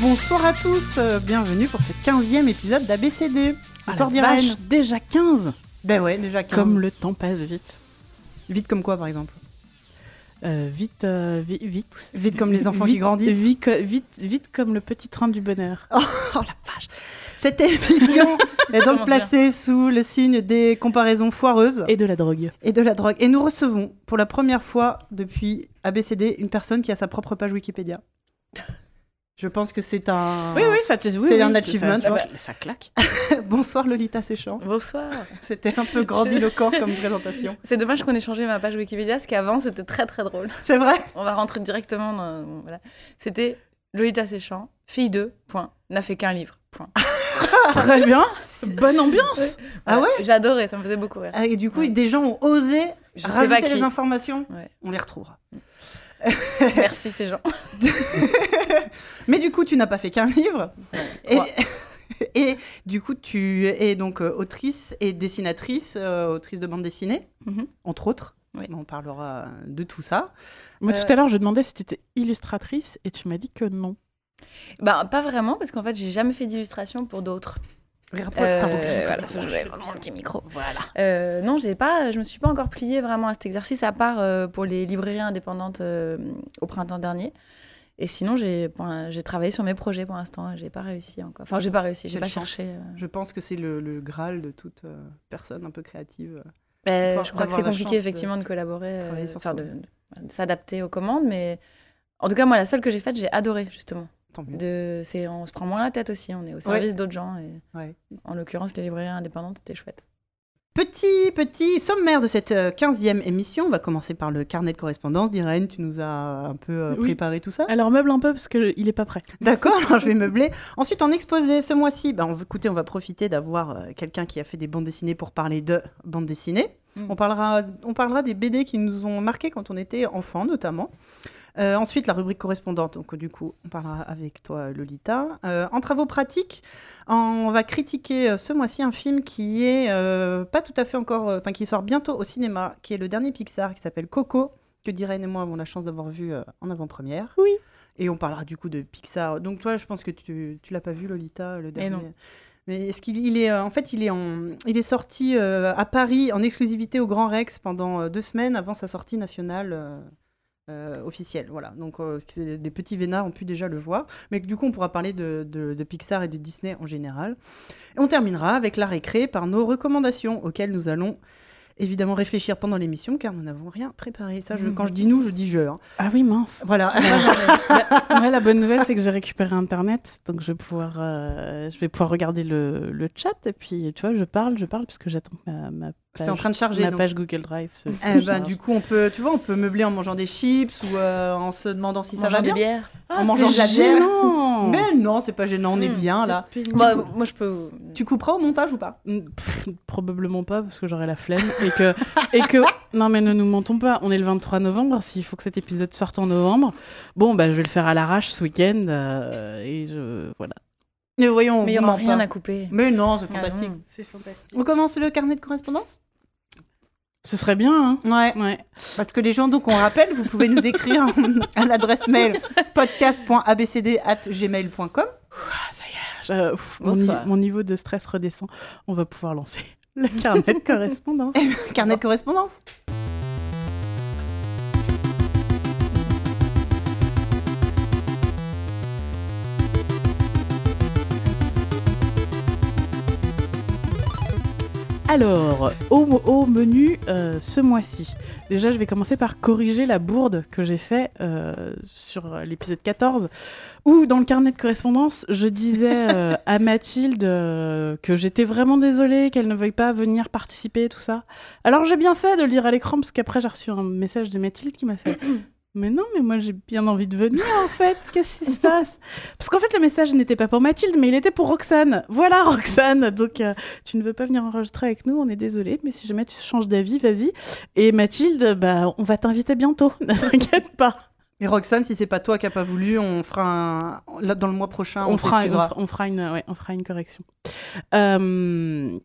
Bonsoir à tous, euh, bienvenue pour ce 15e épisode d'ABCD. Bonsoir ah déjà 15 Ben ouais, déjà 15. Comme le temps passe vite. Vite comme quoi par exemple euh, vite, euh, vite, vite. Vite comme les enfants qui grandissent. Vite, vite, vite comme le petit train du bonheur. Oh, oh la vache Cette émission est donc placée sous le signe des comparaisons foireuses. Et de la drogue. Et de la drogue. Et nous recevons pour la première fois depuis ABCD une personne qui a sa propre page Wikipédia. Je pense que c'est un. Oui, oui, ça C'est un achievement. Ça, ça, claque. Bonsoir Lolita Séchant. Bonsoir. C'était un peu grandiloquent comme présentation. C'est dommage qu'on ait changé ma page Wikipédia, parce qu'avant c'était très très drôle. C'est vrai? On va rentrer directement dans. Voilà. C'était Lolita Séchant, fille 2, point, n'a fait qu'un livre, point. très bien, bonne ambiance. Ah ouais? J'adorais, ça me faisait beaucoup rire. Ah, et du coup, des gens ont osé Je rajouter les informations? On les retrouvera. Merci ces gens. Mais du coup, tu n'as pas fait qu'un livre. Et, du coup, tu es donc euh, autrice et dessinatrice, euh, autrice de bande dessinée, mhm. entre autres. On parlera de tout ça. Moi, tout à l'heure, je demandais si tu étais illustratrice et tu m'as dit que non. Bah, pas vraiment, parce qu'en fait, j'ai jamais fait d'illustration pour d'autres. Euh, voilà, je vais mon petit micro. Voilà. Euh, non, j'ai pas, je me suis pas encore pliée vraiment à cet exercice, à part euh, pour les librairies indépendantes au printemps dernier. Et sinon, j'ai travaillé sur mes projets pour l'instant. J'ai pas réussi encore. Enfin, j'ai pas réussi. J'ai pas cherché. Je pense que c'est le, le, graal de toute personne un peu créative. Ben, je crois que c'est compliqué effectivement de, collaborer, de, de s'adapter aux commandes, mais en tout cas, moi, la seule que j'ai faite, j'ai adoré justement. De, c'est, on se prend moins la tête aussi, on est au service d'autres gens. Et En l'occurrence, les librairies indépendantes, c'était chouette. Petit, petit sommaire de cette 15e euh, émission. On va commencer par le carnet de correspondance. D'Irène, tu nous as un peu euh, préparé tout ça? Alors, meuble un peu parce qu'il n'est pas prêt. D'accord, alors je vais meubler. Ensuite, en exposé ce mois-ci, bah, on, écoutez, on va profiter d'avoir euh, quelqu'un qui a fait des bandes dessinées pour parler de bandes dessinées. Mm. On, parlera, on parlera des BD qui nous ont marqué quand on était enfant, notamment. Euh, ensuite, la rubrique correspondante. Donc, du coup, on parlera avec toi, Lolita. Euh, en travaux pratiques, on va critiquer euh, ce mois-ci un film qui est pas tout à fait encore, enfin, qui sort bientôt au cinéma, qui est le dernier Pixar, qui s'appelle Coco, que Diraine et moi avons la chance d'avoir vu en avant-première. Oui. Et on parlera du coup de Pixar. Donc, toi, je pense que tu, tu l'as pas vu, Lolita, le dernier. non. Mais est-ce qu'il est, en fait, il est, en, il est sorti à Paris en exclusivité au Grand Rex pendant deux semaines avant sa sortie nationale euh, officiel. Voilà. Donc euh, des petits vénards ont pu déjà le voir. Mais du coup, on pourra parler de, de, Pixar et de Disney en général. Et on terminera avec la récré par nos recommandations auxquelles nous allons évidemment réfléchir pendant l'émission car nous n'avons rien préparé. Ça, je, quand je dis nous, je dis je. Hein. Ah oui, mince. Voilà. Moi, la, bonne nouvelle, c'est que j'ai récupéré Internet, donc je vais pouvoir, euh, je vais pouvoir regarder le, le, chat et puis tu vois, je parle, je parle parce que j'attends ma, ma c'est en train de charger. Ma page Google Drive. eh ben, du coup, on peut, tu vois, on peut meubler en mangeant des chips ou euh, en se demandant si ça va bien. Bière. en ah, mangeant de la bière. Mais non, c'est pas gênant, on est hmm, bien là. Bah, moi, je peux. Tu couperas au montage ou pas? Hmm, Probablement pas parce que j'aurai la flemme et que et que non mais ne nous mentons pas. On est le 23 novembre. S'il faut que cet épisode sorte en novembre, bon bah je vais le faire à l'arrache ce week-end euh, et je voilà. Mais voyons, mais il n'y aura rien à couper. Mais non, c'est ah fantastique. c'est fantastique. On commence le carnet de correspondance? Ce serait bien, hein ouais. ouais. Parce que les gens, donc on rappelle, vous pouvez nous écrire à l'adresse mail podcast.abcd.gmail.com. Ça y est, mon, mon, niveau de stress redescend. On va pouvoir lancer le carnet de correspondance. carnet de correspondance Alors, au, menu euh, ce mois-ci, déjà je vais commencer par corriger la bourde que j'ai fait euh, sur l'épisode 14, où dans le carnet de correspondance, je disais euh, à Mathilde que j'étais vraiment désolée qu'elle ne veuille pas venir participer, tout ça. Alors j'ai bien fait de lire à l'écran, parce qu'après j'ai reçu un message de Mathilde qui m'a fait mais non, mais moi j'ai bien envie de venir en fait. Qu'est-ce qui se passe? Parce qu'en fait le message n'était pas pour Mathilde, mais il était pour Roxane. Voilà Roxane. Donc euh, tu ne veux pas venir enregistrer avec nous, on est désolé, mais si jamais tu changes d'avis, vas-y. Et Mathilde, bah on va t'inviter bientôt. Ne t'inquiète pas. Et Roxane, si c'est pas toi qui a pas voulu, on fera un... dans le mois prochain, on, fera, on, fera, une, ouais, on fera une correction. Euh...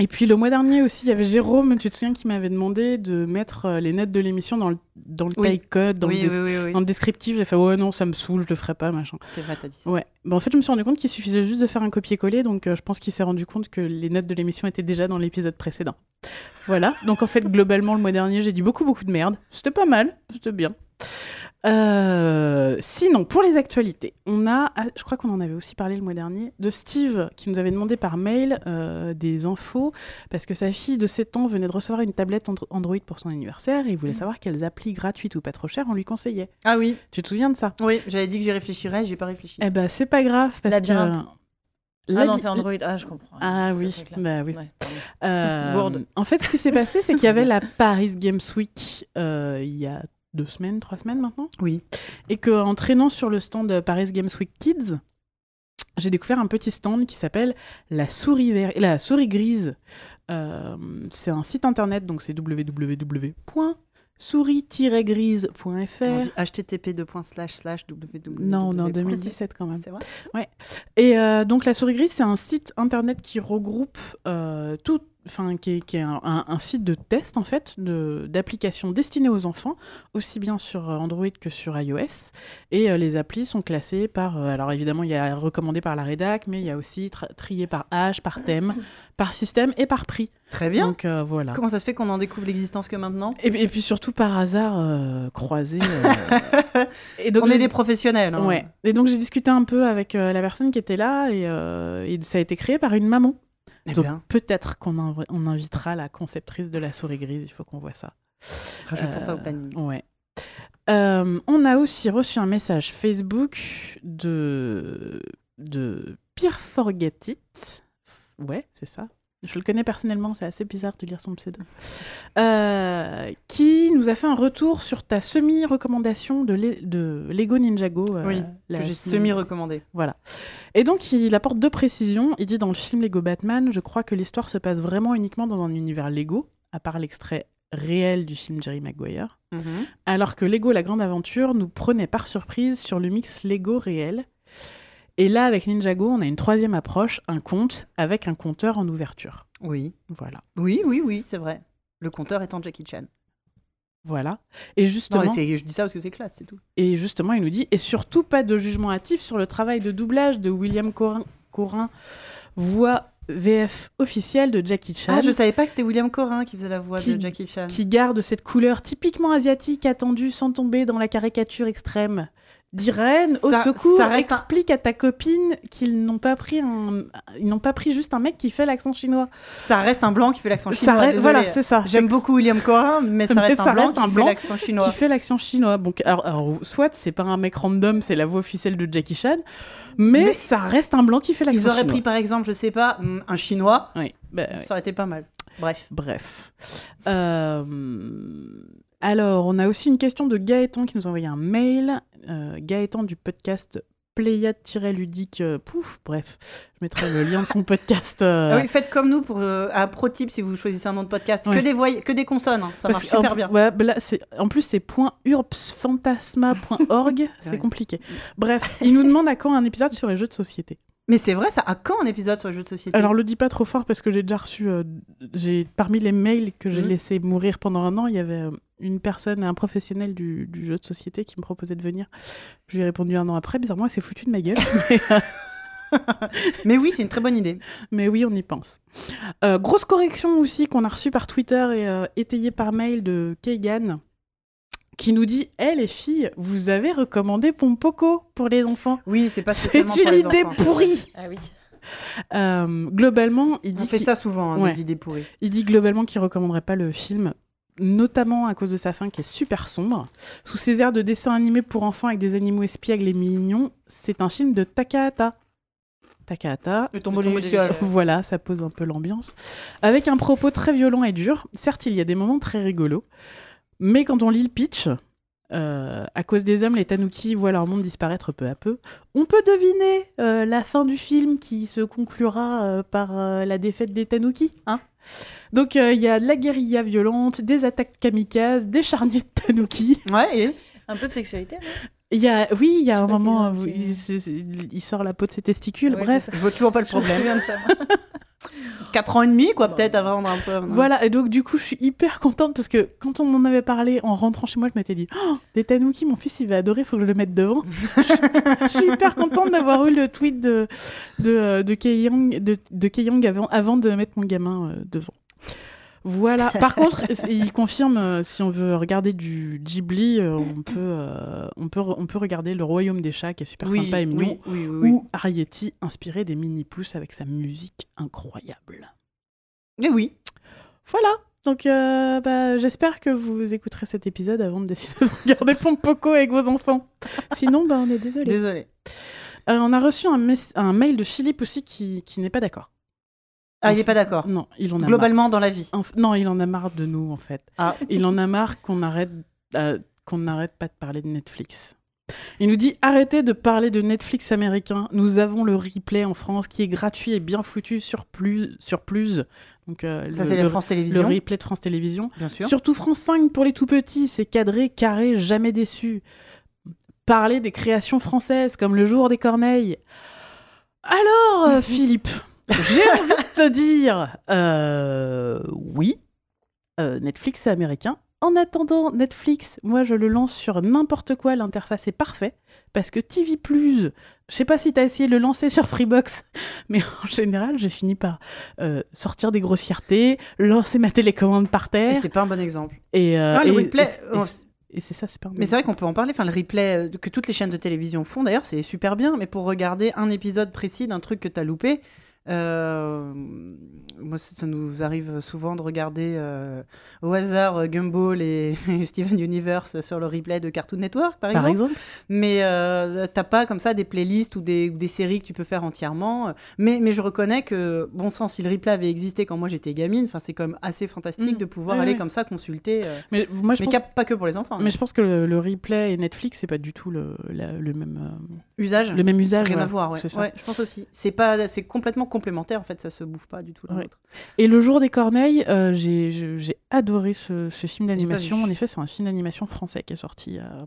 Et puis le mois dernier aussi, il y avait Jérôme, tu te souviens, qui m'avait demandé de mettre euh, les notes de l'émission dans le, dans le Oui. code, dans, oui, le, oui, dans le descriptif. J'ai fait ouais, non, ça me saoule, je le ferai pas, machin. C'est vrai, t'as dit ça. Ouais. Bah, en fait, je me suis rendu compte qu'il suffisait juste de faire un copier-coller, donc euh, je pense qu'il s'est rendu compte que les notes de l'émission étaient déjà dans l'épisode précédent. Voilà. Donc en fait, globalement, le mois dernier, j'ai dit beaucoup, beaucoup de merde. C'était pas mal, c'était bien. Euh, sinon, pour les actualités, on a, ah, je crois qu'on en avait aussi parlé le mois dernier, de Steve qui nous avait demandé par mail euh, des infos parce que sa fille de 7 ans venait de recevoir une tablette Andro- Android pour son anniversaire et il voulait savoir quelles applis gratuites ou pas trop chères on lui conseillait. Ah oui, Tu te souviens de ça? Oui, j'avais dit que j'y réfléchirais, j'ai pas réfléchi. Eh ben, c'est pas grave parce Labyrinthe. que. Ah non, c'est Android. Ah, je comprends. Ah oui, bah oui. Ouais. Euh. En fait, ce qui s'est passé, c'est qu'il y avait la Paris Games Week euh, il y a deux semaines, trois semaines maintenant, Oui. et qu'en traînant sur le stand Paris Games Week Kids, j'ai découvert un petit stand qui s'appelle la souris vert... la souris grise. Euh, c'est un site internet, donc c'est www.souris-grise.fr. On dit http www. Non, on est en 2017 quand même. C'est vrai? Et euh, donc la souris grise, c'est un site internet qui regroupe euh, tout, enfin qui est, qui est un, site de test en fait de- d'applications destinées aux enfants, aussi bien sur euh, Android que sur iOS. Et euh, les applis sont classées par, euh, alors évidemment il y a recommandé par la rédac, mais il y a aussi trié par âge, par thème, par système et par prix. Très bien. Donc euh, voilà. Comment ça se fait qu'on en découvre l'existence que maintenant? Et, et puis surtout par hasard euh, croisé. euh, et donc On est des professionnels. hein. Ouais. Et donc j'ai discuté un peu avec la personne qui était là et, et ça a été créé par une maman. Eh donc peut-être qu'on inv- on invitera la conceptrice de la souris grise, il faut qu'on voit ça. rajoutons ça au Euh, planning. Ouais. Euh, on a aussi reçu un message Facebook de, de Pierre Forget It. Ouais, c'est ça. Je le connais personnellement, c'est assez bizarre de lire son pseudo. Euh, qui nous a fait un retour sur ta semi-recommandation de, Le- de Lego Ninjago. euh, Oui, la que j'ai semi-recommandé. Voilà. Et donc, il apporte deux précisions. Il dit dans le film Lego Batman, je crois que l'histoire se passe vraiment uniquement dans un univers Lego, à part l'extrait réel du film Jerry Maguire. Mhm. Alors que Lego La Grande Aventure nous prenait par surprise sur le mix Lego réel. Et là, avec Ninjago, on a une troisième approche, un conte avec un compteur en ouverture. Oui, Voilà. oui, oui, oui, c'est vrai. Le compteur étant Jackie Chan. Voilà. Et Non, justement, c'est- je dis ça parce que c'est classe, c'est tout. et justement, il nous dit, et surtout pas de jugement hâtif sur le travail de doublage de William Corin, Corin voix VF officielle de Jackie Chan. Ah, je savais pas que c'était William Corin qui faisait la voix Qui- de Jackie Chan. qui garde cette couleur typiquement asiatique attendue sans tomber dans la caricature extrême. D'Irène, au secours, ça un- explique à ta copine qu'ils n'ont pas pris un, ils n'ont pas pris juste un mec qui fait l'accent chinois. Ça reste un blanc qui fait l'accent Ça chinois. reste- voilà, c'est ça. J'aime beaucoup William Corin, mais ça Mais reste ça un blanc reste qui fait l'accent chinois. qui fait l'accent chinois. Donc, alors, alors, soit c'est pas un mec random, c'est la voix officielle de Jackie Chan, mais, Mais ça reste un blanc qui fait l'accent Ils chinois. auraient pris par exemple, je sais pas, hum, un chinois, Oui, bah, ouais. ça aurait été pas mal. Bref. Bref. Euh, alors, on a aussi une question de Gaëtan qui nous a envoyé un mail. Euh, Gaëtan du podcast Pléiade-ludique. euh, pouf, bref. Je mettrai le lien de son podcast. euh, Ah oui, faites comme nous pour euh, un pro tip si vous choisissez un nom de podcast. Ouais. Que, des voy- que des consonnes, hein, ça parce marche super en, bien. ouais, bah là, en plus, c'est .urpsfantasma.org. c'est compliqué. Bref, il nous demande à quand un épisode sur les jeux de société. Mais c'est vrai, ça a quand un épisode sur les jeux de société? Alors, le dis pas trop fort parce que j'ai déjà reçu. euh, j'ai Parmi les mails que j'ai Mhm. laissé mourir pendant un an, il y avait euh, une personne, un professionnel du, du jeu de société qui me proposait de venir. Je lui ai répondu un an après. Bizarrement, il s'est foutu de ma gueule. mais, euh, Mais oui, c'est une très bonne idée. mais oui, on y pense. Grosse correction aussi qu'on a reçue par Twitter et étayée par mail de Keigan qui nous dit Eh les filles, vous avez recommandé Pompoko pour les enfants Oui, c'est pas C'est spécialement pour une idée pourrie Ah oui. Euh, Globalement, il On dit fait qu'il- ça souvent, hein, Ouais. des idées pourries. Il dit globalement qu'il recommanderait pas le film, notamment à cause de sa fin qui est super sombre. Sous ses airs de dessin animé pour enfants avec des animaux espiègles et mignons, c'est un film de Takahata. Takahata. Le tombeau Le tombeau des. Voilà, ça pose un peu l'ambiance. Avec un propos très violent et dur. Certes, il y a des moments très rigolos, mais quand on lit le pitch, euh, à cause des hommes, les tanuki voient leur monde disparaître peu à peu. On peut deviner euh, la fin du film qui se conclura euh, par euh, la défaite des tanuki. Hein Donc euh, il y a de la guérilla violente, des attaques kamikazes, des charniers de tanuki. Ouais, et Un peu de sexualité. non Il y a, oui, il y a un moment où il, sort la peau de ses testicules. Ouais, Bref, ça. je vois toujours pas le Je me problème. Souviens de ça. 4 ans et demi, quoi, peut-être, avant un peu. Voilà, et donc du coup, je suis hyper contente parce que quand on en avait parlé en rentrant chez moi, je m'étais dit oh, Des Tanuki, mon fils, il va adorer, il faut que je le mette devant. je, suis hyper contente d'avoir eu le tweet de, de, de Keyang, de, de avant, avant de mettre mon gamin euh, devant. Voilà. Par contre, il confirme euh, si on veut regarder du Ghibli, euh, on peut, euh, on peut, on peut regarder Le Royaume des chats, qui est super sympa et mignon, ou Arietti, inspiré des mini pousses avec sa musique incroyable. Et oui. Voilà. Donc, bah, j'espère que vous écouterez cet épisode avant de décider de regarder Pompoko avec vos enfants. Sinon, bah, on est désolé. Désolé. on a reçu un, un, mail de Philippe aussi qui, qui n'est pas d'accord. Ah, il n'est pas d'accord. Non, il en a Globalement dans la vie. non, il en a marre de nous en fait. Ah. Il en a marre qu'on arrête euh, qu'on n'arrête pas de parler de Netflix. Il nous dit arrêtez de parler de Netflix américain. Nous avons le replay en France qui est gratuit et bien foutu sur plus sur plus. Donc euh, ça c'est France Télévisions. Le replay de France Télévisions. Bien sûr. Surtout France 5 pour les tout petits, c'est cadré, carré, jamais déçu. Parler des créations françaises comme Le Jour des Corneilles. Alors euh, Philippe. J'ai envie de te dire, euh, oui, euh, Netflix c'est américain. En attendant, Netflix, moi je le lance sur n'importe quoi, l'interface est parfaite. Parce que TV, je sais pas si tu as essayé de le lancer sur Freebox, mais en général, j'ai fini par euh, sortir des grossièretés, lancer ma télécommande par terre. Et c'est pas un bon exemple. Et, euh, le replay. Et, c'est ça, c'est pas. Mais c'est vrai qu'on peut en parler. Enfin, le replay que toutes les chaînes de télévision font, d'ailleurs, c'est super bien. Mais pour regarder un épisode précis d'un truc que tu as loupé, moi, ça nous arrive souvent de regarder euh, au hasard euh, Gumball et, Steven Universe sur le replay de Cartoon Network, par, par exemple. Mais t'as pas comme ça des playlists ou des, des, séries que tu peux faire entièrement. Mais, mais je reconnais que, bon sang, si le replay avait existé quand moi j'étais gamine, c'est quand même assez fantastique mm. de pouvoir aller comme ça consulter. mais moi, je mais pas que pour les enfants. Mais je pense que le, replay et Netflix, c'est pas du tout le, le même usage. Le même usage. Rien à voir, ouais. je pense aussi. C'est pas, c'est complètement complémentaire, en fait, ça se bouffe pas du tout l'autre. Et Le Jour des Corneilles, euh, j'ai adoré ce, ce film d'animation. En effet, c'est un film d'animation français qui est sorti il y a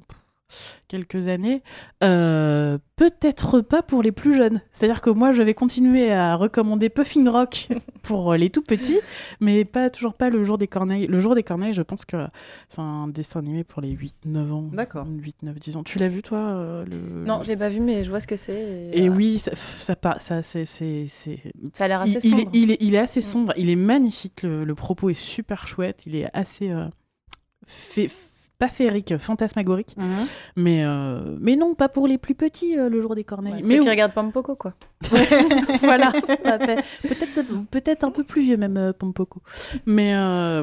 quelques années, euh, peut-être pas pour les plus jeunes. C'est-à-dire que moi, je vais continuer à recommander Puffin Rock pour les tout petits, mais pas toujours pas le jour des corneilles. Le jour des corneilles, je pense que c'est un dessin animé pour les 8-9 ans. D'accord. 8, 9, 10 ans. Tu l'as vu, toi euh, le... Non, j'ai pas vu, mais je vois ce que c'est. Et, oui, ça, ça, ça, c'est, ça a l'air assez sombre. Il est, il est, assez mm. sombre, il est magnifique, le, propos est super chouette, il est assez... Euh, fait, pas féerique, fantasmagorique. Mhm. mais, euh, mais non, pas pour les plus petits, euh, le jour des corneilles. mais ceux qui regardent Pompoko, quoi. voilà. peut-être peut-être un peu plus vieux, même euh, Pompoko. Mais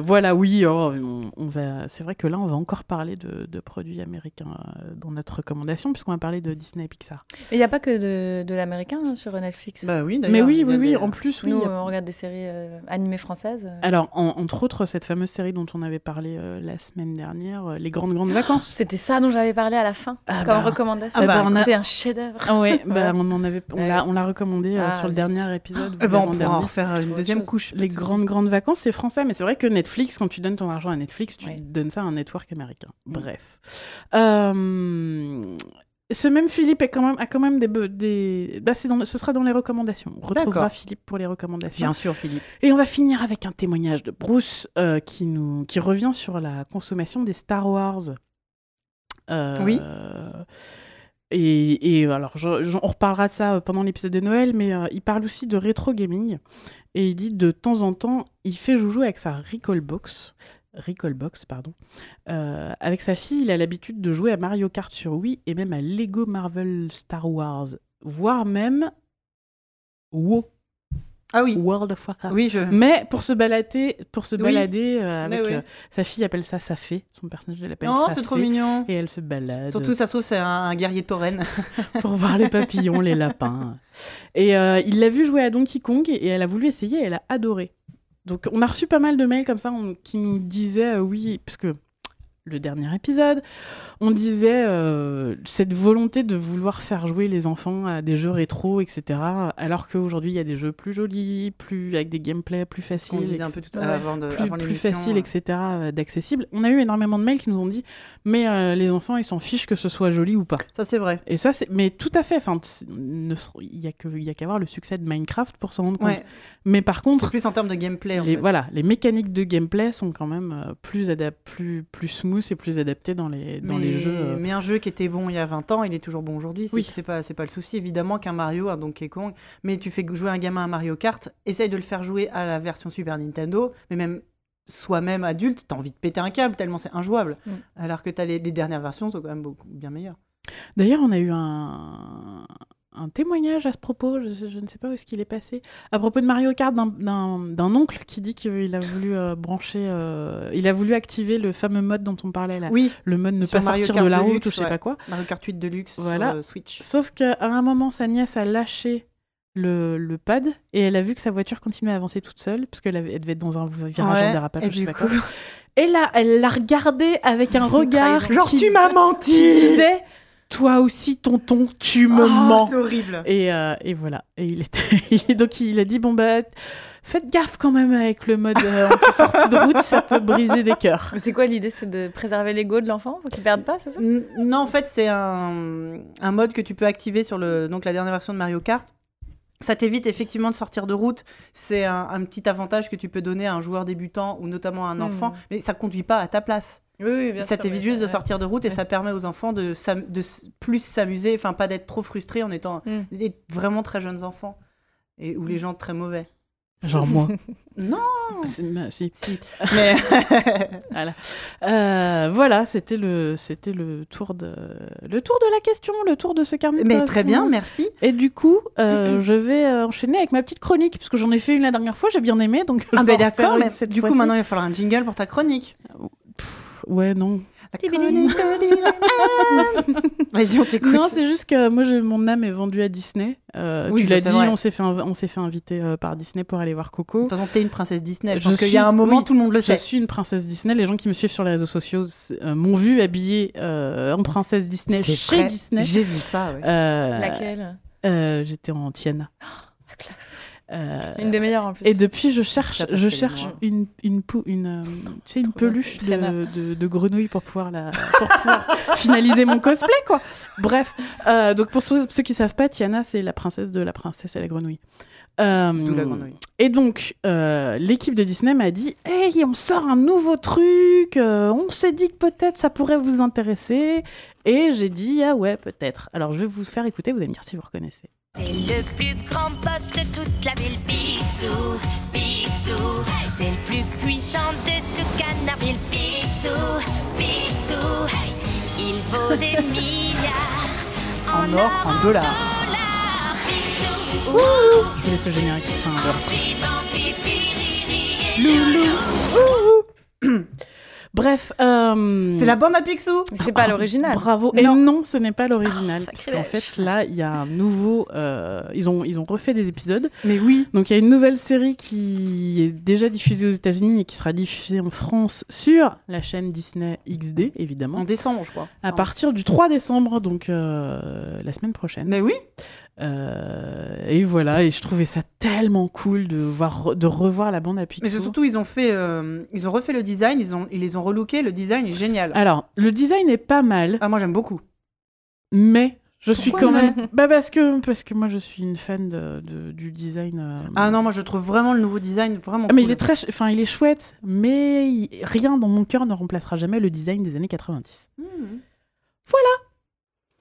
voilà, oui, oh, on, va... c'est vrai que là, on va encore parler de, de produits américains dans notre recommandation, puisqu'on va parler de Disney et Pixar. Il n'y a pas que de, de l'américain hein, sur Netflix. Bah oui, Mais oui, oui, oui, en plus, oui. Nous, on regarde des séries animées françaises. Alors, entre autres, cette fameuse série dont on avait parlé la semaine dernière, les grandes grandes vacances. C'était ça dont j'avais parlé à la fin ah comme bah. recommandation. Ah bah, C'est un chef-d'œuvre. Ah ouais, bah, on en avait, on l'a, on l'a recommandé euh, ah, sur le dernier épisode. Eh ben, on va en refaire une deuxième couche. Les grandes grandes vacances, c'est français, mais c'est vrai que Netflix, quand tu donnes ton argent à Netflix, tu donnes ça à un network américain. Mm. Bref. Euh, ce même Philippe est quand même, a quand même des... des... Bah, dans, ce sera dans les recommandations. On retrouvera Philippe pour les recommandations. Bien sûr, Philippe. Et on va finir avec un témoignage de Bruce euh, qui, nous, qui revient sur la consommation des Star Wars. Euh, oui. Et, et, alors, on reparlera de ça pendant l'épisode de Noël, mais euh, il parle aussi de rétro gaming. Et il dit de temps en temps, il fait joujou avec sa Recall Box. Recallbox, pardon. Euh, avec sa fille, il a l'habitude de jouer à Mario Kart sur Wii et même à Lego Marvel Star Wars, voire même WoW. Ah oui. World of Warcraft. Oui, je... Mais pour se balader, pour se balader euh, avec euh, sa fille appelle ça Safé, son personnage elle appelle Oh, c'est trop mignon. Et elle se balade. Surtout ça trouve c'est un, guerrier tauren. pour voir les papillons, les lapins. Et il l'a vu jouer à Donkey Kong et elle a voulu essayer et elle a adoré. Donc on a reçu pas mal de mails comme ça qui nous disaient euh, oui, parce que le dernier épisode. On disait euh, cette volonté de vouloir faire jouer les enfants à des jeux rétro, etc. Alors qu'aujourd'hui, il y a des jeux plus jolis, plus avec des gameplays plus faciles. On disait un peu tout avant de, plus, plus facile, etc. Euh, d'accessible. On a eu énormément de mails qui nous ont dit, mais euh, les enfants, ils s'en fichent que ce soit joli ou pas. Ça, c'est vrai. Et ça, c'est, mais tout à fait. Enfin, il y a que, il y a qu'à voir le succès de Minecraft pour s'en rendre compte. Mais par contre, c'est plus en termes de gameplay. les, Voilà, les mécaniques de gameplay sont quand même plus adaptées, plus plus smooth et plus adapté dans les dans les jeux. Euh. Mais un jeu qui était bon il y a 20 ans, il est toujours bon aujourd'hui. C'est, oui. c'est pas c'est pas le souci évidemment qu'un Mario, un Donkey Kong, mais tu fais jouer un gamin à Mario Kart, essaye de le faire jouer à la version Super Nintendo, mais même soi-même adulte, t'as envie de péter un câble tellement c'est injouable. Mm. Alors que t'as les, les dernières versions sont quand même beaucoup bien meilleures. D'ailleurs, on a eu un, un témoignage à ce propos, je, ne sais pas où est-ce qu'il est passé, à propos de Mario Kart d'un oncle qui dit qu'il a voulu euh, brancher, euh, il a voulu activer le fameux mode dont on parlait là, oui, le mode ne pas sortir de la route ou je sais pas quoi. Mario Kart 8 Deluxe voilà. sur euh, Switch. Sauf qu'à un moment, sa nièce a lâché le, le, pad et elle a vu que sa voiture continuait à avancer toute seule parce qu'elle devait être dans un virage ouais, en dérapage, et je sais pas coup... quoi. Et là, elle l'a regardé avec un regard genre qui, tu m'as menti, qui disait toi aussi, tonton, tu me oh, mens. C'est horrible. Et, euh, et, voilà. Et il était, donc il a dit bon bah faites gaffe quand même avec le mode euh, anti-sortie de route, ça peut briser des cœurs. C'est quoi l'idée C'est de préserver l'ego de l'enfant pour qu'il perde pas, c'est ça? Non, en fait, c'est un, un mode que tu peux activer sur le, donc la dernière version de Mario Kart. Ça t'évite effectivement de sortir de route. C'est un, un, petit avantage que tu peux donner à un joueur débutant ou notamment à un enfant, mmh. mais ça conduit pas à ta place. Oui, oui, bien ça t'évite juste de sortir de route et ça permet aux enfants de, de plus s'amuser, enfin pas d'être trop frustrés en étant mmh. des vraiment très jeunes enfants et ou les gens très mauvais. Genre moi. non. Bah, si. si. Mais voilà. Euh, voilà, c'était le c'était le tour de le tour de la question, le tour de ce carnet. Mais très bien, merci. Et du coup, euh, je vais enchaîner avec ma petite chronique parce que j'en ai fait une la dernière fois, j'ai bien aimé, donc. Ah ben d'accord, mais du coup maintenant il va falloir un jingle pour ta chronique. Pff, ouais, non. Vas-y, on t'écoute. Non, c'est juste que moi, je, mon âme est vendue à Disney. Euh, oui, tu l'as dit, vrai. on s'est fait, on s'est fait inviter euh, par Disney pour aller voir Coco. De toute façon, t'es une princesse Disney. Je, Je pense qu'il y a un moment, oui, tout le monde le Je sait. suis une princesse Disney. Les gens qui me suivent sur les réseaux sociaux euh, m'ont vu habillée euh, en princesse Disney C'est chez vrai. Disney. J'ai vu ça, ouais. Euh, Laquelle? euh, J'étais en Tiana. La classe. Euh, Une des meilleures en plus. et depuis, je cherche, je cherche une, une, pou- une, euh, tu sais, une peluche de, de, de grenouille pour pouvoir, la, pour pouvoir finaliser mon cosplay, quoi. Bref, euh, donc pour ceux, ceux qui savent pas, Tiana, c'est la princesse de la princesse et la grenouille. Euh, D'où la grenouille. Et donc, euh, l'équipe de Disney m'a dit Hey, on sort un nouveau truc, euh, on s'est dit que peut-être ça pourrait vous intéresser. Et j'ai dit Ah ouais, peut-être. Alors, je vais vous faire écouter, vous allez me dire si vous reconnaissez. C'est le plus grand boss de toute la ville, Picsou, Picsou. C'est le plus puissant de tout Canardville, Picsou, Picsou. Il vaut des milliards en, or, en dollars. dollars, Picsou. Je vous laisse le générique. Enfin, voilà. Loulou. Bref. euh, C'est la bande à Picsou c'est pas l'original. Bravo. Et Non. non, ce n'est pas l'original. Oh, parce qu'en fait, là, il y a un nouveau. euh, ils, ont, ils ont refait des épisodes. Mais oui. Donc, il y a une nouvelle série qui est déjà diffusée aux États-Unis et qui sera diffusée en France sur la chaîne Disney XD, évidemment. En décembre, je crois. À partir du 3 décembre, donc euh, la semaine prochaine. Mais oui. Euh, et voilà, et je trouvais ça tellement cool de, voir, de revoir la bande à Picsou. Mais surtout, ils ont fait, euh, ils ont refait le design, ils ont, ils les ont relooké. Le design est génial. Alors, le design est pas mal, Ah, moi j'aime beaucoup. mais je suis quand même. Bah parce que parce que moi je suis une fan de, de- du design. euh, Ah non, moi je trouve vraiment le nouveau design vraiment. Ah, mais cool. il est très, enfin il est chouette, mais il- rien dans mon cœur ne remplacera jamais le design des années 90. Mmh.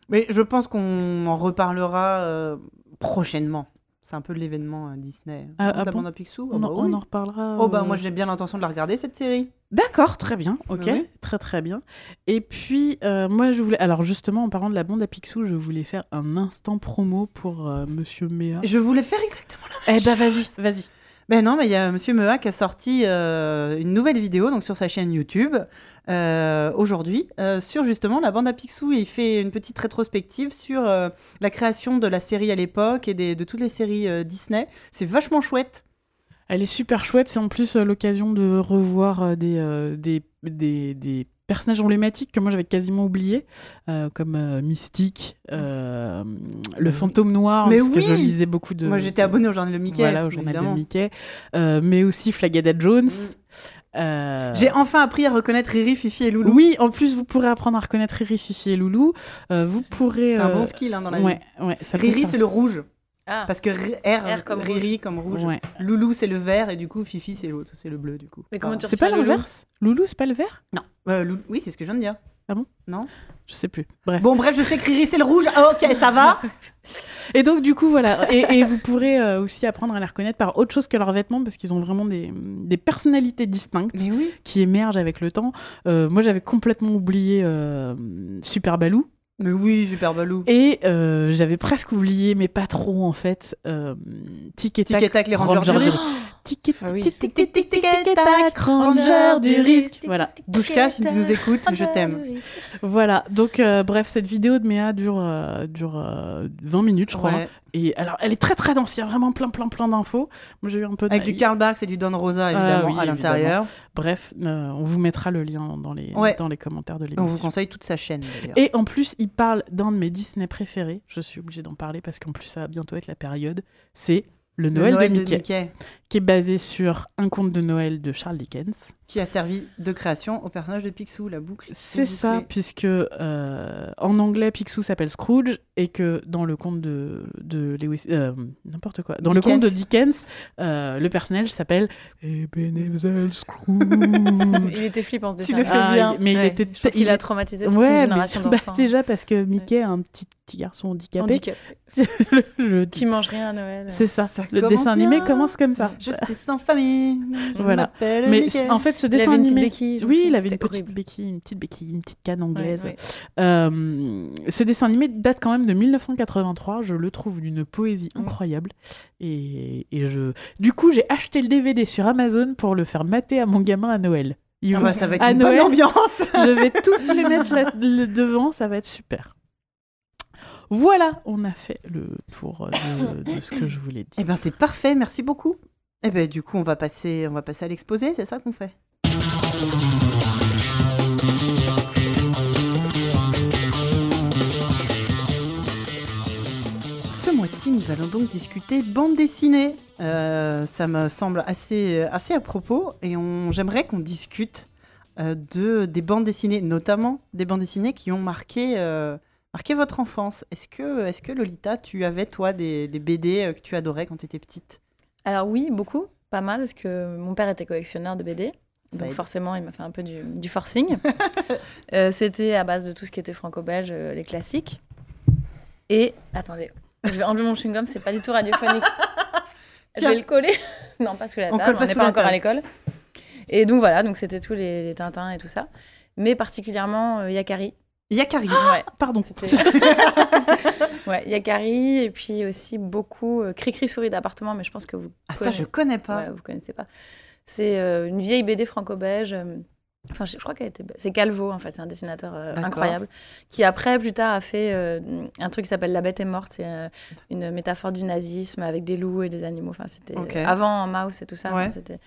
Mais je pense qu'on en reparlera euh, prochainement. C'est un peu l'événement euh, Disney. Ah, Oh, ah la bon bande à Picsou? On, Oh, bah en, on oui. en reparlera. Oh bah euh, moi j'ai bien l'intention de la regarder cette série. D'accord, très bien, ok, oui. très très bien. Et puis euh, moi je voulais, alors justement en parlant de la bande à Picsou, je voulais faire un instant promo pour Monsieur Méa. Je voulais faire exactement la Eh bah vas-y, vas-y. Ben non, mais il y a Monsieur Mea qui a sorti euh, une nouvelle vidéo donc sur sa chaîne YouTube euh, aujourd'hui euh, sur justement la bande à Picsou il fait une petite rétrospective sur la création de la série à l'époque et de toutes les séries Disney. C'est vachement chouette. Elle est super chouette, c'est en plus l'occasion de revoir des, des, des, des personnages emblématiques que moi j'avais quasiment oubliés, euh, comme euh, Mystique, euh, le fantôme noir, Mais parce que je lisais beaucoup de. Moi, j'étais abonnée au journal de Mickey. Voilà, au journal évidemment. de Mickey, euh, mais aussi Flagada Jones. euh, J'ai enfin appris à reconnaître Riri, Fifi et Loulou. Oui, en plus vous pourrez apprendre à reconnaître Riri, Fifi et Loulou. Vous pourrez. C'est un bon skill hein, dans la Ouais, vie. ouais. ça Riri, c'est le rouge. Ah, Parce que R, R comme Riri comme rouge. Ouais. Loulou, c'est le vert. Et du coup, Fifi, c'est l'autre. C'est le bleu, du coup. mais comment tu C'est pas l'inverse? Loulou, c'est pas le vert? Non. Euh, Oui, c'est ce que je viens de dire. Ah bon? Non? Je sais plus. Bref. Bon, bref, je sais que Riri, c'est le rouge. Ah, ok, ça va. Et donc, du coup, voilà. Et, et vous pourrez euh, aussi apprendre à les reconnaître par autre chose que leurs vêtements, parce qu'ils ont vraiment des, des personnalités distinctes oui. qui émergent avec le temps. Euh, moi, j'avais complètement oublié euh, Super Balou. Mais oui, super balou. Et euh, j'avais presque oublié, mais pas trop en fait, euh, Tic et Tac. Tic et tac, les rangers Ranger du risque. Tic et Ah tac. Ranger du risque. Voilà. Douchka, si tu nous écoutes, je t'aime. Voilà, donc euh, bref, cette vidéo de Méa dure, euh, dure euh, 20 minutes, je crois. Et alors, elle est très très dense, il y a vraiment plein plein plein d'infos. Moi j'ai eu un peu de Avec du. Karl Barks et du Don Rosa, Ah évidemment, oui, à l'intérieur. Bref, euh, on vous mettra le lien dans les, Ouais. dans les commentaires de On vous l'émission. conseille toute sa chaîne, d'ailleurs. Et en plus, il parle d'un de mes Disney préférés. Je suis obligée d'en parler parce qu'en plus, ça va bientôt être la période. C'est le Le Noël, Noël de, Mickey, qui est basé sur un conte de Noël de Charles Dickens. qui a servi de création au personnage de Picsou, la boucle. C'est est ça, puisque euh, en anglais, Picsou s'appelle Scrooge et que dans le conte de, de Lewis, euh, n'importe quoi, dans le Dickens. conte de Dickens, euh, le personnage s'appelle Ebenezer Scrooge. Il était flippant ce Tu dessin. le fais Ah, bien. il- mais il Ouais, était pense qu'il il a traumatisé toute Ouais, une bah, déjà parce que Mickey a un petit, petit garçon handicapé. Handicap. le, le- Qui mange rien à Noël. c'est ça. Ça Le dessin animé commence comme ça. Je suis sans famille. je Voilà. Mais Mickey. en fait, ce Il dessin avait une petite animé. béquille. je me Oui, il avait une petite horrible. béquille, une petite béquille, une petite canne anglaise. ouais. Euh, ce dessin animé date quand même de 1983. Je le trouve d'une poésie Mm. incroyable. Et, et je... Du coup, j'ai acheté le DVD sur Amazon pour le faire mater à mon gamin à Noël. Il Ah va- bah, ça va être à une Noël, bonne ambiance. je vais tous les mettre là- le devant, ça va être super. Voilà, on a fait le tour de, de ce que je voulais dire. Eh ben c'est parfait, merci beaucoup. Eh ben du coup on va passer, on va passer à l'exposé, c'est ça qu'on fait? Ce mois-ci, nous allons donc discuter bande dessinée. Euh, ça me semble assez, à propos et j'aimerais qu'on discute euh, de, des bandes dessinées, notamment des bandes dessinées qui ont marqué, euh, votre enfance. Est-ce que, est que Lolita, tu avais toi des, des BD que tu adorais quand tu étais petite? Alors oui, beaucoup, pas mal, parce que mon père était collectionneur de BD. Ça Donc aide. forcément, il m'a fait un peu du, du forcing. Euh, C'était à base de tout ce qui était franco-belge, euh, les classiques. Et, attendez, je vais enlever mon chewing-gum, c'est pas du tout radiophonique. je vais le coller. non, pas sous la On table, on pas n'est pas encore à l'école. Et donc voilà, donc c'était tous les, les Tintins et tout ça. Mais particulièrement euh, Yakari. Yakari. ouais, Pardon. ouais, Yakari, et puis aussi beaucoup euh, Cri-Cri Souris d'appartement, mais je pense que vous Ah ça je connais pas. Ouais, vous connaissez pas. C'est euh, une vieille BD franco-belge. euh, Enfin, je, je crois qu'elle était. C'est Calvo, en fait, c'est un dessinateur euh, incroyable. Qui, après, plus tard, a fait euh, un truc qui s'appelle La bête est morte. C'est euh, une métaphore du nazisme avec des loups et des animaux. Enfin, c'était Ok. avant Maus et tout ça. Ouais. Enfin, c'était.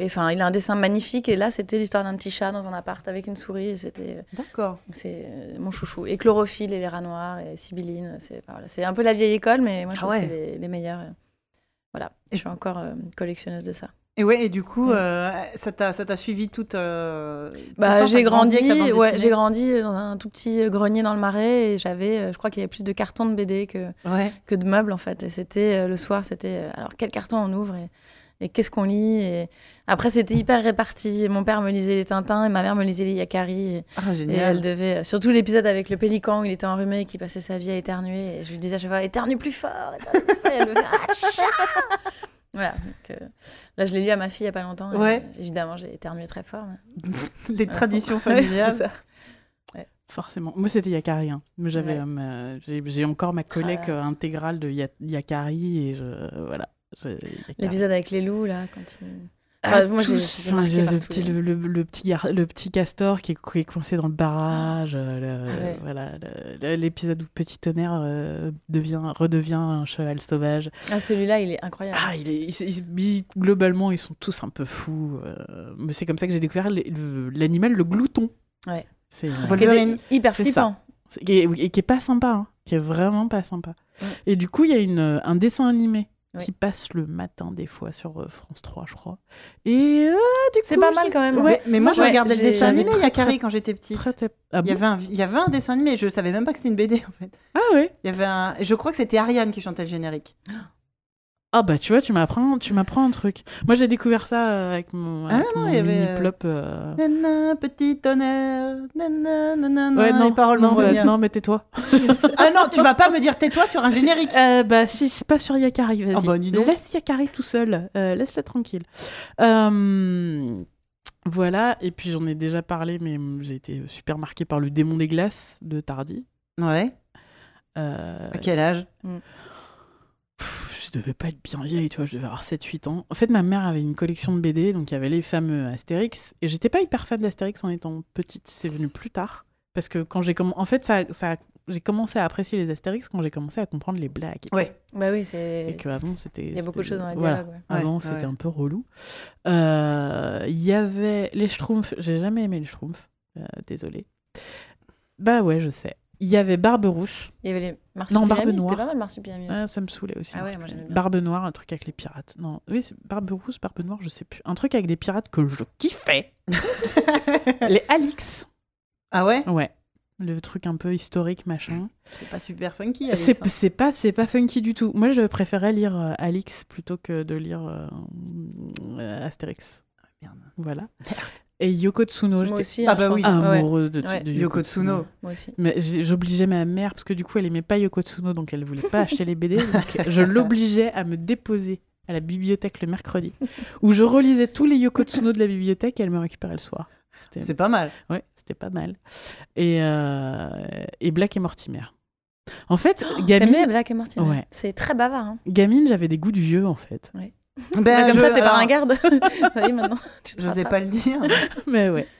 Et enfin, il a un dessin magnifique. Et là, c'était l'histoire d'un petit chat dans un appart avec une souris. Et c'était. D'accord. C'est euh, mon chouchou. Et Chlorophylle et les rats noirs et Sibylline. C'est voilà, un peu la vieille école, mais moi, je Ah trouve que c'est les, les meilleurs. euh. Voilà. Je suis encore euh, collectionneuse de ça. Et ouais, et du coup, Mm. euh, ça t'a suivi toute. euh, Bah, j'ai grandi, ouais, j'ai grandi dans un tout petit euh, grenier dans le marais et j'avais, euh, je crois qu'il y avait plus de cartons de BD que, Ouais. que de meubles en fait. Et c'était euh, le soir, c'était euh, alors quel carton on ouvre et, et qu'est-ce qu'on lit. Et après, c'était hyper réparti. Mon père me lisait les Tintins et ma mère me lisait les Yakari. Et, Ah et elle devait, euh, surtout l'épisode avec le pélican où il était enrhumé et qui passait sa vie à éternuer. Et je lui disais à chaque fois, éternue plus fort. éternue plus fort. Et elle me faisait, Ah, Voilà, donc, euh, là je l'ai lu à ma fille il y a pas longtemps. et, Ouais. euh, évidemment, j'ai éternué très fort. mais- Les traditions familiales. c'est ça. Forcément. Moi, c'était Yakari. hein. Moi, j'avais, Ouais. euh, j'ai, j'ai encore ma collègue là. euh, intégrale de Ya- Yakari et je, voilà. L'épisode avec les loups, là, quand il... Ah, Enfin, moi, j'ai- tous, j'ai enfin, marqué j'ai par le, petit, le, le- le petit gar- le petit castor qui est, qui est coincé dans le barrage. euh, Ah ouais. voilà, le- le- l'épisode où Petit Tonnerre euh, devient, redevient un cheval sauvage. Ah, celui-là, il est incroyable. Ah, il est, il- il- il- globalement, ils sont tous un peu fous. euh, mais c'est comme ça que j'ai découvert l'animal, le glouton. Ouais. C'est euh, était hyper flippant. et qui est pas sympa, hein, qui est vraiment pas sympa. Ouais. Et du coup, il y a une, un dessin animé Qui passe le matin des fois sur euh, France 3, je crois. Et euh, du C'est pas mal quand même. Ouais, Mais moi, je Ouais, regardais le dessin animé, il y a très, Carrie quand j'étais petite. très, très- Ah, Il y, bon avait un, il y avait un dessin animé, je savais même pas que c'était une BD en fait. Ah ouais Il y avait un... Je crois que c'était Ariane qui chantait le générique. Ah bah tu vois, tu m'apprends, tu m'apprends un truc. Moi j'ai découvert ça euh, avec mon, Ah avec non, mon il y avait, mini euh, plop. euh. Nana, petit tonnerre, nana, nana, Ouais, non, les paroles non, bah, non, mais tais-toi. Ah non, tu vas pas me dire tais-toi sur un générique. Euh, bah si, c'est pas sur Yakari, vas-y. Ah bah. Laisse Yakari tout seul, euh, laisse-le tranquille. Euh, Voilà, et puis j'en ai déjà parlé, mais hum, j'ai été super marquée par le démon des glaces de Tardy. Ouais. Euh, À quel âge? Je devais pas être bien vieille, tu vois, je devais avoir 7-8 ans. En fait, ma mère avait une collection de BD, donc il y avait les fameux Astérix, et j'étais pas hyper fan d'Astérix en étant petite, c'est venu plus tard. Parce que quand j'ai commencé. En fait, ça, ça... j'ai commencé à apprécier les Astérix quand j'ai commencé à comprendre les blagues. Ouais. Bah oui, Et c'est. qu'avant, c'était. Il y a beaucoup de choses dans les voilà. dialogues. ouais. Avant, Ouais, c'était ouais. un peu relou. Euh, Il y avait les Schtroumpfs. J'ai jamais aimé les Schtroumpfs. Euh, désolé. Bah ouais, je sais. Il y avait Barbe Rousse. Il y avait les Non. Barbe C'était Noire. pas mal marsupiami aussi. Ah, ça me saoulait aussi. Ah ouais, Barbe- moi, j'aimais bien. Barbe Noire, un truc avec les pirates. Non, oui, c'est Barbe Rousse, Barbe Noire, je sais plus. Un truc avec des pirates que je kiffais. les Alix. Ah ouais? Ouais. Le truc un peu historique, machin. C'est pas super funky. C'est hein. c'est pas, c'est pas funky du tout. Moi, je préférais lire euh, Alix plutôt que de lire euh, euh, Astérix. Merde. Voilà. Et Yoko Tsuno, Moi aussi. Ah hein, bah je oui. Ouais, ouais. amoureuse de, Ouais. de Yoko Tsuno. Moi aussi. Mais j'obligeais ma mère, parce que du coup, elle aimait pas Yoko Tsuno, donc elle voulait pas acheter les BD. Donc je l'obligeais à me déposer à la bibliothèque le mercredi, où je relisais tous les Yoko Tsuno de la bibliothèque et elle me récupérait le soir. C'était C'est pas mal. ouais, c'était pas mal. Et, euh, et Black et Mortimer. En fait, gamine, T'aimais Black et Mortimer? Ouais. C'est très bavard. Hein. gamine j'avais des goûts de vieux, en fait. Ben, comme je- ça, t'es pas alors, un garde. oui, maintenant. Tu te Je sais rattrapes. pas le dire. Mais ouais.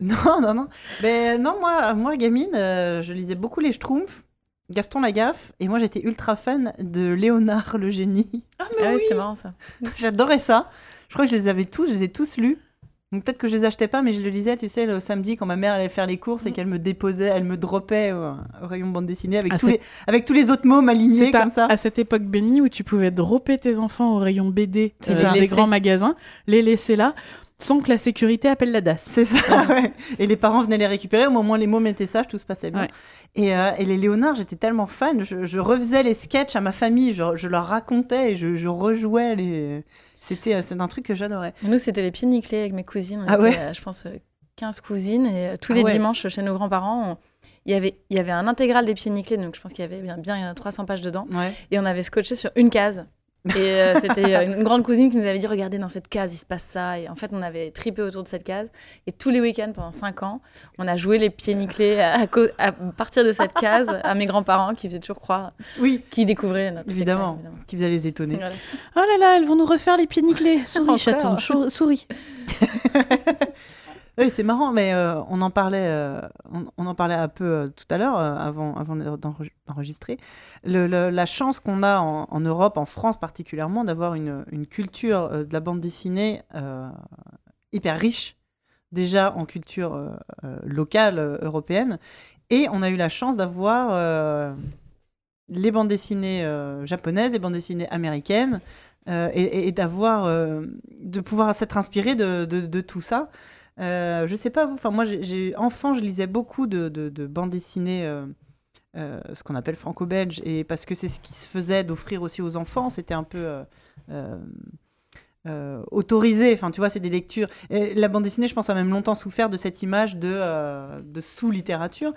Non, non, non. Mais non, moi, moi gamine, euh, je lisais beaucoup les Schtroumpfs, Gaston Lagaffe, et moi j'étais ultra fan de Léonard le génie. Ah, Ah oui, c'était marrant ça. J'adorais ça. Je crois que je les avais tous, je les ai tous lus. Donc peut-être que je les achetais pas, mais je le lisais, tu sais, le samedi quand ma mère allait faire les courses et Mm. qu'elle me déposait, elle me dropait au, au rayon bande dessinée avec, tous les, avec tous les autres mômes alignés à, comme ça. à cette époque bénie où tu pouvais dropper tes enfants au rayon BD euh, ça. des grands magasins, les laisser là, sans que la sécurité appelle la DAS. C'est ça, ouais. Et les parents venaient les récupérer, au moment où les mômes étaient sages, tout se passait bien. Ouais. Et, euh, et les Léonard, j'étais tellement fan, je, je refaisais les sketchs à ma famille, je, je leur racontais et je, je rejouais les... C'était euh, c'est un truc que j'adorais. Nous, c'était les pieds nickelés avec mes cousines. On Ah était, ouais euh, je pense, euh, 15 cousines. Et euh, tous Ah les ouais. dimanches, chez nos grands-parents, il y avait, il y avait un intégral des pieds nickelés. Donc, je pense qu'il y avait bien, bien 300 pages dedans. Ouais. Et on avait scotché sur une case. Et euh, c'était euh, une grande cousine qui nous avait dit Regardez, dans cette case, il se passe ça. Et en fait, on avait tripé autour de cette case. Et tous les week-ends, pendant 5 ans, on a joué les pieds nickelés à, à partir de cette case à mes grands-parents qui faisaient toujours croire Oui, qu'ils découvraient notre évidemment, spectacle, qui faisait les étonner. Voilà. Oh là là, elles vont nous refaire les pieds nickelés. Souris, chaton, souris. Oui, c'est marrant, mais euh, on en parlait, euh, on, en parlait un peu euh, tout à l'heure, avant, avant d'enre- d'enregistrer. La chance qu'on a en, Europe, en France particulièrement, d'avoir une, culture de la bande dessinée hyper riche, déjà en culture locale européenne, et on a eu la chance d'avoir les bandes dessinées japonaises, les bandes dessinées américaines, et, d'avoir, de pouvoir s'être inspiré de tout ça. Euh, je sais pas vous, enfin moi j'ai- enfant je lisais beaucoup de, de, de bandes dessinées, euh, euh, ce qu'on appelle franco-belge, et parce que c'est ce qui se faisait d'offrir aussi aux enfants, c'était un peu euh, autorisé. Enfin tu vois, c'est des lectures. Et la bande dessinée, je pense, a même longtemps souffert de cette image de, euh, de sous-littérature.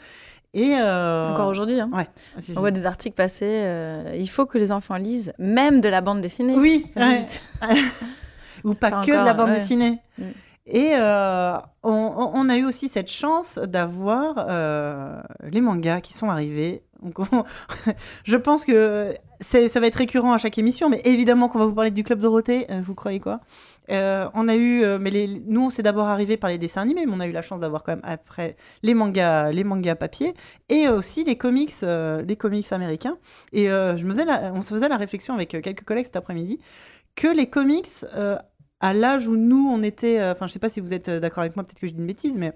Et euh, Encore aujourd'hui. hein. Ouais. On voit des articles passer. il faut que les enfants lisent, même de la bande dessinée. Oui. Ouais. ou pas, Pas que de la bande ouais. dessinée. Mm. Et euh, on, a eu aussi cette chance d'avoir euh, les mangas qui sont arrivés. Donc on- je pense que ça va être récurrent à chaque émission, mais évidemment qu'on va vous parler du Club Dorothée, euh, vous croyez quoi? On a eu, mais nous on s'est d'abord arrivé par les dessins animés, mais on a eu la chance d'avoir quand même après les mangas, les mangas papier et aussi les comics, les comics américains. Et je me faisais on se faisait la réflexion avec quelques collègues cet après-midi que les comics, à l'âge où nous, on était, euh, enfin, je sais pas si vous êtes euh, d'accord avec moi, peut-être que je dis une bêtise, mais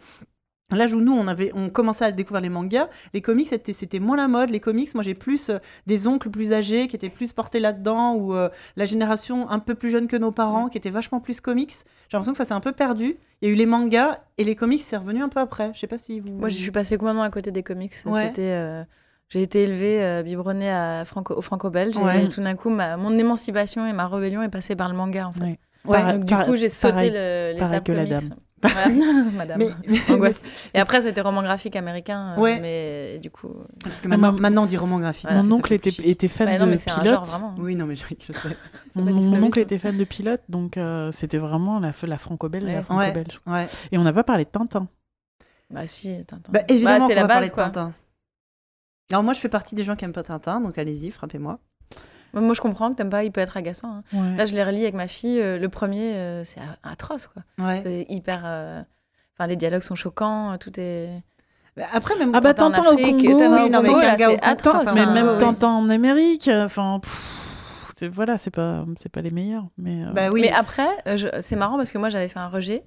L'âge où nous, on, avait, on commençait à découvrir les mangas, les comics, c'était, c'était moins la mode. Les comics, moi, j'ai plus euh, des oncles plus âgés qui étaient plus portés là-dedans, ou euh, la génération un peu plus jeune que nos parents qui était vachement plus comics. J'ai l'impression que ça s'est un peu perdu. Il y a eu les mangas et les comics, c'est revenu un peu après. Je sais pas si vous. Moi, je suis passée complètement à côté des comics. Ouais. C'était. euh, J'ai été élevée, euh, biberonnée à franco, au franco-belge. Ouais. Et tout d'un coup, ma, mon émancipation et ma rébellion est passée par le manga, en fait. Ouais. Donc, du coup, j'ai sauté l'étape que la dame. Voilà, madame. Mais, Et après, c'était roman graphique américain. euh, Ouais. Mais du coup. parce que maintenant, Ah, maintenant on dit roman graphique. Voilà, Mon oncle était, fan Bah non, de mais c'est un genre pilote. vraiment. Oui, non, mais je, je sais. Mon, oncle était fan de pilote, donc euh, c'était vraiment la, la franco-belge Ouais. franco-belge. Ouais. Et on n'a pas parlé de Tintin. Bah si, Tintin. Bah, évidemment, c'est qu'on la va parler base, de. Tintin. Alors, moi, je fais partie des gens qui aiment pas Tintin, donc allez-y, frappez-moi. Moi, je comprends que t'aimes pas, il peut être agaçant. hein. Ouais. Là, je l'ai relis avec ma fille. euh, le premier, euh, c'est atroce, quoi. Ouais. C'est hyper. euh, Enfin, les dialogues sont choquants, tout est. Bah, Après, même Ah bah Tintin au Afrique, Congo, oui, non, mais Congo, là, Kanga au c'est atroce. Mais hein. même oui. Tintin en Amérique, enfin, voilà, c'est pas, c'est pas les meilleurs. Mais euh, Bah oui. Mais après, je- c'est marrant parce que moi, j'avais fait un rejet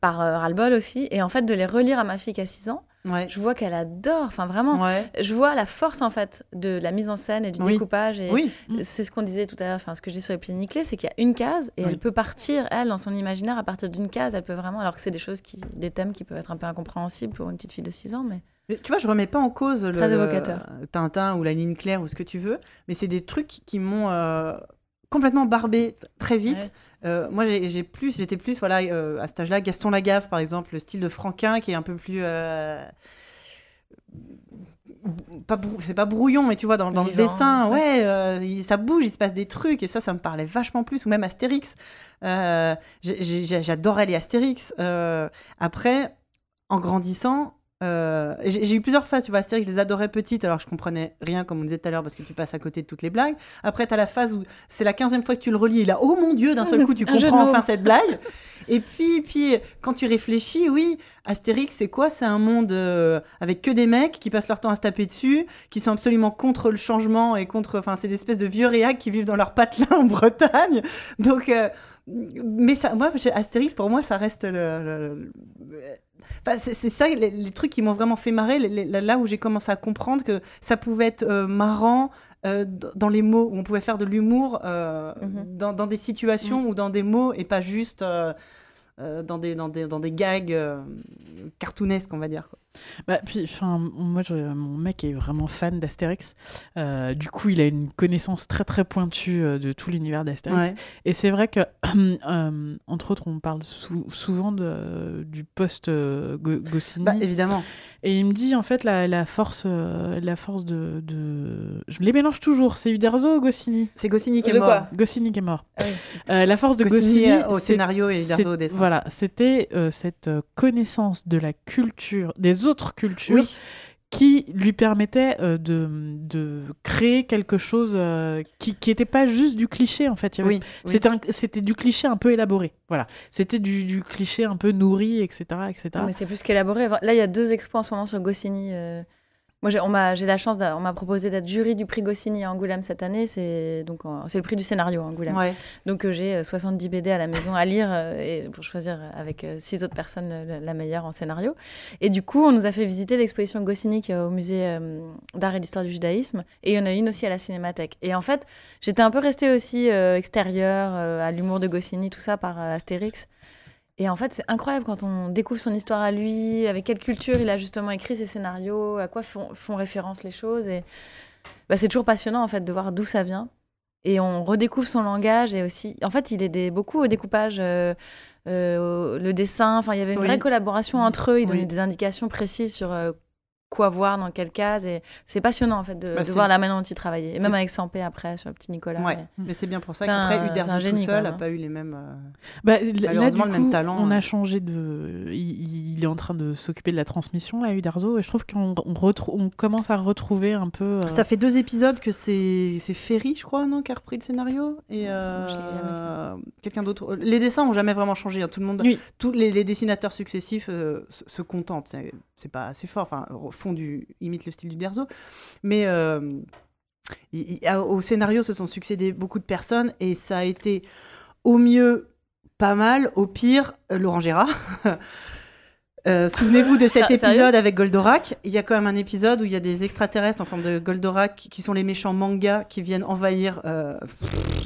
par euh, ras-le-bol aussi. Et en fait, de les relire à ma fille qui a 6 ans, Ouais. je vois qu'elle adore. Enfin, vraiment. Ouais. Je vois la force, en fait, de la mise en scène et du Oui. découpage. Et Oui. C'est ce qu'on disait tout à l'heure, enfin ce que je dis sur les plis nickelés, c'est qu'il y a une case et Oui. elle peut partir, elle, dans son imaginaire, à partir d'une case, elle peut vraiment, alors que c'est des choses qui, des thèmes qui peuvent être un peu incompréhensibles pour une petite fille de 6 ans, mais Mais Tu vois, je remets pas en cause le, Très évocateur. le Tintin ou la ligne claire ou ce que tu veux, mais c'est des trucs qui m'ont euh, complètement barbé très vite. Ouais. Euh, moi, j'ai plus, j'étais plus, voilà, euh, à cet âge-là, Gaston Lagaffe, par exemple, le style de Franquin qui est un peu plus. euh, pas c'est pas brouillon, mais tu vois, dans, dans le dessin, ouais. ça bouge, il se passe des trucs, et ça, ça me parlait vachement plus, ou même Astérix. J'adorais les Astérix. Après, en grandissant, euh, j'ai eu plusieurs phases, tu vois, Astérix, je les adorais petites, alors je comprenais rien, comme on disait tout à l'heure, parce que tu passes à côté de toutes les blagues. Après, tu as la phase où c'est la quinzième fois que tu le relis, et là, oh mon Dieu, d'un seul coup, tu comprends enfin cette blague. Et puis, puis, quand tu réfléchis, oui, Astérix, c'est quoi? C'est un monde euh, avec que des mecs qui passent leur temps à se taper dessus, qui sont absolument contre le changement et contre. Enfin, c'est des espèces de vieux réacs qui vivent dans leur patelin en Bretagne. Donc, euh, mais ça, moi, Astérix, pour moi, ça reste le. le- le- Enfin, c'est ça, les, les trucs qui m'ont vraiment fait marrer, les- les- là où j'ai commencé à comprendre que ça pouvait être euh, marrant euh, dans les mots, où on pouvait faire de l'humour euh, Mhm. dans, dans des situations ou dans des mots et pas juste euh, dans, des, dans, des, dans des gags euh, cartoonesques, on va dire. Quoi. Bah, puis, enfin, moi, je- mon mec est vraiment fan d'Astérix. Euh, du coup, il a une connaissance très très pointue de tout l'univers d'Astérix. Ouais. Et c'est vrai que, entre autres, on parle sou- souvent de, du post euh, Go- Goscinny. Bah, évidemment. Et il me dit en fait la, la force, euh, la force de, de- Je les mélange toujours. C'est Uderzo ou Goscinny? C'est Goscinny qui est mort. Goscinny qui est mort. Ah oui. Euh, la force de Goscinny Goscinny, euh, au scénario et Uderzo au dessin. Voilà, c'était euh, cette connaissance de la culture, des autres cultures, Oui, qui lui permettait euh, de, de créer quelque chose euh, qui n'était pas juste du cliché en fait. Oui. C'était du cliché un peu élaboré. Voilà, c'était du, du cliché un peu nourri, etc., etc. Non, mais c'est plus qu'élaboré. Là, il y a deux expos en ce moment sur Goscinny. euh. Moi, j'ai, on m'a, j'ai la chance, on m'a proposé d'être jury du prix Goscinny à Angoulême cette année. C'est, donc, c'est le prix du scénario à Angoulême. Ouais. Donc, euh, j'ai euh, 70 BD à la maison à lire euh, et pour choisir euh, avec euh, six autres personnes euh, la, la meilleure en scénario. Et du coup, on nous a fait visiter l'exposition Goscinny qui est au musée euh, d'art et d'histoire du judaïsme. Et il y en a une aussi à la Cinémathèque. Et en fait, j'étais un peu restée aussi euh, extérieure euh, à l'humour de Goscinny, tout ça par euh, Astérix. Et en fait, c'est incroyable quand on découvre son histoire à lui, avec quelle culture il a justement écrit ses scénarios, à quoi font, font référence les choses. Et bah, c'est toujours passionnant en fait de voir d'où ça vient. Et on redécouvre son langage et aussi, en fait, il aidait beaucoup au découpage, euh, euh, le dessin. Enfin, il y avait une Oui. vraie collaboration entre eux. Il donnait Oui. des indications précises sur euh, quoi voir dans quelle case. Et c'est passionnant en fait de, Bah, de voir la manière dont il travaillait. Et même avec Sampé après sur le petit Nicolas. Ouais. Et- Mais c'est bien pour ça qu'après, Uderzo tout génie, seul n'a pas eu les mêmes. euh, Bah, là, du le même coup, talent, on hein. a changé de. Il, il est en train de s'occuper de la transmission, là, Uderzo, et je trouve qu'on on commence à retrouver un peu. euh, Ça fait deux épisodes que c'est c'est Ferry, je crois, non, qui a repris le scénario et euh, quelqu'un d'autre. Les dessins ont jamais vraiment changé. hein. Tout le monde, Oui. tous les, les dessinateurs successifs euh, se, se contentent. C'est- pas assez fort. Enfin, font du imite le style du Derzo, mais euh, il- il- au scénario se sont succédés beaucoup de personnes et ça a été au mieux pas mal, au pire euh, Laurent Gérard. Euh, Souvenez-vous de cet épisode avec Goldorak. Il y a quand même un épisode où il y a des extraterrestres en forme de Goldorak qui sont les méchants mangas qui viennent envahir. euh,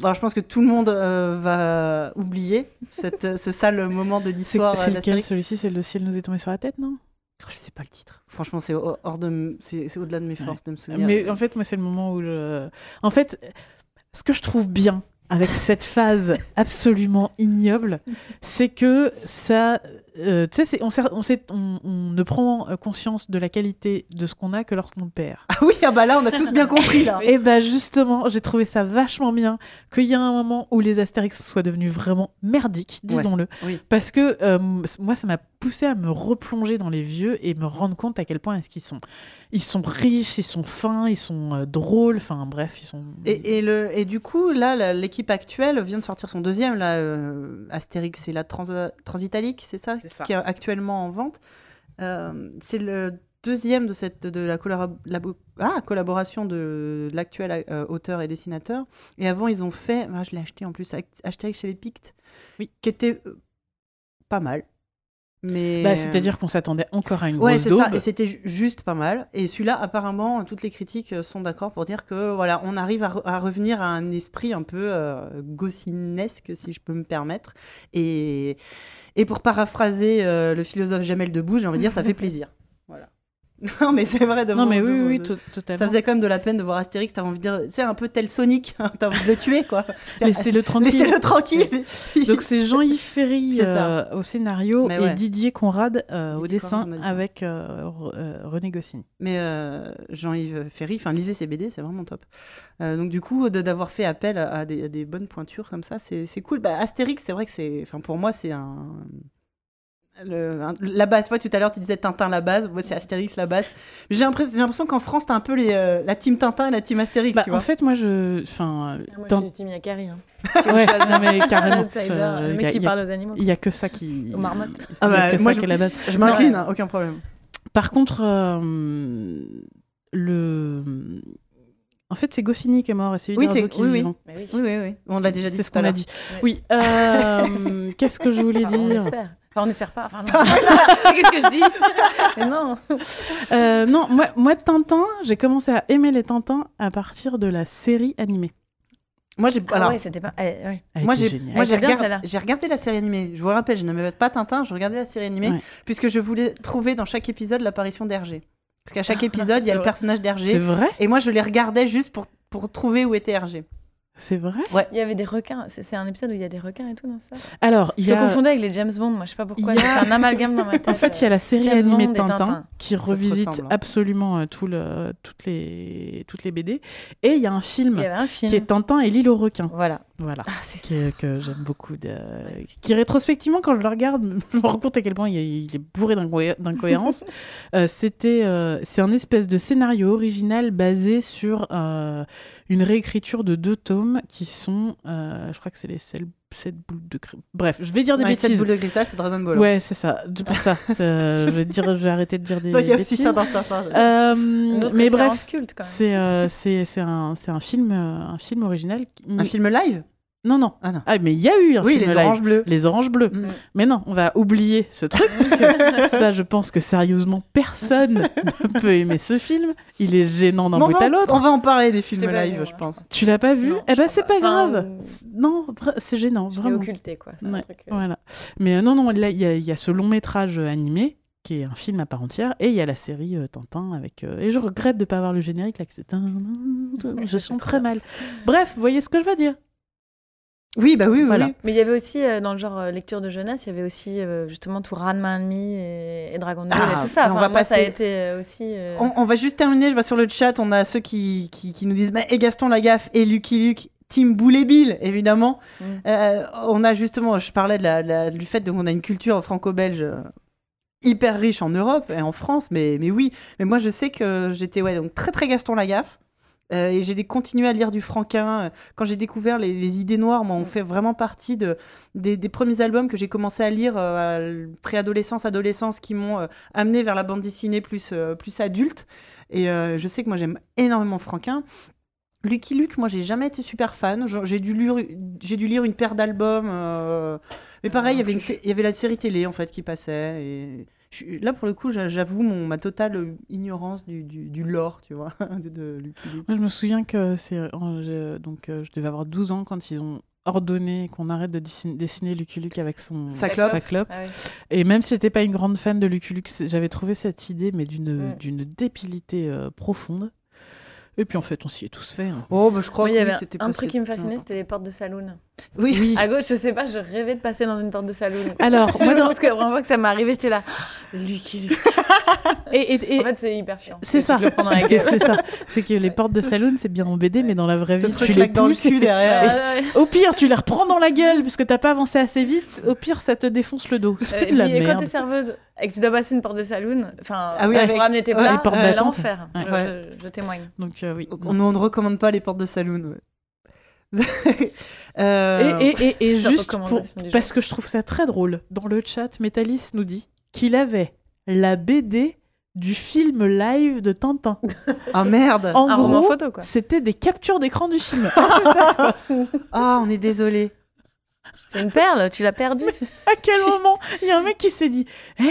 alors, je pense que tout le monde euh, va oublier cette, ce sale moment de l'histoire c'est lequel celui-ci C'est le ciel nous est tombé sur la tête, non? Je sais pas le titre. Franchement, c'est hors de, c'est au-delà de mes forces de me souvenir. Mais en fait, moi, c'est le moment où je. En fait, ce que je trouve bien avec cette phase absolument ignoble, c'est que ça. Euh, tu sais, on, sait- on, sait- on- on ne prend conscience de la qualité de ce qu'on a que lorsqu'on le perd. Ah oui, ah bah là, on a tous bien compris là. Et bah justement, j'ai trouvé ça vachement bien qu'il y a un moment où les Astérix soient devenus vraiment merdiques, disons-le. oui. Parce que euh, moi, ça m'a poussé à me replonger dans les vieux et me rendre compte à quel point est-ce qu'ils sont. Ils sont riches, ils sont fins, ils sont euh, drôles, enfin bref, ils sont. Et, et le, et du coup, là, l'équipe actuelle vient de sortir son deuxième, là, euh, Astérix, c'est la Trans- Transitalique, C'est ça? Qui est actuellement en vente. Euh, c'est le deuxième de, cette, de la, collab- la bo- ah, collaboration de, de l'actuel euh, auteur et dessinateur. Et avant, ils ont fait, ah, je l'ai acheté en plus, Astérix chez les Pictes, Oui. qui était euh, pas mal. Mais... Bah, C'est-à-dire qu'on s'attendait encore à une Ouais, grosse c'est ça. daube. Et c'était ju- juste pas mal. Et celui-là, apparemment, toutes les critiques sont d'accord pour dire que voilà, on arrive à, re- à revenir à un esprit un peu euh, gossinesque, si je peux me permettre. Et, et pour paraphraser euh, le philosophe Jamel Debbouze, j'ai envie de dire, ça fait plaisir. Non, mais c'est vrai. De Non, mais oui, de- oui, de- totalement. Ça faisait quand même de la peine de voir Astérix. T'as envie de dire, c'est un peu tel Sonic. hein, T'as envie de le tuer, quoi. Laissez-le tranquille. Laissez-le tranquille. Donc c'est Jean-Yves Ferry euh, au scénario Mais et ouais. Didier Conrad euh, au dessin Conrad, avec euh, Re- René Goscinny. Mais Jean-Yves Ferry, enfin lisez ses BD, c'est vraiment top. Donc du coup, d'avoir fait appel à, des, à des bonnes pointures comme ça, c'est c'est cool. Bah, Astérix, c'est vrai que c'est, enfin pour moi, c'est un, le- la base. Tu vois, tout à l'heure, tu disais Tintin la base. Moi, c'est Astérix la base. J'ai l'impression, qu'en France, t'as un peu les, euh, la team Tintin et la team Astérix, Bah, tu en fait, moi, je. Enfin, euh, Ah, Moi, dans- je suis team Yakari. Hein. Ouais, non, mais carrément. Euh, le y a- mec qui parle aux animaux. Il y a que ça qui. Aux marmottes. Ah bah, moi, je- la base. Je m'incline, Non. hein, aucun problème. Par contre, euh, le. En fait, c'est Goscinny qui est mort et c'est Oui, Uderzo c'est- qui oui, est oui. vivant. Oui. Oui, oui, oui. On l'a déjà dit. C'est ce qu'on a dit. Oui. euh, Qu'est-ce que je voulais dire? Enfin, on espère pas. Enfin. Qu'est-ce que je dis Mais non. Euh, non, moi, moi, Tintin, j'ai commencé à aimer les Tintins à partir de la série animée. Moi, j'ai. Ah ouais, c'était pas. eh, ouais. Elle Moi, était j'ai géniale. moi, Elle j'ai était bien, regard- celle-là. j'ai regardé la série animée. Je vous rappelle, je n'aimais pas Tintin, je regardais la série animée Ouais. puisque je voulais trouver dans chaque épisode l'apparition d'Hergé. Parce qu'à chaque épisode, il y a C'est le vrai. personnage C'est d'Hergé. vrai? Et moi, je les regardais juste pour, pour trouver où était Hergé. C'est vrai? Il y avait des requins. C'est un épisode où il y a des requins et tout, non ça Alors, il Je y le a... confondais avec les James Bond. Moi, je sais pas pourquoi. Il y a- C'est un amalgame dans ma tête. En fait, il y a la série James animée Tintin, Tintin. qui Ça revisite ressemble, hein. absolument euh, tout le, toutes, les, toutes les BD. Et il y a un film Il y avait un film. qui est Tintin et l'île aux requins. Voilà. Voilà. Ah, que j'aime beaucoup. De... Qui rétrospectivement, quand je le regarde, je me rends compte à quel point il, est- bourré d'incohé- d'incohérences. Euh, C'était, euh, c'est un espèce de scénario original basé sur euh, une réécriture de deux tomes qui sont, je crois que c'est les sept, sept boules de cri- Bref, je vais dire des Ouais, cette bêtises. boule de cristal, c'est Dragon Ball. hein. Ouais, c'est ça. C'est pour ça. Euh, je vais dire, je vais arrêter de dire des Donc, il y a aussi bêtises. ça dans Tintin. Euh, Une autre mais bref, c'est euh, c'est un, un film euh, un film original. Un film live? Non non. Ah non. Ah mais il y a eu un Oui, film les live. oranges bleus. Les oranges bleues. Mm. Mais non, on va oublier ce truc parce que ça, je pense que sérieusement personne ne peut aimer ce film. Il est gênant d'un bout à l'autre. on va en parler des films live, vu, je pense. Tu l'as pas vu Non, Eh ben c'est pas. grave. Non, c'est gênant, Je vraiment. occulté, quoi. Un truc, euh, Voilà. Mais euh, non, non, là, il y, a- il y a ce long métrage euh, animé qui est un film à part entière, et il y a la série euh, Tintin avec. euh, et je regrette de pas avoir le générique là. Que c'est... Je sens très mal. Bref, vous voyez ce que je veux dire Oui, bah oui, oui, Voilà. oui. Mais il y avait aussi, euh, dans le genre euh, lecture de jeunesse, il y avait aussi euh, justement tout Ranma Enemy et, et Dragon Ball Ah, et tout ça. on va moi, ça a passer- été euh, aussi. euh, On, on va juste terminer, je vois sur le chat, on a ceux qui, qui, qui nous disent bah, et Gaston Lagaffe et Lucky Luke, Team Boulet Bill, évidemment. Mm. Euh, on a justement, je parlais de la, la- du fait qu'on a une culture franco-belge hyper riche en Europe et en France, mais, mais oui. Mais moi, je sais que j'étais ouais, donc très très Gaston Lagaffe. Euh, et j'ai continué à lire du Franquin. Euh, Quand j'ai découvert les, les idées noires, moi, on fait vraiment partie de, des, des premiers albums que j'ai commencé à lire euh, à préadolescence, adolescence, qui m'ont euh, amené vers la bande dessinée plus, plus adulte. Et je sais que moi, j'aime énormément Franquin. Lucky Luke, moi, j'ai jamais été super fan. J'ai dû, lire- j'ai dû lire une paire d'albums. euh, Mais pareil, il y avait une il y avait la série télé, en fait, qui passait. Et, Je là, pour le coup, j'a- j'avoue mon, ma totale ignorance du, du, du lore, tu vois, de, de Lucky Luke. Moi, je me souviens que c'est euh, je- donc euh, je devais avoir 12 ans quand ils ont ordonné qu'on arrête de dessiner, dessiner Lucky Luke avec son Sa clope. sa clope. Ah oui. Et même si j'étais pas une grande fan de Lucky Luke, j'avais trouvé cette idée mais d'une d'une débilité euh, profonde. Et puis en fait, on s'y est tous fait. hein. Oh, bah, je crois y que avait oui, un- c'était un truc qui me fascinait, c'était les portes de saloon. Oui, Oui. À gauche, je sais pas, je rêvais de passer dans une porte de saloon. Alors, moi, je dans- pense que la première fois que ça m'est arrivé, j'étais là. Lucky Luke. et, et- et- En fait, c'est hyper chiant. c'est Et ça, te le prends dans la gueule. c'est ça. C'est que les portes de saloon, c'est bien en BD, mais dans la vraie vie, tu les le pousses. et- derrière. Ouais, ouais, ouais. Au pire, tu les reprends dans la gueule puisque t'as pas avancé assez vite. Au pire, ça te défonce le dos. Euh, C'est et puis, quand merde. t'es serveuse et que tu dois passer une porte de saloon, enfin, Ah oui, pour avec- ramener tes ouais, plats, c'est d'attente. l'enfer. Ouais. Je, Ouais. je- je témoigne. Donc euh, oui. Donc, on, on ne recommande pas les portes de saloon. Euh, Et, et, et, et La juste pour, parce que je trouve ça très drôle, dans le chat, Metalis nous dit qu'il avait la BD du film live de Tintin. Ah merde En Un gros, photo, quoi. c'était des captures d'écran du film. Ah, c'est ça. Ah, on est désolé. C'est une perle, tu l'as perdu. À quel moment il y a un mec qui s'est dit Eh,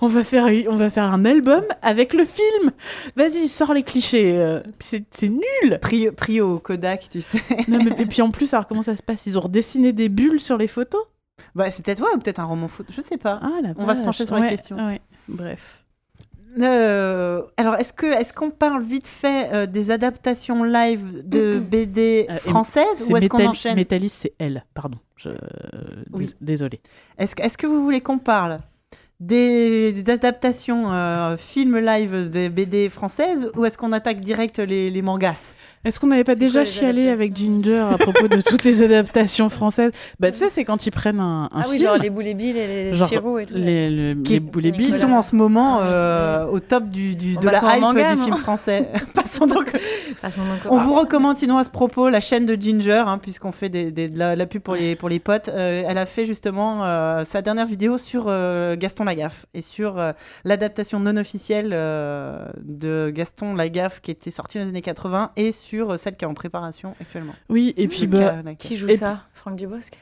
on va faire, on va faire un album avec le film. Vas-y, sors les clichés. euh, C'est nul. Pris, pris au Kodak, tu sais. Non, mais- et puis en plus, alors comment ça se passe? Ils ont redessiné des bulles sur les photos? Bah, c'est peut-être ouais, ou peut-être un roman photo, je sais pas. Ah, On va se pencher sur la question. ouais. Bref. Euh, alors, est-ce que est-ce qu'on parle vite fait euh, des adaptations live de BD Euh, françaises C'est ou est-ce qu'on Métal- enchaîne? Métalis, c'est elle. Pardon. Je... Oui. dés- Désolée. Est-ce que, est-ce que vous voulez qu'on parle? Des, des adaptations euh, films live des BD françaises ou est-ce qu'on attaque direct les, les mangas? Est-ce qu'on n'avait pas déjà quoi les chialé avec Ginger à propos de toutes les adaptations françaises? Bah, tu sais, c'est quand ils prennent un, un Ah oui, genre les boules et billes et les Genre, et tout. les, le- Qui- les boules et qui qui billes. sont en ce moment Ah, euh, au top du, du- de la hype manga, du film français. Passons donc Passons donc On vous recommande sinon à ce propos la chaîne de Ginger, hein, puisqu'on fait des, des- de la, la pub pour les, pour les potes. Euh, elle a fait justement euh, sa dernière vidéo sur euh, Gaston Lagaffe et sur euh, l'adaptation non officielle euh, de Gaston Lagaffe qui était sortie dans les années 80 et sur euh, celle qui est en préparation actuellement. Oui, et puis bah. Qui joue Et ça Franck Dubosc?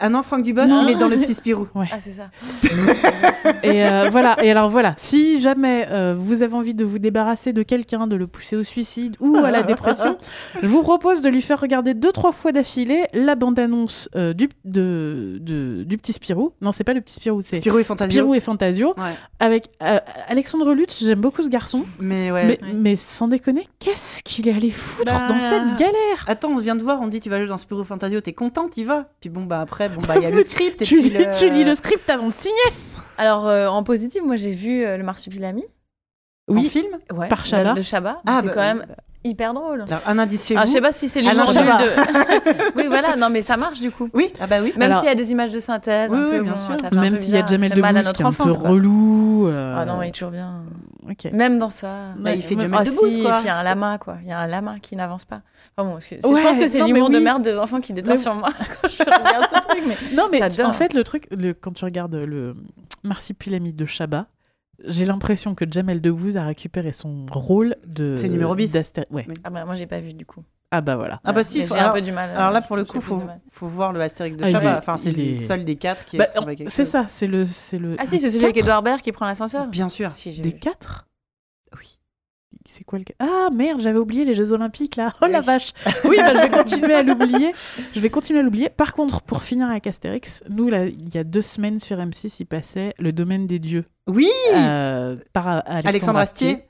Ah non, Franck Dubosc, Non. il est dans le petit Spirou. Ah, c'est ça. Et euh, voilà. Et alors voilà, si jamais euh, vous avez envie de vous débarrasser de quelqu'un, de le pousser au suicide ou à la dépression, je vous propose de lui faire regarder deux trois fois d'affilée la bande-annonce euh, du, de, de- du petit Spirou. Non, c'est pas le petit Spirou, c'est Spirou et Fantasio. Spirou et Fantasio. Ouais. Avec euh, Alexandre Lutz, j'aime beaucoup ce garçon. Mais ouais. mais, Ouais. mais sans déconner, qu'est-ce qu'il est allé foutre Bah, dans cette galère? Attends, on vient de voir, on dit tu vas jouer dans Spirou Fantasio, t'es contente, y vas? Puis bon bah après, bon bah il y a le script et tu, puis lis, le- tu lis le script avant de signer Alors, euh, en positif, moi j'ai vu euh, le Marsupilami. en Oui, film? Ouais, Par Chabat. De Chabat. Ah, c'est bah, quand même bah, hyper drôle. alors, un indice chez Ah, vous. je sais pas si c'est l'humour nul de. oui, voilà, non, mais ça marche du coup. Oui, ah bah oui. Même s'il y a des images de synthèse, Oui, un oui, peu, bien bon, sûr. ça fait même peu s'il y a Jamel fait mal à Debbouze qui notre est un peu enfance. quoi. relou. euh, Ah non, il est toujours bien. ok. Même dans ça. Bah, il fait Jamel Ah Debbouze, si, et quoi. puis il y a un lama, quoi. Il y a un lama qui n'avance pas. Enfin bon, Ouais, je pense que c'est l'humour de oui. merde des enfants qui Mais- sur moi quand je regarde ce truc. Mais... Non, mais J'adore. en fait, le truc, quand tu regardes le Marsipilami de Chabat, j'ai l'impression que Jamel Debbouze a récupéré son rôle de. C'est numéro bis. d'Astér- Ouais. Oui. Ah bah moi j'ai pas vu du coup. Ah bah voilà. Ah bah si, j'ai alors- un peu du mal. euh, Alors là, pour le coup, faut, faut voir le Astérix de Ah, Chabat. est- Enfin, c'est le est- seul des quatre qui Bah, quelque c'est ça, c'est le, c'est le. Ah si, c'est celui avec Edouard Baird qui prend l'ascenseur. Bien sûr. Si, j'ai Des vu. quatre? C'est quoi le Ah merde, j'avais oublié les Jeux Olympiques là. Oh la vache. Oui, bah, je vais continuer à l'oublier. Je vais continuer à l'oublier. Par contre, pour finir avec Astérix, nous là, il y a deux semaines sur M6, il passait le domaine des dieux Oui, euh, par euh, Alexandre, Alexandre Astier. Astier.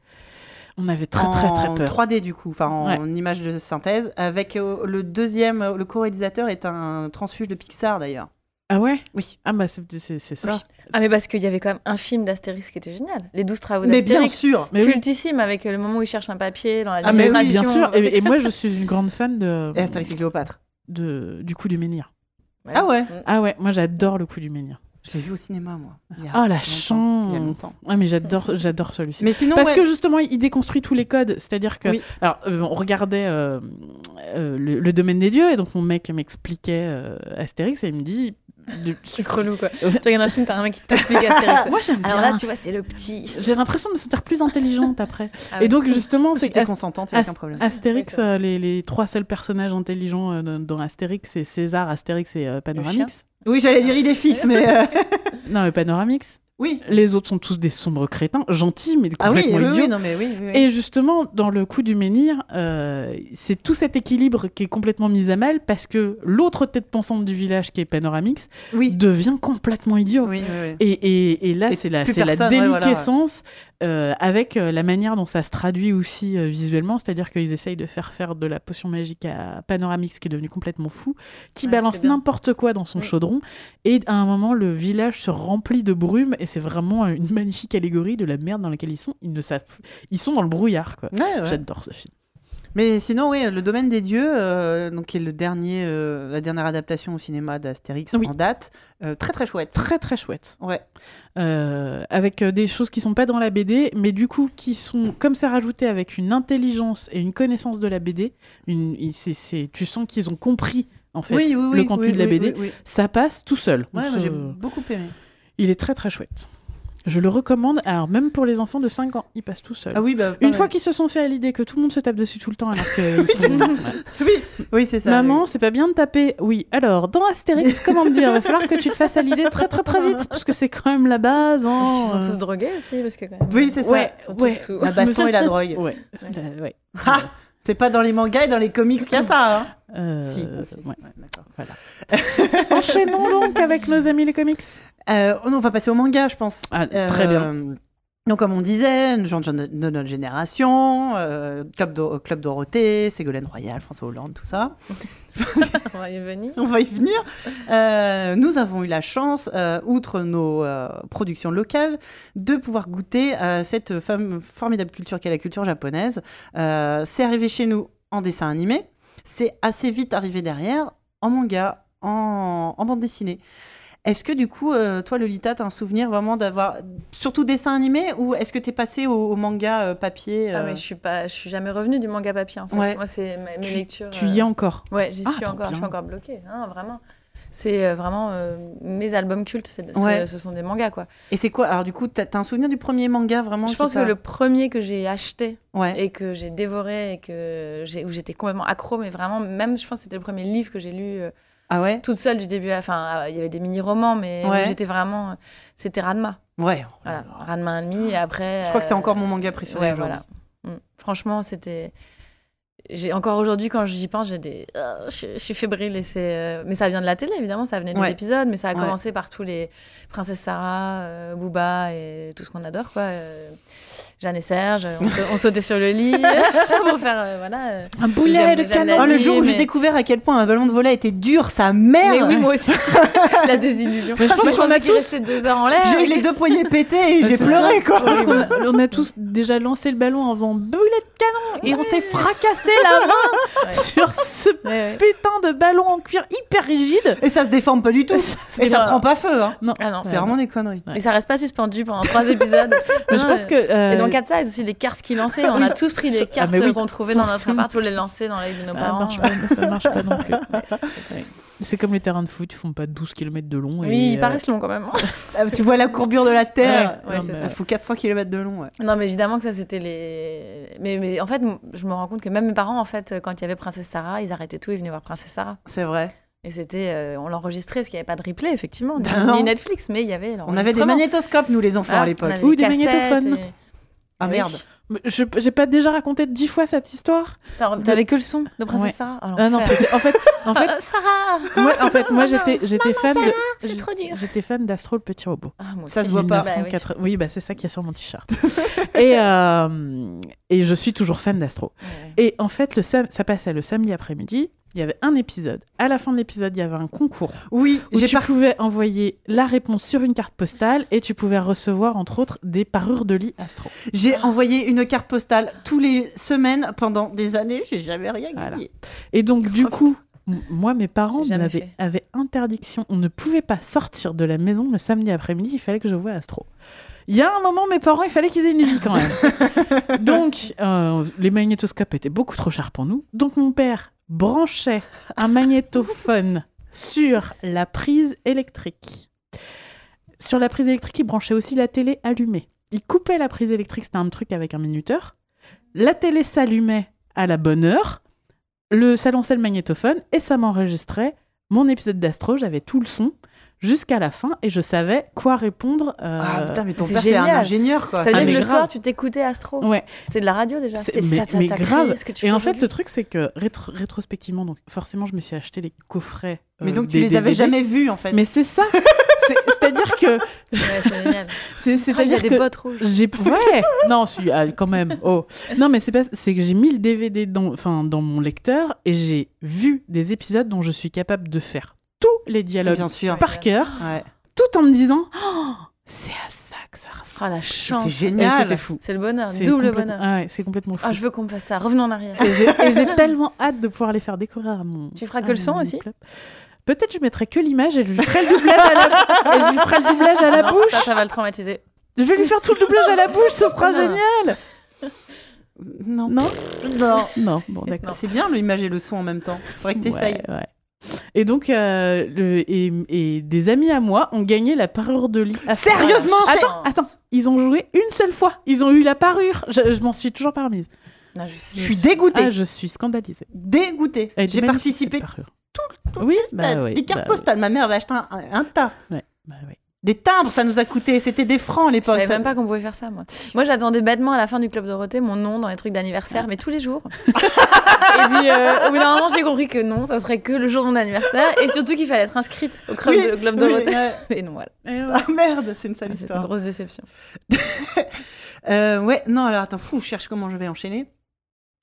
On avait très très très en peur. 3D du coup, enfin en image de synthèse. Avec euh, le deuxième, le co-réalisateur est un transfuge de Pixar d'ailleurs. Ah ouais Oui. Ah bah c'est c'est- c'est ça. Oui. Ah mais parce qu'il y avait quand même un film d'Astérix qui était génial. Les 12 travaux Mais bien d'Astérix. sûr. Mais oui. Cultissime avec euh, le moment où il cherche un papier dans Ah mais oui, bien sûr. Et, et moi je suis une grande fan de, Et Astérix et Cléopâtre. de du coup du menhir. Ah ouais. Mm. Ah ouais, moi j'adore le coup du menhir. Je l'ai vu au cinéma moi. Ah la longtemps, chance. Il y a longtemps. Ouais mais j'adore j'adore celui-ci. Mais sinon, Parce ouais, que justement, il déconstruit tous les codes. C'est-à-dire que, Oui. alors, euh, on regardait euh, euh, le, le domaine des dieux, et donc mon mec m'expliquait euh, Astérix, et il me dit. De- C'est relou quoi. Tu regardes un film, t'as un mec qui t'explique Astérix. Moi j'aime bien. Alors là, tu vois, c'est le petit. J'ai l'impression de me sentir plus intelligente après. Ah Et donc justement, si c'est qu'Ast- consentante, il n'y a Ast- aucun problème. Astérix, Oui, euh, les, les trois seuls personnages intelligents euh, dans, Astérix, c'est César, Astérix et euh, Panoramix. Oui, j'allais dire idée fixe, mais euh, Non, mais Panoramix. Oui. Les autres sont tous des sombres crétins, gentils, mais Ah oui, complètement oui, idiots. oui, non mais oui. oui, oui. Et justement, dans le coup du menhir, euh, c'est tout cet équilibre qui est complètement mis à mal parce que l'autre tête pensante du village, qui est Panoramix, oui. devient complètement idiot. Et, et- et là, c'est la, ouais, voilà, déliquescence euh, avec euh, la manière dont ça se traduit aussi visuellement. C'est-à-dire qu'ils essayent de faire faire de la potion magique à Panoramix, qui est devenu complètement fou, qui Ouais, balance n'importe quoi dans son chaudron. Et à un moment, le village se remplit de brume. Et c'est vraiment une magnifique allégorie de la merde dans laquelle ils sont. Ils ne savent plus. Ils sont dans le brouillard, quoi. Ouais, ouais. J'adore ce film. Mais sinon, oui, le domaine des dieux, euh, donc qui est le dernier, euh, la dernière adaptation au cinéma d'Astérix Oui. en date, euh, très très chouette. Très, très chouette. Ouais. Avec des choses qui sont pas dans la BD, mais du coup qui sont, comme c'est rajouté avec une intelligence et une connaissance de la BD, une, tu sens qu'ils ont compris en fait oui, oui, oui, le contenu de la BD. Ça passe tout seul. Ouais, j'ai beaucoup aimé. Il est très très chouette. Je le recommande, alors même pour les enfants de 5 ans, il passe tout seul. Ah oui, bah, Une fois qu'ils se sont fait à l'idée que tout le monde se tape dessus tout le temps alors que ils sont- Ouais. Oui, oui c'est ça. Maman, c'est pas bien de taper. Oui, alors dans Astérix, comment me dire? Il va falloir que tu te fasses à l'idée très très très vite parce que c'est quand même la base. Ils Hein. sont tous drogués aussi, parce que quand même. Oui, c'est ça. Ouais, Ils sont tous ouais. sous. La baston et la drogue. Ouais. Ouais. C'est pas dans les mangas et dans les comics qu'il y a ça. Hein. Euh, si, ouais. Ouais, d'accord. Enchaînons donc avec nos amis les comics. Euh, oh on va passer au manga, je pense. Ah, très bien. Euh, Donc, comme on disait, gens de, notre génération, euh, Club, Dor- Club Dorothée, Ségolène Royal, François Hollande, tout ça. On va y venir. On va y venir. Euh, nous avons eu la chance, euh, outre nos euh, productions locales, de pouvoir goûter cette formidable culture qu'est la culture japonaise. C'est arrivé chez nous en dessin animé. C'est assez vite arrivé derrière en manga, en bande dessinée. Est-ce que du coup, euh, toi, Lolita, tu as un souvenir vraiment d'avoir surtout dessin animé ou est-ce que tu es passé au, au manga euh, papier Ah, euh, mais je suis pas, je suis jamais revenue du manga papier en fait. Ouais. Moi, c'est mes Tu- lectures. Tu y es encore. Ouais, j'y Ah, suis encore. Je suis encore bloquée, hein, vraiment. C'est vraiment euh, mes albums cultes. c'est- ce- Ouais. Ce, sont des mangas quoi. Et c'est quoi Alors du coup, tu as, un souvenir du premier manga vraiment Je pense que le premier que j'ai acheté Ouais. et que j'ai dévoré et que j'ai où j'étais complètement accro, mais vraiment même, je pense que c'était le premier livre que j'ai lu euh, Ah ouais toute seule du début à la fin. Euh, Il y avait des mini romans, mais Ouais. j'étais vraiment. C'était Ranma. Ouais. Voilà, Ranma un demi. Et après. Je crois que c'est euh, encore mon manga préféré. Ouais, voilà. Mm. Franchement, c'était. J'ai encore aujourd'hui quand j'y pense, j'ai des, Ah, je, je suis fébrile et c'est. euh, Mais ça vient de la télé évidemment, ça venait des Ouais. épisodes, mais ça a Ouais. commencé par tous les princesse Sarah, euh, Booba et tout ce qu'on adore quoi. euh, Jeanne et Serge, on, on sautait sur le lit pour faire euh, voilà. euh. Un boulet de canon. Oh, le jour où j'ai découvert à quel point un ballon de volet était dur, sa mère Mais oui, moi aussi. la désillusion. Mais je pense qu'on a tous- restait deux heures en l'air. J'ai eu les que- deux poignets pétés et Ouais, j'ai pleuré, ça. quoi. On a tous déjà lancé le ballon en faisant boulet de canon et on s'est fracassé la main Ouais. sur ce Ouais, putain de ballon en cuir hyper rigide. Et ça se déforme pas du tout. Et ça prend pas feu, hein. Ah non. C'est vraiment des conneries. Et ça reste pas suspendu pendant trois épisodes. Mais je pense euh, que. Euh, Et dans 4 Size aussi, les cartes qu'ils lançaient, on a tous pris les cartes mais oui, euh, qu'on trouvait dans notre appart pour les lancer dans l'œil de nos ça parents. marche pas, ça marche pas non plus. Ouais. C'est comme les terrains de foot, ils font pas 12 km de long. et, Oui, ils euh, paraissent longs quand même. Ah, Tu vois la courbure de la Terre. Ouais, non, ça. Il faut 400 km de long, ouais. Non, mais évidemment que ça, c'était les. Mais, mais en fait, je me rends compte que même mes parents, en fait, quand il y avait Princesse Sarah, ils arrêtaient tout et venaient voir Princesse Sarah. C'est vrai. Et c'était. euh, on l'enregistrait parce qu'il n'y avait pas de replay, effectivement, ni, Ben ni Netflix, mais il y avait. On avait des magnétoscopes, nous, les enfants, à l'époque. Ou les des magnétophones. et- Ah Oui. merde. Je j'ai pas déjà raconté dix fois cette histoire T'as- T'avais que le son de Princesse Ouais. Sarah Oh, Ah non, en fait en fait Ah, Sarah moi en fait moi j'étais j'étais fan de c'est trop dur. J'étais fan d'Astro le petit robot. Ah, moi Ça se voit pas. Bah oui. 1980 oui, bah c'est ça qu'il y a sur mon t-shirt. et euh, et je suis toujours fan d'Astro. Ouais. Et en fait le sam- ça passait le samedi après-midi, il y avait un épisode. À la fin de l'épisode, il y avait un concours Oui, où tu pouvais envoyer la réponse sur une carte postale et tu pouvais recevoir entre autres des parures de lit Astro. J'ai envoyé une carte postale tous les semaines pendant des années. J'ai jamais rien Voilà. gagné. Et donc, du Oh, coup, moi, mes parents avaient interdiction. On ne pouvait pas sortir de la maison le samedi après-midi. Il fallait que je voie Astro. Il y a un moment, mes parents, il fallait qu'ils aient une vie quand même. donc, euh, les magnétoscopes étaient beaucoup trop chers pour nous. Donc, mon père branchait un magnétophone sur la prise électrique. Sur la prise électrique, il branchait aussi la télé allumée. Il coupait la prise électrique, c'était un truc avec un minuteur. La télé s'allumait à la bonne heure le lançait le magnétophone et ça m'enregistrait mon épisode d'Astro, j'avais tout le son. Jusqu'à la fin et je savais quoi répondre. euh, Ah putain, mais ton père c'est un ingénieur quoi. Ça veut Ah, dire que mais le grave. soir, tu t'écoutais Astro. Ouais. C'était de la radio déjà. C'est- C'était mais, ça, mais grave. créé ce que tu Et en fait, le truc, c'est que rétro- rétrospectivement, donc forcément, je me suis acheté les coffrets. Mais euh, donc tu des les avais jamais vus en fait. Mais c'est ça. C'est- C'est-à-dire que. Ouais, c'est génial. c'est- il y a C'est-à-dire des que. bottes rouges. J'ai ouais non je suis ah, quand même oh non mais c'est pas c'est que j'ai mis le DVD dans enfin dans mon lecteur et j'ai vu des épisodes dont je suis capable de faire tous les dialogues Bien sûr. par cœur Ouais. tout en me disant Oh, c'est à ça que ça ressemble Oh la C'est chance. et génial. c'était fou C'est le bonheur, C'est double bonheur. ah ouais, c'est complètement fou Ah, je veux qu'on me fasse ça. Revenons en arrière. et j'ai tellement hâte de pouvoir les faire découvrir à mon Tu feras que le son aussi club. Peut-être je mettrai que l'image et je lui ferai le doublage à la, et je lui ferai le doublage à la Non, bouche. Ça, ça va le traumatiser. Je vais lui faire tout le doublage à la bouche, ce sera Non. génial. Non. Non Non. Non, bon d'accord. C'est bien l'image et le son en même temps. Faudrait que t'essayes. Ouais, ouais. Et donc, euh, le, et, et des amis à moi ont gagné la parure de lit. Sérieusement, Attends, attends, ils ont joué une seule fois. Ils ont eu la parure. Je, je m'en suis toujours pas remise. Non, je Je suis dégoûtée. Ah, je suis scandalisée. Dégoûtée. J'ai participé. cette parure. Oui, bah Des oui. cartes bah postales. Ma mère avait acheté un, tas. oui, bah oui. Des timbres, ça nous a coûté. C'était des francs à Je l'époque. savais ça- même pas qu'on pouvait faire ça, moi. Moi, j'attendais bêtement à la fin du Club Dorothée mon nom dans les trucs d'anniversaire, mais tous les jours. et puis, euh, au bout d'un moment, j'ai compris que non, ça serait que le jour de mon anniversaire, et surtout qu'il fallait être inscrite au Club, Oui, de, Club oui, Dorothée. Et non, voilà. Et ouais. Ah merde, c'est une sale Ah, C'est une histoire. grosse déception. Euh, ouais, non, alors attends, fou, je cherche comment je vais enchaîner.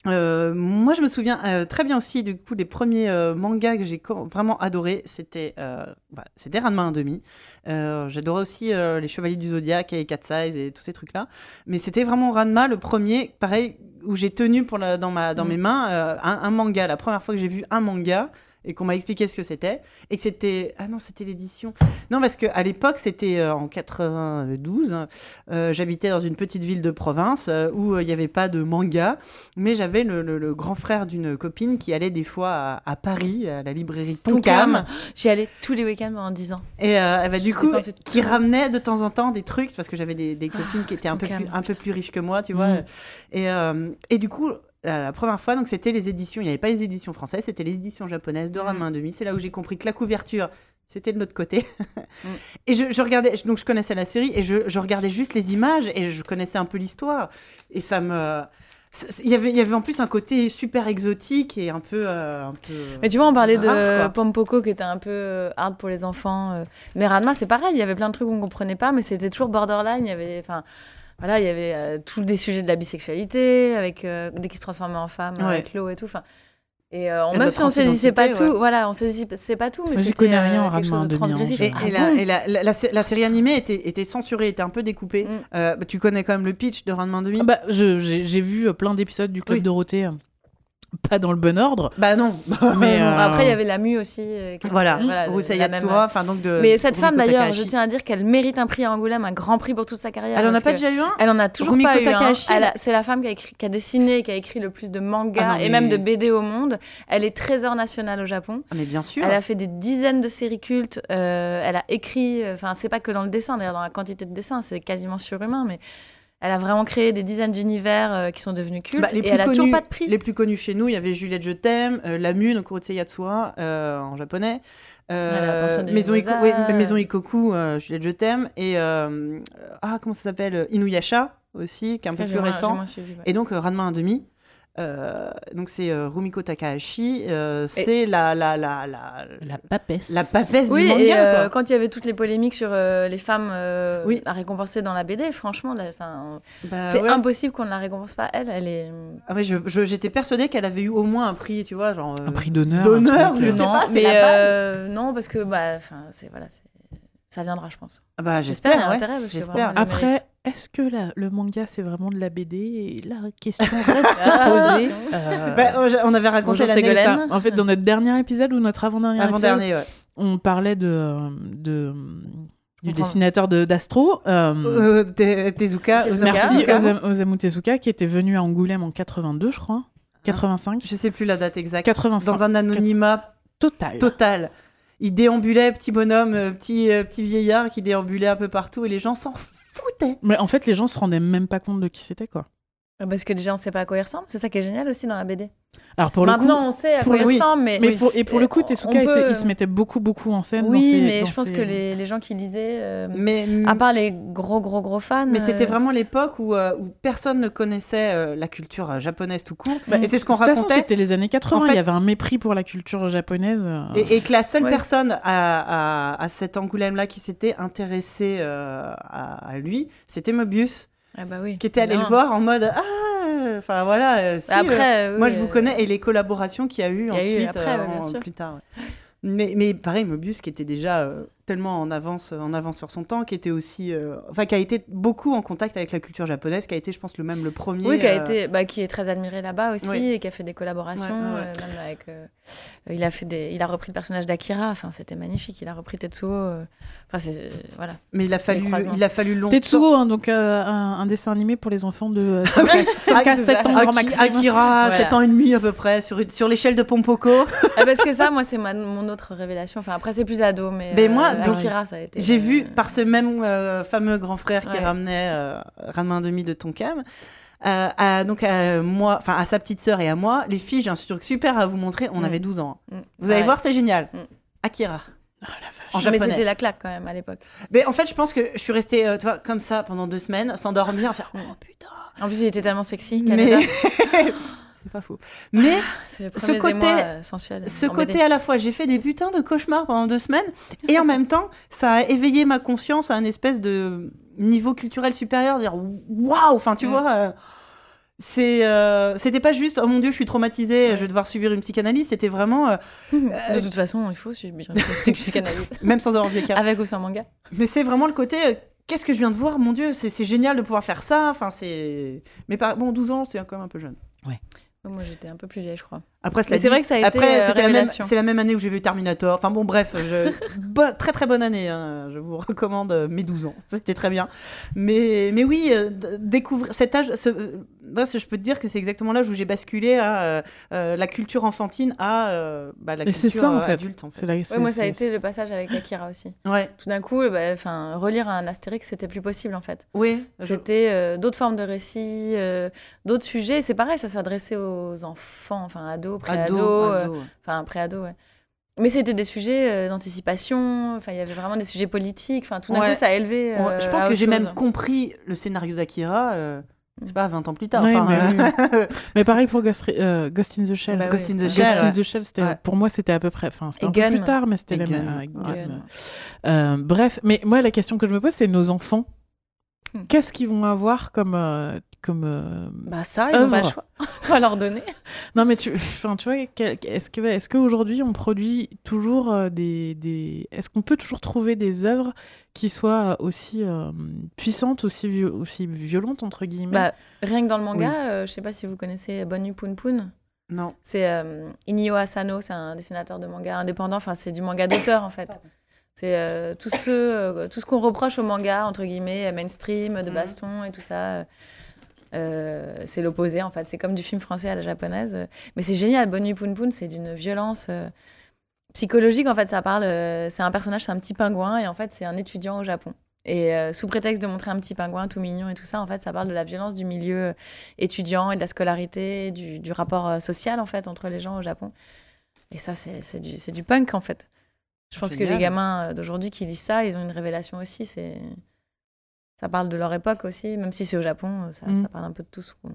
Euh, moi, je me souviens euh, très bien aussi du coup des premiers euh, mangas que j'ai vraiment adoré. C'était voilà, c'était Ranma 1 demi. J'adorais aussi les Chevaliers du Zodiaque et Cat Size et tous ces trucs là. Mais c'était vraiment Ranma le premier, pareil où j'ai tenu pour la- dans ma dans Mm. mes mains un, un manga. La première fois que j'ai vu un manga et qu'on m'a expliqué ce que c'était et que c'était ah non c'était l'édition non parce que à l'époque c'était euh, en 92 hein, euh, j'habitais dans une petite ville de province euh, où il n'y avait pas de manga, mais j'avais le, le- le grand frère d'une copine qui allait des fois à, à Paris, à la librairie Tonkam, Tonkam. J'y allais tous les week-ends pendant 10 ans. et Je du coup, qui ramenait de temps en temps des trucs, parce que j'avais des, des copines qui étaient un peu, plus, un peu plus riches que moi, tu vois. Mm. Et, euh, et du coup, la, première fois, donc c'était les éditions, il n'y avait pas les éditions françaises, c'était les éditions japonaises de Ranma 1,5. C'est là où j'ai compris que la couverture, c'était de notre côté. Et je, je regardais, donc je connaissais la série, et je, je regardais juste les images, et je connaissais un peu l'histoire. Et ça me. Il y, avait, il y avait en plus un côté super exotique et un peu. euh, un peu Mais tu vois, on parlait de rare, quoi. Pompoko qui était un peu euh, hard pour les enfants. euh. Mais Ranma, c'est pareil, il y avait plein de trucs qu'on comprenait pas, mais c'était toujours borderline. Il y avait, enfin, voilà, il y avait euh, tous des sujets de la bisexualité, avec euh, dès qu'il se transformait en femme, Ouais. avec l'eau et tout. Enfin, et euh, on- Et de même la si on saisissait pas tout, voilà, on saisissait pas tout, mais c'était connais rien euh, en quelque chose de en demi, transgressif. Et, Ah et la, bon et la- la- la sé- la série animée était, était censurée, était un peu découpée. Mm. Euh, bah, tu connais quand même le pitch de Ranma 1,5 Ah bah, j'ai j'ai vu plein d'épisodes du Club Oui. Dorothée, pas dans le bon ordre, Bah non. mais euh, Après, il y avait la Mu aussi. euh, qui était, voilà, voilà, Rusa la même- Yatsura, enfin donc de. Mais cette Rumiko femme, d'ailleurs, je tiens à dire qu'elle mérite un prix à Angoulême, un grand prix pour toute sa carrière. Elle en a pas déjà eu un? Elle en a toujours Rumiko pas eu un. Takahashi, a- elle- C'est la femme qui a, écrit, qui a dessiné, qui a écrit le plus de mangas Ah et même de BD au monde. Elle est trésor national au Japon. Ah, Mais bien sûr. Elle a fait des dizaines de séries cultes. euh, elle a écrit, enfin, c'est pas que dans le dessin, d'ailleurs, dans la quantité de dessins, c'est quasiment surhumain, mais elle a vraiment créé des dizaines d'univers euh, qui sont devenus cultes. Bah, les et plus elle a toujours connus- pas de prix. Les plus connus chez nous, il y avait Juliette Je t'aime, euh, La Mune, Kurotse Yatsura euh, en japonais. euh, Maison, Mimosas. Iko- ouais, Maison Ikoku, euh, Juliette Je t'aime. Et euh, ah, comment ça s'appelle Inuyasha aussi, qui est un peu plus récent. moins suivi, ouais. Et donc Ranma 1,5. Euh, donc c'est euh, Rumiko Takahashi. euh, c'est la, la, la, la, la papesse. la papesse Oui, du manga. et euh, quoi. quand il y avait toutes les polémiques sur euh, les femmes euh, Oui. à récompenser dans la BD, franchement, Bah, c'est ouais. impossible qu'on ne la récompense pas. Elle, elle est. Ah ouais, je- je- j'étais persuadée qu'elle avait eu au moins un prix, tu vois, genre. euh, un prix d'honneur. d'honneur, je sais non, pas, c'est la euh, non, parce que bah, enfin, c'est voilà, c'est ça viendra, je pense. Ah bah, J'espère, j'espère. ouais. Après, est-ce que la- le manga c'est vraiment de la BD Et La question reste Ah, posée. Euh, Bah, on avait raconté la. En fait, dans notre dernier épisode ou notre avant-dernier épisode, avant-dernier, ouais. on parlait de, de du dessinateur de d'Astro. euh, Euh, Te- Tezuka. Tezuka. merci Tezuka. Osam- Osamu Tezuka qui était venu à Angoulême en 82, je crois. 85. Je sais plus la date exacte. 85. Dans un anonymat total. total. Il déambulait, petit bonhomme, euh, petit, euh, petit vieillard qui déambulait un peu partout et les gens s'en foutaient. Mais en fait, les gens se rendaient même pas compte de qui c'était, quoi. Parce que déjà, on sait pas à quoi il ressemble. C'est ça qui est génial aussi dans la BD. Alors pour le coup, Maintenant, on sait à quoi le- il ressemble, mais. mais pour, et pour le coup, on Tezuka, il, se, peut- il se mettait beaucoup, beaucoup en scène. dans Oui, ses- mais dans je pense ses- que les, les gens qui lisaient, euh, Mais, à part les gros, gros, gros fans. mais c'était euh, vraiment l'époque où, euh, où personne ne connaissait euh, la culture japonaise tout court. Bah, et c'est ce qu'on de toute façon, racontait. C'était les années 80. En fait- Il y avait un mépris pour la culture japonaise. Et, et que la seule Ouais. personne à, à, à cet Angoulême-là qui s'était intéressée euh, à, à lui, c'était Mobius, Ah bah oui. qui était allé le voir en mode Ah Enfin voilà, euh, si, euh, Après, euh, moi je vous connais, et les collaborations qu'il y a eu il y a eu ensuite, après, en- plus tard. Mais, mais pareil, Mobius qui était déjà tellement en avance, en avance sur son temps, qui était aussi, euh, enfin qui a été beaucoup en contact avec la culture japonaise, qui a été, je pense, le même le premier. Oui, qui, a euh, été, bah, qui est très admiré là-bas aussi Oui. et qui a fait des collaborations, Ouais, ouais, ouais. euh, même avec. euh, il a fait des, il a repris le personnage d'Akira. Enfin, c'était magnifique. Il a repris Tetsuo. Enfin, c'est euh, voilà. Mais il a fallu, il a fallu longtemps. Tetsuo, hein, donc euh, un, un dessin animé pour les enfants de 5 à 7 ans grand Aki- maximum. Akira, Voilà. 7 ans et demi à peu près, sur, sur l'échelle de Pompoko. Ah, parce que ça, moi, c'est mon autre révélation. Enfin, après, c'est plus ado, mais. Mais moi, euh, donc, Akira, ça a été. J'ai euh, vu par ce même euh, fameux grand frère qui ramenait euh, Ranma 1,5 de Tonkam. Euh, à, donc à moi, enfin à sa petite sœur et à moi, les filles, j'ai un truc super à vous montrer. On Mm. avait 12 ans. mm, Vous allez ouais. voir, c'est génial. Mm. Akira. Oh, la vache. En Mais japonais. c'était la claque quand même à l'époque. Mais en fait, je pense que je suis restée euh, tu vois, comme ça pendant deux semaines, sans dormir, à faire oh putain. En plus, il était tellement sexy. Mais c'est pas faux. Mais le Ce côté- euh, sensuel. ce côté BD. à la fois, j'ai fait des putains de cauchemars pendant deux semaines, et en même temps, ça a éveillé ma conscience à un espèce de niveau culturel supérieur, dire waouh, enfin tu Mm. vois. euh, c'est, euh, c'était pas juste oh mon dieu, je suis traumatisée, Ouais. je vais devoir subir une psychanalyse. C'était vraiment, euh, De toute façon, il faut subir une psychanalyse. même sans avoir vu. Avec ou sans manga. Mais c'est vraiment le côté, qu'est-ce que je viens de voir, mon dieu, c'est, c'est génial de pouvoir faire ça. Enfin, c'est, mais bon, 12 ans, c'est quand même un peu jeune. Moi, j'étais un peu plus vieille, je crois. Après, Mais c'est dit, vrai que ça a été, Après, euh, c'était la même, révélation. c'est la même année où j'ai vu Terminator. Enfin bon, bref, je... bo- très très bonne année. hein. Je vous recommande euh, mes 12 ans. C'était très bien. Mais, mais oui, euh, découvrir cet âge. Ce... euh, bref, je peux te dire que c'est exactement l'âge où j'ai basculé à euh, la culture enfantine à euh, bah, la Et c'est culture ça, en euh, fait. adulte. En C'est fait. la- Ouais, moi, ça a été le passage avec Akira aussi. Ouais, Tout d'un coup, bah, enfin, relire un Astérix, c'était plus possible en fait. oui. je- C'était euh, d'autres formes de récits, euh, d'autres sujets. C'est pareil, ça s'adressait aux enfants, enfin ados, Ado, euh, ado, ouais. enfin préados, ouais. Mais c'était des sujets euh, d'anticipation. Enfin, il y avait vraiment des sujets politiques. Enfin, tout d'un Ouais. coup, ça a élevé. Ouais, euh, je pense que j'ai même compris le scénario d'Akira, euh, je sais pas, 20 ans plus tard. Ouais, Enfin, mais euh, Mais pareil pour Ghost, euh, Ghost in the Shell. Bah oui, Ghost in the Shell, Ghost in the Shell, Ouais. pour moi, c'était à peu près. Enfin, c'était un peu plus tard, mais c'était la même. Euh, bref, mais moi, la question que je me pose, c'est nos enfants. Hmm. Qu'est-ce qu'ils vont avoir comme. euh, comme euh, Bah ça, ils n'ont pas le choix. On va leur donner. Non, mais tu, enfin, tu vois, est-ce que, est-ce qu'aujourd'hui on produit toujours euh, des, des, est-ce qu'on peut toujours trouver des œuvres qui soient aussi euh, puissantes, aussi, aussi violentes entre guillemets? Bah, rien que dans le manga, euh, je sais pas si vous connaissez Bonnu Poon Poon. non. C'est euh, Inyo Asano, c'est un dessinateur de manga indépendant. Enfin, c'est du manga d'auteur en fait. C'est euh, tout ce, euh, tout ce qu'on reproche au manga entre guillemets mainstream, de Mhm. baston et tout ça. euh, c'est l'opposé en fait. C'est comme du film français à la japonaise. Mais c'est génial. Bonnu Poon Poon, c'est d'une violence euh, psychologique en fait. Ça parle. euh, c'est un personnage, c'est un petit pingouin et en fait c'est un étudiant au Japon. Et euh, sous prétexte de montrer un petit pingouin tout mignon et tout ça, en fait, ça parle de la violence du milieu euh, étudiant et de la scolarité, du, du rapport euh, social en fait entre les gens au Japon. Et ça, c'est du, c'est du punk en fait. Je pense que les gamins euh, d'aujourd'hui qui lisent ça, ils ont une révélation aussi. C'est ça parle de leur époque aussi, même si c'est au Japon, euh, ça, Mm. ça parle un peu de tout ce qu'on.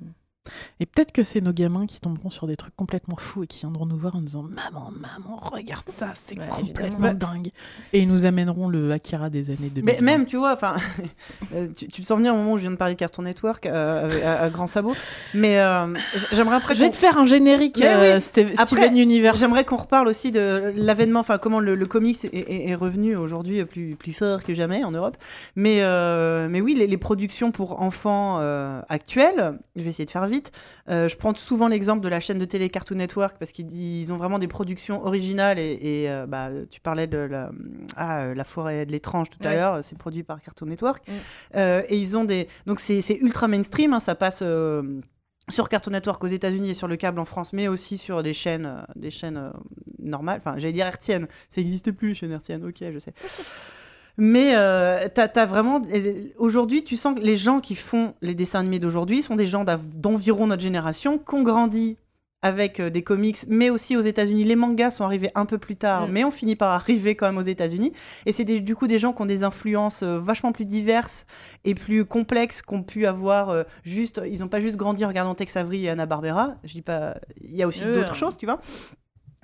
Et peut-être que c'est nos gamins qui tomberont sur des trucs complètement fous et qui viendront nous voir en nous disant Maman, maman, regarde ça, c'est Ouais, complètement évidemment. dingue. Et ils nous amèneront le Akira des années 2000. Mais même, tu vois, enfin, euh, tu, tu le sens venir au moment où je viens de parler de Cartoon Network euh, à, à grand sabot. Mais euh, j'aimerais après. Je vais te faire un générique euh, oui. Steve- Après, Steven Universe. J'aimerais qu'on reparle aussi de l'avènement, enfin comment le, le comics est, est- est revenu aujourd'hui plus, plus fort que jamais en Europe. Mais, euh, mais oui, les, les productions pour enfants euh, actuelles, je vais essayer de faire vite. Euh, je prends souvent l'exemple de la chaîne de télé Cartoon Network parce qu'ils ils ont vraiment des productions originales et, et, euh, bah, tu parlais de la, ah, euh, la forêt de l'étrange tout à l'heure, c'est produit par Cartoon Network. Euh, et ils ont des. Donc c'est ultra mainstream, hein, ça passe. sur Cartoon Network aux États-Unis et sur le câble en France, mais aussi sur des chaînes, euh, des chaînes euh, normales. Enfin, j'allais dire hertziennes. Ça n'existe plus, chaîne hertzienne. Ok, je sais. Mais euh, t'as as vraiment. Aujourd'hui, tu sens que les gens qui font les dessins animés d'aujourd'hui sont des gens d'environ notre génération, qui ont grandi avec euh, des comics, mais aussi aux États-Unis. Les mangas sont arrivés un peu plus tard, Mm. mais on finit par arriver quand même aux États-Unis. Et c'est des- du coup des gens qui ont des influences euh, vachement plus diverses et plus complexes qu'ont pu avoir euh, juste. Ils n'ont pas juste grandi en regardant Tex Avery et Anna Barbera. Je dis pas. Il y a aussi d'autres choses, tu vois.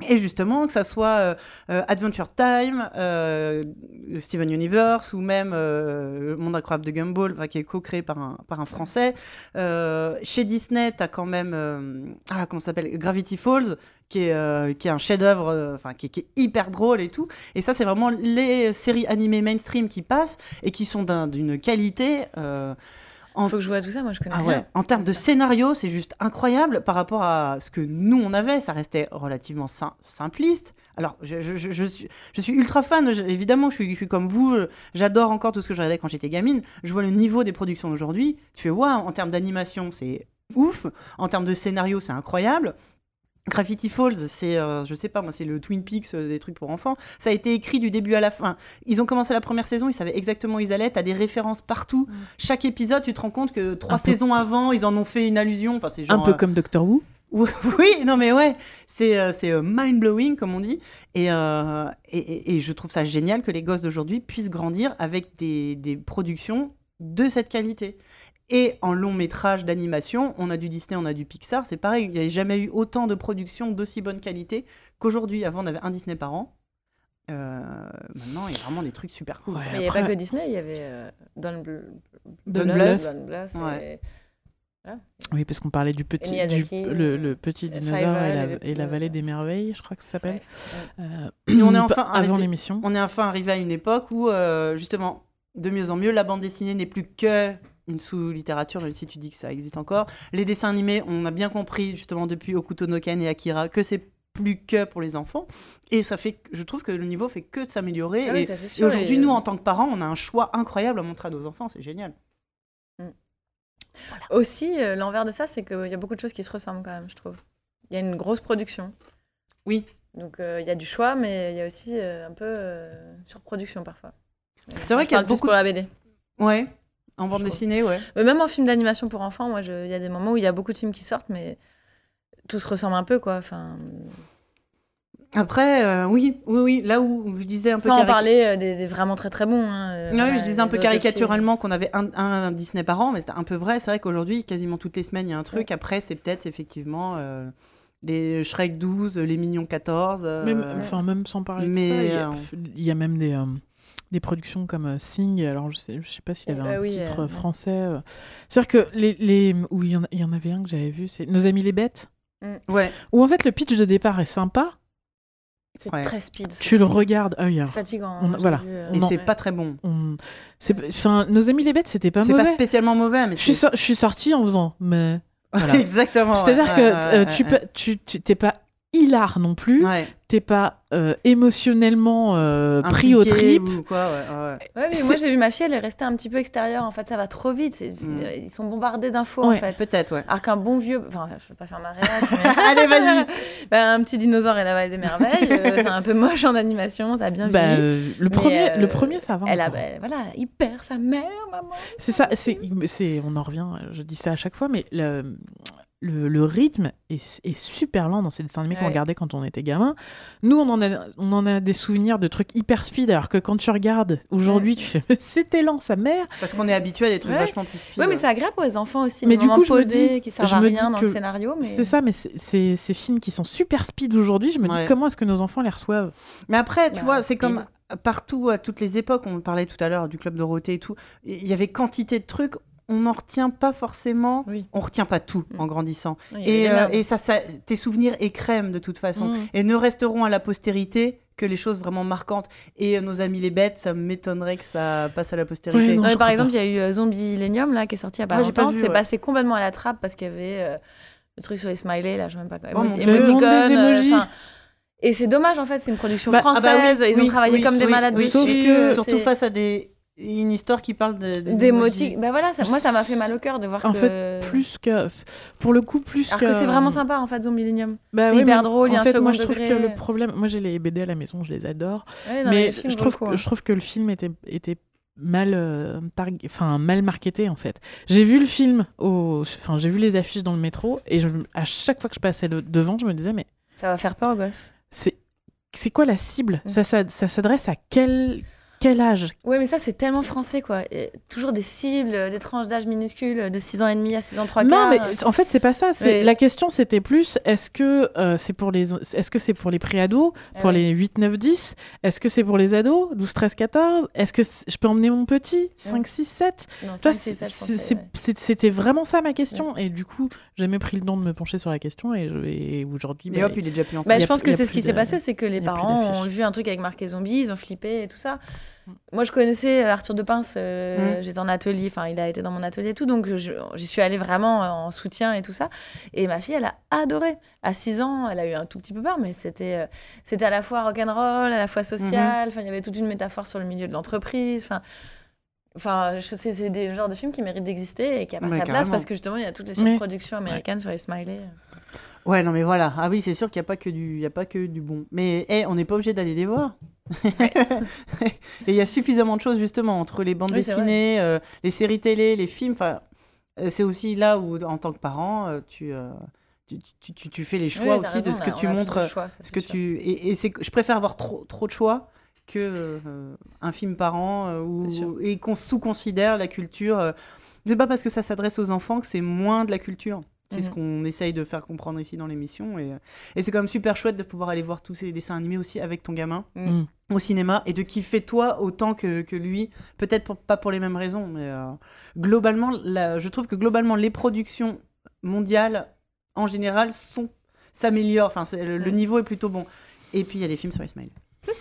Et justement, que ça soit euh, euh, Adventure Time, euh, Steven Universe ou même Le Monde Incroyable de Gumball, qui est co-créé par un, Français. Chez Disney, tu as quand même, ah, comment s'appelle? Gravity Falls, qui est, un chef-d'œuvre, qui, est- hyper drôle et tout. Et ça, c'est vraiment les séries animées mainstream qui passent et qui sont d'un- d'une qualité. En- Faut que je vois tout ça, moi je connais ah ouais. En termes de scénario, c'est juste incroyable par rapport à ce que nous on avait. Ça restait relativement sim- simpliste. Alors, je, je- je- je suis, je suis ultra fan. évidemment, je suis, je suis comme vous. J'adore encore tout ce que je regardais quand j'étais gamine. Je vois le niveau des productions d'aujourd'hui. Tu fais waouh. En termes d'animation, c'est ouf. En termes de scénario, c'est incroyable. Gravity Falls, c'est, euh, je sais pas moi, c'est le Twin Peaks euh, des trucs pour enfants. Ça a été écrit du début à la fin. Ils ont commencé la première saison, ils savaient exactement où ils allaient. T'as des références partout. Chaque épisode, tu te rends compte que trois Un peu- saisons avant, ils en ont fait une allusion. Enfin, c'est Un genre, peu euh, comme Doctor Who. oui, non mais ouais, c'est euh, c'est mind blowing comme on dit, et, euh, et, et- et je trouve ça génial que les gosses d'aujourd'hui puissent grandir avec des, des productions de cette qualité. Et en long métrage d'animation, on a du Disney, on a du Pixar, c'est pareil, il n'y avait jamais eu autant de productions d'aussi bonne qualité qu'aujourd'hui. Avant, on avait un Disney par an. Euh, maintenant, il y a vraiment des trucs super cool. Ouais. Mais il n'y avait pas que Disney, il y avait euh, Don, Bl- Don Bluth, Bluth. Don Bluth et- Ouais. Oui, parce qu'on parlait du petit, Et du, Miyazaki, le, le petit euh, dinosaure et et la, et vallée des merveilles, je crois que ça s'appelle. Ouais. Euh, Et on est enfin avant l'émission. On est enfin arrivé à une époque où, euh, justement, de mieux en mieux, la bande dessinée n'est plus que une sous-littérature, même si tu dis que ça existe encore. Les dessins animés, on a bien compris, justement, depuis Okuto no Ken et Akira, que c'est plus que pour les enfants. Et ça fait, je trouve que le niveau fait que de s'améliorer. Ah oui, et sûr, aujourd'hui, et, nous, euh, en tant que parents, on a un choix incroyable à montrer à nos enfants. C'est génial. Aussi, euh, l'envers de ça, c'est qu'il y a beaucoup de choses qui se ressemblent quand même, je trouve. Il y a une grosse production. Oui. Donc euh, il y a du choix, mais il y a aussi euh, un peu euh, surproduction parfois. C'est vrai qu'il y a beaucoup pour la BD. Ouais. En bande dessinée, ouais. Mais même en film d'animation pour enfants, moi, il y a des moments où il y a beaucoup de films qui sortent, mais tout se ressemble un peu, quoi. Enfin, Après, euh, oui, oui, oui. Là où je disais un peu. sans en parler euh, des, des vraiment très très bons. hein, euh, Ouais, voilà, je disais un peu caricaturalement qu'on avait un, un Disney par an, mais c'était un peu vrai. C'est vrai qu'aujourd'hui, quasiment toutes les semaines, il y a un truc. Après, c'est peut-être effectivement euh, les Shrek 12, les Mignons 14. euh, Même, enfin, même sans parler mais, de ça, il y, a, euh, il y a même des, euh, des productions comme euh, Sing. Alors, je sais, je sais pas s'il y avait Euh, un oui, titre euh, français. euh. C'est-à-dire que les, les, où il y, en, il y en avait un que j'avais vu, c'est Nos amis les bêtes. Ouais, Où en fait, le pitch de départ est sympa. C'est Ouais. très speed. Tu le regardes. Ah, oui, C'est fatigant. on- je voilà. vu, euh, et c'est pas très bon. on- c'est- Enfin, Nos amis les bêtes, c'était pas C'est mauvais. pas spécialement mauvais, mais je, suis c'est. je suis sortie en faisant. Mais. Voilà. Exactement. C'est-à-dire Ouais, que euh, tu peux- tu tu- t'es pas hilar non plus. Ouais, T'es pas euh, émotionnellement euh, pris au trip. ou quoi, ouais, ouais. Ouais, mais moi j'ai vu ma fille, elle est restée un petit peu extérieure. En fait, ça va trop vite. c'est- c'est- Mm. Ils sont bombardés d'infos en fait. Peut-être, ouais. Alors qu'un bon vieux, enfin, je vais pas faire ma réaction. mais- Allez, vas-y. Bah, un petit dinosaure et la vallée des merveilles, euh, c'est un peu moche en animation, ça a bien Bah, vieilli. euh, le, premier, euh, le premier, ça va. Elle a, bah, voilà, il perd sa mère, maman. C'est ça, c'est, c'est, on en revient, je dis ça à chaque fois, mais le, le, le rythme est, est super lent dans ces dessins animés qu'on Ouais. regardait quand on était gamin. Nous, on en, a, on en a des souvenirs de trucs hyper speed, alors que quand tu regardes aujourd'hui, tu fais, mais c'était lent, sa mère. Parce qu'on est habitué à des trucs Ouais. vachement plus speed. Oui, mais c'est agréable pour les enfants aussi. Mais du coup, je me dis- qui servent je à me rien dis dans que le scénario. Mais... C'est ça, mais ces films qui sont super speed aujourd'hui, je me Ouais. dis comment est-ce que nos enfants les reçoivent Mais après, tu Bah, vois, c'est comme partout, à toutes les époques, on parlait tout à l'heure du Club Dorothée et tout, il y avait quantité de trucs, on n'en retient pas forcément, Oui. on retient pas tout Mm. en grandissant. Oui, Et, euh, et ça, ça, tes souvenirs écrèment de toute façon, Mm. et ne resteront à la postérité que les choses vraiment marquantes. Et euh, nos amis les bêtes, ça m'étonnerait que ça passe à la postérité. Non, Ouais, par exemple, il y a eu euh, Zombie Millennium là, qui est sorti il y a pas Ouais, longtemps. C'est ouais. passé complètement à la trappe parce qu'il y avait euh, le truc sur les smileys, là, je sais même pas quoi. Oh, émoticônes, et c'est dommage en fait, c'est une production Bah, ah Ah bah oui, française. Ils ont oui, travaillé oui, comme des malades oui, dessus. sauf que- c'est- Surtout face à des... une histoire qui parle de, des d'émoticônes. emojis. Bah voilà, ça- moi ça m'a fait mal au cœur de voir En que. fait, plus que. Pour le coup, plus Alors que. que c'est vraiment sympa en fait, Zombie Millennium. Bah C'est oui, hyper drôle, il y a en un fait, second moi, je trouve degré. que le problème. Moi, j'ai les BD à la maison, je les adore. Ouais, non, mais je trouve, coup, hein. je trouve que le film était, était mal, euh, targ- enfin mal marketé en fait. J'ai vu le film, au... enfin j'ai vu les affiches dans le métro et je... à chaque fois que je passais le- devant, je me disais mais Ça va faire peur aux gosses. c'est c'est quoi la cible? Mm. Ça, ça, ça s'adresse à quel quel âge Ouais, mais ça, c'est tellement français, quoi. Et toujours des cibles, des tranches d'âge minuscules, de 6 ans et demi à 6 ans 3 Non, mais en fait c'est pas ça. Mais- la question c'était plus est-ce que euh, c'est pour les est-ce que c'est pour les pré-ados, Ah pour ouais. les 8 9 10 Est-ce que c'est pour les ados 12 13 14 Est-ce que c- je peux emmener mon petit 5 6 7 Non, Toi, 5, 6, c'est- 7, je c'est- pensais, c'est- ouais. C'était vraiment ça ma question. Et du coup, j'ai jamais pris le temps de me pencher sur la question. Et, je- et aujourd'hui, Et bah, hop, il est déjà plus Bah, ensemble. y je a- pense que c'est ce qui s'est passé, c'est que les parents ont vu un truc avec marqué zombie, ils ont flippé et tout ça. Moi, je connaissais euh, Arthur de Pince, euh, Mm. j'étais en atelier, enfin, il a été dans mon atelier et tout, donc j'y suis allée vraiment euh, en soutien et tout ça. Et ma fille, elle a adoré. À 6 ans, elle a eu un tout petit peu peur, mais c'était c'était à la fois rock'n'roll, à la fois social, enfin, il y avait toute une métaphore sur le milieu de l'entreprise, enfin. Enfin, c'est des genres de films qui méritent d'exister et qui a pas sa place parce que justement, il y a toutes les Oui. surproductions américaines sur les smileys. Ouais, non, mais voilà. Ah oui, c'est sûr qu'il n'y a, pas que du- il y a pas que du bon. Mais eh, on n'est pas obligé d'aller les voir. Et il y a suffisamment de choses, justement, entre les bandes Oui, dessinées, euh, les séries télé, les films. Euh, c'est aussi là où, en tant que parent, euh, tu, euh, tu, tu, tu- tu fais les choix Oui, aussi de ce que a- tu montres. choix, ça, ce que sûr. tu et, et je préfère avoir trop trop de choix que euh, un film par an où- et qu'on sous-considère la culture. c'est pas parce que ça s'adresse aux enfants que c'est moins de la culture. C'est ce Mhm. qu'on essaye de faire comprendre ici dans l'émission. Et, euh, et c'est quand même super chouette de pouvoir aller voir tous ces dessins animés aussi avec ton gamin Mm. au cinéma et de kiffer toi autant que, que lui. Peut-être pour- pas pour les mêmes raisons, mais euh, globalement, la- je trouve que globalement, les productions mondiales, en général, sont s'améliorent. Enfin, c'est- le, le Mm. niveau est plutôt bon. Et puis, il y a des films sur les smileys. On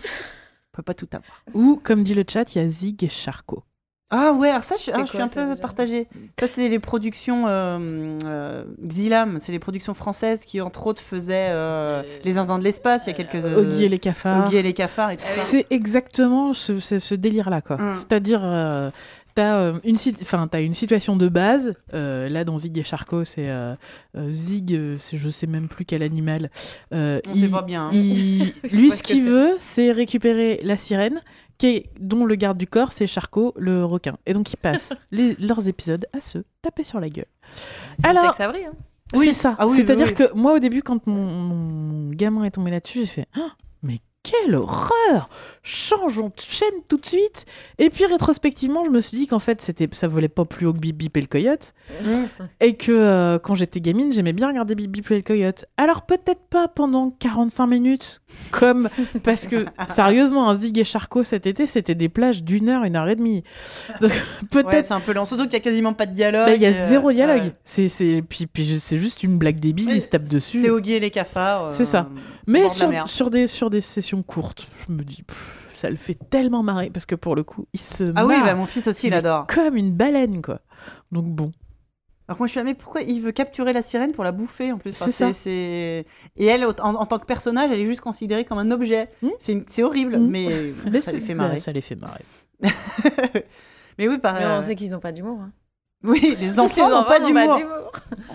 peut pas tout avoir. Ou, comme dit le chat, il y a Zig et Charcot. Ah ouais, alors ça, je, suis quoi, un ça, peu déjà partagée. Ça, c'est les productions euh, euh, Xilam, c'est les productions françaises qui, entre autres, faisaient euh, Les Zinzins de l'espace il y a quelques Euh, Oggy et les cafards. Oggy et les cafards et tout ça. C'est exactement ce, ce- ce délire-là, quoi. Mm. C'est-à-dire, euh, t'as euh, une, t'as une situation de base. euh, là, dans Zig et Charcot, c'est euh, euh, Zig, euh, c'est je sais même plus quel animal. euh, On il- sait pas bien. hein. il- lui, ce qu'il c'est. veut, c'est récupérer la sirène, est, dont le garde du corps, c'est Charcot, le requin. Et donc, ils passent les- leurs épisodes à se taper sur la gueule. C'est Alors- hein. Oui. C'est ça. Ah oui, oui, C'est-à-dire oui. que moi, au début, quand mon, mon gamin est tombé là-dessus, j'ai fait Ah, Mais quelle horreur Changeons de chaîne tout de suite Et puis, rétrospectivement, je me suis dit qu'en fait, c'était, ça volait pas plus haut que Bip Bip et le coyote. Et que euh, quand j'étais gamine, j'aimais bien regarder Bip Bip et le coyote. Alors, peut-être pas pendant 45 minutes, comme. Parce que, sérieusement, un Zig et Charcot cet été, c'était des plages d'une heure, une heure et demie. Donc, peut-être Ouais, c'est un peu lent. Surtout qu'il y a quasiment pas de dialogue. Bah, Il y a euh, zéro dialogue. ouais. C'est, c'est, puis, puis c'est juste une blague débile, ils se tapent dessus. C'est Oggy et les cafards. euh, C'est ça. au Mais de sur, sur, des, sur des sessions courtes, je me dis, pff, ça le fait tellement marrer parce que pour le coup, il se Ah oui, marre bah, mon fils aussi, il adore. comme une baleine, quoi. Donc bon, Alors moi je suis là, mais pourquoi il veut capturer la sirène pour la bouffer en plus? Enfin, C'est ça. c'est- Et elle, en, en tant que personnage, elle est juste considérée comme un objet. Hmm? C'est une- c'est horrible, Hmm? mais, Mais ça les fait marrer. ça les fait marrer. mais oui, par... Mais on sait qu'ils n'ont pas d'humour. hein. Oui, les enfants n'ont pas d'humour.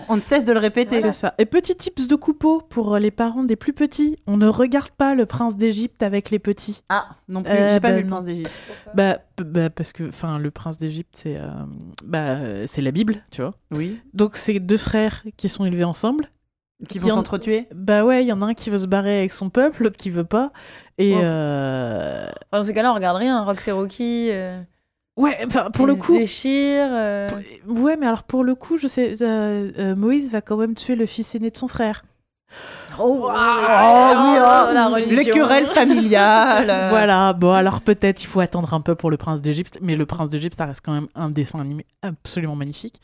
On ne cesse de le répéter. C'est ça. Et petit tips de coupeau pour les parents des plus petits. On ne regarde pas le prince d'Égypte avec les petits. Ah, non plus, Euh, j'ai pas bah, vu le non. prince d'Égypte. Bah, bah, parce que enfin le prince d'Égypte c'est euh, bah, euh, c'est la Bible, tu vois. Oui, Donc c'est deux frères qui sont élevés ensemble. qui vont s'entretuer. Bah ouais, il y en a un qui veut se barrer avec son peuple, l'autre qui veut pas. Et Oh. euh, Dans ces cas-là, on regarde rien. Rox et Rocky. euh, ouais, enfin pour ils le se coup, déchirent. euh, Pour- Ouais, mais alors pour le coup, je sais, euh, euh, Moïse va quand même tuer le fils aîné de son frère. Oh, oui, oh, oh, la religion. Les querelles familiales. Voilà, bon alors peut-être il faut attendre un peu pour le prince d'Égypte, mais le prince d'Égypte, ça reste quand même un dessin animé absolument magnifique.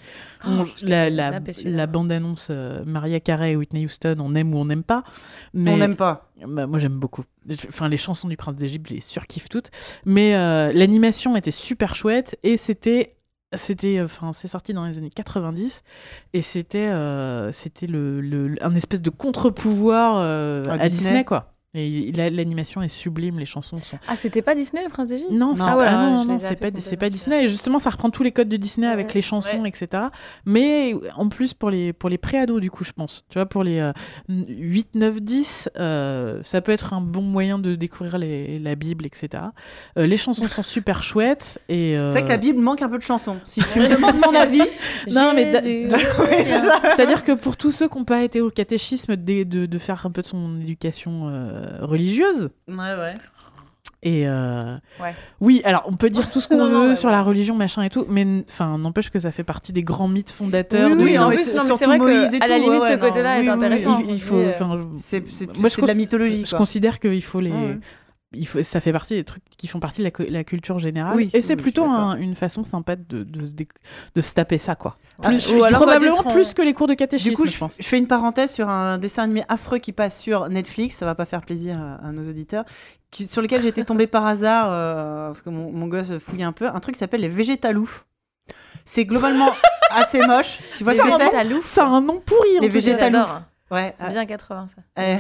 Oh, On- la bande-annonce euh, Maria Carey et Whitney Houston, on aime ou on n'aime pas. Mais On n'aime pas. Bah, moi j'aime beaucoup. Enfin les chansons du prince d'Égypte, je les surkiffe toutes. Mais euh, l'animation était super chouette et c'était c'était enfin c'est sorti dans les années 90 et c'était euh, c'était le, le- un espèce de contre-pouvoir euh, À à, Disney. Disney. quoi. Et l'animation est sublime, les chansons sont. Ah, c'était pas Disney, le prince d'Égypte Non, Non. ça, Ah ouais, ah ouais, non, non, c'est pas, c'est pas Disney. Et justement, ça reprend tous les codes de Disney avec les chansons, ouais. etc. Mais en plus, pour les, pour les pré-ados, du coup, je pense. Tu vois, pour les euh, 8, 9, 10, euh, ça peut être un bon moyen de découvrir les- la Bible, etc. Euh, les chansons sont super chouettes. et C'est euh, vrai que la Bible manque un peu de chansons. Si tu me demandes mon avis, Non, mais. C'est-à-dire que pour tous ceux qui n'ont pas été au catéchisme, de, de, de faire un peu de son éducation euh, religieuse. ouais, ouais. Et euh, Ouais. oui, alors on peut dire tout ce qu'on non, veut ouais, sur ouais. la religion, machin et tout, mais enfin n'empêche que ça fait partie des grands mythes fondateurs. Oui, de- oui, non, en mais plus, c'est- non, mais surtout c'est vrai Moïse et que, à la limite, ouais, ce côté-là est oui, oui, intéressant. il, faut. euh, C'est c'est- Moi, je de la mythologie. je considère qu'il faut les. Il faut, ça fait partie des trucs qui font partie de la, cu- la culture générale. Oui, et c'est oui, plutôt un- une façon sympa de, de, se dé- de se taper ça, quoi. Ah, Plus- ou alors quand probablement seront- plus que les cours de catéchisme, Du coup, je je, pense. je fais une parenthèse sur un dessin animé affreux qui passe sur Netflix. Ça va pas faire plaisir à, à nos auditeurs. Qui, sur lequel j'étais tombée par hasard euh, parce que mon, mon gosse fouille un peu. Un truc qui s'appelle les Végétaloufs. C'est globalement assez moche. Tu vois ce que c'est. Ça a un nom pourri, en Les végétaloufs. J'adore. Ouais. C'est bien 80, ça. Euh,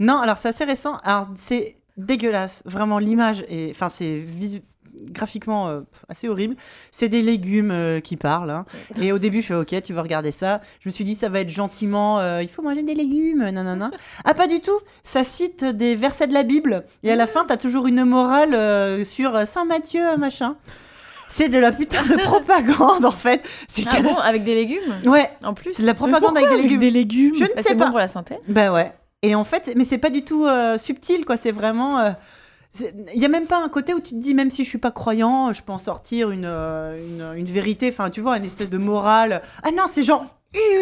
non, alors c'est assez récent. Alors c'est dégueulasse, vraiment l'image est, enfin c'est visu- graphiquement euh, assez horrible. C'est des légumes euh, qui parlent. hein. Et au début je fais ok, tu vas regarder ça. Je me suis dit ça va être gentiment, euh, il faut manger des légumes, nanana. Ah pas du tout. Ça cite des versets de la Bible et à la fin t'as toujours une morale sur Saint Matthieu machin. C'est de la putain de propagande en fait. C'est Ah bon, avec des légumes? Ouais, En plus? C'est de la propagande avec des légumes? des légumes? Je ne Bah, sais C'est pas. bon pour la santé. Bah ouais. Et en fait, mais c'est pas du tout euh, subtil, quoi. C'est vraiment. euh, Il y a même pas un côté où tu te dis, même si je suis pas croyant, je peux en sortir une, euh, une, une vérité, enfin, tu vois, une espèce de morale. Ah non, c'est genre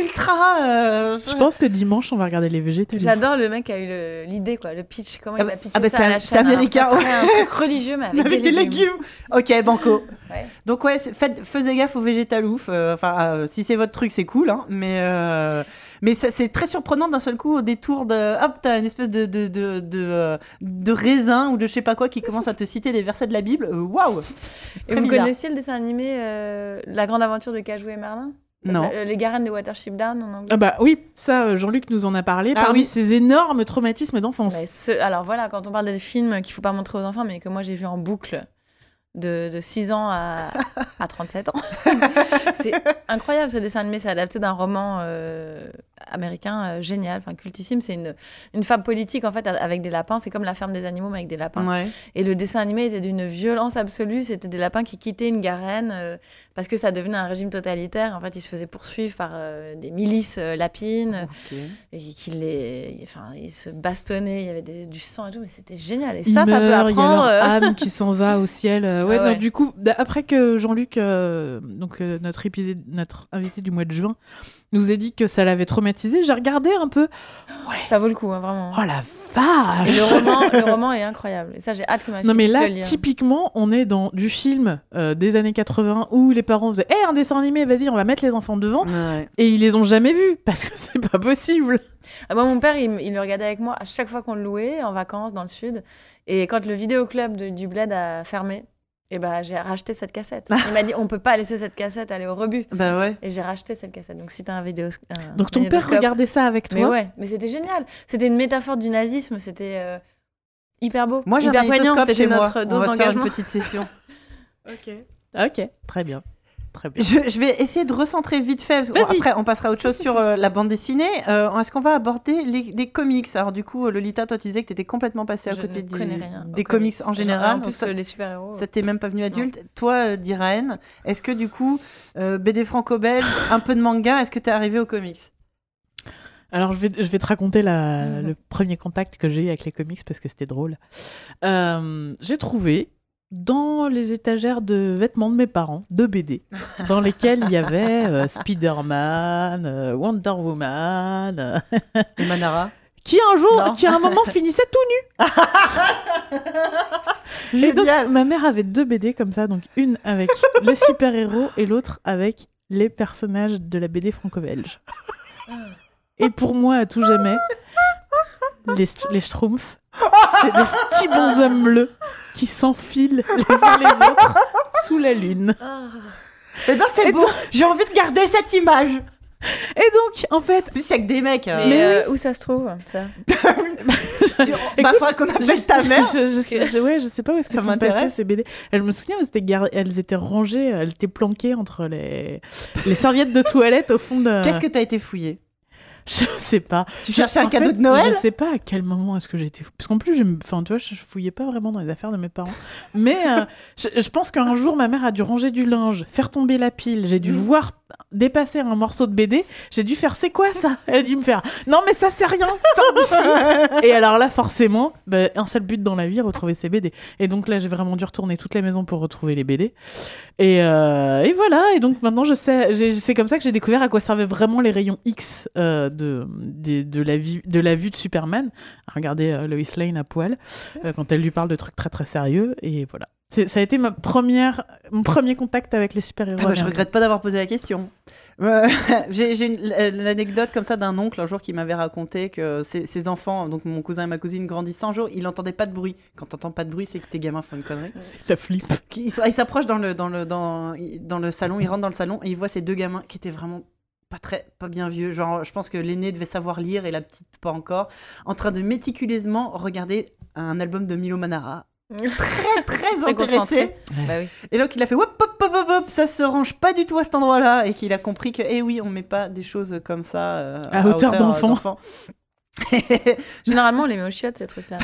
ultra. euh, Je pense que dimanche, on va regarder les végétales. J'adore le mec qui a eu l'idée, quoi, le pitch. Comment Ah il bah- a pitché ah bah ça c'est à la c'est chaîne. alors, américain, Ça un truc religieux, mais avec, avec des légumes. Ok, banco. Ouais. Donc ouais, faites, faisez gaffe aux végétaloufs. euh, Enfin, euh, si c'est votre truc, c'est cool, hein, mais euh, mais c'est très surprenant d'un seul coup au détour de hop, t'as une espèce de de, de, de, euh, de raisin ou de je sais pas quoi qui commence à te citer des versets de la Bible. Euh, Waouh. Et Très vous bizarre. connaissiez le dessin animé euh, La grande aventure de Cajou et Merlin? Non. Euh, Les Garennes de Watership Down en anglais. Ah bah oui, ça, Jean-Luc nous en a parlé. Ah parmi oui. ces énormes traumatismes d'enfance. Ce- alors voilà, quand on parle des films qu'il faut pas montrer aux enfants, mais que moi j'ai vu en boucle de, de 6 ans à, à 37 ans. c'est incroyable ce dessin animé, c'est adapté d'un roman euh, américain euh, génial, enfin cultissime. C'est une, une fable politique en fait avec des lapins, c'est comme la ferme des animaux mais avec des lapins. Ouais. Et le dessin animé était d'une violence absolue. C'était des lapins qui quittaient une garenne euh, parce que ça devenait un régime totalitaire. En fait, ils se faisaient poursuivre par euh, des milices euh, lapines et qui les, enfin, ils se bastonnaient. Il y avait des- du sang et tout, mais c'était génial. Et Ils ça, ça peut meurent, Il y a apprendre. leur âme qui s'en va au ciel. ouais, Ah non, ouais. du coup, après que Jean-Luc, euh, donc euh, notre épisode, notre invité du mois de juin, nous ait dit que ça l'avait traumatisé, j'ai regardé un peu. Ça vaut le coup, hein, vraiment. Oh la Et vache le roman, le roman est incroyable. Et ça, j'ai hâte que ma fille Non mais là, lire. typiquement, on est dans du film euh, des années 80 où les parents faisaient Eh, un dessin animé, vas-y, on va mettre les enfants devant », Ouais. et ils les ont jamais vus, parce que c'est pas possible Ah, moi, mon père, il, le regardait avec moi à chaque fois qu'on le louait en vacances dans le sud. Et quand le vidéoclub de- du Bled a fermé, et ben, j'ai racheté cette cassette. Il m'a dit on peut pas laisser cette cassette aller au rebut. Bah ouais. Et j'ai racheté cette cassette. Donc si t'as un vidéo. un Donc ton père regardait ça avec Mais toi ouais, mais c'était génial. C'était une métaphore du nazisme. C'était euh, hyper beau. Moi j'ai un C'était chez moi. notre On dose faire une d'engagement. petite session. Ok. Ok, très bien. Très bien. Je, je vais essayer de recentrer vite fait. parce que- après, on passera à autre chose sur euh, la bande dessinée. Euh, Est-ce qu'on va aborder les, les comics? Alors, du coup, Lolita, toi, tu disais que tu étais complètement passée à Je côté ne du- connais rien des comics, en général. En plus, ça- les super-héros. ça t'est même pas venu adulte. Toi, euh, Diraen, est-ce que du coup, euh, BD franco-belge, un peu de manga, est-ce que t'es arrivé aux comics? Alors, je vais, je vais te raconter la- Mhm. le premier contact que j'ai eu avec les comics parce que c'était drôle. Euh, j'ai trouvé dans les étagères de vêtements de mes parents deux BD dans lesquels il y avait euh, Spider-Man, euh, Wonder Woman, euh, Et Manara qui un jour, Non. qui à un moment finissait tout nu. Et donc, Génial ma mère avait deux BD comme ça, donc une avec les super-héros et l'autre avec les personnages de la BD franco-belge. Et pour moi, à tout jamais, les, st- les Schtroumpfs, c'est des petits bonshommes bleus qui s'enfilent les uns les autres sous la lune. Eh ben, c'est beau J'ai envie de garder cette image Et donc, en fait, En plus, il y a que des mecs. euh, Mais, euh, où ça se trouve, ça bah, faudra qu'on appelle ta mère. Je, je, ouais, je sais pas où est-ce Ça qu'elles sont m'intéresse. ces BD. Elle me souviens, elles étaient, gar- elles étaient rangées, elles étaient planquées entre les, les serviettes de toilette au fond de. Qu'est-ce que t'as été fouillé Je sais pas. Tu cherchais un cadeau fait, de Noël Je sais pas à quel moment est-ce que fou- Parce qu'en plus, je, enfin, tu vois, je, fouillais pas vraiment dans les affaires de mes parents. Mais euh, je, je pense qu'un jour, ma mère a dû ranger du linge, faire tomber la pile. J'ai dû Mhm. voir dépasser un morceau de BD. J'ai dû faire c'est quoi ça? Elle a dû me faire non mais ça c'est rien. sors. Et alors là, forcément, bah, un seul but dans la vie, retrouver ses BD. Et donc là, j'ai vraiment dû retourner toutes les maisons pour retrouver les BD. Et, euh, et voilà. Et donc maintenant, je sais. C'est comme ça que j'ai découvert à quoi servaient vraiment les rayons X euh, de, la vie, de la vue de Superman. Regardez euh, Lois Lane à poil quand elle lui parle de trucs très très sérieux. Et voilà. C'est- Ça a été ma première, mon premier contact avec les super-héros. Ah bah, je regrette pas d'avoir posé la question. Euh, J'ai une- l'anecdote comme ça d'un oncle un jour qui m'avait raconté que ses, ses enfants, donc mon cousin et ma cousine grandissant un jour, il entendait pas de bruit. Quand t'entends pas de bruit, c'est que tes gamins font une connerie. La flip. Qui- Il s- il s'approche dans le, dans, le, dans, dans le salon, il rentre dans le salon et il voit ces deux gamins qui étaient vraiment pas très pas bien vieux genre je pense que l'aîné devait savoir lire et la petite pas encore en train de méticuleusement regarder un album de Milo Manara très très intéressé. Bah oui. et donc il a fait hop hop hop hop hop ça se range pas du tout à cet endroit là et qu'il a compris que eh oui on met pas des choses comme ça euh, À hauteur euh, d'enfant. Généralement, on les met aux chiottes, ces trucs-là.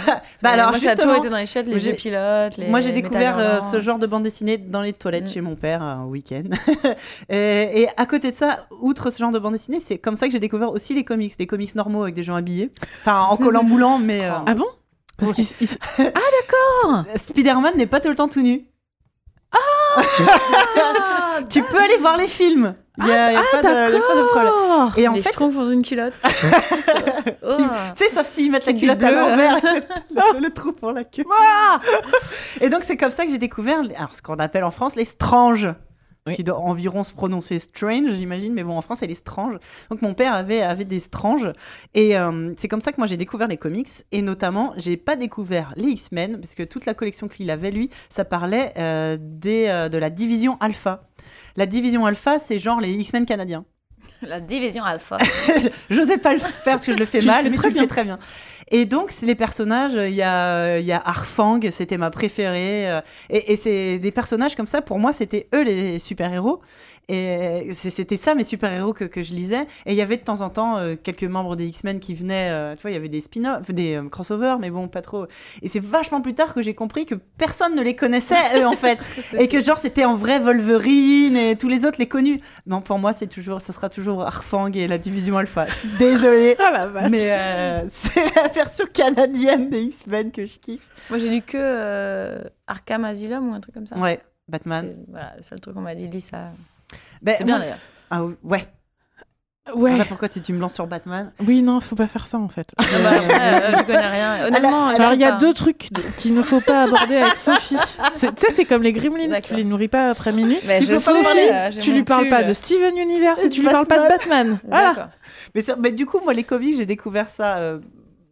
Bah alors, moi, ça a toujours justement, été dans les chiottes, les moi, j'ai- jeux pilotes, les Moi, j'ai découvert euh, ce genre de bande dessinée dans les toilettes Mm. chez mon père un week-end. et, et à côté de ça, outre ce genre de bande dessinée, c'est comme ça que j'ai découvert aussi les comics, des comics normaux avec des gens habillés. Enfin, en collant moulant, mais euh, Ah bon? Parce Ouais. qu'il il Ah d'accord Spider-Man n'est pas tout le temps tout nu. Ah, Tu peux aller voir les films. Il y a, il y a pas, de, il y a pas de problème. D'accord Et en les fait, schtroumpfs dans une culotte. Oh. Tu sais, sauf s'ils mettent la Petite culotte à bille bleue. l'envers, avec le, le trou pour la queue. Et donc, c'est comme ça que j'ai découvert alors, ce qu'on appelle en France les stranges. Oui. qui doit environ se prononcer strange, j'imagine, mais bon, en France, c'est les stranges. Donc, mon père avait, avait des stranges. Et euh, c'est comme ça que moi, j'ai découvert les comics. Et notamment, j'ai pas découvert les X-Men, parce que toute la collection qu'il avait, lui, ça parlait euh, des, euh, de la division Alpha. La division Alpha, c'est genre les X-Men canadiens. La division alpha. Je sais pas le faire parce que je le fais le mal, mais très tu le fais très bien. Et donc, les personnages, il y a, y a Arfang, c'était ma préférée. euh, Et, et c'est des personnages comme ça, pour moi, c'était eux les super-héros. Et c'est- c'était ça mes super-héros que, que je lisais. Et il y avait de temps en temps euh, quelques membres des X-Men qui venaient, euh, tu vois, il y avait des spin-offs, des euh, crossovers, mais bon, pas trop. Et c'est vachement plus tard que j'ai compris que personne ne les connaissait, eux, en fait. et que genre, c'était en vrai Wolverine et tous les autres les connus. Non, pour moi, c'est toujours, ça sera toujours Arfang et la division Alpha. Désolée. Ah la vache Mais c'est la version canadienne des X-Men que je kiffe. Moi, j'ai lu que Arkham Asylum ou un truc comme ça. Ouais, Batman. C'est- Voilà, le seul truc qu'on m'a dit, lis ça. Ben, C'est bien moi- d'ailleurs. Ah oui, ouais. Ouais. Voilà pourquoi tu, tu me lances sur Batman. Oui, non, faut pas faire ça en fait. Ah bah, après, euh, je connais rien. Honnêtement, Alors, il y a deux trucs qu'il ne faut pas aborder avec Sophie. Tu sais, c'est comme les Gremlins, tu les nourris pas après minuit. Mais Tu je pas parler, euh, tu lui parles pas de Steven Universe et Et tu lui parles pas de Batman. Voilà. Mais du coup, moi, les comics, j'ai découvert ça. euh,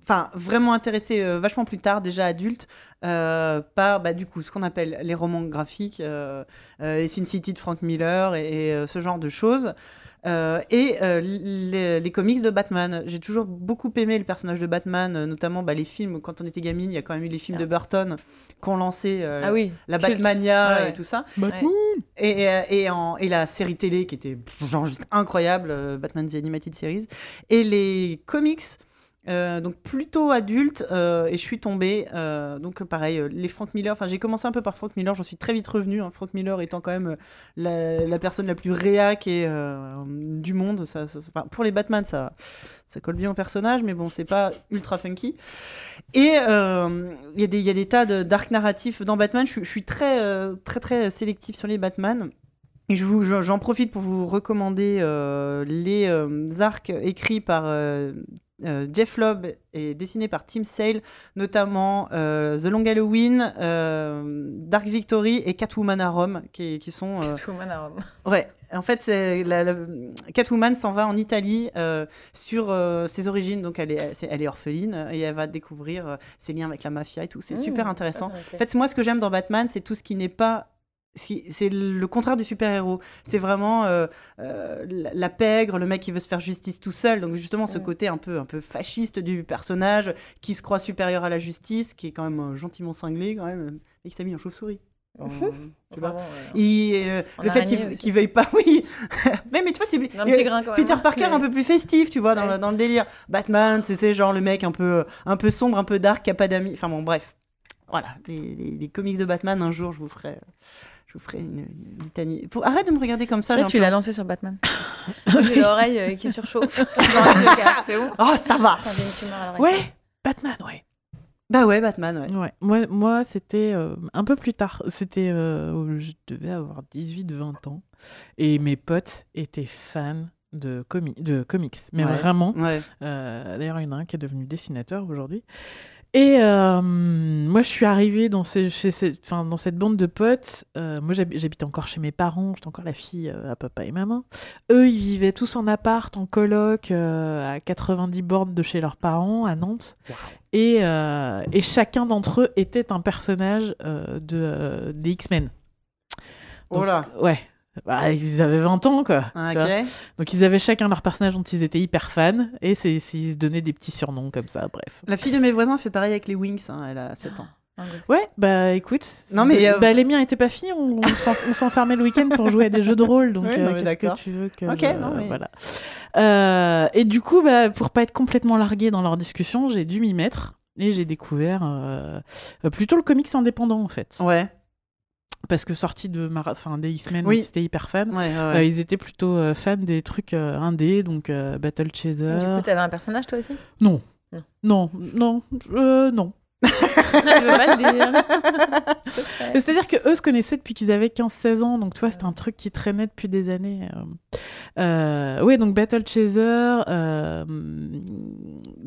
Enfin, vraiment intéressé euh, vachement plus tard, déjà adulte, euh, par bah, du coup ce qu'on appelle les romans graphiques, euh, euh, les Sin City de Frank Miller et, et, ce genre de choses. Et les, les comics de Batman. J'ai toujours beaucoup aimé le personnage de Batman, notamment bah, les films. Quand on était gamine, il y a quand même eu les films de Burton qu'on lancé euh, Ah oui. la culte. Batmania Ouais, et tout ça. Batman. Et, et, en- et la série télé qui était genre juste incroyable, Batman The Animated Series. Et les comics, euh, donc plutôt adultes, euh, et je suis tombée. euh, donc pareil, les Frank Miller, enfin j'ai commencé un peu par Frank Miller, j'en suis très vite revenue. hein, Frank Miller étant quand même la, personne la plus réac et, du monde. Ça, pour les Batman, ça, ça colle bien au personnage, mais bon, c'est pas ultra funky. Et il y, a des- y a des tas dark narratifs dans Batman. Je, suis- très, très, très sélectif sur les Batman. Et j'en profite pour vous recommander les arcs écrits par euh, Jeff Lobb et dessinés par Tim Sale, notamment euh, The Long Halloween, euh, Dark Victory et Catwoman à Rome, qui, qui sont Catwoman à Rome. Ouais, en fait, la, la- Catwoman s'en va en Italie sur ses origines. Donc, elle est, elle est orpheline et elle va découvrir ses liens avec la mafia et tout. C'est Mmh, super intéressant. me plaît. En fait, moi, ce que j'aime dans Batman, c'est tout ce qui n'est pas c'est le contraire du super-héros. C'est vraiment euh, euh, la pègre, le mec qui veut se faire justice tout seul. Donc justement, ce côté un peu, un peu fasciste du personnage, qui se croit supérieur à la justice, qui est quand même euh, gentiment cinglé, quand même, et qui s'est mis en chauve-souris. tu vois et, le fait qu'il veuille pas, oui. mais, mais tu vois, c'est Peter Parker un peu plus festif, tu vois, dans, dans le délire. Batman, c'est genre le mec un peu, un peu sombre, un peu dark, qui a pas d'amis. Enfin bon, bref. Voilà, les, les, comics de Batman, un jour, je vous ferai je vous ferai une, litanie. Arrête de me regarder comme ça. tu l'as lancé sur Batman. J'ai l'oreille euh, qui surchauffe. c'est où Oh, ça va. Ouais, Batman, ouais. Bah ouais, Batman, ouais. ouais. Moi, moi c'était euh, un peu plus tard. C'était, euh, je devais avoir 18-20 ans. Et mes potes étaient fans de, comi de comics. Mais vraiment. Ouais. D'ailleurs, il y en a un qui est devenu dessinateur aujourd'hui. Et euh, moi, je suis arrivée dans, ces, enfin, dans cette bande de potes. Euh, moi, j'habite encore chez mes parents, j'étais encore la fille euh, à papa et maman. Eux, ils vivaient tous en appart, en coloc, à 90 bornes de chez leurs parents, à Nantes. Et, et, chacun d'entre eux était un personnage de, des X-Men. Oh là Ouais, bah, ils avaient 20 ans, quoi. Ah, Donc, ils avaient chacun leur personnage dont ils étaient hyper fans. Et ils se donnaient des petits surnoms comme ça, bref. La fille de mes voisins fait pareil avec les Wings, hein, elle a 7 ans. Ah, ouais, bah écoute, non, mais, euh, bah, les miens étaient pas filles, on, on s'enfermait le week-end pour jouer à des jeux de rôle, donc euh, qu'est-ce que tu veux que... Ok, non, mais... voilà. Euh, et du coup, bah, pour pas être complètement largué dans leur discussion, j'ai dû m'y mettre et j'ai découvert plutôt le comics indépendant en fait. Ouais parce que sorti de enfin, des X-Men, oui. c'était hyper fan. Euh, ils étaient plutôt euh, fans des trucs euh, indés, donc Battle Chaser. Du coup, t'avais un personnage toi aussi? Non. Non, non, non. non. C'est-à-dire que eux se connaissaient depuis qu'ils avaient 15-16 ans, donc tu vois, c'était un truc qui traînait depuis des années. oui, donc Battle Chaser,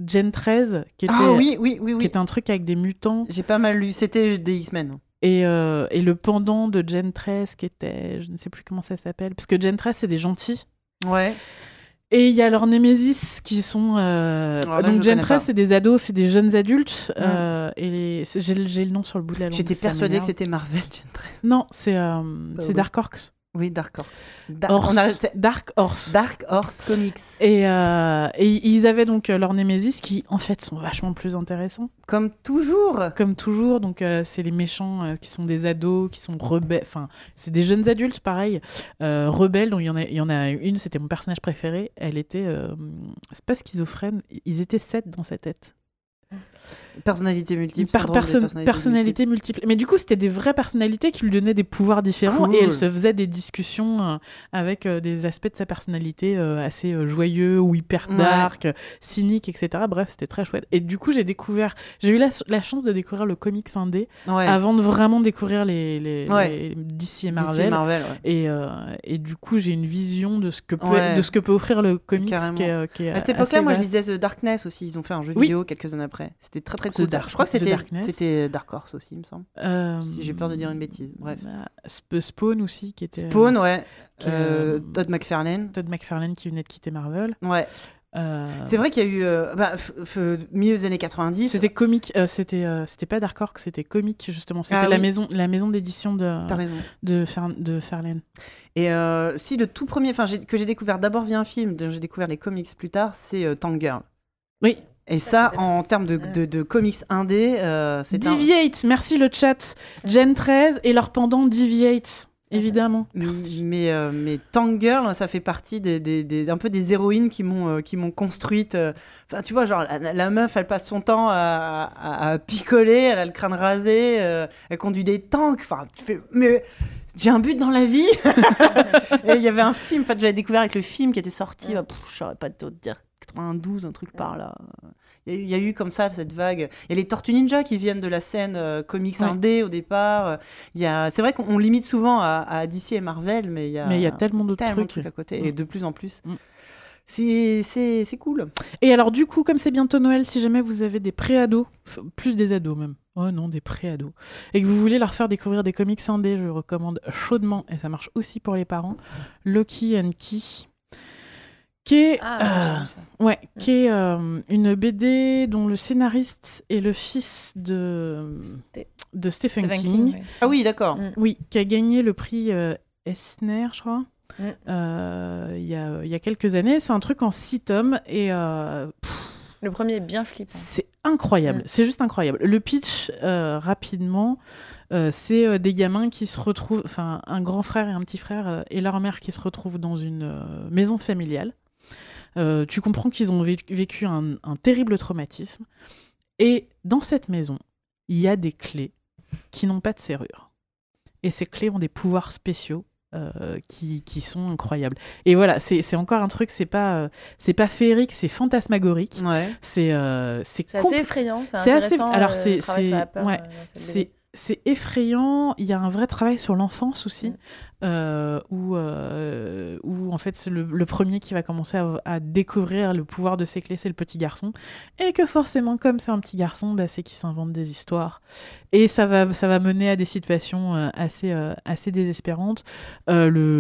Gen 13, qui était, ah, oui, oui, oui, oui. qui était un truc avec des mutants. J'ai pas mal lu, c'était des X-Men. Et, euh, et, le pendant de Gen 13 qui était, je ne sais plus comment ça s'appelle, parce que Gen 13 c'est des gentils. Ouais. Et il y a leurs Némésis qui sont. Euh... Ah, donc Gen 13 c'est des ados, c'est des jeunes adultes. Euh, et j'ai le nom sur le bout de la langue. J'étais persuadée que c'était Marvel Gen 13. Non, c'est euh, Dark Horse. Oui, Dark Horse. Dark Horse. Dark Horse Comics. Et, euh, et, ils avaient donc euh, leur Némésis qui, en fait, sont vachement plus intéressants. Comme toujours. Comme toujours. Donc, euh, c'est les méchants qui sont des ados, qui sont rebelles. Enfin, c'est des jeunes adultes, pareil. rebelles. Donc, il y, en a, il y en a une, c'était mon personnage préféré. Elle était. c'est pas schizophrène. Ils étaient sept dans sa tête. Personnalité multiple. Par personnalité multiple. Mais du coup, c'était des vraies personnalités qui lui donnaient des pouvoirs différents et elle se faisait des discussions euh, avec euh, des aspects de sa personnalité euh, assez joyeux ou hyper dark, cynique, etc. Bref, c'était très chouette. Et du coup, j'ai découvert, j'ai eu la, chance de découvrir le comics indé avant de vraiment découvrir les, les, DC et Marvel. et, et, du coup, j'ai une vision de ce que peut, de ce que peut offrir le comics. Qui est, à cette époque-là, moi, je lisais The Darkness aussi. Ils ont fait un jeu vidéo quelques années après. C'était très très cool. je crois que c'était c'était Dark Horse aussi, il me semble. Euh, si j'ai peur de dire une bêtise. Bref. Bah, Spawn aussi qui était. Spawn, ouais. Euh, Todd McFarlane. Todd McFarlane qui venait de quitter Marvel. Ouais. Euh, c'est vrai qu'il y a eu bah, milieu des années 90. C'était comique, c'était c'était pas Dark Horse, c'était comique justement. C'était ah la, maison, la maison d'édition de raison. de, de Farlane. Et si le tout premier, enfin que j'ai découvert d'abord via un film, j'ai découvert les comics plus tard, c'est Tank Girl. Oui. Et ça, en termes de, de, comics indé, euh, c'est Deviate, merci le chat. Gen 13 et leur pendant Deviate. Évidemment. Mais, mais, euh, mais Tank Girl, ça fait partie des, des, un peu des héroïnes qui m'ont euh, qui m'ont construite. Euh. Enfin, tu vois, genre la, meuf, elle passe son temps à, à, picoler, elle a le crâne rasé, elle conduit des tanks. Enfin, tu fais, mais j'ai un but dans la vie. et il y avait un film, en fait, j'avais découvert avec le film qui était sorti. je ne saurais pas te dire 92, un truc par là. Il y, a eu comme ça cette vague. Il y a les Tortues Ninja qui viennent de la scène euh, comics indé au départ. Il y a... C'est vrai qu'on limite souvent à, DC et Marvel, mais il y a, mais il y a tellement d'autres trucs. à côté, et mm. de plus en plus. Mm. C'est cool. Et alors, du coup, comme c'est bientôt Noël, si jamais vous avez des pré-ados, plus des ados même, oh non, des pré-ados, et que vous voulez leur faire découvrir des comics indés, je recommande chaudement, et ça marche aussi pour les parents, Loki and Key qui est, ah, euh, ouais, qui est euh, une BD dont le scénariste est le fils de de Stephen, Stephen King. King, ouais. Ah oui, d'accord. Mm. Oui, qui a gagné le prix euh, Esner, je crois, Mm. euh, il y, a, il y a quelques années. C'est un truc en six tomes et euh, pff, Le premier est bien flippant. c'est incroyable. Mm. C'est juste incroyable. Le pitch, euh, rapidement, euh, c'est euh, des gamins qui se retrouvent, enfin, un grand frère et un petit frère euh, et leur mère qui se retrouvent dans une euh, maison familiale. Euh, tu comprends qu'ils ont vécu, un, un terrible traumatisme. Et dans cette maison, il y a des clés qui n'ont pas de serrure. Et ces clés ont des pouvoirs spéciaux euh, qui, qui sont incroyables. Et voilà, c'est encore un truc, c'est pas, euh, c'est pas féerique, c'est fantasmagorique. Ouais. C'est euh, assez effrayant, c'est assez- alors, c'est- c'est- ouais, euh, c'est effrayant. Il y a un vrai travail sur l'enfance aussi, Mm. Euh, où, euh, où en fait le, premier qui va commencer à, découvrir le pouvoir de ses clés, c'est le petit garçon, et que forcément, comme c'est un petit garçon, bah, c'est qu'il s'invente des histoires, et ça va, ça va mener à des situations euh, assez, assez désespérantes. La,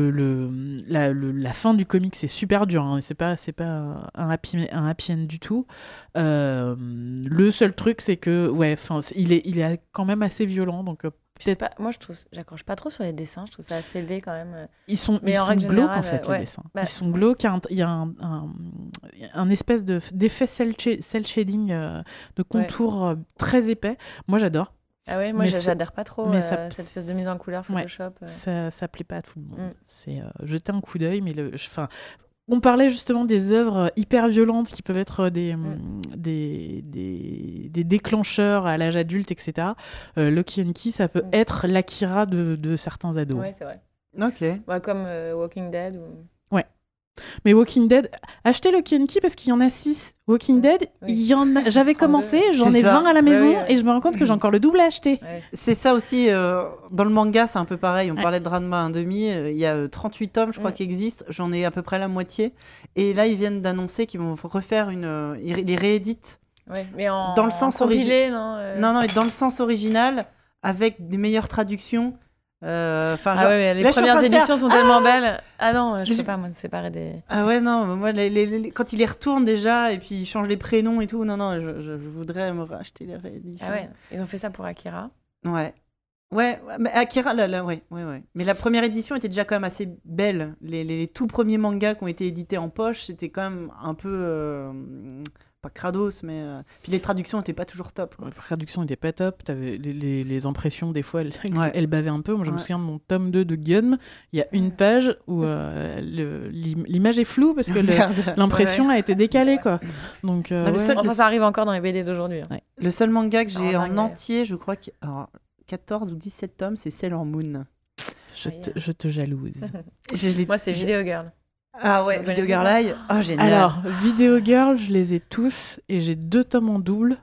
fin du comic c'est super dur, hein, c'est pas, pas un happy, un happy end du tout. Le seul truc, c'est que, ouais, il est, il est quand même assez violent, donc Je pas, moi je trouve, j'accroche pas trop sur les dessins, je trouve ça assez laid quand même. euh. ils sont, Mais ils en sont règle glauques en fait euh, les ouais. dessins. Bah, ils sont glauques. Il y a un, espèce de d'effet cel, cha- cel shading, euh, de contour euh, très épais. Moi, j'adore. Ah ouais, moi j'adhère pas trop mais euh, ça- cette espèce de mise en couleur Ouais. Photoshop. euh. Ça, ça plaît pas à tout le monde. Mm. C'est euh, jeter un coup d'œil, mais le, enfin. On parlait justement des œuvres hyper violentes qui peuvent être des, Mm. des, des, des déclencheurs à l'âge adulte, etc. Euh, Lucky and Key, ça peut Mm. être l'Akira de, de certains ados. Ouais, c'est vrai. Ok. Ouais, comme euh, Walking Dead. Ou... Mais Walking Dead, achetez and Key parce qu'il y en a 6. Walking Dead, Oui. il y en a. J'avais 32. commencé, j'en ai ça. 20 à la maison oui, et je me rends compte que j'ai encore le double à acheter. Ouais. C'est ça aussi, euh, dans le manga, c'est un peu pareil. On Ouais. parlait de Ranma 1,5, euh, il y a euh, 38 tomes, je crois, qui existent. J'en ai à peu près la moitié. Et là, ils viennent d'annoncer qu'ils vont refaire une. euh, ils les rééditent. Ouais, mais en Dans le sens en compilé, non euh. Non, non, et dans le sens original, avec des meilleures traductions. Euh, Enfin, Ah ouais, les premières faire- éditions sont tellement belles. Ah non, je Mais je- pas, moi, de séparer des. Ah ouais, non, moi, les- les- les- quand il les retourne déjà, et puis il change les prénoms et tout, non, non, je, voudrais me racheter les rééditions. Ah ouais, ils ont fait ça pour Akira. Ouais. Ouais, mais Akira, là, là, ouais, ouais, ouais. Mais la première édition était déjà quand même assez belle. Les, les- les tout premiers mangas qui ont été édités en poche, c'était quand même un peu. euh, pas crados, mais. euh, Puis les traductions n'étaient pas toujours top. quoi. La traduction n'était pas top. T'avais les, les, les impressions, des fois, elles, Ouais. elles bavaient un peu. Moi, je me souviens de mon tome 2 de Gun. Il y a une page où euh, l'image est floue parce que l'impression a été décalée, quoi. Donc, euh, Non, le ouais. seul- Enfin, ça arrive encore dans les BD d'aujourd'hui. hein. Le seul manga que j'ai Ah, en entier, je crois que. alors, 14 ou 17 tomes, c'est Sailor Moon. je, te, je te jalouse. Je- je l'ai- Moi, c'est Video Girl. Ah ouais, Video Girl. Oh, génial. Alors, Video Girl, je les ai tous et j'ai deux tomes en double.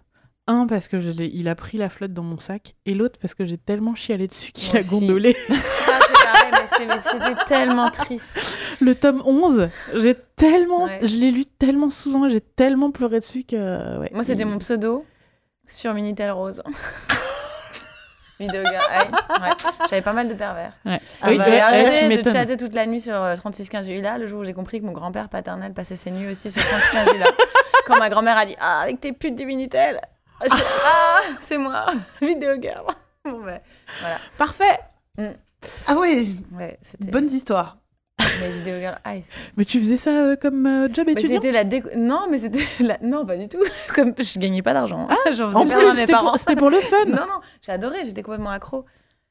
Un parce que je il a pris la flotte dans mon sac et l'autre parce que j'ai tellement chialé dessus qu'il a aussi. gondolé. Ça, c'est pareil, mais c'est- mais c'était tellement triste. Le tome 11, j'ai tellement, Ouais. je l'ai lu tellement souvent, j'ai tellement pleuré dessus que. ouais, Moi, c'était il- mon pseudo sur Minitel Rose. Girl. Eye. Ouais. J'avais pas mal de pervers. Ouais. Ah oui, bah, j'ai J'ai ouais, arrêté de chatter toute la nuit sur euh, 3615 Villa le jour où j'ai compris que mon grand-père paternel passait ses nuits aussi sur 3615 Villa. Quand ma grand-mère a dit Ah, avec tes putes du Minitel Je- Ah, c'est moi, Video Girl. Bon, ben, Parfait Ah ouais, ouais, bonnes histoires. Mais Video Girl Eye. c'est- Mais tu faisais ça euh, comme euh, job étudiant c'était la déco... Non, mais c'était la... Non, pas du tout. Comme je gagnais pas d'argent. hein. J'en En faisais plus, c'était pour, c'était pour le fun Non, non, j'ai adoré, j'étais complètement accro.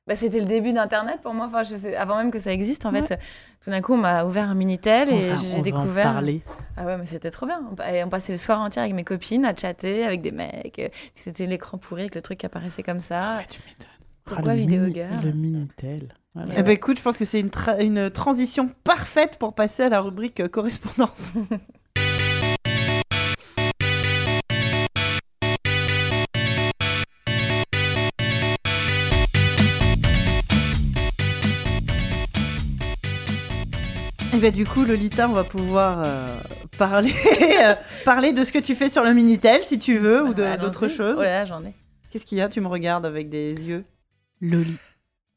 Bah, c'était le début d'Internet pour moi, enfin, je sais, avant même que ça existe. En fait, tout d'un coup, on m'a ouvert un Minitel et on j'ai va en découvert. parler. Ah ouais, mais c'était trop bien. On, pa- et on passait le soir entier avec mes copines à chatter avec des mecs. Puis C'était l'écran pourri avec le truc qui apparaissait comme ça. Ouais, tu m'étonnes. Pourquoi le Vidéo Girl Le Minitel. Voilà. Eh ben écoute, je pense que c'est une, tra- une transition parfaite pour passer à la rubrique euh, correspondante. Et ben du coup, Lolita, on va pouvoir euh, parler, euh, parler de ce que tu fais sur le Minitel, si tu veux, ou de- Bah, d'autres allons-y. choses. Oh là là, j'en ai. Qu'est-ce qu'il y a? Tu me regardes avec des yeux. Loli.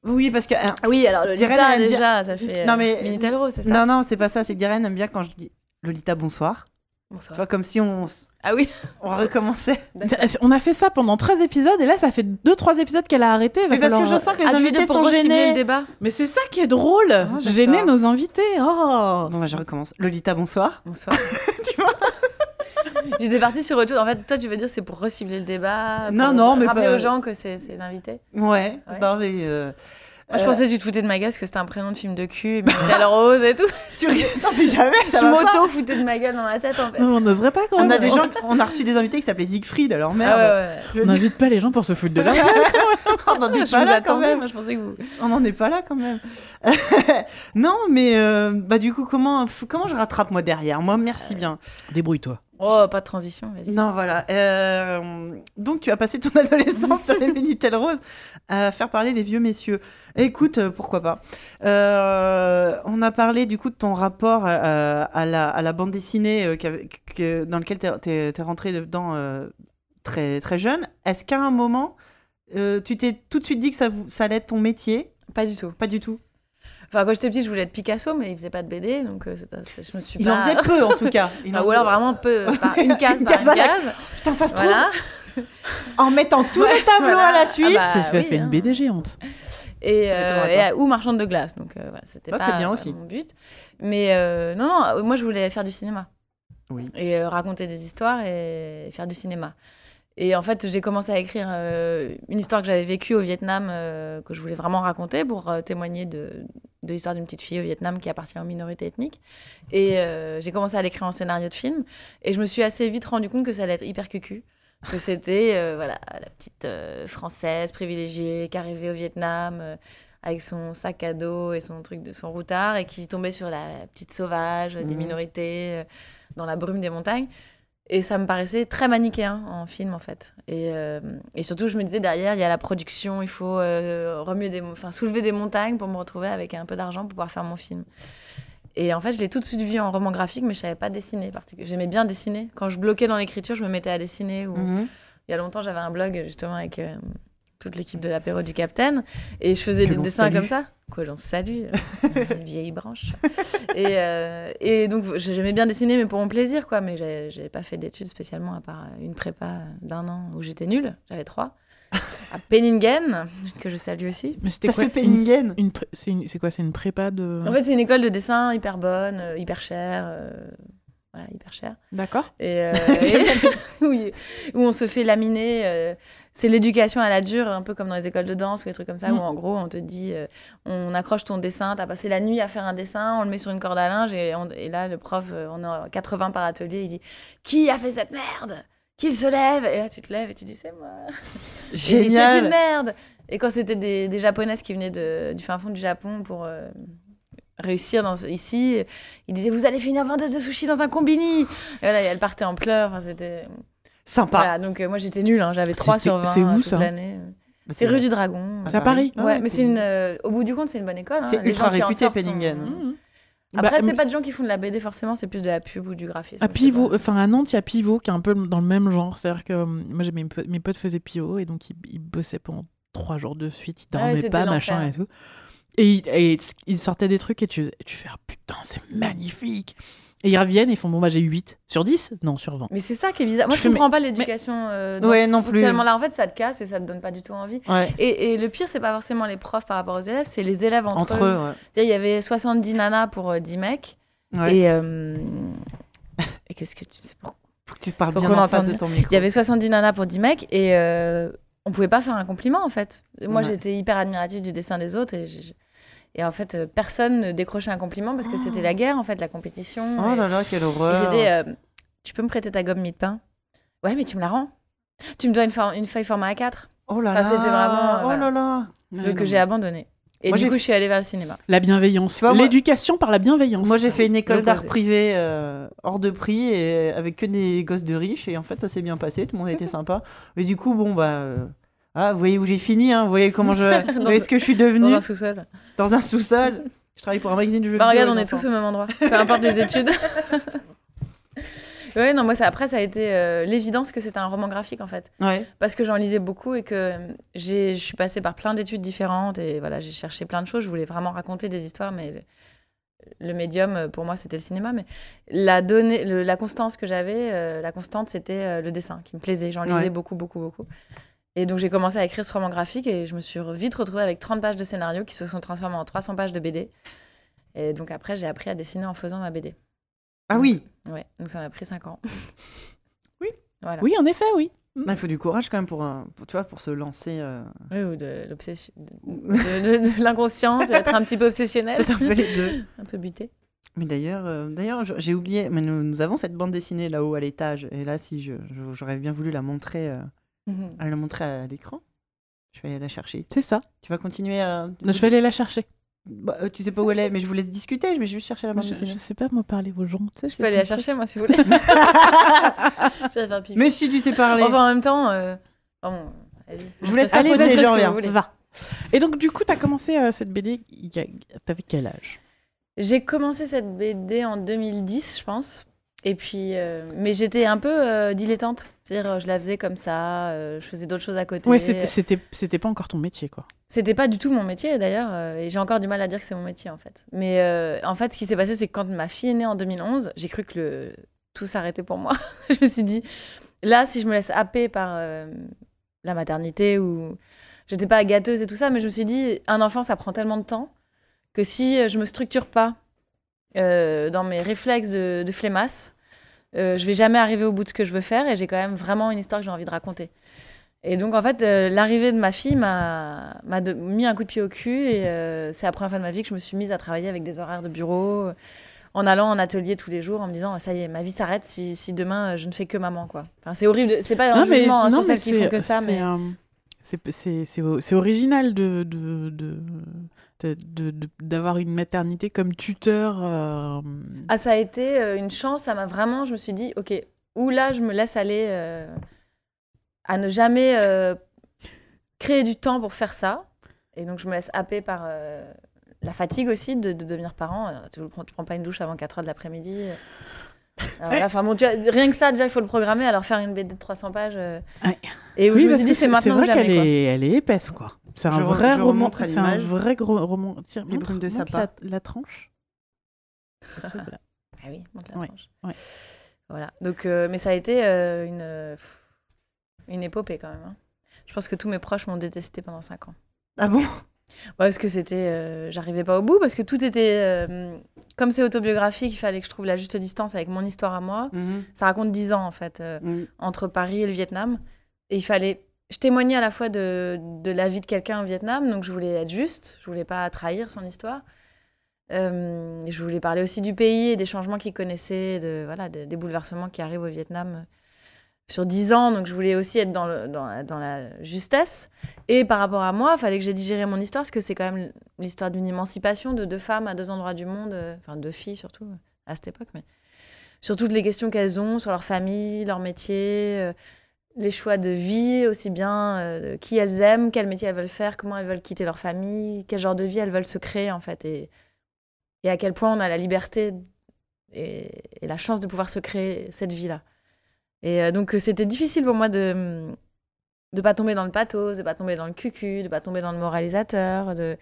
Oui, parce que... hein, Oui, alors le Diren, aime déjà, ça fait. Non, euh, mais- Minitel Rose, c'est ça? Non, non, c'est pas ça. C'est que Diren aime bien quand je dis Lolita, bonsoir. Tu Bonsoir. vois, comme si on, Ah oui. on recommençait. On a fait ça pendant 13 épisodes et là ça fait 2-3 épisodes qu'elle a arrêté. Mais parce que je sens que les Ah, tu invités sont gênés. le débat? Mais c'est ça qui est drôle d'accord. Gêner nos invités Oh Bon, bah, je recommence. Lolita, bonsoir. Bonsoir. Tu vois? J'étais partie sur autre chose. En fait, toi, tu veux dire c'est pour recibler le débat Non, pour non, mais rappeler pas- aux gens que c'est c'est l'invité. Ouais. Ouais. Non, mais. euh, Moi, je euh, pensais que tu te foutais de ma gueule parce que c'était un prénom de film de cul, Michel Rose et tout. Tu T'en fais jamais, ça je va pas. m'auto foutais de ma gueule dans la tête en fait. Non, On n'oserait pas quand On même. a des gens, on a reçu des invités qui s'appelaient Siegfried, alors merde. Ah ouais, ouais. On n'invite pas les gens pour se foutre de leur on n'en est Je pas là quand même. moi je pensais que vous. On n'en est pas là quand même. non, mais euh, bah du coup, comment, comment je rattrape moi derrière? Moi, merci bien. Débrouille-toi. Oh, pas de transition, vas-y. Non, voilà. Euh, donc, tu as passé ton adolescence sur les Minitel Rose à faire parler les vieux messieurs. Écoute, euh, pourquoi pas. Euh, on a parlé du coup de ton rapport à, la, à la bande dessinée que- dans lequel tu es, rentré dedans euh, très, très jeune. Est-ce qu'à un moment, tu t'es tout de suite dit que ça, ça allait être ton métier? Pas du tout. Pas du tout. Enfin, quand j'étais petite, je voulais être Picasso, mais il faisait pas de BD, donc euh, c'est- c'est- je me suis Il pas. en faisait peu en tout cas. Il Enfin, en ou alors faisait- vraiment peu, par une case Une par case une à la- case. Putain, ça se trouve, Voilà. en mettant tous Ouais, les tableaux voilà. à la Ah suite. bah, c'est fait, oui, fait hein. une BD géante. Et, euh, et pas. ou marchande de glace, donc euh, voilà, c'était Ah, pas c'est bien euh, aussi. mon but. Mais euh, non, non, moi je voulais faire du cinéma. Oui. Et euh, raconter des histoires et faire du cinéma. Et en fait, j'ai commencé à écrire euh, une histoire que j'avais vécue au Vietnam, euh, que je voulais vraiment raconter pour euh, témoigner de, de l'histoire d'une petite fille au Vietnam qui appartient aux minorités ethniques. Et j'ai commencé à l'écrire en scénario de film. Et je me suis assez vite rendu compte que ça allait être hyper cucu. Que c'était voilà, la petite française privilégiée qui arrivait au Vietnam avec son sac à dos et son truc de son routard et qui tombait sur la petite sauvage des Mhm. minorités dans la brume des montagnes. Et ça me paraissait très manichéen en film, en fait. Et, euh, et surtout, je me disais, derrière, il y a la production, il faut euh, remuer des, enfin, soulever des montagnes pour me retrouver avec un peu d'argent pour pouvoir faire mon film. Et en fait, je l'ai tout de suite vu en roman graphique, mais je savais pas dessiner. J'aimais bien dessiner. Quand je bloquais dans l'écriture, je me mettais à dessiner. Ou... Mhm. Il y a longtemps, j'avais un blog justement avec euh, toute l'équipe de l'apéro du Capitaine. Et je faisais Que des l'on dessins salue. comme ça. Quoi, j'en salue. euh, une vieille branche. Et, euh, et donc, j'aimais bien dessiner, mais pour mon plaisir, quoi. Mais j'ai- j'avais pas fait d'études spécialement, à part une prépa d'un an où j'étais nulle. J'avais trois. À Penningen, que je salue aussi. Mais c'était quoi fait Penningen? une C'est une- c'est quoi C'est une prépa de. En fait, c'est une école de dessin hyper bonne, euh, hyper chère. euh, voilà, hyper chère. D'accord. Et, euh, où on se fait laminer. euh, c'est l'éducation à la dure, un peu comme dans les écoles de danse ou des trucs comme ça, Mm. où en gros, on te dit, euh, on accroche ton dessin, t'as passé la nuit à faire un dessin, on le met sur une corde à linge, et, on- et là, le prof, euh, on a 80 par atelier, il dit Qui a fait cette merde? Qu'il se lève Et là, tu te lèves et tu dis C'est moi. Dit, C'est une Génial. merde Et quand c'était des, des japonaises qui venaient de, du fin fond du Japon pour. euh, réussir dans, ici, il disait vous allez finir vendeuse de sushi dans un combini et et elle partait en pleurs enfin, c'était Sympa. voilà, donc euh, moi j'étais nulle, hein, j'avais 3 sur 20 C'était- c'est où, euh, toute ça l'année. Bah, C'est rue du Dragon. C'est à Paris Ah, ouais, ok. mais c'est une, euh, au bout du compte, c'est une bonne école. hein. C'est ultra réputé, sortent sont- Penningen. Mhm. Bah, Après, c'est mais- pas des gens qui font de la BD forcément, c'est plus de la pub ou du graphisme. À sais Pivot, enfin à Nantes, il y a Pivot qui est un peu dans le même genre. C'est-à-dire que moi, j'ai mes, potes- mes potes faisaient Pivot et donc ils, ils bossaient pendant trois jours de suite, ils Ah ouais, dormaient pas, machin et tout. Et, ils- et ils sortaient des trucs et tu, et tu fais ah, putain, c'est magnifique. Et ils reviennent et ils font bon, bah j'ai 8 sur 10 Non, sur 20. Mais c'est ça qui est bizarre. Moi, Je je comprends pas l'éducation euh, dans Ouais, ce non fonctionnement-là. En fait, ça te casse et ça te donne pas du tout envie. Ouais. Et, et le pire, c'est pas forcément les profs par rapport aux élèves, c'est les élèves entre, Entre eux. ouais. Il y avait 70 nanas pour euh, 10 mecs. Et, euh, et qu'est-ce que tu sais pourquoi Faut que tu parles Faut bien en face de ton micro. Il y avait 70 nanas pour 10 mecs et euh, on pouvait pas faire un compliment en fait. Moi j'étais hyper admirative du dessin des autres et, et en fait euh, personne ne décrochait un compliment parce que c'était la guerre en fait, la compétition. Oh et, là là, quelle horreur. c'était euh, tu peux me prêter ta gomme mi-de-pain Ouais, mais tu me la rends. Tu me dois une, for- une feuille format A4. Oh là enfin, là. c'était vraiment, euh, Oh là là. Donc non, j'ai abandonné. Et Moi, du coup, je suis allée vers le cinéma. La bienveillance. Moi- L'éducation par la bienveillance. Moi, j'ai fait une école d'art privé euh, hors de prix et avec que des gosses de riches. Et en fait, ça s'est bien passé. Tout le monde était sympa. Et du coup, bon, bah. euh, Ah, vous voyez où j'ai fini, hein, vous voyez comment je. vous voyez ce que je suis devenue Dans un sous-sol. dans un sous-sol. Je travaille pour un magazine de jeux Bah vidéo, regarde, on est tous au même endroit, peu importe les études. ouais, non, moi, ça, après, ça a été euh, l'évidence que c'était un roman graphique, en fait. Ouais. Parce que j'en lisais beaucoup et que j'ai- je suis passée par plein d'études différentes et voilà, j'ai cherché plein de choses. Je voulais vraiment raconter des histoires, mais le- le médium, pour moi, c'était le cinéma, mais la, donnée, le- la constance que j'avais, euh, la constante, c'était euh, le dessin qui me plaisait. J'en lisais Ouais. beaucoup, beaucoup, beaucoup. Et donc, j'ai commencé à écrire ce roman graphique et je me suis vite retrouvée avec 30 pages de scénario qui se sont transformées en 300 pages de BD. Et donc, après, j'ai appris à dessiner en faisant ma BD. Ah oui, Ouais, donc ça m'a pris 5 ans. Oui. Voilà. Oui, en effet, oui. il faut du courage quand même pour, pour, tu vois, pour se lancer. euh, Oui, ou de l'obsession, de, de- de- de l'inconscience, d'être un petit peu obsessionnel, Peut-être un peu les deux. un peu buté. Mais d'ailleurs, euh, d'ailleurs, j'ai oublié, mais nous, nous avons cette bande dessinée là-haut à l'étage. Et là, si j'aurais bien voulu la montrer, euh, Mhm. à la montrer à l'écran, je vais aller la chercher. C'est ça. Tu vas continuer à. Je vais aller la chercher. Bah, euh, tu sais pas où elle est, mais je vous laisse discuter. Je vais juste chercher la bande Je, dessinée. je sais pas, moi, parler aux gens. Tu sais, Je peux aller la chercher, moi, si vous voulez. Je vais faire pipi. Mais si tu sais parler. Enfin, en même temps, euh, bon, vas-y. Je vous laisse que reviens. vous voulez. Va. Et donc, du coup, tu as commencé euh, cette BD, a- t'avais quel âge? J'ai commencé cette BD en 2010, je pense. Et puis, euh, mais j'étais un peu euh, dilettante. C'est-à-dire, euh, je la faisais comme ça, euh, je faisais d'autres choses à côté. Ouais, c'était- pas encore ton métier, quoi. C'était pas du tout mon métier d'ailleurs, et j'ai encore du mal à dire que c'est mon métier en fait. Mais en fait, ce qui s'est passé, c'est que quand ma fille est née en 2011, j'ai cru que le... tout s'arrêtait pour moi. je me suis dit, là, si je me laisse happer par la maternité ou. J'étais pas gâteuse et tout ça, mais je me suis dit, un enfant, ça prend tellement de temps que si je me structure pas dans mes réflexes de, de flemmasse, euh, je vais jamais arriver au bout de ce que je veux faire et j'ai quand même vraiment une histoire que j'ai envie de raconter. Et donc, en fait, euh, l'arrivée de ma fille m'a mis un coup de pied au cul. Et euh, c'est la première fois de ma vie que je me suis mise à travailler avec des horaires de bureau, euh, en allant en atelier tous les jours, en me disant ça y est, ma vie s'arrête si, si demain je ne fais que maman. quoi. Enfin, c'est horrible. C'est pas un jugement hein, sur celles qui font que ça, c'est mais. c'est original de- d'avoir une maternité comme tuteur. euh, Ah, ça a été euh, une chance. Ça m'a vraiment. Je me suis dit, ok, où là, je me laisse aller euh, à ne jamais euh, créer du temps pour faire ça. Et donc, je me laisse happer par la fatigue aussi de, de devenir parent. Alors, tu ne prends, pas une douche avant 4 heures de l'après-midi. Enfin, bon, tu rien que ça, déjà, il faut le programmer. Alors, faire une BD de 300 pages. Ouais. Et où Oui, je me suis que dit, c'est maintenant ou qu'elle quoi. est, elle est épaisse, quoi. C'est un vrai je roman. C'est un vrai gros roman. Tiens, Les montre- brumes de montre sapin. La, la tranche. C'est ça, voilà. Ah oui, monte la Ouais, tranche. ouais. Voilà. Donc, euh, mais ça a été euh, une, euh, une épopée quand même. hein. Je pense que tous mes proches m'ont détesté pendant 5 ans. Ah bon? Ouais, parce que c'était. euh, J'arrivais pas au bout, parce que tout était. euh, comme c'est autobiographique, il fallait que je trouve la juste distance avec mon histoire à moi. Mhm. Ça raconte 10 ans, en fait, euh, Mhm. entre Paris et le Vietnam. Et il fallait. Je témoignais à la fois de, la vie de quelqu'un au Vietnam, donc je voulais être juste, je voulais pas trahir son histoire. Euh, je voulais parler aussi du pays et des changements qu'il connaissait, des bouleversements qui arrivent au Vietnam euh, sur 10 ans. Donc je voulais aussi être dans, la, justesse. Et par rapport à moi, il fallait que j'ai digéré mon histoire, parce que c'est quand même l'histoire d'une émancipation de deux femmes à deux endroits du monde, euh, enfin deux filles surtout, à cette époque, mais sur toutes les questions qu'elles ont, sur leur famille, leur métier, les choix de vie, aussi bien euh, qui elles aiment, quel métier elles veulent faire, comment elles veulent quitter leur famille, quel genre de vie elles veulent se créer en fait, et, à quel point on a la liberté et, la chance de pouvoir se créer cette vie-là. Et euh, donc euh, c'était difficile pour moi de de pas tomber dans le pathos, de pas tomber dans le cucu, de pas tomber dans le moralisateur, de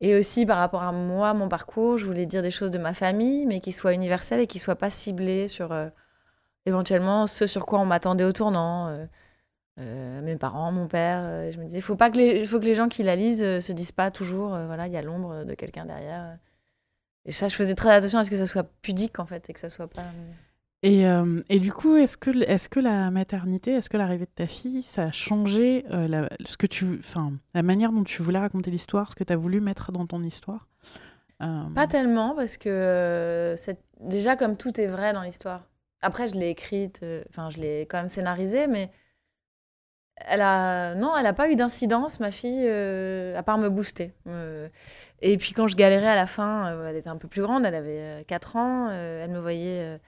et aussi par rapport à moi, mon parcours, je voulais dire des choses de ma famille, mais qui soient universelles et qui soient pas ciblées sur éventuellement ce sur quoi on m'attendait au tournant. euh, euh, mes parents, mon père. euh, je me disais, faut pas que les, faut que les gens qui la lisent se disent pas toujours, voilà, il y a l'ombre de quelqu'un derrière. Et ça, je faisais très attention à ce que ça soit pudique en fait et que ça soit pas. Et, euh, et du coup, est-ce que, est que la maternité, est-ce que l'arrivée de ta fille, ça a changé euh, la, ce que tu, la manière dont tu voulais raconter l'histoire, ce que tu as voulu mettre dans ton histoire Euh, Pas tellement, parce que déjà, comme tout est vrai dans l'histoire. Après, je l'ai écrite, euh, enfin, je l'ai quand même scénarisée, mais elle a, non, elle n'a pas eu d'incidence, ma fille, euh, à part me booster. Euh, et puis, quand je galérais à la fin, euh, elle était un peu plus grande, elle avait euh, 4 ans, elle me voyait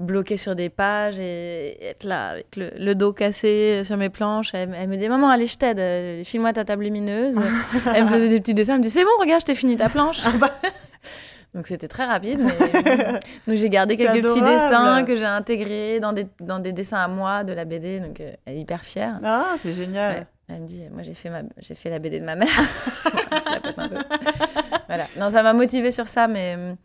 bloquée sur des pages et être là avec le, le dos cassé sur mes planches. Elle, me- elle me disait Maman, allez, je t'aide, file-moi ta table lumineuse. elle me faisait des petits dessins, elle me disait C'est bon, regarde, je t'ai fini ta planche. Donc c'était très rapide, mais donc j'ai gardé quelques petits dessins que j'ai intégrés dans des, dans des dessins à moi de la BD, donc euh, elle est hyper fière. Ah, c'est génial. Ouais. Elle me dit, moi j'ai fait, ma... j'ai fait la BD de ma mère. Un peu. voilà. Non, ça m'a motivée sur ça, mais,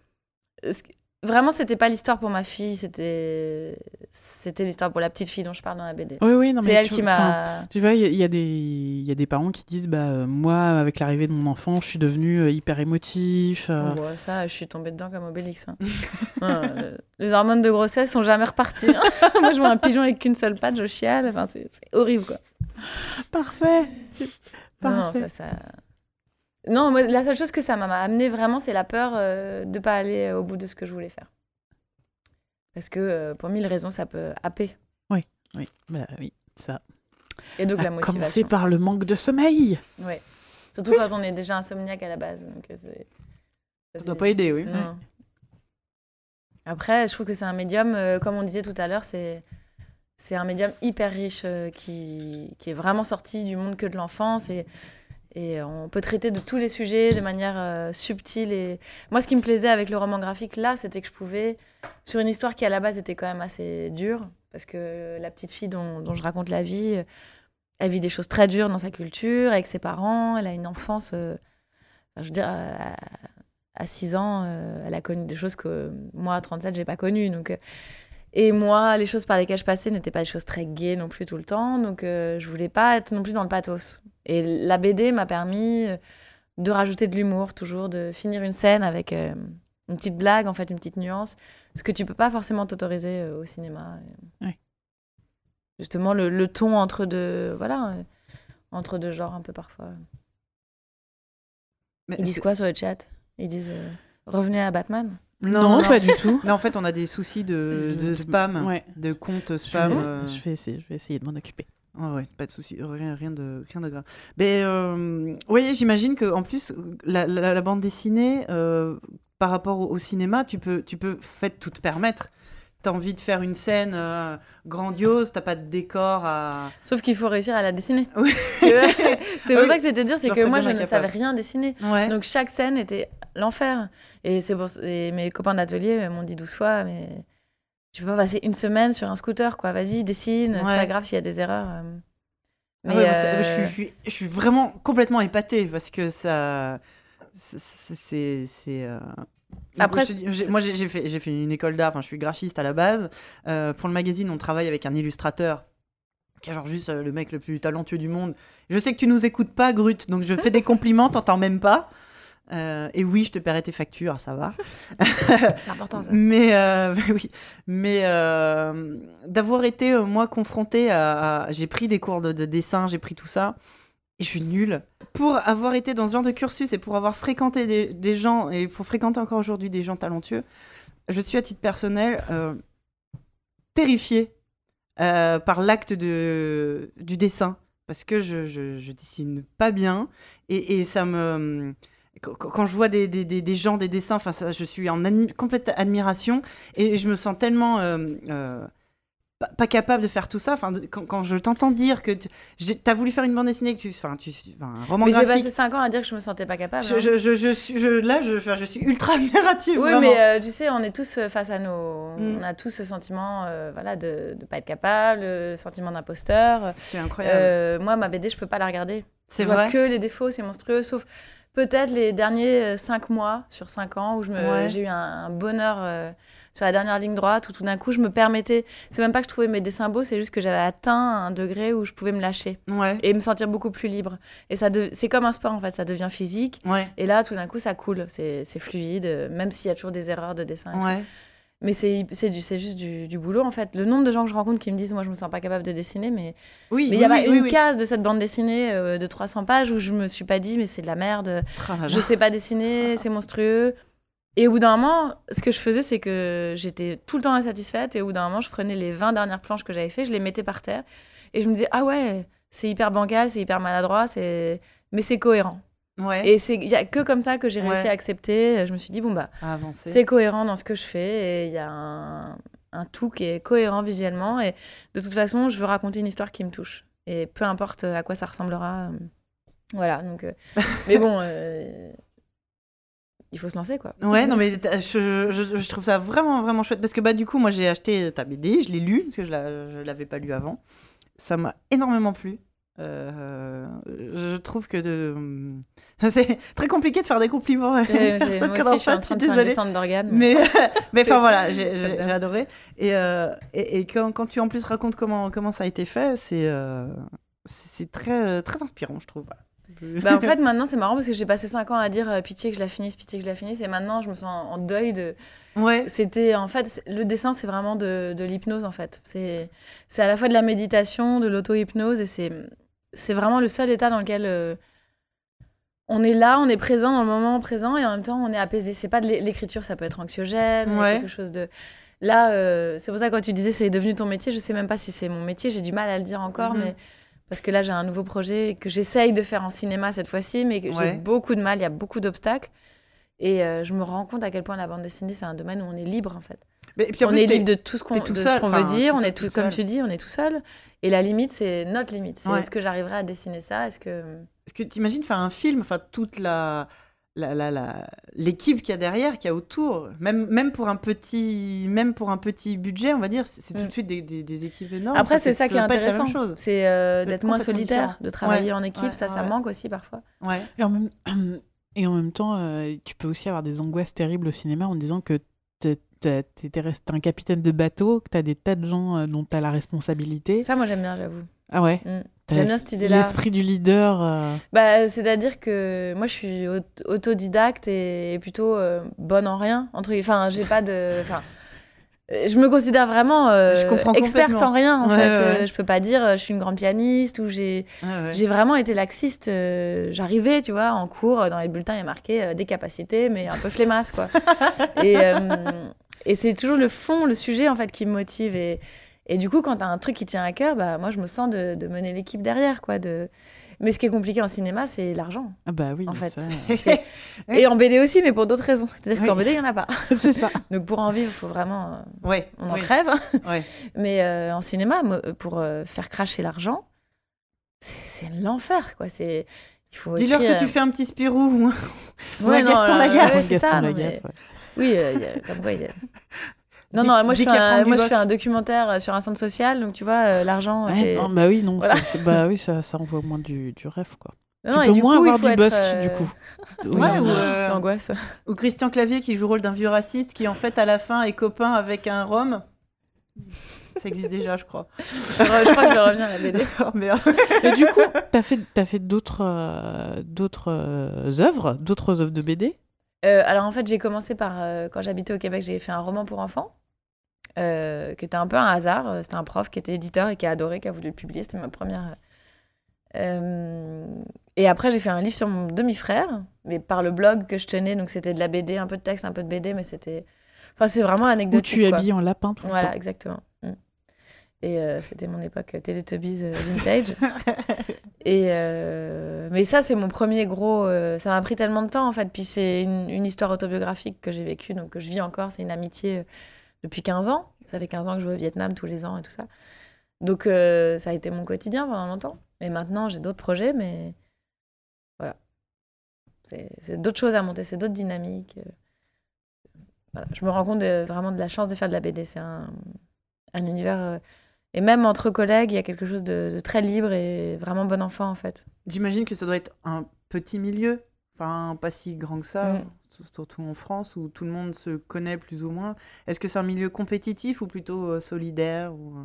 Vraiment, c'était pas l'histoire pour ma fille, c'était c'était l'histoire pour la petite fille dont je parle dans la BD. Oui, oui, non, C'est mais elle tu- qui enfin, m'a. Tu vois, il y, a- il y a des il y a des parents qui disent bah euh, moi avec l'arrivée de mon enfant, je suis devenu euh, hyper émotif. euh. Bon, ça, je suis tombée dedans comme Obélix. hein. Non, le- les hormones de grossesse sont jamais reparties. hein. Moi, je vois un pigeon avec qu'une seule patte, je chiale. Enfin, c'est c'est horrible, quoi. Parfait. Non, non, Parfait. ça, ça... Non, moi, la seule chose que ça m'a amené vraiment, c'est la peur euh, de pas aller au bout de ce que je voulais faire. Parce que euh, pour mille raisons, ça peut happer. Oui, bah oui, ça. Et donc la À commencer motivation. par le manque de sommeil. Ouais. Surtout quand on est déjà insomniaque à la base. Donc, euh, c'est- Ça doit pas aider, oui. Non. Après, je trouve que c'est un médium, euh, comme on disait tout à l'heure, c'est c'est un médium hyper riche euh, qui, qui est vraiment sorti du monde que de l'enfance et, et on peut traiter de tous les sujets de manière euh, subtile. Et moi, ce qui me plaisait avec le roman graphique là, c'était que je pouvais sur une histoire qui à la base était quand même assez dure parce que la petite fille dont, je raconte la vie, euh, elle vit des choses très dures dans sa culture avec ses parents. Elle a une enfance, euh, je veux dire. à- à 6 ans, euh, elle a connu des choses que moi, à 37, j'ai pas connues. Donc, euh, et moi, les choses par lesquelles je passais n'étaient pas des choses très gaies non plus tout le temps. Donc, euh, je voulais pas être non plus dans le pathos. Et la BD m'a permis euh, de rajouter de l'humour, toujours, de finir une scène avec euh, une petite blague, en fait, une petite nuance. Ce que tu peux pas forcément t'autoriser euh, au cinéma. Et, Ouais. Justement, le, le ton entre deux, voilà, euh, entre deux genres un peu parfois. Mais Ils disent quoi sur le chat? Ils disent euh, revenez à Batman? Non, pas du tout. Non, en fait, on a des soucis de, de spam, Ouais. de comptes Je spam. vais, euh, je vais essayer, je vais essayer de m'en occuper. Ah ouais, pas de souci, rien, rien de, rien de grave. Mais euh, oui, j'imagine que en plus la, la- la bande dessinée, euh, par rapport au, au cinéma, tu peux, tu peux, fait, tout te permettre. T'as envie de faire une scène euh, grandiose, t'as pas de décor à. Sauf qu'il faut réussir à la dessiner. Oui. C'est pour Oui. ça que c'était dur, c'est que moi je ne savais rien dessiner. Ouais. Donc chaque scène était l'enfer. Et c'est pour et mes copains d'atelier m'ont dit douze fois, mais tu peux pas passer une semaine sur un scooter, quoi. Vas-y, dessine. C'est Ouais. pas grave s'il y a des erreurs. euh. Ah ouais, c'est- euh, je, suis, je, vraiment complètement épatée parce que ça. c'est- C'est. c'est, euh, Après, je c'est- moi, j'ai fait, une école d'art, enfin, je suis graphiste à la base. Euh, pour le magazine, on travaille avec un illustrateur qui est genre juste le mec le plus talentueux du monde. Je sais que tu nous écoutes pas, Grut, donc je fais des compliments, t'entends même pas. Euh, et oui, je te paierai tes factures, ça va. c'est important ça. Mais euh, oui, mais euh, d'avoir été moi confrontée à, à- j'ai pris des cours de, de dessin, j'ai pris tout ça et je suis nulle. Pour avoir été dans ce genre de cursus et pour avoir fréquenté des, des gens et pour fréquenter encore aujourd'hui des gens talentueux, je suis à titre personnel terrifiée par l'acte de du dessin parce que je, je, je dessine pas bien et, et ça me quand, je vois des, des, des, des gens, des dessins, enfin, ça, je suis en admi- complète admiration et je me sens tellement euh, euh, pas, pas capable de faire tout ça. Enfin, de- quand, quand je t'entends dire que tu as voulu faire une bande dessinée, que tu, enfin, tu, enfin, un roman Mais j'ai graphique. passé 5 ans à dire que je me sentais pas capable. Je, hein. je, je, je suis, je, là, je, suis ultra admirative. Oui, vraiment. mais euh, tu sais, on est tous face à nos. Mm. On a tous ce sentiment voilà, de ne pas être capable, le sentiment d'imposteur. c'est incroyable. Moi, ma BD, je peux pas la regarder. c'est je vois vrai. que les défauts, c'est monstrueux, sauf peut-être les derniers 5 mois sur 5 ans où Ouais. j'ai eu un, un bonheur euh, sur la dernière ligne droite où tout d'un coup je me permettais. C'est même pas que je trouvais mes dessins beaux, c'est juste que j'avais atteint un degré où je pouvais me lâcher Ouais. et me sentir beaucoup plus libre. Et ça de- c'est comme un sport en fait, ça devient physique. Ouais. Et là, tout d'un coup, ça coule, c'est fluide, euh, même s'il y a toujours des erreurs de dessin. et tout. Mais c'est c'est du- c'est juste du, du boulot en fait. Le nombre de gens que je rencontre qui me disent, moi je me sens pas capable de dessiner, mais Oui. mais il y a oui, pas oui, une oui. case de cette bande dessinée euh, de 300 pages où je me suis pas dit, mais c'est de la merde, là là. je sais pas dessiner, c'est monstrueux. Et au bout d'un moment, ce que je faisais, c'est que j'étais tout le temps insatisfaite. Et au bout d'un moment, je prenais les 20 dernières planches que j'avais fait, je les mettais par terre. Et je me disais, ah ouais, c'est hyper bancal, c'est hyper maladroit, c'est... mais c'est cohérent. Ouais. Et c'est- il y a que comme ça que j'ai réussi Ouais. à accepter. Je me suis dit, bon, bah, c'est cohérent dans ce que je fais et il y a un, un tout qui est cohérent visuellement et de toute façon je veux raconter une histoire qui me touche et peu importe à quoi ça ressemblera euh, voilà donc euh, mais bon euh, il faut se lancer quoi Ouais, non, mais je, je- je trouve ça vraiment, vraiment chouette. Parce que, bah, du coup, moi, j'ai acheté ta BD, je l'ai lu, parce que je la- je l'avais pas lu avant. Ça m'a énormément plu. Euh, je trouve que de... c'est très compliqué de faire des compliments. à une Ouais, personne moi aussi, en je suis en train de faire désolée. descente d'organes. Mais, mais enfin voilà, j'ai adoré. Et, euh, et, et quand, quand tu en plus racontes comment, comment ça a été fait, c'est euh, c'est très, très inspirant, je trouve. Voilà. Bah, en fait, maintenant, c'est marrant parce que j'ai passé 5 ans à dire euh, pitié que je la finisse, pitié que je la finisse. Et maintenant, je me sens en deuil de. ouais, C'était en fait, le dessin, c'est vraiment de, de l'hypnose en fait. C'est c'est à la fois de la méditation, de l'auto-hypnose et c'est c'est vraiment le seul état dans lequel euh, on est là, on est présent dans le moment présent et en même temps on est apaisé. C'est pas de l'é- l'écriture, ça peut être anxiogène, Ouais. quelque chose de. Là, euh, c'est pour ça que quand tu disais c'est devenu ton métier, je sais même pas si c'est mon métier, j'ai du mal à le dire encore, Mhm. mais parce que là j'ai un nouveau projet que j'essaye de faire en cinéma cette fois-ci, mais que Ouais. j'ai beaucoup de mal, il y a beaucoup d'obstacles. Et euh, je me rends compte à quel point la bande dessinée, c'est un domaine où on est libre en fait Mais, et puis en on plus, est libre de tout ce qu'on veut dire, tout on est tout, tout comme tu dis, on est tout seul. Et la limite, c'est notre limite. C'est Ouais. est-ce que j'arriverai à dessiner ça? Est-ce que Est-ce que tu imagines faire un film, enfin toute la l'équipe qu'il y a derrière, qu'il y a autour, même, même, pour un petit, même pour un petit budget, on va dire, c'est tout Mm. de suite des, des, des équipes énormes. après c'est ça qui est intéressant, même chose. c'est euh, d'être moins solitaire, de travailler Ouais, en équipe. ouais, ça, ça manque aussi parfois. Ouais. Et en même, et en même temps, euh, tu peux aussi avoir des angoisses terribles au cinéma en disant que t'es resté un capitaine de bateau, que t'as des tas de gens euh, dont t'as la responsabilité. Ça, moi, j'aime bien, j'avoue. Ah ouais? Mm. J'aime bien cette idée-là. L'esprit du leader. euh, Bah, c'est-à-dire que moi, je suis aut- autodidacte et, et plutôt euh, bonne en rien. Entre... Enfin, j'ai pas de. Enfin, je me considère vraiment euh, Je experte en rien, en Ouais, fait. ouais, ouais. Je peux pas dire je suis une grande pianiste ou j'ai. Ouais. J'ai vraiment été laxiste. J'arrivais, tu vois, en cours, dans les bulletins, il y a marqué des capacités, mais un peu flemmasse, quoi. et et c'est toujours le fond, le sujet, en fait, qui me motive. Et, et du coup, quand tu as un truc qui tient à cœur, bah, moi, je me sens de, de mener l'équipe derrière, quoi. De... Mais ce qui est compliqué en cinéma, c'est l'argent. Ah bah oui, En fait. ça, C'est- Et en BD aussi, mais pour d'autres raisons. C'est-à-dire Oui. qu'en BD, il n'y en a pas. c'est ça. Donc pour en vivre, il faut vraiment. euh, Ouais, on en oui, crève. ouais. Mais euh, en cinéma, pour euh, faire cracher l'argent, c'est l'enfer, quoi. C'est. Dis-leur que tu fais un petit Spirou. ou un- Ouais, un non, Gaston euh, Lagaffe. ouais, c'est Gaston ça, non, Lagaffe, mais- ouais. Oui, euh, il y a- comme quoi, y a- Non, non, moi, je fais, un, Franck moi je Dubosc. fais un documentaire euh, sur un centre social, donc tu vois, euh, l'argent, Ouais, c'est. non, bah oui, non, Voilà. bah oui, ça, ça envoie au moins du, du rêve, quoi. Non, tu et peux du moins coup, avoir du buzz, euh, du coup. Ouais, non, ou, non. euh, L'angoisse. ou Christian Clavier qui joue le rôle d'un vieux raciste qui en fait à la fin est copain avec un Rome. Ça existe déjà, je crois. je crois que je vais revenir à la BD. Oh merde. Et du coup, t'as fait, t'as fait d'autres, euh, d'autres euh, œuvres, d'autres œuvres de BD Euh, alors en fait, j'ai commencé par euh, quand j'habitais au Québec, j'ai fait un roman pour enfants, euh, qui était un peu un hasard. Euh, C'était un prof qui était éditeur et qui a adoré, qui a voulu le publier. C'était ma première. Euh, et après, j'ai fait un livre sur mon demi-frère, mais par le blog que je tenais, donc c'était de la BD, un peu de texte, un peu de BD, mais c'était. Enfin, c'est vraiment Où anecdotique. tu es quoi. habillé en lapin tout le Voilà, temps. exactement. Mm. Et euh, c'était mon époque euh, Teletubbies euh, vintage. et euh, mais ça, c'est mon premier gros. euh, ça m'a pris tellement de temps en fait. Puis c'est une, une histoire autobiographique que j'ai vécue, donc que je vis encore. C'est une amitié euh, depuis 15 ans. Ça fait 15 ans que je vais au Vietnam tous les ans et tout ça. Donc euh, ça a été mon quotidien pendant longtemps. Et maintenant, j'ai d'autres projets, mais voilà. C'est d'autres choses à monter, c'est d'autres dynamiques. euh. Voilà. Je me rends compte vraiment de la chance de faire de la BD. C'est un, un univers. euh, et même entre collègues, il y a quelque chose de très libre et vraiment bon enfant, en fait. J'imagine que ça doit être un petit milieu, enfin pas si grand que ça, Mm. surtout en France où tout le monde se connaît plus ou moins. Est-ce que c'est un milieu compétitif ou plutôt euh, solidaire ou... euh,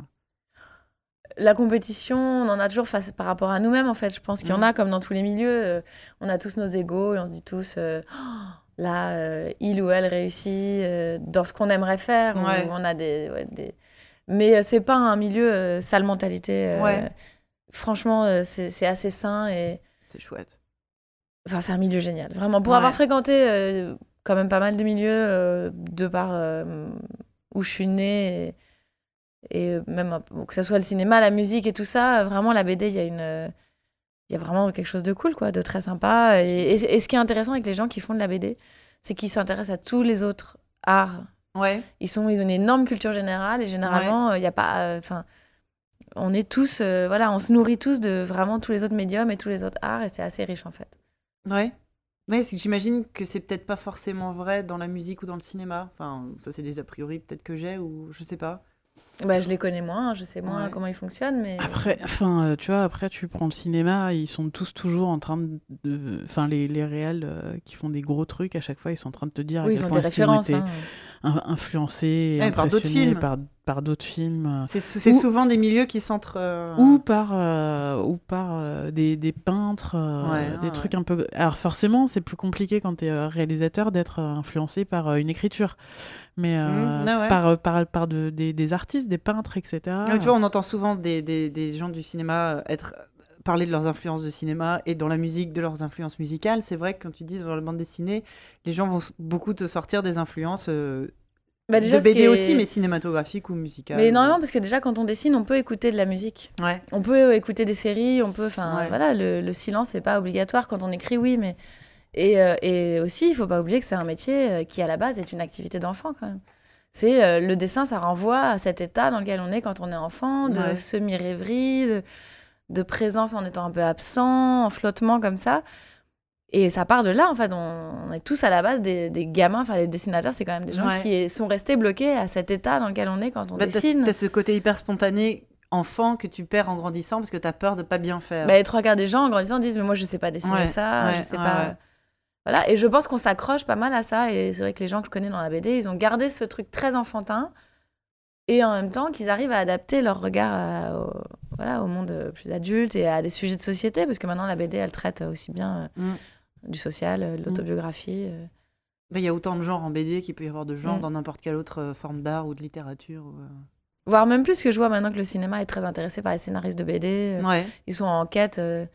La compétition, on en a toujours face par rapport à nous-mêmes, en fait. Je pense qu'il y en Mm. a, comme dans tous les milieux. euh, on a tous nos égaux et on se dit tous, euh, Oh, là, euh, il ou elle réussit euh, dans ce qu'on aimerait faire. Ouais. on a des, ouais, des... Mais euh, c'est pas un milieu sale mentalité. Ouais. Franchement, c'est c'est assez sain et C'est chouette. Enfin, c'est un milieu génial. Vraiment, pour Ouais. avoir fréquenté euh, quand même pas mal de milieux euh, de par euh, où je suis née et, et même que ce soit le cinéma, la musique et tout ça, vraiment la BD, il y a une il y a vraiment quelque chose de cool quoi, de très sympa et, et- et ce qui est intéressant avec les gens qui font de la BD, c'est qu'ils s'intéressent à tous les autres arts. Ouais. Ils sont ils ont une énorme culture générale et généralement il y a pas enfin on est tous euh, voilà, on se nourrit tous de vraiment tous les autres médiums et tous les autres arts et c'est assez riche en fait. Ouais. Ouais, c'est que j'imagine que c'est peut-être pas forcément vrai dans la musique ou dans le cinéma. Enfin, ça c'est des a priori peut-être que j'ai ou je sais pas. Bah, je les connais moins, je sais moins Ouais. comment ils fonctionnent, mais. Après, enfin, euh, tu vois, après, tu prends le cinéma, ils sont tous toujours en train de. Enfin, les, les réels euh, qui font des gros trucs, à chaque fois, ils sont en train de te dire à oui, quel ils ont point des ont références. été hein. in- influencés, et Ouais, par d'autres films. par, par d'autres films. C'est c'est Ou- souvent des milieux qui centrent. euh, Ou par, euh, ou par euh, des, des peintres, euh, Ouais, des ouais, trucs un peu. Alors forcément, c'est plus compliqué quand tu es réalisateur d'être influencé par une écriture. Mais Mmh, ah par, par, par de, des, des artistes, des peintres, etc. Ah, tu vois, on entend souvent des, gens du cinéma être parler de leurs influences de cinéma et dans la musique de leurs influences musicales. C'est vrai que quand tu dis dans la bande dessinée, les gens vont beaucoup te sortir des influences euh, Bah, déjà, de BD est- aussi, mais cinématographiques ou musicales. Mais énormément, parce que déjà, quand on dessine, on peut écouter de la musique. Ouais. On peut écouter des séries, on peut. Enfin, Ouais. voilà, le, le silence, c'est pas obligatoire. Quand on écrit, oui, mais. Et, euh, et aussi, il faut pas oublier que c'est un métier euh, qui, à la base, est une activité d'enfant, quand même. C'est euh, le dessin, ça renvoie à cet état dans lequel on est quand on est enfant, de Ouais. semi-rêverie, de, de présence en étant un peu absent, en flottement comme ça. Et ça part de là, en fait. On, on est tous à la base des, des gamins, enfin, les dessinateurs, c'est quand même des gens Ouais. qui sont restés bloqués à cet état dans lequel on est quand on Bah, t'as, dessine. t'as ce côté hyper spontané enfant que tu perds en grandissant parce que tu as peur de pas bien faire. Bah, les trois quarts des gens en grandissant disent mais moi je sais pas dessiner Ouais, ça, ouais, je sais pas. Voilà, et je pense qu'on s'accroche pas mal à ça et c'est vrai que les gens que je connais dans la BD, ils ont gardé ce truc très enfantin et en même temps qu'ils arrivent à adapter leur regard à- au, voilà, au monde euh, plus adulte et à des sujets de société parce que maintenant la BD elle traite aussi bien euh, Mm. du social, euh, de l'autobiographie. euh. Bah, Il y a autant de genres en BD qu'il peut y avoir de genres Mm. dans n'importe quelle autre euh, forme d'art ou de littérature. ou, euh. Voire même plus que je vois maintenant que le cinéma est très intéressé par les scénaristes de BD. euh, Ouais. Ils sont en quête, euh,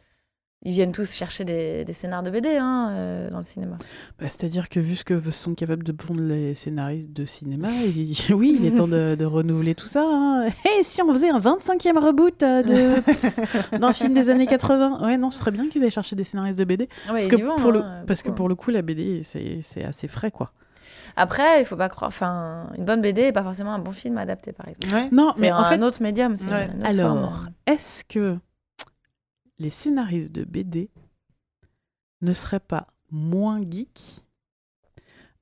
ils viennent tous chercher des, des scénars de BD hein, euh, dans le cinéma. Bah, C'est-à-dire que vu ce que sont capables de pondre les scénaristes de cinéma, il- oui, il est temps de, de renouveler tout ça. hein. Et si on faisait un 25e reboot euh, de... d'un film des années 80 Ouais, non, ce serait bien qu'ils aient cherché des scénaristes de BD. Ah ouais, Parce ils que, y vont, pour, le, hein, parce que pour le coup, la BD, c'est assez frais, quoi. Après, il faut pas croire. Enfin, une bonne BD n'est pas forcément un bon film adapté, par exemple. Ouais. Non, mais un, en fait, autre médium. c'est Ouais. alors, est-ce que les scénaristes de BD ne seraient pas moins geeks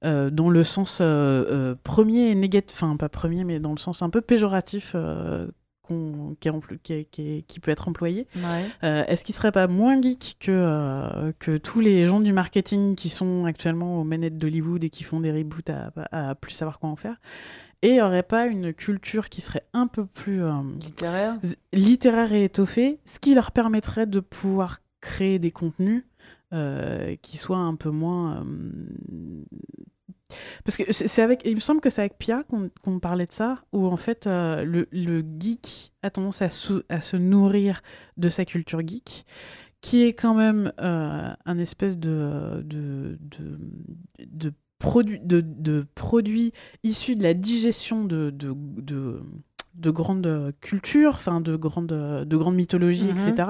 euh, dans le sens euh, euh, premier et négatif, enfin pas premier, mais dans le sens un peu péjoratif qu'on- qui, peut être employé. Ouais. Euh, Est-ce qu'ils seraient pas moins geeks que, euh, que tous les gens du marketing qui sont actuellement aux manettes d'Hollywood et qui font des reboots à, à plus savoir quoi en faire? Et aurait pas une culture qui serait un peu plus euh, Littéraire. littéraire et étoffé, ce qui leur permettrait de pouvoir créer des contenus euh, qui soient un peu moins. euh, Parce que c'est avec, il me semble que c'est avec Pia qu'on parlait de ça, où en fait le, le geek a tendance à, sou- à se nourrir de sa culture geek, qui est quand même un espèce de, de, de, de produit, de, de produit issu de la digestion de, de, de, de grandes cultures, enfin de grandes, de grandes mythologies, Mhm. etc.,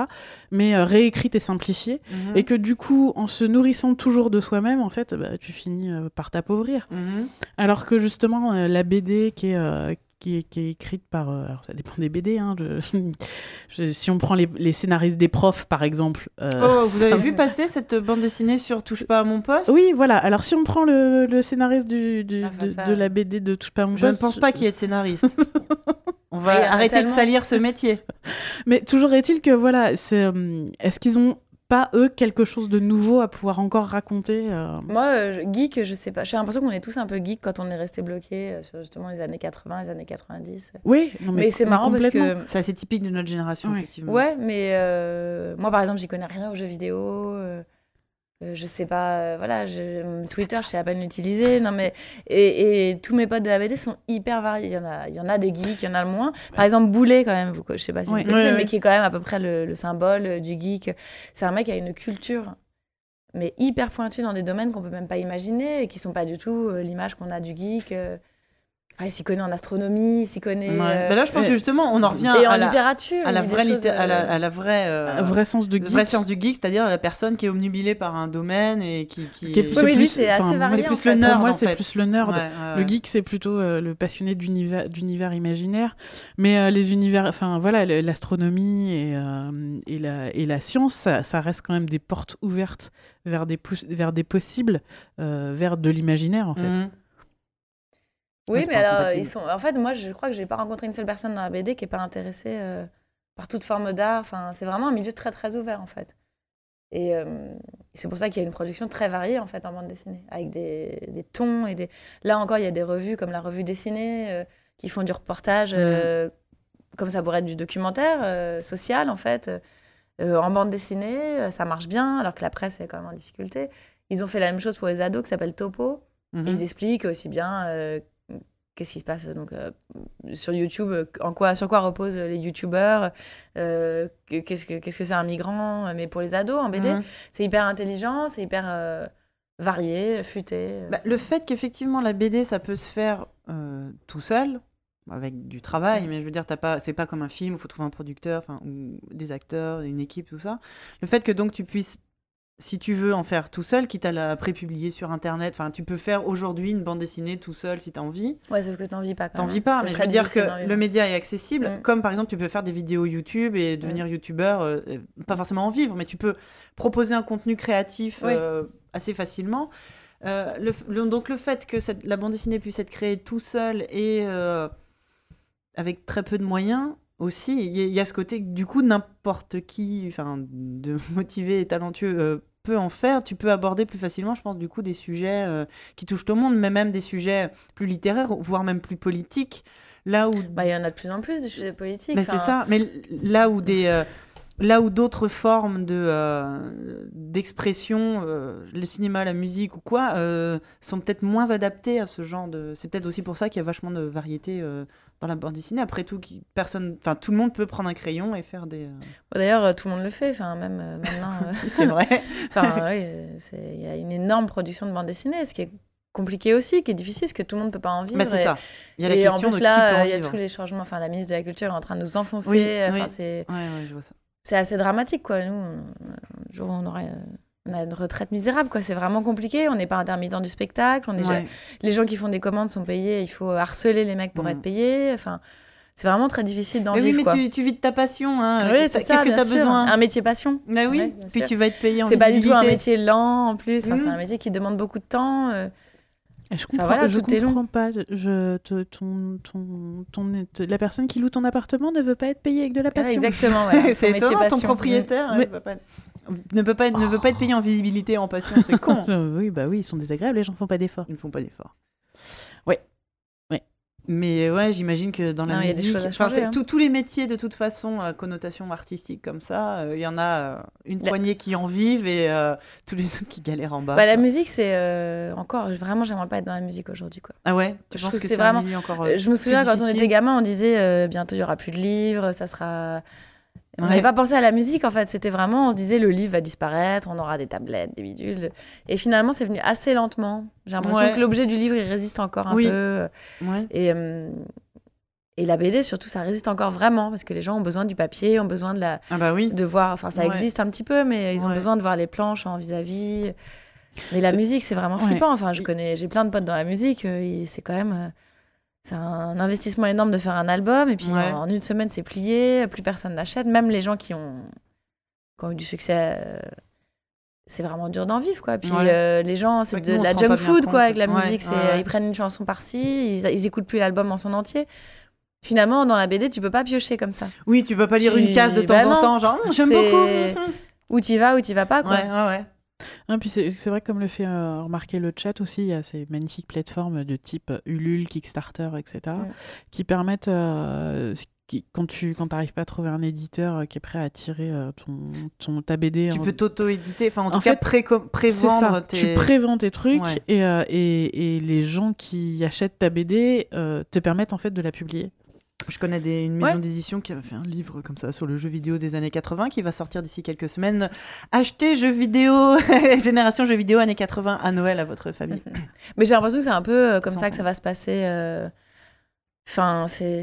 mais euh, réécrites et simplifiées, Mhm. et que du coup, en se nourrissant toujours de soi-même, en fait, bah, tu finis euh, par t'appauvrir. Mhm. Alors que justement, euh, la BD qui est, euh, qui est, qui est écrite par... euh, alors ça dépend des BD, hein, je- je- si on prend les, les scénaristes des profs, par exemple... euh, Oh, vous ça avez vu passer cette bande dessinée sur Touche pas à mon poste? Oui, voilà. Alors si on prend le, le scénariste du, Ah, de, ça- de la BD de Touche pas à mon Je ne poste, pense pas qu'il y ait de scénariste. On va arrêter tellement. de salir ce métier. Mais toujours est-il que voilà, euh, est-ce qu'ils ont pas eux quelque chose de nouveau à pouvoir encore raconter euh, Moi, euh, geek, je sais pas. J'ai l'impression qu'on est tous un peu geek quand on est resté bloqué euh, sur justement les années 80, les années 90. Oui, non, Mais, c'est marrant parce que. C'est assez typique de notre génération, Ouais. effectivement. Ouais, mais euh, moi, par exemple, j'y connais rien aux jeux vidéo. Euh, je sais pas, euh, voilà, je- Twitter, je sais à peine l'utiliser. Non, mais et, et tous mes potes de la BD sont hyper variés. Il y en a, il y en a des geeks, il y en a le moins. Par exemple, Boulet, quand même, vous, je sais pas si Ouais. vous connaissez, Ouais, mais qui est quand même à peu près le, le symbole euh, du geek. C'est un mec qui a une culture, mais hyper pointue dans des domaines qu'on peut même pas imaginer et qui sont pas du tout l'image qu'on a du geek. Ah, il s'y connaît en astronomie, il s'y connaît. Ouais. euh, Bah là, je pense que justement, on en revient et en à la, littérature. à vraie, choses, litté- à la, euh, à la vraie, euh, Un vrai sens de le geek. vrai sens du geek, c'est-à-dire la personne qui est omnubilée par un domaine et qui. qui, Qui est plus- Oui, mais lui, c'est assez varié. c'est en plus le fait. nerd, Pour moi, c'est plus le nerd. Ouais, ouais, Le geek, c'est plutôt euh, le passionné d'univers, d'univers imaginaire. Mais euh, les univers, enfin voilà, l'astronomie et, euh, et, la, et la science, ça, ça reste quand même des portes ouvertes vers des, vers des possibles, euh, vers de l'imaginaire en fait. Mhm. Oui, mais alors, ils sont. En fait, moi, je crois que j'ai pas rencontré une seule personne dans la BD qui est pas intéressée euh, par toute forme d'art. Enfin, c'est vraiment un milieu très très ouvert en fait. Et euh, c'est pour ça qu'il y a une production très variée en fait en bande dessinée, avec des, des tons et des. Là encore, il y a des revues comme la revue dessinée euh, qui font du reportage, euh, comme ça pourrait être du documentaire social en fait, en bande dessinée. Ça marche bien, alors que la presse est quand même en difficulté. Ils ont fait la même chose pour les ados qui s'appelle Topo. Mhm. Ils expliquent aussi bien qu'est-ce qui se passe donc, euh, sur YouTube, en quoi, sur quoi reposent les YouTubeurs, euh, que- qu'est-ce que qu'est-ce que c'est un migrant, mais pour les ados en BD. Mhm. C'est hyper intelligent, c'est hyper euh, varié, futé. Bah, le fait qu'effectivement la BD ça peut se faire tout seul avec du travail mais je veux dire t'as pas c'est pas comme un film il faut trouver un producteur enfin ou des acteurs une équipe tout ça le fait que donc tu puisses si tu veux en faire tout seul quitte à la prépublier sur internet enfin tu peux faire aujourd'hui une bande dessinée tout seul si t'as envie Ouais, sauf que t'en vis pas T'en vis pas, mais je veux dire que le média est accessible, Mm. comme par exemple tu peux faire des vidéos YouTube et devenir youtubeur, euh, pas forcément en vivre, mais tu peux proposer un contenu créatif Oui. euh, assez facilement. Euh, le, f- le- donc le fait que cette- la bande dessinée puisse être créée tout seul et avec très peu de moyens aussi, il y, a- ce côté du coup n'importe qui, enfin de motivé et talentueux euh, en faire. Tu peux aborder plus facilement, je pense, du coup des sujets euh, qui touchent le monde, mais même des sujets plus littéraires, voire même plus politiques. Là où Bah, il y en a de plus en plus des sujets politiques. mais c'est ça. Mais là où des euh, là où d'autres formes de euh, d'expression, euh, le cinéma, la musique ou quoi, euh, sont peut-être moins adaptées à ce genre de. C'est peut-être aussi pour ça qu'il y a vachement de variété dans la bande dessinée. Après tout, qui, personne, enfin tout le monde peut prendre un crayon et faire des. Bon, D'ailleurs, tout le monde le fait, enfin, même maintenant. C'est vrai. Enfin, oui, il y a une énorme production de bande dessinée, ce qui est compliqué aussi, qui est difficile, parce que tout le monde ne peut pas en vivre. Mais c'est ça. Il y a la question en plus, de là, qui peut en il y a vivre. tous les changements. Enfin, la ministre de la Culture est en train de nous enfoncer. Oui, enfin, oui. c'est Ouais, ouais, je vois ça. C'est assez dramatique, quoi. Nous, on- un jour, on aurait. On a une retraite misérable, quoi. C'est vraiment compliqué. On n'est pas intermittent du spectacle. On est Ouais. Les gens qui font des commandes sont payés. Il faut harceler les mecs pour Mm. être payés. Enfin, c'est vraiment très difficile d'en Mais oui, vivre, mais quoi. tu, tu vis de ta passion. Hein. Oui, Qu'est-ce que tu as sûr. besoin Un métier passion. Ah oui, Ouais, puis sûr. tu vas être payé en C'est pas du tout un métier lent en plus. Enfin, C'est Mhm. un métier qui demande beaucoup de temps. euh. Et Je comprends, voilà, je tout est long. comprends pas. Je, te- ton, ton, ton, la personne qui loue ton appartement ne veut pas être payée avec de la Ouais, passion. exactement. voilà, c'est étonnant, ton propriétaire pas- ne, peut pas être, ne veut pas être payé en visibilité, en passion, c'est con. Oui, bah oui, ils sont désagréables, les gens font pas d'efforts. Ils ne font pas d'efforts. Mais ouais, j'imagine que dans la Non, musique, changer, hein. tous- tous les métiers de toute façon, à connotation artistique comme ça, euh, il y en a euh, une La- poignée qui en vivent et euh, tous les autres qui galèrent en bas. Bah, la musique, c'est euh, encore. Vraiment, j'aimerais pas être dans la musique aujourd'hui. quoi. Ah ouais, tu je penses trouve que que c'est un vraiment- encore Euh, euh, je me souviens quand on était gamin, on disait euh, bientôt il y aura plus de livres, ça sera. On Ouais. n'avait pas pensé à la musique en fait, c'était vraiment, on se disait le livre va disparaître, on aura des tablettes, des bidules. Et finalement, c'est venu assez lentement. J'ai l'impression Ouais. que l'objet du livre, il résiste encore un Oui. peu. Ouais. Et, euh, et la BD, surtout, ça résiste encore vraiment parce que les gens ont besoin du papier, ont besoin de, la, Ah bah oui. de voir. Enfin, ça existe un petit peu, mais ils ont besoin de voir les planches en vis-à-vis. Mais la musique, c'est vraiment flippant. Enfin, je connais, j'ai plein de potes dans la musique. euh, c'est quand même, euh, c'est un investissement énorme de faire un album. Et puis Ouais. en, en une semaine, c'est plié. Plus personne n'achète. Même les gens qui ont, qui ont eu du succès. euh, c'est vraiment dur d'en vivre, quoi. Puis Ouais. euh, les gens, C'est de nous, la junk food, quoi, avec la Ouais, musique. C'est. Ils prennent une chanson par-ci, ils, ils écoutent plus l'album en son entier. Finalement, dans la BD, tu peux pas piocher comme ça. Oui, tu peux pas lire Tu- une case de temps bah en temps, genre j'aime beaucoup. Où tu vas, où tu vas pas, quoi. Ouais, ouais, ouais. Ah, puis c'est vrai que comme le fait euh, remarquer le chat aussi, il y a ces magnifiques plateformes de type Ulule, Kickstarter, etc., qui permettent, euh, qui- quand tu quand n'arrives pas à trouver un éditeur euh, qui est prêt à tirer euh, ton, ton, ta BD, Tu en- peux t'auto-éditer, enfin en tout cas fait, pré- ça, prévendre tu tes... prévends tes trucs Ouais. et, euh, et, et les gens qui achètent ta BD euh, te permettent en fait de la publier. Je connais des- une maison Ouais. d'édition qui avait fait un livre comme ça sur le jeu vidéo des années 80 qui va sortir d'ici quelques semaines. Achetez jeux vidéo, génération jeux vidéo années 80 à Noël à votre famille. Mais j'ai l'impression que c'est un peu euh, comme Sans ça que ça va se passer. euh, Enfin, c'est.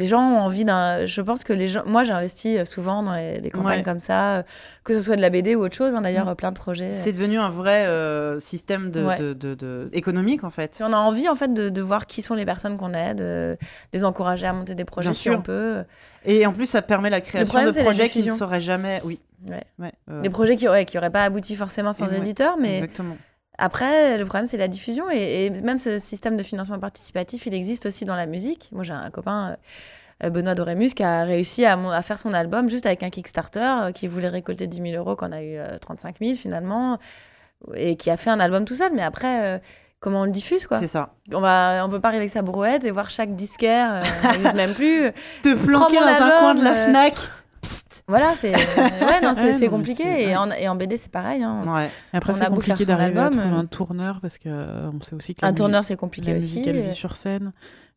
Les gens ont envie d'un. Je pense que les gens. Moi, j'ai investi euh, souvent dans les- des campagnes Ouais. comme ça, euh, que ce soit de la BD ou autre chose. hein, D'ailleurs, Mm. euh, plein de projets. C'est devenu un vrai euh, système de, Ouais. de- de- de- économique en fait. Si on a envie, en fait, de, de voir qui sont les personnes qu'on aide, euh, les encourager à monter des projets Bien si sûr. on peut. Et en plus, ça permet la création problème, de projets qui ne seraient jamais. Oui. Ouais. Euh, Des projets qui n'auraient qui auraient pas abouti forcément sans éditeur, mais Exactement. Après, le problème, c'est la diffusion. Et, et même ce système de financement participatif, il existe aussi dans la musique. Moi, j'ai un copain, euh, Benoît Dorémus, qui a réussi à, faire son album juste avec un Kickstarter, euh, qui voulait récolter 10 000 euros, qu'on a eu euh, 35 000 finalement, et qui a fait un album tout seul. Mais après, euh, comment on le diffuse, quoi? C'est ça. on va, on peut pas arriver avec sa brouette et voir chaque disquaire, euh, ça n'existe même plus. Te planquer dans un album, coin de la euh, Fnac. Voilà, c'est ouais, non, c'est Ouais, c'est compliqué. c'est- Et en, et en BD, c'est pareil. hein. Ouais. Après, On c'est a beau faire compliqué d'arriver à album, trouver euh, un tourneur parce que euh, on sait aussi que la Un tourneur, c'est compliqué la aussi. musique, elle et- vit sur scène.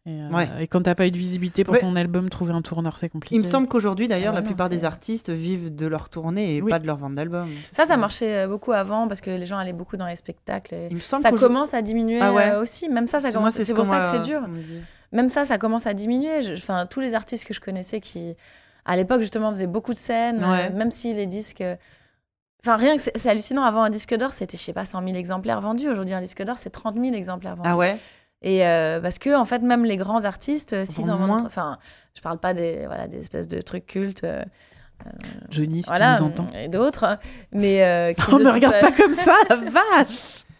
Et, euh, Ouais. et quand t'as pas eu de visibilité pour Ouais. ton album, trouver un tourneur, c'est compliqué. Il me semble qu'aujourd'hui, d'ailleurs, Ah la non, plupart c'est- des artistes vivent de leur tournée et Oui. pas de leur vente d'album. Ça, ça marchait beaucoup avant parce que les gens allaient beaucoup dans les spectacles. et Il me semble Ça commence à diminuer Ah ouais aussi. Même ça, ça commence. c'est C'est ce pour qu'on ça que c'est dur. qu'on. Même ça, ça commence à diminuer. Je- Enfin, tous les artistes que je connaissais qui, à l'époque, justement, faisaient beaucoup de scènes, Ouais. euh, même si les disques. Enfin, rien que c'est hallucinant. Avant, un disque d'or, c'était, je sais pas, 100 000 exemplaires vendus. Aujourd'hui, un disque d'or, c'est 30 000 exemplaires vendus. Ah ouais? Et euh, parce que, en fait, même les grands artistes, euh, s'ils en Vendent. Enfin, je parle pas des, voilà, des espèces de trucs cultes. euh, Johnny, si voilà, tu nous entends. et d'autres. Mais. euh, qui On ne regarde pas comme ça, la vache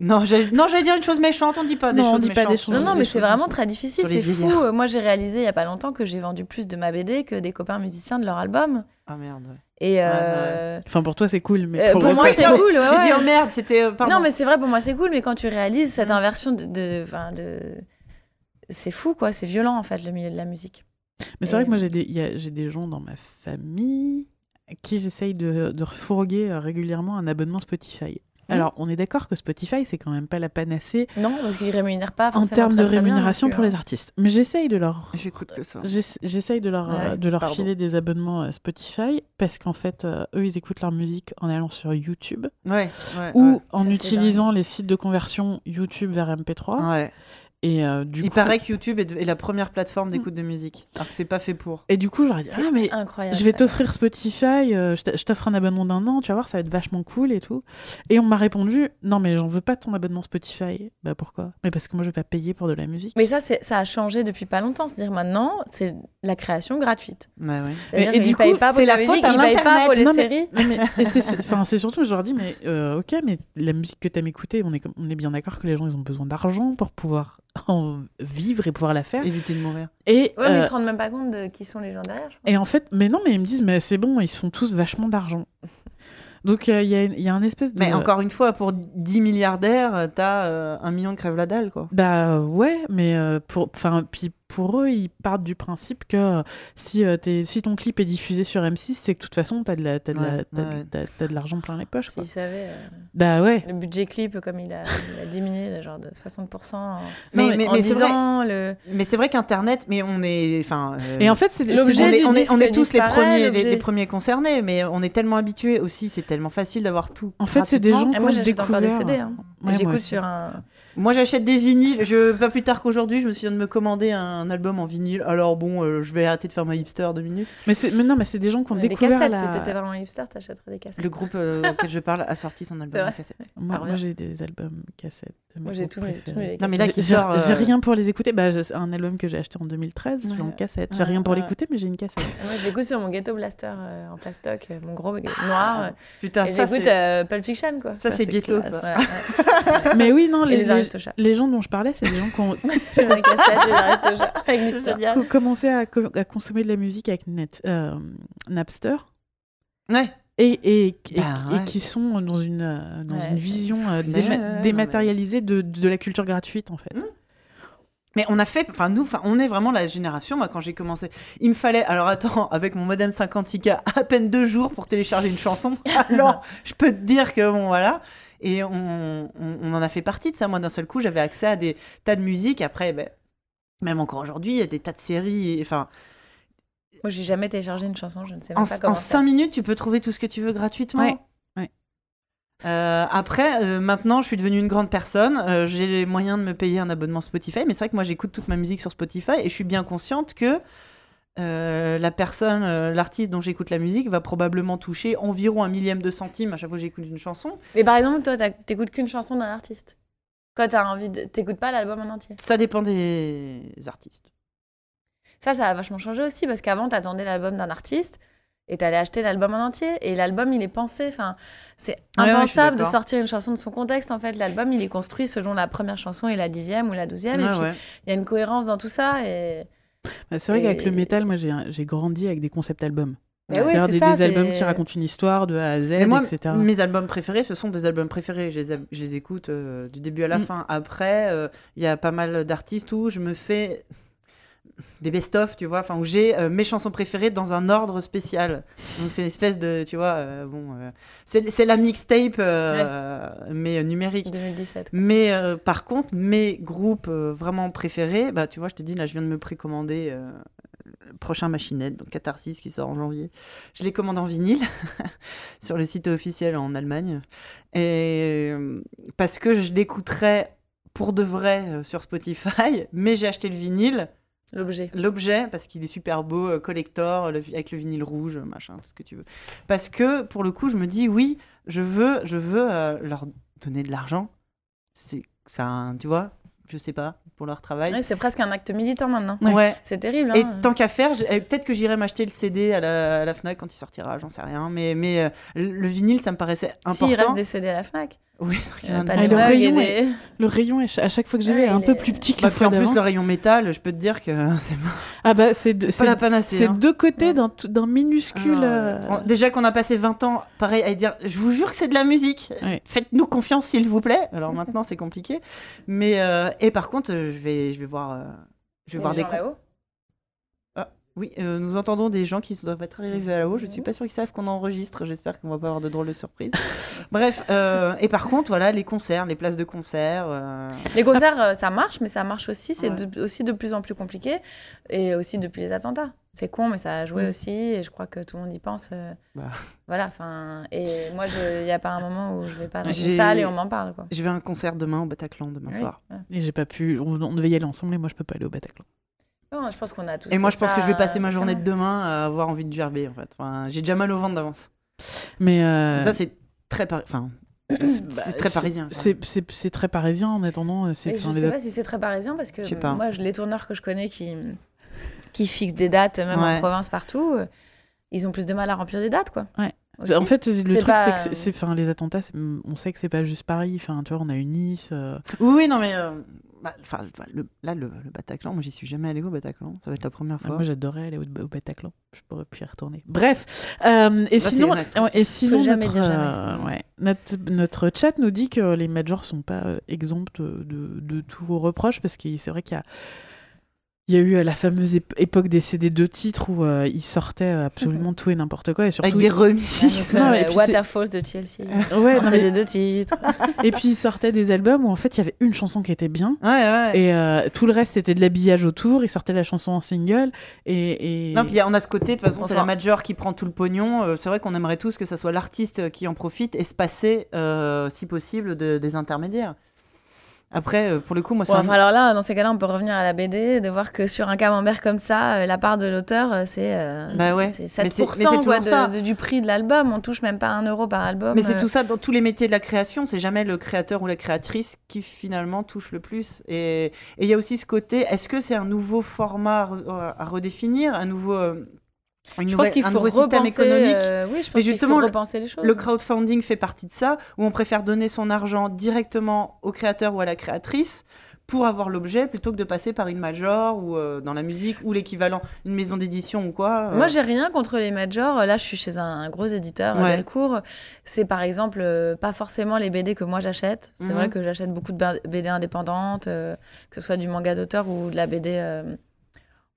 Non, j'allais non, j'allais dire une chose méchante, on dit pas des Non, on choses dit pas des méchantes. choses Non, non, mais c'est vraiment très difficile, c'est fou. Moi, j'ai réalisé il y a pas longtemps que j'ai vendu plus de ma BD que des copains musiciens de leur album. Ah merde. Et euh, Enfin, pour toi, c'est cool, mais euh, pour, moi, c'est cool. ouais, J'ai dit oh merde, c'était. euh. Non, mais c'est vrai, pour moi, c'est cool, mais quand tu réalises cette inversion de. de, enfin, de... C'est fou, quoi. C'est violent, en fait, le milieu de la musique. Mais c'est vrai que moi, j'ai des, il y a- j'ai des gens dans ma famille à qui j'essaye de, de refourguer régulièrement un abonnement Spotify. Alors, on est d'accord que Spotify, c'est quand même pas la panacée Non, parce qu'ils rémunèrent pas en forcément termes de rémunération pour les artistes. Mais j'essaye de leur J'écoute que ça. J'essa- J'essaye de leur, euh, Ouais, de leur pardon. filer des abonnements euh, Spotify parce qu'en fait, euh, eux, ils écoutent leur musique en allant sur YouTube Ouais, ouais. ou ouais. en utilisant les sites de conversion YouTube vers MP3. Et, euh, du Il coup, paraît que YouTube est, est la première plateforme d'écoute de musique. Alors que c'est pas fait pour. et du coup, j'aurais dit Ah, mais incroyable. je vais t'offrir Spotify, euh, je t'offre un abonnement d'un an, tu vas voir, ça va être vachement cool et tout. Et on m'a répondu Non, mais j'en veux pas ton abonnement Spotify. Bah pourquoi? Mais parce que moi, je vais pas payer pour de la musique. Mais ça, c'est- ça a changé depuis pas longtemps. C'est-à-dire maintenant, c'est la création gratuite. Ouais, ouais. Et du coup, pas pour c'est la, la musique, faute à payent pas l'Internet. pour les Non, mais- séries. Mais et c'est enfin, c'est surtout, je leur dis, mais euh, ok, mais la musique que t'aimes écouter, on est, on est bien d'accord que les gens, ils ont besoin d'argent pour pouvoir en vivre et pouvoir la faire. Éviter de mourir. Et, Ouais, mais euh, ils se rendent même pas compte de qui sont les gens derrière. je pense. et en fait, mais non, mais ils me disent, mais c'est bon, ils se font tous vachement d'argent. Donc euh, il y, a, il y a un espèce de. Mais encore une fois, pour 10 milliardaires, euh, t'as euh, un million de crève la dalle, quoi. Bah ouais, mais euh, pour, enfin, puis pour eux, ils partent du principe que euh, si, euh, si ton clip est diffusé sur M6, c'est que de toute façon, t'as de la- de la- Ouais, l'argent plein les poches. Quoi. S'ils savaient, euh, Bah ouais. le budget clip, comme il a, il a diminué de genre de 60% en, Mais, mais- mais, en mais c'est 10 vrai, ans. Le... mais c'est vrai qu'Internet, mais on est. Enfin. euh, Et en fait, c'est L'objet on on est- on est tous les premiers, les, l'objet- les premiers concernés, mais on est tellement habitués aussi, c'est tellement facile d'avoir tout. En fait, c'est des gens moi, qui ont j'achète encore des découvert- CD. hein. Ouais, moi J'écoute sur un. Moi, j'achète des vinyles. Je, pas plus tard qu'aujourd'hui, je me souviens de me commander un album en vinyle. Alors bon, euh, je vais arrêter de faire ma hipster deux minutes. Mais, non, mais c'est des gens qui ont des découvert cassettes, la... si t'étais vraiment hipster, t'achèterais des cassettes. Le groupe euh, auquel je parle a sorti son album en cassette. Moi, revient. j'ai des albums cassettes. de Moi, j'ai mes Non, mais là, qui J'ai sort, euh, j'ai rien pour les écouter. Bah, un album que j'ai acheté en 2013, j'ai en cassette. J'ai Ouais, rien pour ouais. l'écouter, mais j'ai une cassette. Moi, j'écoute sur mon ghetto blaster euh, en plastoc, mon gros noir. euh, Putain, et Ah, ça j'écoute c'est. Pulp Fiction, quoi. Ça, c'est ghetto, ça. mais oui, non, les, les gens dont je parlais, c'est des gens qui ont, commencé à, co- à consommer de la musique avec Net, euh, Napster. Ouais. Et, et, et, Bah, et ouais. qui sont dans une, euh, dans Ouais, une c'est- vision euh, déma- ouais, dématérialisée de, de la culture gratuite, en fait. Mm. Mais on a fait, enfin nous, enfin on est vraiment la génération. Moi, quand j'ai commencé, il me fallait, alors attends, avec mon modem 56K, à peine deux jours pour télécharger une chanson. Alors, je peux te dire que bon, voilà. Et on, on, on en a fait partie de ça. Moi, d'un seul coup, j'avais accès à des tas de musique. Après, ben, même encore aujourd'hui, il y a des tas de séries. et- Enfin, Moi, j'ai jamais téléchargé une chanson, je ne sais en, même pas comment en faire. cinq minutes, tu peux trouver tout ce que tu veux gratuitement. Ouais, ouais. Euh, après, euh, maintenant, je suis devenue une grande personne. euh, j'ai les moyens de me payer un abonnement Spotify, mais c'est vrai que moi, j'écoute toute ma musique sur Spotify et je suis bien consciente que euh, la personne, euh, l'artiste dont j'écoute la musique, va probablement toucher environ un millième de centime à chaque fois que j'écoute une chanson. Mais par exemple, toi, t'écoutes qu'une chanson d'un artiste. Quand t'as envie de. T'écoutes pas l'album en entier. Ça dépend des artistes. Ça, ça a vachement changé aussi parce qu'avant, t'attendais l'album d'un artiste et t'allais acheter l'album en entier. Et l'album, il est pensé. Enfin, c'est Ouais, ouais, impensable de sortir une chanson de son contexte. En fait, l'album, il est construit selon la première chanson et la dixième ou la douzième. et ouais. il y a une cohérence dans tout ça. Et Bah, c'est vrai qu'avec le métal, moi, j'ai j'ai grandi avec des concept albums. Oui, c'est des, ça, des albums c'est- qui racontent une histoire de A à Z, moi, etc. mes albums préférés, ce sont des albums préférés. Je les, a- je les écoute euh, du début à la Mm. fin. Après, euh, il y a pas mal d'artistes où je me fais des best-of, tu vois, enfin où j'ai euh, mes chansons préférées dans un ordre spécial. Donc c'est une espèce de, tu vois, euh, bon, euh, c'est la mixtape, mais numérique. 2017. Mais par contre, mes groupes vraiment préférés, bah tu vois, je te dis là, je viens de me précommander le prochain Machinette, donc Catharsis qui sort en janvier. Je les commande en vinyle sur le site officiel en Allemagne, et parce que je l'écouterai pour de vrai sur Spotify, mais j'ai acheté le vinyle, L'objet. l'objet parce qu'il est super beau, euh, collector, le avec le vinyle rouge, machin, tout ce que tu veux. Parce que pour le coup, je me dis oui, je veux, je veux euh, leur donner de l'argent. C'est, un, tu vois, je sais pas pour leur travail. Ouais, c'est presque un acte militant maintenant. Ouais. C'est terrible. Et Hein. tant qu'à faire, eh, peut-être que j'irai m'acheter le CD à la, à la Fnac quand il sortira, j'en sais rien. Mais, mais euh, le le vinyle, ça me paraissait important. S'il reste des CD à la Fnac. Oui, c'est vrai qu'il y en a pas un de le rayon des- Le rayon, est à chaque fois que j'y vais, Ouais, est un peu est- plus petit que Bah, fois en plus, le rayon métal, je peux te dire que c'est pas, Ah bah, c'est pas la panacée. c'est hein. deux côtés Ouais. d'un minuscule. Ah, euh. Déjà qu'on a passé 20 ans, pareil, à dire je vous jure que c'est de la musique. Ouais. Faites-nous confiance, s'il vous plaît. Alors maintenant, c'est compliqué. Mais, euh, et par contre, euh, je vais, je vais voir, euh, je vais des voir des. Oui, euh, nous entendons des gens qui doivent être arrivés à là-haut. Je suis pas sûre qu'ils savent qu'on enregistre. J'espère qu'on va pas avoir de drôles de surprises. Bref, euh, et par contre, voilà, les concerts, les places de concert. euh, Les concerts, ça marche, mais ça marche aussi. C'est Ouais. aussi de plus en plus compliqué. Et aussi depuis les attentats. C'est con, mais ça a joué Mm. aussi. Et je crois que tout le monde y pense. euh, Bah. Voilà. Enfin. Et moi, il n'y a pas un moment où je vais pas dans une salle et on m'en parle. Quoi. Je vais à un concert demain au Bataclan demain Oui. soir. Ouais. Et j'ai pas pu. On, on devait y aller ensemble, et moi, je peux pas aller au Bataclan. Non, je pense qu'on a tous. Et moi, je pense que je vais passer ma journée de demain à avoir envie de gerber en fait. Enfin, j'ai déjà mal au ventre d'avance. Mais. euh, Ça, c'est très, par- enfin, c'est bah, très parisien. C'est très parisien en attendant. euh, je sais les pas si c'est très parisien parce que pas. moi, les tourneurs que je connais qui, qui fixent des dates, même Ouais. en province, partout, euh, ils ont plus de mal à remplir des dates, quoi. Ouais. Aussi. En fait, le truc, pas- c'est que enfin, les attentats, on sait que c'est pas juste Paris. Enfin, tu vois, on a eu Nice. euh, Oui, oui, non, mais euh, enfin, le- là, le, le Bataclan, moi, j'y suis jamais allé au Bataclan. Ça va être la première ah, fois. moi, j'adorais aller au, au Bataclan. Je pourrais plus y retourner. Bref. euh, et, c'est sinon, et sinon, jamais notre, dire jamais. euh, ouais, notre, notre chat nous dit que les majors sont pas euh, exempts de, de tout reproche parce que c'est vrai qu'il y a. Il y a eu euh, la fameuse ép- époque des CD de titres où euh, ils sortaient euh, absolument tout et n'importe quoi et surtout Avec des remixes. Non, Waterfalls de TLC. ouais, non, mais- titres. et puis ils sortaient des albums où en fait il y avait une chanson qui était bien Ouais, ouais. et euh, tout le reste c'était de l'habillage autour ils sortaient la chanson en single et, et... Non, puis on a ce côté, de toute façon, c'est la major qui prend tout le pognon. Euh, c'est vrai qu'on aimerait tous que ça soit l'artiste qui en profite et se passer, euh, si possible, de- des intermédiaires. Après, euh, pour le coup, moi, c'est un- enfin, alors là, dans ces cas-là, on peut revenir à la BD, de voir que sur un camembert comme ça, euh, la part de l'auteur, euh, c'est euh, Bah ouais. c'est Mais 7% c'est- mais c'est quoi, de- de- du prix de l'album. On touche même pas un euro par album. Mais c'est tout ça dans tous les métiers de la création. C'est jamais le créateur ou la créatrice qui finalement touche le plus. Et il y a aussi ce côté. Est-ce que c'est un nouveau format à, re- à redéfinir, un nouveau, une Je nouvelle- pense qu'il un faut nouveau système repenser, économique euh, oui, je pense Mais qu'il justement, faut repenser les choses. Le crowdfunding fait partie de ça, où on préfère donner son argent directement au créateur ou à la créatrice pour avoir l'objet plutôt que de passer par une major ou euh, dans la musique ou l'équivalent, une maison d'édition ou quoi. euh. Moi, j'ai rien contre les majors. Là, je suis chez un gros éditeur, Ouais. Delcourt. C'est par exemple euh, pas forcément les BD que moi j'achète. C'est Mhm. vrai que j'achète beaucoup de BD indépendantes, euh, que ce soit du manga d'auteur ou de la BD.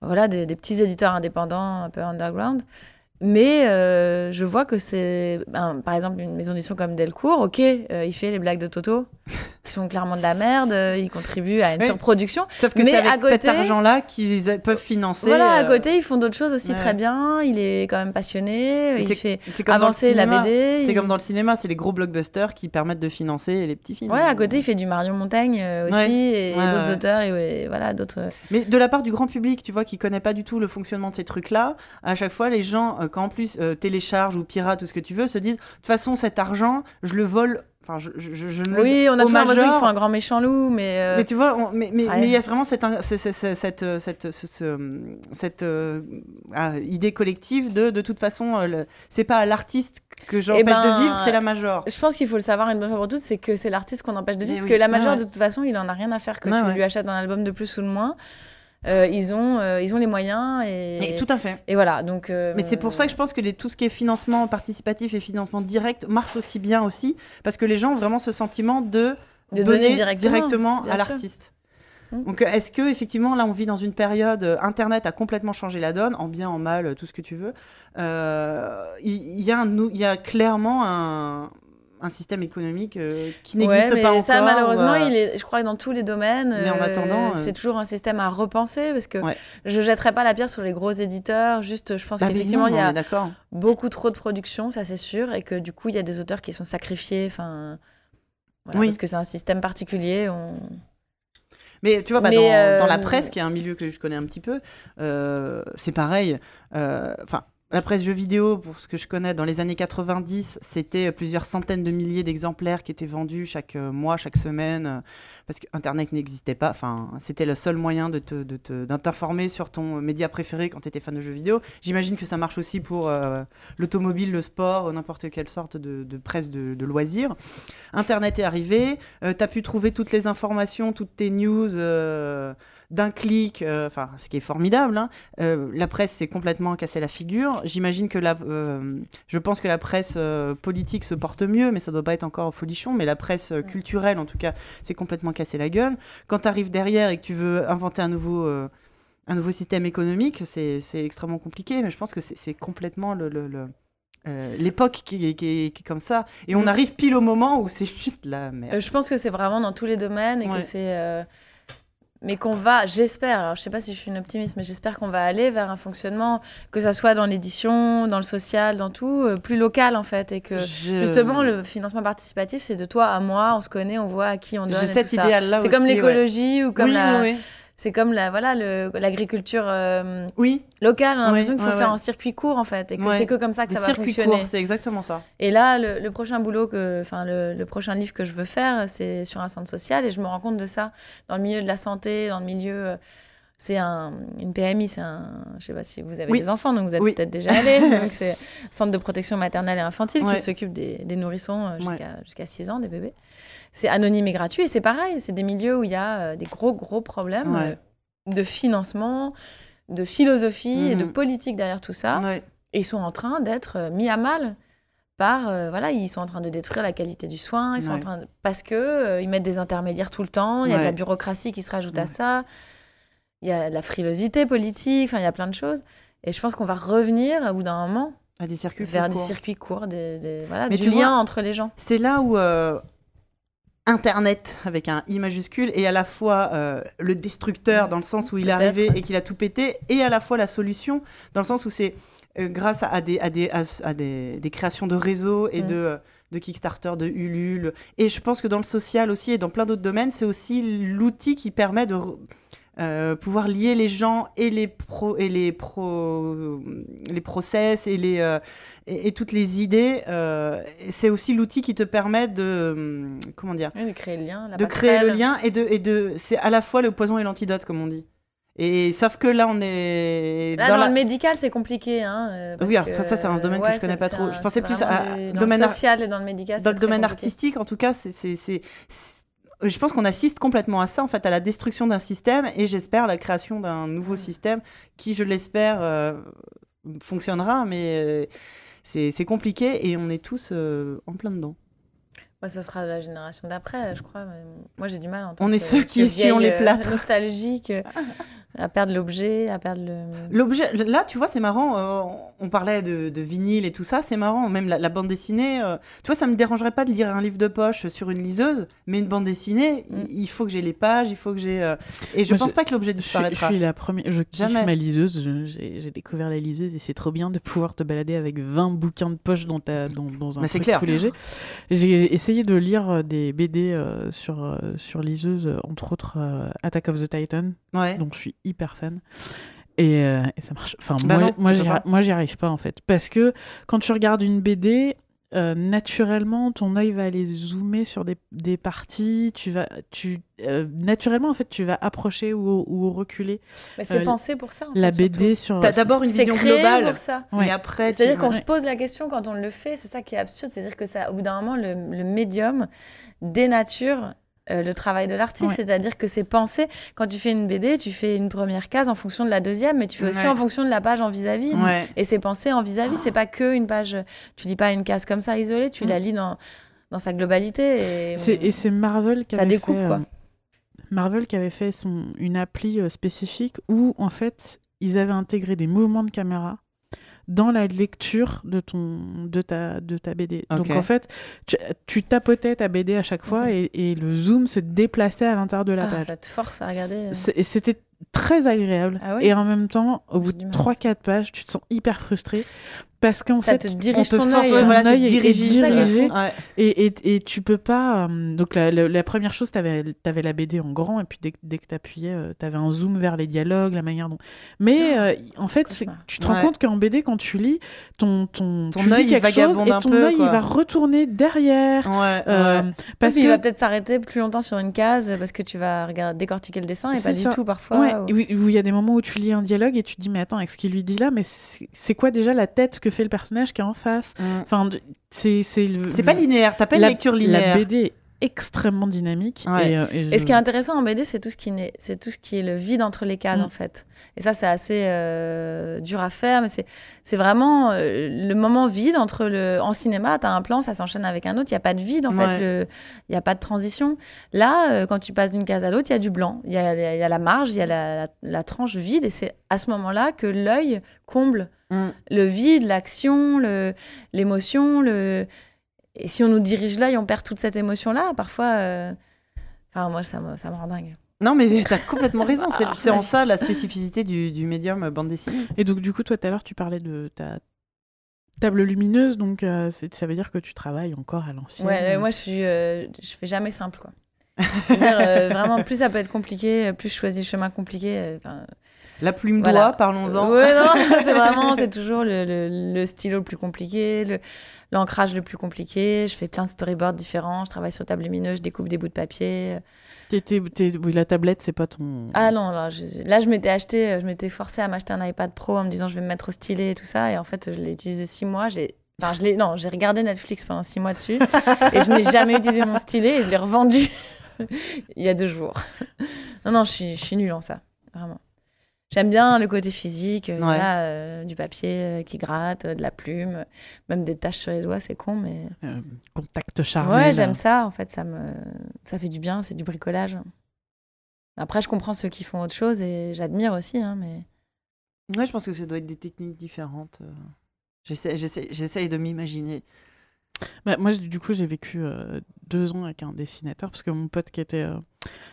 Voilà, des petits éditeurs indépendants, un peu underground. Mais euh, je vois que c'est, ben, par exemple, une maison d'édition comme Delcourt, ok, euh, il fait les blagues de Toto, qui sont clairement de la merde, euh, il contribue à une Oui. surproduction. Sauf que mais c'est avec à côté- cet argent-là qu'ils peuvent financer. Voilà, à côté, ils font d'autres choses aussi ouais. très bien. Il est quand même passionné. Il fait avancer la. BD. C'est il- comme dans le cinéma, c'est les gros blockbusters qui permettent de financer les petits films. Ouais, à côté, il fait du Marion Montaigne aussi Ouais. et, et d'autres auteurs et, et voilà d'autres. Mais de la part du grand public, tu vois, qui connaît pas du tout le fonctionnement de ces trucs-là, à chaque fois, les gens plus euh, télécharge ou pirate tout ce que tu veux, se disent de toute façon cet argent, je le vole. Enfin, je, je, ne Oui, on a toujours major. qu'il faut un grand méchant loup, mais. euh, Mais tu vois, on- mais mais Ouais. mais il y a vraiment cette cette euh, cette ce- ce- cette euh, ah, idée collective de de toute façon, le- c'est pas l'artiste que j'empêche ben, de vivre, c'est la major. Je pense qu'il faut le savoir une bonne fois pour toutes, c'est que c'est l'artiste qu'on empêche de vivre. Mais parce oui. que la major, ouais. de toute façon, il en a rien à faire que Ouais, tu ouais. lui achètes un album de plus ou de moins. Euh, ils, ont, euh, ils ont les moyens et, Et tout à fait. et voilà. Donc, euh, Mais c'est pour ça que je pense que les- tout ce qui est financement participatif et financement direct marche aussi bien aussi, parce que les gens ont vraiment ce sentiment de, De donner directement, à l'artiste. Mm. Donc est-ce que effectivement là on vit dans une période Internet a complètement changé la donne, en bien en mal, tout ce que tu veux. Il il y, a un nou- il y a clairement un, un système économique euh, qui Ouais, n'existe mais pas encore. ça, malheureusement, euh, il est, je crois que dans tous les domaines, Mais en euh, attendant, c'est toujours un système à repenser parce que Ouais. je jetterai pas la pierre sur les gros éditeurs. Juste, je pense bah, qu'effectivement, il y a beaucoup trop de production, ça c'est sûr, et que du coup, il y a des auteurs qui sont sacrifiés. Enfin, voilà, Oui. parce que c'est un système particulier. On... Mais tu vois, bah, Mais, dans, euh, dans la presse, qui est un milieu que je connais un petit peu, euh, c'est pareil. Enfin, la presse jeux vidéo, pour ce que je connais, dans les années 90, c'était plusieurs centaines de milliers d'exemplaires qui étaient vendus chaque euh, mois, chaque semaine, euh, parce que Internet n'existait pas. Enfin, c'était le seul moyen de te- de te- sur ton média préféré quand tu étais fan de jeux vidéo. J'imagine que ça marche aussi pour euh, l'automobile, le sport, n'importe quelle sorte de, presse de, loisirs. Internet est arrivé, tu as pu trouver toutes les informations, toutes tes news euh, d'un clic, euh, enfin, ce qui est formidable. hein. Euh, la presse s'est complètement cassé la figure. J'imagine que la, euh, je pense que la presse politique se porte mieux, mais ça doit pas être encore folichon. Mais la presse culturelle, en tout cas, s'est complètement cassé la gueule. Quand tu arrives derrière et que tu veux inventer un nouveau, un nouveau système économique, c'est extrêmement compliqué. Mais je pense que c'est complètement le- le- le, euh, l'époque qui, est- qui, qui est comme ça. Et on Mm. arrive pile au moment où c'est juste la merde. Je pense que c'est vraiment dans tous les domaines et Ouais. que c'est. euh, Mais qu'on va, j'espère, alors je sais pas si je suis une optimiste, mais j'espère qu'on va aller vers un fonctionnement, que ça soit dans l'édition, dans le social, dans tout, euh, plus local en fait. Et que Je- justement, le financement participatif, c'est de toi à moi, on se connaît, on voit à qui on donne. J'ai et cet idéal-là C'est comme ouais. l'écologie ou comme oui, la. oui, oui. C'est comme la, voilà, l'agriculture euh, Oui, locale. On a Ouais, l'impression qu'il faut ouais, faire ouais. un circuit court en fait, et que Ouais. c'est que comme ça que des ça va fonctionner. c'est exactement ça. Et là, le, le prochain boulot que, enfin, le, le prochain livre que je veux faire, c'est sur un centre social et je me rends compte de ça dans le milieu de la santé, dans le milieu. euh, C'est un, une PMI, c'est un. Je sais pas si vous avez Oui. des enfants, donc vous êtes Oui. peut-être déjà donc c'est centre de protection maternelle et infantile Ouais. qui s'occupe des, des nourrissons euh, Ouais. jusqu'à jusqu'à 6 ans, des bébés. C'est anonyme et gratuit et c'est pareil, c'est des milieux où il y a euh, des gros, gros problèmes Ouais. euh, de financement, de philosophie et de Mhm. politique derrière tout ça. Ouais. Et ils sont en train d'être euh, mis à mal par euh, voilà ils sont en train de détruire la qualité du soin ils sont en train de- parce que euh, ils mettent des intermédiaires tout le temps il y a de la bureaucratie qui se rajoute à ça il y a de la frilosité politique enfin il y a plein de choses et je pense qu'on va revenir au bout d'un moment À des circuits vers des courts. circuits courts des, des- voilà Mais du lien vois- entre les gens C'est là où euh, Internet, avec un I majuscule, est à la fois euh, le destructeur, dans le sens où il est arrivé et qu'il a tout pété, et à la fois la solution, dans le sens où c'est euh, grâce à, des, à, des, à, à des, des créations de réseaux et Mm. de, euh, de Kickstarter, de Ulule. Et je pense que dans le social aussi et dans plein d'autres domaines, c'est aussi l'outil qui permet de euh, pouvoir lier les gens et les pro et les pro les process et les euh, et, et toutes les idées euh, c'est aussi l'outil qui te permet de comment dire Oui, de créer le lien la de créer le lien et de et de c'est à la fois le poison et l'antidote comme on dit et sauf que là on est Là, dans dans la- le médical, c'est compliqué. Hein, euh, Oui, alors, que, ça, c'est un domaine que je connais pas trop. un- Je pensais plus à- du- dans domaine social et dans le médical. dans le domaine compliqué. artistique, en tout cas, c'est- je pense qu'on assiste complètement à ça, en fait, à la destruction d'un système et j'espère la création d'un nouveau système qui, je l'espère, euh, fonctionnera, mais euh, c'est, compliqué et on est tous euh, en plein dedans. Ouais, ça sera la génération d'après, je crois. mais Moi, j'ai du mal en tant On est que- ceux qui vieille, les plâtres. nostalgique à perdre l'objet, à perdre le. L'objet, là, tu vois, c'est marrant. euh, on parlait de, de vinyle et tout ça, c'est marrant. Même la, la bande dessinée, euh, tu vois, ça me dérangerait pas de lire un livre de poche sur une liseuse, mais une bande dessinée, Mm. il, il faut que j'ai les pages, il faut que j'ai. euh, Et je Moi, pense je- pas que l'objet Je suis, je disparaîtra. suis la première. Je kiffe Jamais. ma liseuse. J'ai découvert la liseuse et c'est trop bien de pouvoir te balader avec 20 bouquins de poche dans, ta, dans, dans un Mais c'est truc clair. tout léger. J'ai essayé de lire des BD euh, sur, euh, sur liseuse, entre autres euh, Attack of the Titan, Ouais. donc je suis hyper fan. Et, euh, et ça marche. Enfin, Bah moi, non, moi, j'y peux arri- pas. moi, j'y arrive pas en fait. Parce que quand tu regardes une BD, euh, naturellement, ton œil va aller zoomer sur des, des parties. Tu vas, tu, euh, naturellement, en fait, tu vas approcher ou, ou reculer Mais c'est Euh, pensé pour ça. en la fait, BD sur. T'as d'abord une surtout. C'est vision créé globale. pour ça. Ouais. Et après, tu- C'est-à-dire qu'on Ouais. se pose la question quand on le fait, c'est ça qui est absurde, c'est-à-dire que ça, au bout d'un moment, le, le médium dénature euh, le travail de l'artiste, Ouais. c'est-à-dire que c'est pensé. Quand tu fais une BD, tu fais une première case en fonction de la deuxième, mais tu fais aussi Ouais. en fonction de la page en vis-à-vis. Ouais. Et c'est pensé en vis-à-vis, c'est pas que une page. Tu lis pas une case comme ça isolée, tu Mm. la lis dans, dans sa globalité. Et, C'est- Et c'est Marvel qui Ça avait découpe, fait, quoi. euh, Marvel qui avait fait son, une appli euh, spécifique où, en fait, ils avaient intégré des mouvements de caméra dans la lecture de, ton, de, ta, de ta BD. Donc, en fait, tu, tu tapotais ta BD à chaque fois et, et le zoom se déplaçait à l'intérieur de la Ah, page. ça te force à regarder. euh. Et c'était très agréable. Ah ouais? Et en même temps, au bout de mal 3-4 pages, tu te sens hyper frustré parce qu'en fait, te dirige on te ton force œil. Ouais, voilà, œil est- dirigé. Ouais. Et, et, et tu peux pas. euh, donc, la, la, la première chose, tu avais, la BD en grand, et puis dès, que- dès que tu appuyais, tu avais un zoom vers les dialogues, la manière dont. Mais euh, en fait, tu te rends Ouais. compte qu'en BD, quand tu lis, ton, ton, Ton tu lis œil, il quelque chose et ton peu, œil, il va retourner derrière. Euh. Parce Puis que. il va peut-être s'arrêter plus longtemps sur une case parce que tu vas regarder, décortiquer le dessin et pas ça. du tout parfois. Ou- où il y a des moments où tu lis un dialogue et tu te dis, mais attends, avec ce qu'il lui dit là, mais c'est quoi déjà la tête que fait le personnage qui est en face Mm. Enfin, c'est. C'est le- pas linéaire, t'as pas une la- lecture La linéaire. BD est extrêmement dynamique. Ouais. Et, euh, et Et ce qui est intéressant en BD, c'est tout ce qui c'est tout ce qui est le vide entre les cases Mm. en fait. Et ça, c'est assez euh, dur à faire, mais c'est, c'est vraiment euh, le moment vide entre le. En cinéma, t'as un plan, ça s'enchaîne avec un autre. Il y a pas de vide en Ouais. fait. Le... Il y a pas de transition. Là, euh, quand tu passes d'une case à l'autre, il y a du blanc. Il y a, il y a la marge, il y a la, la- la tranche vide, et c'est à ce moment-là que l'œil comble Mm. le vide, l'action, le, l'émotion, le. Et si on nous dirige l'œil, on perd toute cette émotion-là. Parfois, euh, enfin moi ça me, ça me rend dingue. Non, mais t'as complètement raison. C'est Ah, c'est en ça la spécificité du, du médium bande dessinée. Et donc, du coup, toi, tout à l'heure, tu parlais de ta table lumineuse, donc euh, ça veut dire que tu travailles encore à l'ancienne. Ouais, euh, moi je suis, euh, je fais jamais simple quoi. Euh, vraiment, plus ça peut être compliqué, plus je choisis le chemin compliqué. euh, La plume Voilà. doigt, parlons-en. Ouais, non, c'est vraiment, c'est toujours le, le- le stylo le plus compliqué, le- l'ancrage le plus compliqué. Je fais plein de storyboards différents, je travaille sur table lumineuse, je découpe des bouts de papier. T'es- t'es- t'es- oui, la tablette, c'est pas ton. Ah non, là je, là, je m'étais acheté, je m'étais forcée à m'acheter un iPad Pro en me disant je vais me mettre au stylet et tout ça. Et en fait, je l'ai utilisé six mois. J'ai, enfin, je l'ai, non, j'ai regardé Netflix pendant six mois dessus et je n'ai jamais utilisé mon stylet et je l'ai revendu il y a deux jours. Non, non, je suis, je suis nulle en ça, vraiment. J'aime bien le côté physique, euh, Ouais. euh, du papier euh, qui gratte, de la plume, même des taches sur les doigts, c'est con, mais euh, contact charnel. ouais, j'aime ça. En fait, ça me, ça fait du bien, c'est du bricolage. Après, je comprends ceux qui font autre chose et j'admire aussi, hein, mais Ouais, je pense que ça doit être des techniques différentes. J'essaie, j'essaie, j'essaie de m'imaginer. Bah, moi, du coup, j'ai vécu euh, deux ans avec un dessinateur parce que mon pote qui était euh,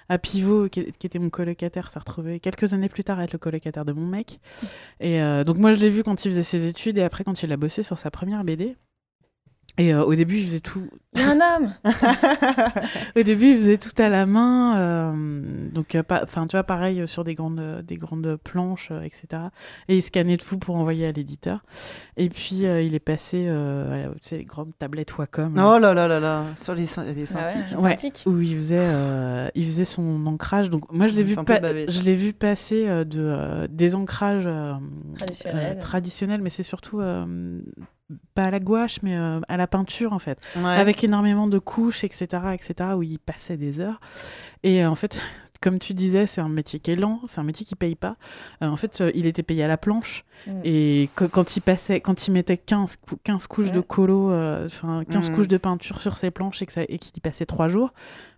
à Pivot, qui, qui était mon colocataire, s'est retrouvé quelques années plus tard à être le colocataire de mon mec. Et euh, donc, moi, je l'ai vu quand il faisait ses études et après quand il a bossé sur sa première BD. Et euh, au début, il faisait tout. il y a un homme. Au début, il faisait tout à la main. euh, donc, euh, pas- enfin, tu vois, pareil euh, sur des grandes, euh, des grandes planches, euh, etc. Et il scannait de fou pour envoyer à l'éditeur. Et puis, euh, il est passé, euh, à, tu sais, les grandes tablettes Wacom. là. Oh là là là là, sur les, les Ah ouais, Ouais. où il faisait, euh, il faisait son ancrage. Donc moi je l'ai vu, pa- je l'ai vu passer euh, de euh, des ancrages euh, Traditionnel. euh, traditionnels, mais c'est surtout euh, pas à la gouache, mais euh, à la peinture en fait, Ouais. avec énormément de couches, etc., etc., où il passait des heures. Et euh, en fait, comme tu disais, c'est un métier qui est lent, c'est un métier qui paye pas. Euh, en fait, euh, il était payé à la planche. Mm. Et que- quand il passait, quand il mettait 15, cou- 15 couches de colo, euh, enfin 15 Mhm. couches de peinture sur ses planches et qu'il y passait trois jours,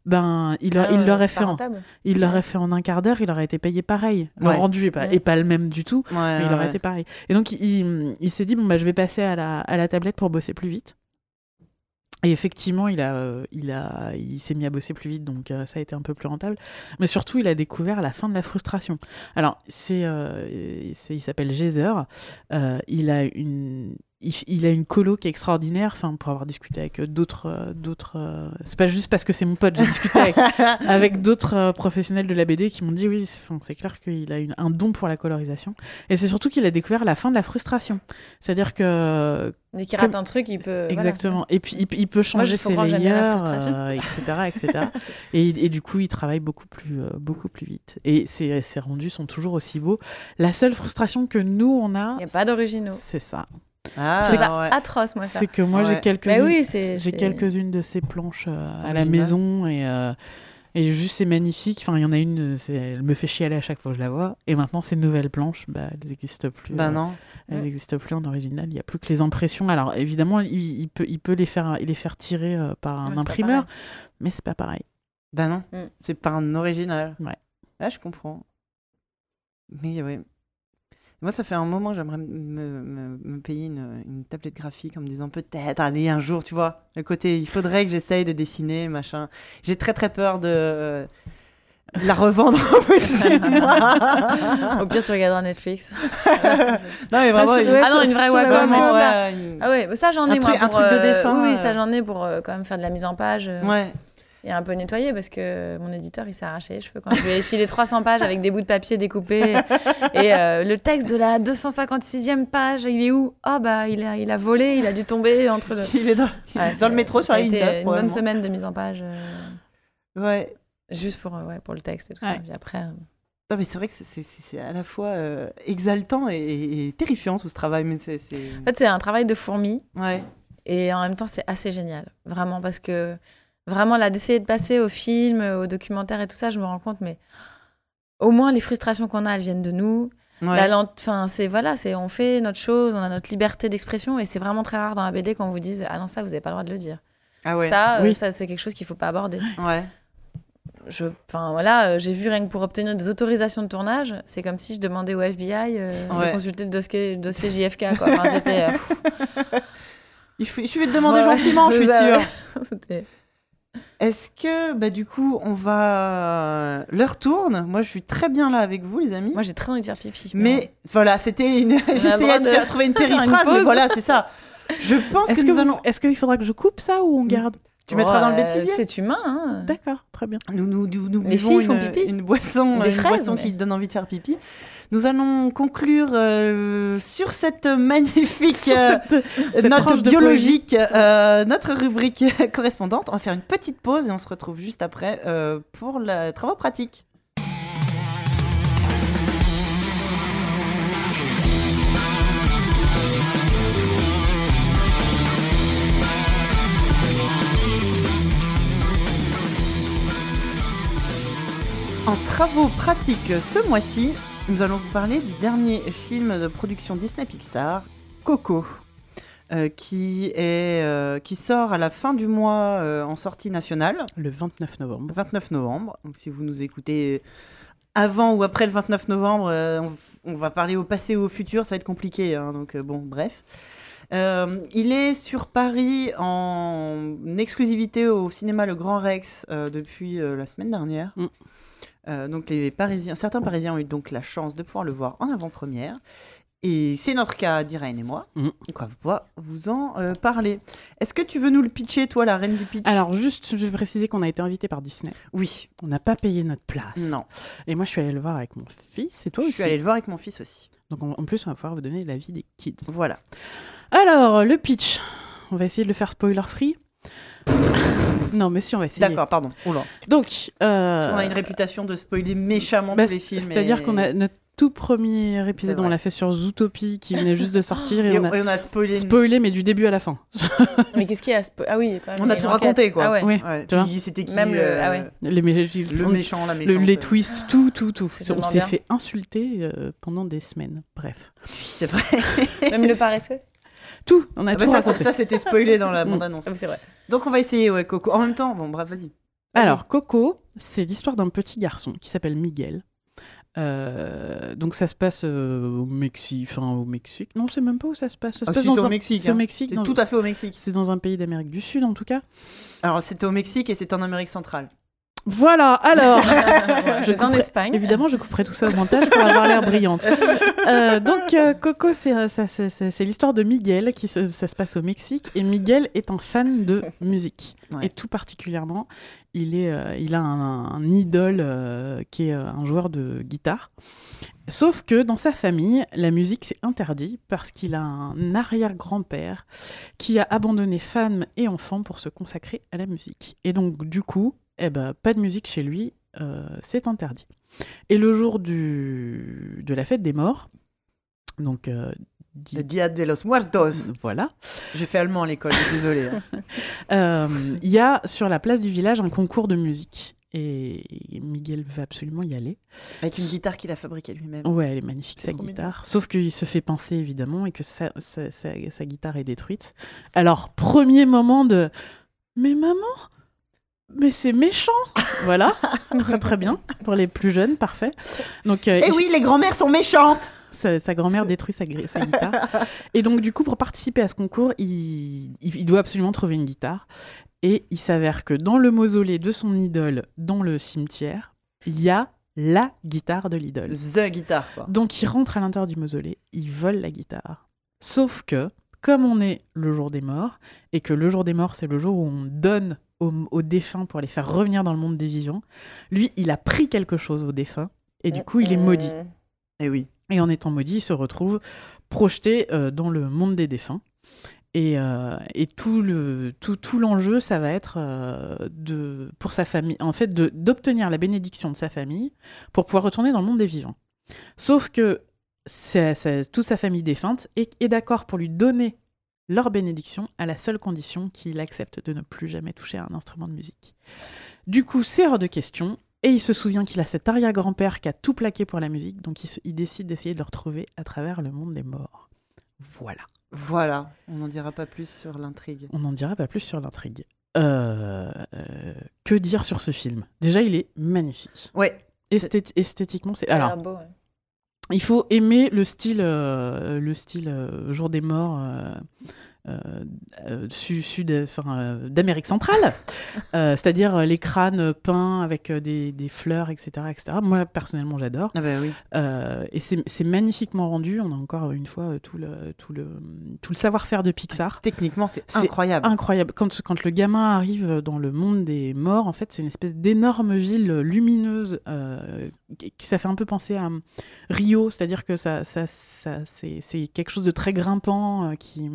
ben il, a- Ah il l'aurait fait, en, rentable. il l'aurait fait en un quart d'heure, il aurait été payé pareil. Le Ouais. rendu est pas, Ouais. est pas le même du tout, Ouais, mais il ouais, aurait ouais. été pareil. Et donc il, il- il s'est dit bon bah je vais passer à la, à la tablette pour bosser plus vite. Et effectivement, il a, euh, il a, il s'est mis à bosser plus vite, donc euh, ça a été un peu plus rentable. Mais surtout, il a découvert la fin de la frustration. Alors, c'est, euh, il s'appelle Geyser. Euh, il a une, il, il a une colo qui est extraordinaire. Enfin, pour avoir discuté avec euh, d'autres, euh, d'autres. euh, c'est pas juste parce que c'est mon pote. J'ai discuté avec, avec d'autres professionnels de la BD qui m'ont dit oui, c'est, enfin, c'est clair qu'il a une- un don pour la colorisation. Et c'est surtout qu'il a découvert la fin de la frustration. C'est-à-dire que Dès qu'il Comme- rate un truc, il peut. voilà. Exactement. Et puis il, il peut changer faut ses layers, euh, etc., etc. et, et du coup, il travaille beaucoup plus, euh, beaucoup plus vite. Et ses, ses rendus sont toujours aussi beaux. La seule frustration que nous on a, Il n'y a pas d'originaux. c'est ça. Ah, ouais. atroce, moi, ça. C'est que moi j'ai Ouais. quelques, oui, c'est. j'ai c'est- quelques-unes de ces planches euh, à la maison et. euh, et juste, c'est magnifique. Enfin, il y en a une, c'est- elle me fait chialer à chaque fois que je la vois. Et maintenant, ces nouvelles planches, bah, elles n'existent plus. Bah euh, non. Elles n'existent plus en original. Il n'y a plus que les impressions. Alors évidemment, il, il peut, il peut les faire, les faire tirer euh, par Ouais, un c'est imprimeur, mais c'est pas pareil. Bah non. Mm. C'est pas un original. Ouais. Là, je comprends. Mais ouais. Moi, ça fait un moment, j'aimerais me, me- me payer une, une tablette graphique en me disant peut-être, allez, un jour, tu vois. Le côté, il faudrait que j'essaye de dessiner, machin. J'ai très très peur de, de la revendre. Au pire, tu regarderas Netflix. non, mais vraiment. sur- il- ouais, ah non, une vraie et tout ça. ouais, une- Ah ouais, ça j'en ai Un moi. truc- un truc de euh, dessin, Oui, oui, euh. ça j'en ai pour euh, quand même faire de la mise en page euh, Ouais. Et un peu nettoyer parce que mon éditeur il s'est arraché les cheveux quand je lui ai filé 300 pages avec des bouts de papier découpés. et euh, le texte de la 256e page, il est où? Ah bah il a, il a volé, il a dû tomber entre le. Il est dans, Ouais, dans ça- le métro ça sur a la ligne été 9, une bonne semaine de mise en page. euh, Ouais. Juste pour, euh, ouais, pour le texte et tout Ouais. ça. Puis après, Non, mais c'est vrai que c'est- à la fois euh, exaltant et, et- et terrifiant tout ce travail. Mais c'est. c'est- en fait, c'est un travail de fourmi. Ouais. Et en même temps, c'est assez génial. Vraiment, parce que vraiment, là, d'essayer de passer au film, au documentaire et tout ça, je me rends compte, mais au moins, les frustrations qu'on a, elles viennent de nous. Ouais. La lente, enfin, c'est voilà, c'est on fait notre chose, on a notre liberté d'expression, et c'est vraiment très rare dans la BD qu'on vous dise ah non ça, vous n'avez pas le droit de le dire. Ah ouais. Ça, euh, Oui. ça c'est quelque chose qu'il faut pas aborder. Ouais. Je, enfin voilà, euh, j'ai vu rien que pour obtenir des autorisations de tournage, c'est comme si je demandais au FBI euh, Ouais. de consulter le dossier, le dossier JFK quoi. Enfin, c'était, euh, Il, faut- il suffit de demander Ouais. gentiment, je suis Ça, sûre. Est-ce que, bah, du coup, on va. L'heure tourne? Moi, je suis très bien là avec vous, les amis. Moi j'ai très envie de faire pipi. mais voilà, c'était une. J'essayais de, de faire- trouver une périphrase, mais voilà, c'est ça. Je pense Est-ce que que nous vous- allons. est-ce qu'il faudra que je coupe ça ou on garde? Tu mettras dans le bêtisier C'est humain. Hein. D'accord, très bien. Nous, nous, nous, nous Les buvons filles font une, pipi. une boisson, Des une fraises, boisson mais- qui donne envie de faire pipi. Nous allons conclure euh, sur cette magnifique Sur euh, cette- note biologique, euh, notre rubrique correspondante. On va faire une petite pause et on se retrouve juste après euh, pour les travaux pratiques. En travaux pratiques ce mois-ci, nous allons vous parler du dernier film de production Disney Pixar, Coco, euh, qui, est, euh, qui sort à la fin du mois euh, en sortie nationale, Le 29 novembre. le 29 novembre. Donc si vous nous écoutez avant ou après le 29 novembre, on, on va parler au passé ou au futur, ça va être compliqué. hein, donc bon, bref. Euh, il est sur Paris en exclusivité au cinéma Le Grand Rex euh, depuis euh, la semaine dernière. Mm. Euh, donc les Parisiens, certains Parisiens ont eu donc la chance de pouvoir le voir en avant-première. Et c'est notre cas d'Irène et moi. Mm. Donc on va vous en euh, parler. Est-ce que tu veux nous le pitcher, toi, la reine du pitch? Alors, juste, je vais préciser qu'on a été invité par Disney. Oui, On n'a pas payé notre place. non. Et moi, je suis allée le voir avec mon fils, et toi Je aussi. suis allée le voir avec mon fils aussi. Donc, en en plus, on va pouvoir vous donner l'avis des kids. Voilà. Alors, le pitch. On va essayer de le faire spoiler-free. non, mais si, on va essayer. D'accord, pardon. Oula. Donc, euh, On a une réputation de spoiler méchamment bah, tous les films. C'est-à-dire et- qu'on a notre tout premier épisode, on l'a fait sur Zootopie, qui venait juste de sortir, et, Et on a et on a spoilé. spoilé, mais du début à la fin. Mais qu'est-ce qu'il y a à spo- Ah oui, quand même. On a tout raconté, quoi. Ah ouais. Oui. Ouais, Tu vois puis c'était qui Même le- euh, ah ouais. Les, mé- Le méchant, la le- méchante. les twists, tout, tout, tout. On s'est fait insulter euh, pendant des semaines. Bref. Oui, c'est vrai. Même le paresseux. Tout, on a Ah bah tout ça, raconté. ça, c'était spoilé dans la bande-annonce. Ah c'est vrai. Donc on va essayer, ouais, Coco. En même temps, bon, bref, vas-y. Alors, Coco, c'est l'histoire d'un petit garçon qui s'appelle Miguel. Euh, donc ça se passe euh, au Mexique, enfin au Mexique. Non, c'est même pas où ça se passe. Ça se Ah, passe dans au un- Mexique, C'est au hein. Mexique. Dans- tout à fait au Mexique. C'est dans un pays d'Amérique du Sud en tout cas. Alors, c'était au Mexique et c'est en Amérique centrale. Voilà. Alors, Voilà, Je en Espagne. évidemment, je couperai tout ça au montage pour avoir l'air brillante. Euh, donc, euh, Coco, c'est euh, ça- c'est- l'histoire de Miguel, qui se- ça se passe au Mexique. Et Miguel est un fan de musique. Ouais. Et tout particulièrement, il, est, euh, il a un, un idole euh, qui est euh, un joueur de guitare. Sauf que dans sa famille, la musique, c'est interdit parce qu'il a un arrière-grand-père qui a abandonné femme et enfant pour se consacrer à la musique. Et donc, du coup, eh ben, pas de musique chez lui, euh, c'est interdit. Et le jour du, de la fête des morts, donc euh, Le Dia de los Muertos. voilà, J'ai fait allemand à l'école, désolé. hein. euh, il y a sur la place du village un concours de musique. Et Miguel veut absolument y aller. Avec une guitare qu'il a fabriquée lui-même. Ouais, elle est magnifique, sa guitare. Sauf qu'il se fait pincer, évidemment, et que sa, sa- sa- sa guitare est détruite. Alors, premier moment de Mais maman Mais c'est méchant Voilà, très très bien. Pour les plus jeunes, parfait. Donc, euh, Eh il- oui, les grand-mères sont méchantes sa, sa grand-mère détruit sa, guitare. Et donc, du coup, pour participer à ce concours, il, il- il doit absolument trouver une guitare. Et il s'avère que dans le mausolée de son idole, dans le cimetière, il y a la guitare de l'idole. The guitare, quoi. Donc il rentre à l'intérieur du mausolée, il vole la guitare. Sauf que, comme on est le jour des morts, et que le jour des morts, c'est le jour où on donne aux, aux défunts pour les faire revenir dans le monde des vivants, lui, il a pris quelque chose aux défunts, et du coup, il est maudit. Eh oui. Et en étant maudit, il se retrouve projeté euh, dans le monde des défunts. Et, euh, et tout le tout, tout l'enjeu, ça va être euh, de pour sa famille, en fait, d'obtenir la bénédiction de sa famille pour pouvoir retourner dans le monde des vivants. Sauf que sa- sa- toute sa famille défunte est, est d'accord pour lui donner leur bénédiction à la seule condition qu'il accepte de ne plus jamais toucher à un instrument de musique. Du coup, c'est hors de question. Et il se souvient qu'il a cet arrière-grand-père qui a tout plaqué pour la musique, donc il, se- il décide d'essayer de le retrouver à travers le monde des morts. Voilà. Voilà, on n'en dira pas plus sur l'intrigue. On n'en dira pas plus sur l'intrigue. Euh, euh, que dire sur ce film? Déjà, il est magnifique. Ouais, Esthét- esthétiquement, c'est. Alors, beau, ouais. Il faut aimer le style, euh, le style euh, Jour des Morts euh, euh, su- sud, enfin, euh, d'Amérique centrale, Euh, c'est-à-dire les crânes peints avec des, des fleurs, etc., etc. Moi, personnellement, j'adore. ah bah oui. Et c'est magnifiquement rendu. On a encore une fois tout le, tout le, tout le savoir-faire de Pixar. Techniquement, c'est incroyable. Incroyable. Quand, quand le gamin arrive dans le monde des morts, en fait, c'est une espèce d'énorme ville lumineuse qui ça fait un peu penser à Rio, c'est-à-dire que ça, ça, ça, c'est c'est quelque chose de très grimpant qui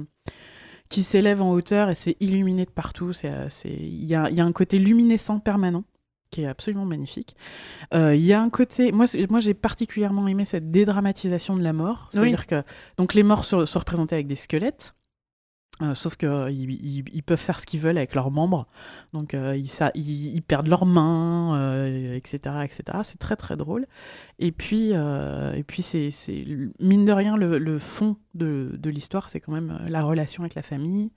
qui s'élève en hauteur et c'est illuminé de partout. C'est, euh, c'est- Il y a, y a un côté luminescent permanent qui est absolument magnifique. Euh, Il y a un côté, moi, moi j'ai particulièrement aimé cette dédramatisation de la mort, c'est-à-dire que donc les morts sont, sont représentés avec des squelettes. Euh, sauf qu'ils ils, ils peuvent faire ce qu'ils veulent avec leurs membres, donc euh, ils, ça, ils, ils perdent leurs mains, euh, etc., etc. C'est très très drôle. Et puis, euh, et puis c'est, mine de rien le, le fond de, de l'histoire, c'est quand même euh, la relation avec la famille,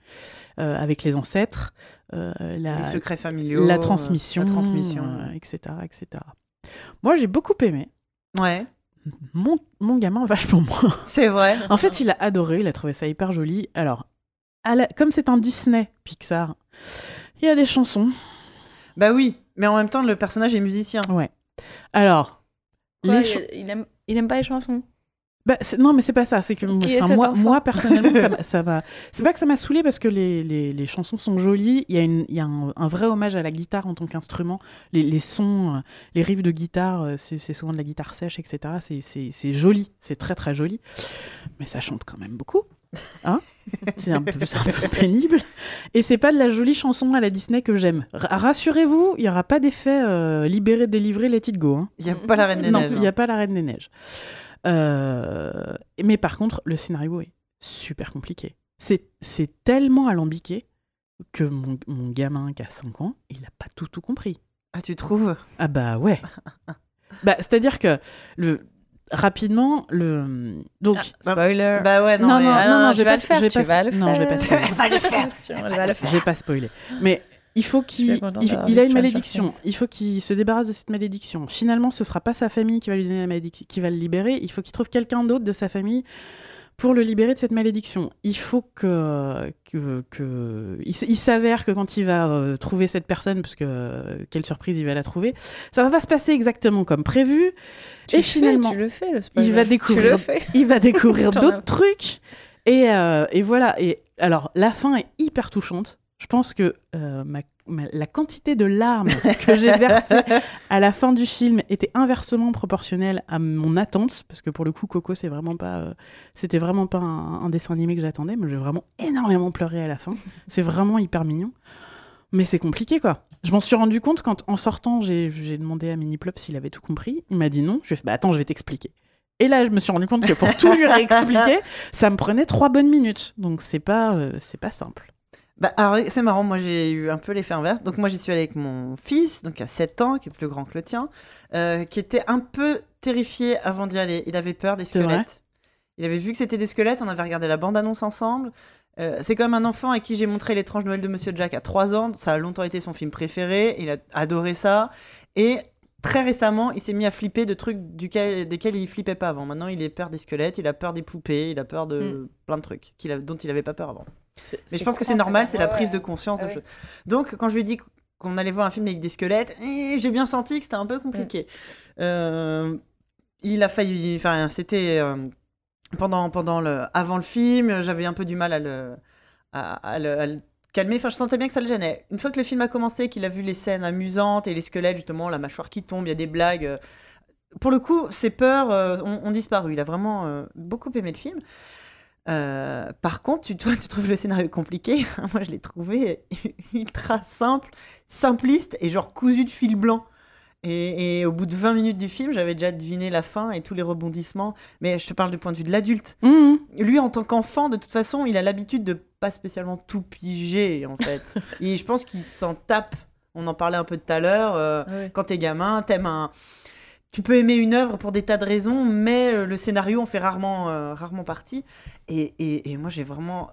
euh, avec les ancêtres, euh, la, Les secrets familiaux. la euh, transmission, La transmission. euh, etc., etc. Moi, j'ai beaucoup aimé. Ouais, Mon, mon gamin, vachement moins. c'est vrai. En fait, il a adoré, il a trouvé ça hyper joli. Alors, la- comme c'est un Disney Pixar, il y a des chansons. Bah oui, mais en même temps, le personnage est musicien. Ouais. Alors, Quoi, les il, il aime, il aime pas les chansons? Bah, non, mais c'est pas ça. C'est que enfin, moi, personnellement, ça m'a. C'est pas que ça m'a saoulé parce que les, les, les chansons sont jolies. Il y a, une, il y a un, un vrai hommage à la guitare en tant qu'instrument. Les, les sons, euh, les riffs de guitare, euh, c'est c'est souvent de la guitare sèche, etc. C'est- C'est c'est joli. C'est très, très joli. Mais ça chante quand même beaucoup. Hein? C'est un, un peu pénible. Et c'est pas de la jolie chanson à la Disney que j'aime. Ra- Rassurez-vous, il y aura pas d'effet euh, libéré, délivré, let it go. hein. Il n'y a pas la Reine des Non, Neiges. il n'y a pas la Reine des Neiges. Euh, mais par contre, le scénario est super compliqué. C'est c'est tellement alambiqué que mon, mon gamin qui a 5 ans, il n'a pas tout, tout compris. Ah, tu trouves? Ah bah ouais. bah, C'est-à-dire que le, rapidement, le... Donc, Spoiler. Bah ouais, non, non, mais- non, Ah non, non, non, tu je vais pas, le faire, je vais tu pas- vas le non, je vais pas faire. spoiler. va le faire. Faire. Je vais pas spoiler. Mais il faut qu'il il, a une malédiction. Il faut qu'il se débarrasse de cette malédiction. Finalement, ce sera pas sa famille qui va lui donner la malédiction, qui va le libérer. Il faut qu'il trouve quelqu'un d'autre de sa famille pour le libérer de cette malédiction, il faut que, que, que il, s'avère que quand il va euh, trouver cette personne, parce que euh, quelle surprise il va la trouver, ça va pas se passer exactement comme prévu. Tu et fais, finalement, tu le fais, le il va découvrir il va découvrir d'autres trucs. Et, euh, et voilà. Et alors, la fin est hyper touchante. Je pense que euh, ma- la quantité de larmes que j'ai versées à la fin du film était inversement proportionnelle à mon attente, parce que pour le coup, Coco, c'est vraiment pas, euh, c'était vraiment pas un, dessin animé que j'attendais, mais j'ai vraiment énormément pleuré à la fin. C'est vraiment hyper mignon, mais c'est compliqué, quoi. Je m'en suis rendu compte quand, en sortant, j'ai j'ai demandé à Miniplop s'il avait tout compris. Il m'a dit non. Je lui ai fait, bah attends, je vais t'expliquer. Et là, je me suis rendu compte que pour tout lui réexpliquer, ça me prenait trois bonnes minutes. Donc c'est pas, euh, c'est pas simple. Bah, c'est marrant, moi j'ai eu un peu l'effet inverse. Donc moi j'y suis allée avec mon fils, donc à 7 ans, qui est plus grand que le tien, euh, qui était un peu terrifié avant d'y aller. Il avait peur des squelettes. Il avait vu que c'était des squelettes, on avait regardé la bande-annonce ensemble. Euh, c'est comme un enfant à qui j'ai montré l'étrange Noël de Monsieur Jack à 3 ans. Ça a longtemps été son film préféré. Il a adoré ça. Et très récemment, il s'est mis à flipper de trucs duquel- desquels il flippait pas avant. Maintenant, il a peur des squelettes, il a peur des poupées, il a peur de Mm. plein de trucs qu'il a- dont il avait pas peur avant. Mais je pense que c'est normal, c'est la prise de conscience Ah de oui. choses. Donc, quand je lui ai dit qu'on allait voir un film avec des squelettes, eh, j'ai bien senti que c'était un peu compliqué. Euh, il a failli. Enfin, c'était. euh, pendant, pendant le, avant le film, j'avais un peu du mal à le, à, à le, à le calmer. Enfin, je sentais bien que ça le gênait. Une fois que le film a commencé, qu'il a vu les scènes amusantes et les squelettes, justement, la mâchoire qui tombe, il y a des blagues. euh, Pour le coup, ses peurs euh, ont, disparu. Il a vraiment euh, beaucoup aimé le film. Par contre, tu, toi, tu trouves le scénario compliqué. Moi, je l'ai trouvé ultra simple, simpliste et genre cousu de fil blanc. Et, et au bout de 20 minutes du film, j'avais déjà deviné la fin et tous les rebondissements. Mais je te parle du point de vue de l'adulte. Mhm. Lui, en tant qu'enfant, de toute façon, il a l'habitude de pas spécialement tout piger, en fait. et je pense qu'il s'en tape. On en parlait un peu tout à l'heure. euh, quand t'es gamin, t'aimes un. Tu peux aimer une œuvre pour des tas de raisons, mais euh, le scénario en fait rarement, euh, rarement partie. Et, et- et moi, j'ai vraiment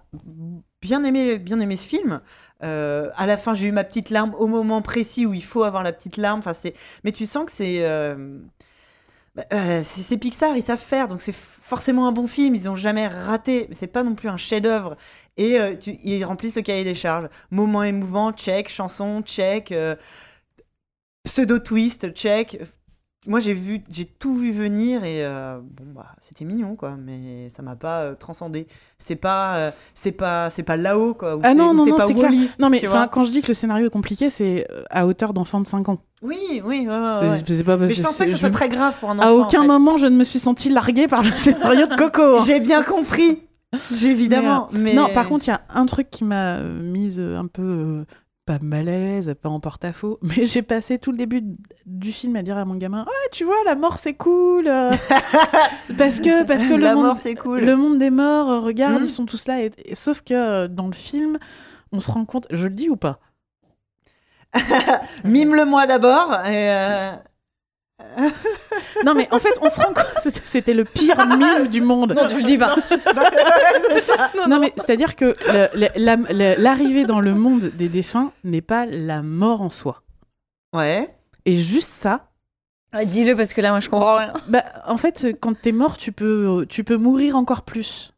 bien aimé, bien aimé ce film. Euh, à la fin, j'ai eu ma petite larme au moment précis où il faut avoir la petite larme. Enfin, c'est... Mais tu sens que c'est. euh, bah, euh, c'est Pixar, ils savent faire, donc c'est forcément un bon film. Ils n'ont jamais raté. C'est pas non plus un chef-d'œuvre. Et tu- ils remplissent le cahier des charges. Moment émouvant, check. Chanson, check. pseudo twist, check. Moi, j'ai vu, j'ai tout vu venir et euh, bon bah c'était mignon quoi, mais ça m'a pas euh, transcendé. C'est pas, euh, c'est pas, c'est pas là-haut quoi. Ah non, non, non, pas clair. Non, mais quand je dis que le scénario est compliqué, c'est euh, à hauteur d'enfant de 5 ans. Oui, oui, ouais, ouais, C'est- pas Mais je pense pas que ce soit je- très grave pour un enfant. À en aucun fait. moment, je ne me suis sentie larguée par le scénario de Coco. hein. J'ai bien compris. J'ai évidemment. Mais, Non, par contre, il y a un truc qui m'a mise un peu pas mal à l'aise, pas en porte-à-faux, mais j'ai passé tout le début du film à dire à mon gamin Ah, tu vois, la mort c'est cool. Parce que, parce que le, la monde, mort c'est cool. le monde des morts, euh, regarde, Mhm. ils sont tous là. Et, et- sauf que euh, dans le film, on se rend compte, je le dis ou pas? Mime-le-moi d'abord. Et euh, Non, mais en fait, on se rend compte, c'était- c'était le pire mime du monde. Non, tu le dis pas. Non, mais c'est-à-dire que l'arrivée dans le monde des défunts n'est pas la mort en soi. Ouais. Et juste ça, Ah, Dis-le parce que là, moi, je comprends rien. bah, en fait, quand t'es mort, tu peux, tu peux mourir encore plus.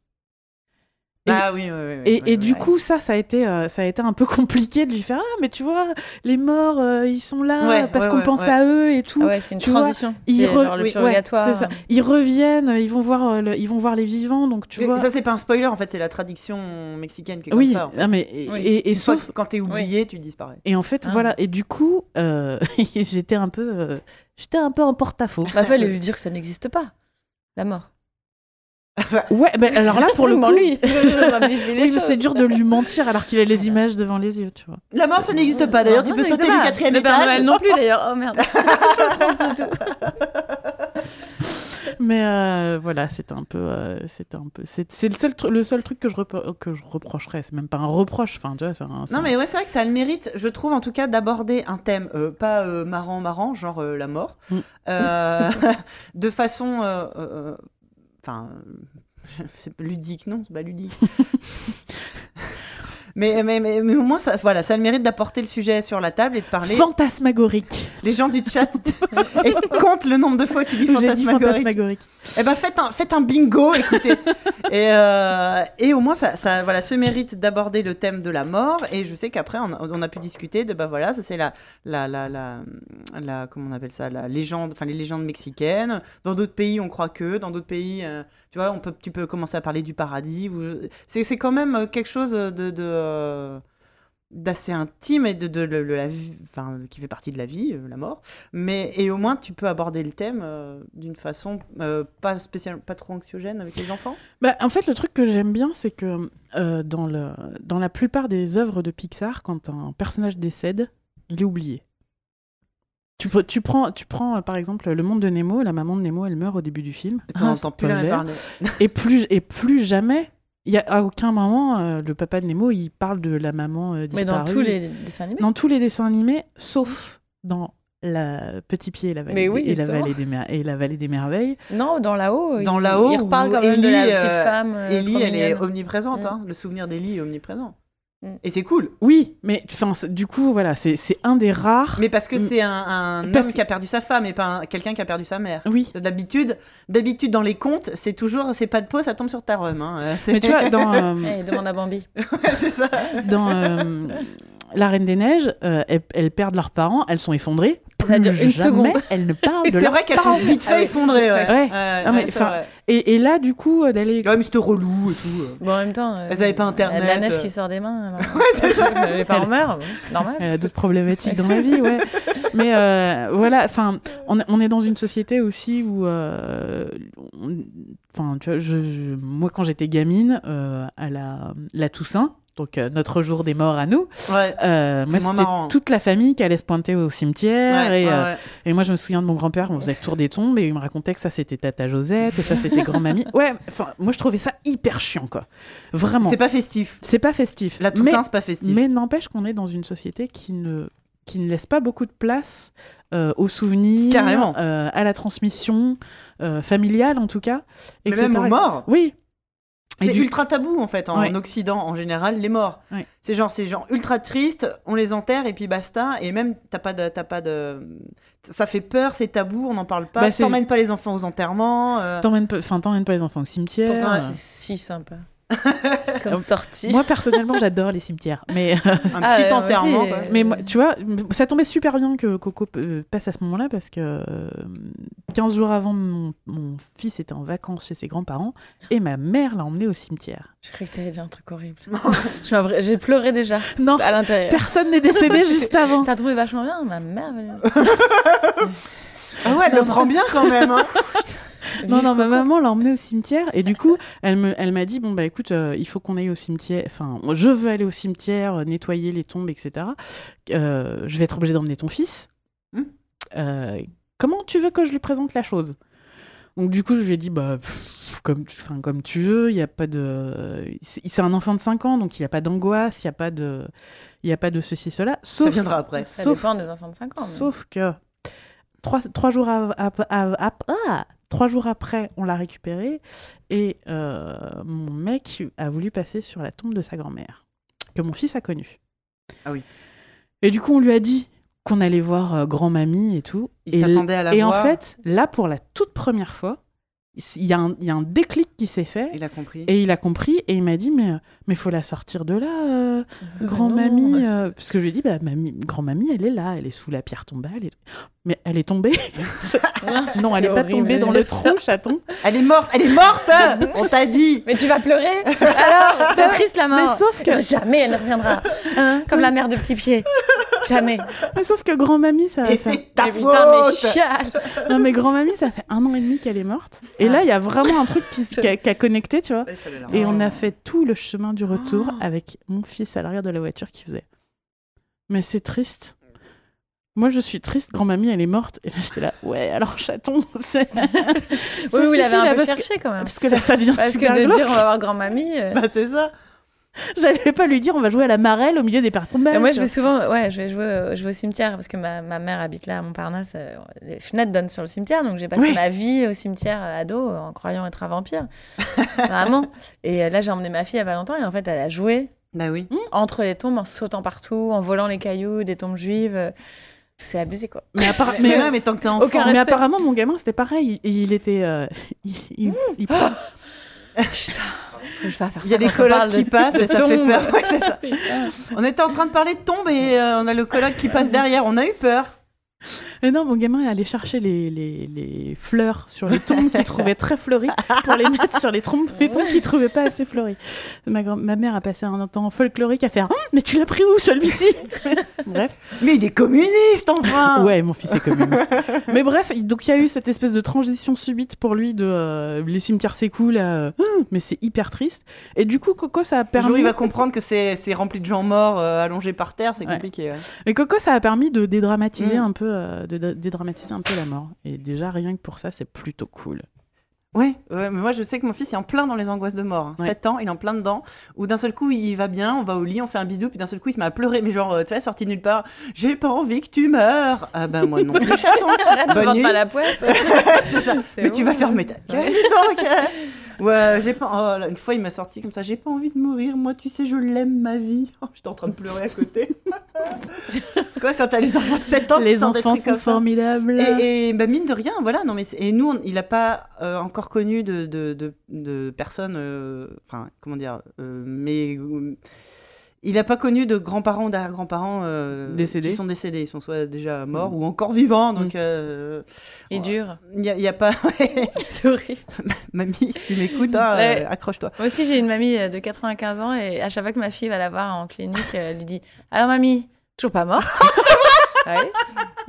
Et- Ah oui, oui, oui. oui, Et, oui, et oui, du oui. coup, ça, ça a été, euh, ça a été un peu compliqué de lui faire Ah, mais tu vois, les morts, euh, ils sont là Ouais, parce ouais, qu'on ouais, pense ouais. à eux et tout. Ah ouais, c'est une Tu vois, transition. Ils genre le oui, ouais, purgatoire. c'est ça. Ils reviennent, ils vont voir, euh, le- ils vont voir les vivants, donc tu vois. Ça, c'est pas un spoiler, en fait, c'est la traduction mexicaine qui est oui, comme ça. en fait. ah, mais et, Oui. et- et Une fois sauf quand t'es oublié, tu disparais. et en fait Ah. voilà et du coup euh, j'étais un peu euh, j'étais un peu en porte-à-faux. Bah, fallait lui dire que ça n'existe pas. La mort. Ouais, ben alors là pour le coup, lui oui, mais c'est dur de lui mentir alors qu'il a les images devant les yeux, tu vois. La mort, ça n'existe pas. D'ailleurs, tu peux sauter du pas. quatrième Le Père étage. Noël non plus d'ailleurs. Oh merde. Je c'est tout. Mais euh, voilà, c'était un peu, euh, c'était un peu, c'est c'est le seul, le seul truc que je que je reprocherais. C'est même pas un reproche, enfin tu vois, c'est un- c'est Non un- mais ouais c'est vrai que ça a le mérite, je trouve en tout cas d'aborder un thème euh, pas euh, marrant marrant genre euh, la mort, Mm. euh, de façon, euh, euh, enfin c'est ludique non c'est pas ludique, mais, mais, mais, mais au moins, ça, voilà, ça a le mérite d'apporter le sujet sur la table et de parler. Fantasmagorique. Les gens du chat et compte le nombre de fois que tu dis J'ai dit fantasmagorique. fantasmagorique. Eh ben faites un, faites un bingo, écoutez. et, euh, et au moins, ça, ça voilà, ce mérite d'aborder le thème de la mort. Et je sais qu'après, on, a- on a pu discuter de, bah voilà, ça c'est la, la, la, la, la- comment on appelle ça, la légende, enfin les légendes mexicaines. Dans d'autres pays, on croit que, dans d'autres pays, euh, tu vois, on peut, tu peux commencer à parler du paradis. ou- C'est, c'est quand même quelque chose de, de euh, d'assez intime et de, de, la vie, enfin, qui fait partie de la vie, euh, la mort. Mais et au moins tu peux aborder le thème euh, d'une façon euh, pas spécialement, pas trop anxiogène avec les enfants? Bah, en fait, le truc que j'aime bien, c'est que euh, dans, le, dans la plupart des œuvres de Pixar, quand un personnage décède, il est oublié. Tu, tu prends, tu prends euh, par exemple le monde de Nemo, la maman de Nemo, elle meurt au début du film. Ah, plus jamais. Et plus, et plus jamais, il y a, à aucun moment, euh, le papa de Nemo, il parle de la maman euh, Mais disparue. dans tous les dessins animés. Dans tous les dessins animés, sauf dans la Petit Pied et la vallée, oui, des, et la vallée des mer- et la vallée des merveilles. Non, dans là-haut. Dans il- là-haut, Il reparle quand même de la petite euh, femme. Ellie, elle est omniprésente. Mm. hein. Le souvenir d'Ellie est omniprésent. Mm. Et c'est cool. Oui, mais du coup, voilà, c'est c'est un des rares. Mais parce que Mm. c'est un, un Parce- homme qui a perdu sa femme et pas un- quelqu'un qui a perdu sa mère. Oui. D'habitude, d'habitude dans les contes, c'est toujours c'est pas de peau, ça tombe sur ta rhum. hein. C'est- Mais tu vois, dans, euh, Eh, demande à Bambi. c'est ça. dans euh, La Reine des Neiges, euh, elles, elles perdent leurs parents, elles sont effondrées. Ça dure une jamais seconde. Elles ne parlent Et de c'est vrai qu'elles sont parents. vite fait Ah effondrées. Ouais. Ouais. Ouais, Non, mais, ouais, vrai. Et, et là, du coup, euh, d'aller. Quand même, c'était relou et tout. euh. Bon, en même temps. euh, Elles avaient pas Il y a de la Internet, neige qui sort des mains. Alors... les parents meurent. normal. Elle a d'autres problématiques dans la vie, ouais. Mais euh, voilà, enfin, on, on est dans une société aussi où, euh, enfin, tu vois, je, je- moi quand j'étais gamine, euh, à la, la Toussaint, donc euh, notre jour des morts à nous, Ouais. euh, moi c'était toute la famille qui allait se pointer au cimetière Ouais, et, ouais, euh, et moi je me souviens de mon grand-père, on faisait le tour des tombes et il me racontait que ça c'était Tata Josette et ça c'était grand-mamie. Ouais, enfin, moi je trouvais ça hyper chiant quoi, vraiment. C'est pas festif. C'est pas festif. La Mais- Toussaint, c'est pas festif. mais n'empêche qu'on est dans une société qui ne, qui ne laisse pas beaucoup de place euh, aux souvenirs, Carrément. euh, à la transmission euh, familiale en tout cas. Mais etc. même aux morts. Oui. C'est du- ultra tabou en fait en Ouais. Occident en général les morts. Ouais. C'est genre c'est genre ultra triste, on les enterre et puis basta et même t'as pas de t'as pas de ça fait peur, c'est tabou, on n'en parle pas. Bah, T'emmènes pas les enfants aux enterrements. euh, T'emmènes pas, enfin, t'emmènes pas les enfants au cimetière. Pourtant, Euh, c'est si sympa. Comme sortie. Moi personnellement, j'adore les cimetières, mais un Ah, petit moi enterrement. aussi, quoi. euh, mais moi, tu vois, ça tombait super bien que Coco euh, passe à ce moment-là parce que euh, 15 jours avant, mon, mon fils était en vacances chez ses grands-parents et ma mère l'a emmené au cimetière. Je croyais que t'allais dire un truc horrible. J'ai pleuré déjà Non, à l'intérieur. personne n'est décédé juste avant. Ça tombait vachement bien, ma mère. Ah ouais, elle le prend bien quand même. hein. Non, non, ma maman l'a emmené au cimetière et du coup, elle me, elle m'a dit bon bah écoute, euh, il faut qu'on aille au cimetière. Enfin, je veux aller au cimetière, euh, nettoyer les tombes, etc. Euh, je vais être obligée d'emmener ton fils. Hmm. Euh, comment tu veux que je lui présente la chose? Donc du coup, je lui ai dit bah pff, comme, enfin comme tu veux. Il y a pas de, c'est un enfant de 5 ans, donc il n'y a pas d'angoisse, il n'y a pas de, il y a pas de ceci cela. Sauf, Ça viendra après. Ça Sauf dépend des enfants de 5 ans. mais- Sauf que trois, trois jours, ap- av- ap- ah, trois jours après, on l'a récupéré et euh, mon mec a voulu passer sur la tombe de sa grand-mère, que mon fils a connue. Ah oui. Et du coup, on lui a dit qu'on allait voir euh, grand-mamie et tout. Il et s'attendait à la et en fait, là, pour la toute première fois, il y, a un- il y a un déclic qui s'est fait. Il a compris. Et il a compris et il m'a dit mais mais faut la sortir de là euh, Euh, grand-mamie euh, parce que je lui ai dit bah mamie grand-mamie elle est là elle est sous la pierre tombale et- mais elle est tombée non elle C'est est pas tombée dans le trou chaton Elle est morte, elle est morte On t'a dit Mais tu vas pleurer Alors, c'est triste la mort. mais sauf que Jamais elle ne reviendra. hein, Comme la mère de petit pied. Jamais. mais sauf que grand-mamie ça, Et ça- c'est ta Mais putain, mais faute chiale. non mais grand-mamie ça fait un an et demi qu'elle est morte et Ah. là il y a vraiment un truc qui, a, qui a connecté tu vois et on a fait tout le chemin du retour Oh. avec mon fils à l'arrière de la voiture qui faisait. Mais c'est triste. Moi, je suis triste. Grand-mamie, elle est morte. Et là, j'étais là, ouais, alors chaton, c'est. Oui, vous l'avez suffit, un là, peu que- cherché quand même. Parce que là, ça devient Parce super que de glauque. dire on va voir grand-mamie. euh, Bah c'est ça J'allais pas lui dire, on va jouer à la marelle au milieu des parties de moi, je vais souvent, ouais, je vais jouer, au- je vais au cimetière parce que ma, ma mère habite là à Montparnasse. euh, Les fenêtres donnent sur le cimetière, donc j'ai passé Oui. ma vie au cimetière euh, ado en croyant être un vampire, vraiment. Et euh, là, j'ai emmené ma fille il y a pas longtemps et en fait, elle a joué Bah oui. entre les tombes, en sautant partout, en volant les cailloux des tombes juives. C'est abusé, quoi. Mais, appara- Mais, mais, ouais, mais tant que t'es enfant. Aucun mais respect. apparemment, mon gamin, c'était pareil. Il, il était. euh, il, il- il- Putain, je vais faire Il y a ça des colocs qui de- passent et ça fait tombes. peur. Ouais, ça. On était en train de parler de tombes et euh, on a le coloc qui passe derrière. On a eu peur. Mais non, mon gamin est allé chercher les, les, les fleurs sur les tombes qu'il trouvait très fleuries pour les mettre sur les tombes, les tombes qu'il trouvait pas assez fleuries. Ma, grand- ma mère a passé un temps folklorique à faire Ah, Mais tu l'as pris où celui-ci? Bref. Mais il est communiste, enfin Ouais, mon fils est communiste. Mais bref, il- donc il y a eu cette espèce de transition subite pour lui de euh, les cimetières c'est cool, à, Ah, mais c'est hyper triste. Et du coup, Coco, ça a permis. jour, il va comprendre que c'est c'est rempli de gens morts euh, allongés par terre. C'est Ouais. compliqué. ouais. Mais Coco, ça a permis de dédramatiser Mm. un peu, euh, de dédramatiser un peu la mort. Et déjà, rien que pour ça, c'est plutôt cool. Ouais, ouais, mais moi je sais que mon fils est en plein dans les angoisses de mort. hein. Ouais. 7 ans, il est en plein dedans. Où d'un seul coup il va bien, on va au lit, on fait un bisou, puis d'un seul coup il se met à pleurer. Mais genre, euh, tu vois, sorti de nulle part, j'ai pas envie que tu meurs. Ah ben moi non de Bonne nuit. pas la poisse. Mais tu vas fermer ta gueule, hein. Ouais, j'ai pas. oh une fois il m'a sorti comme ça, j'ai pas envie de mourir. Moi, tu sais, je l'aime ma vie. Oh, J'étais en train de pleurer à côté. Quoi, quand t'as les enfants de 7 ans, Les enfants sont formidables. Et, et bah, mine de rien, voilà, non mais et nous, on- il n'a pas euh, encore connu de, de, de, de personnes, euh, enfin comment dire, euh, mais il n'a pas connu de grands-parents ou d'arrière-grands-parents euh, Décédés. qui sont décédés, ils sont soit déjà morts ou encore vivants, donc Mm. euh, Et dur. il n'y a, il y a pas, C'est horrible. mamie, si tu m'écoutes, hein, Ouais. euh, accroche-toi. Moi aussi, j'ai une mamie de 95 ans et à chaque fois que ma fille va la voir en clinique, elle lui dit Alors, mamie, toujours pas morte Ouais.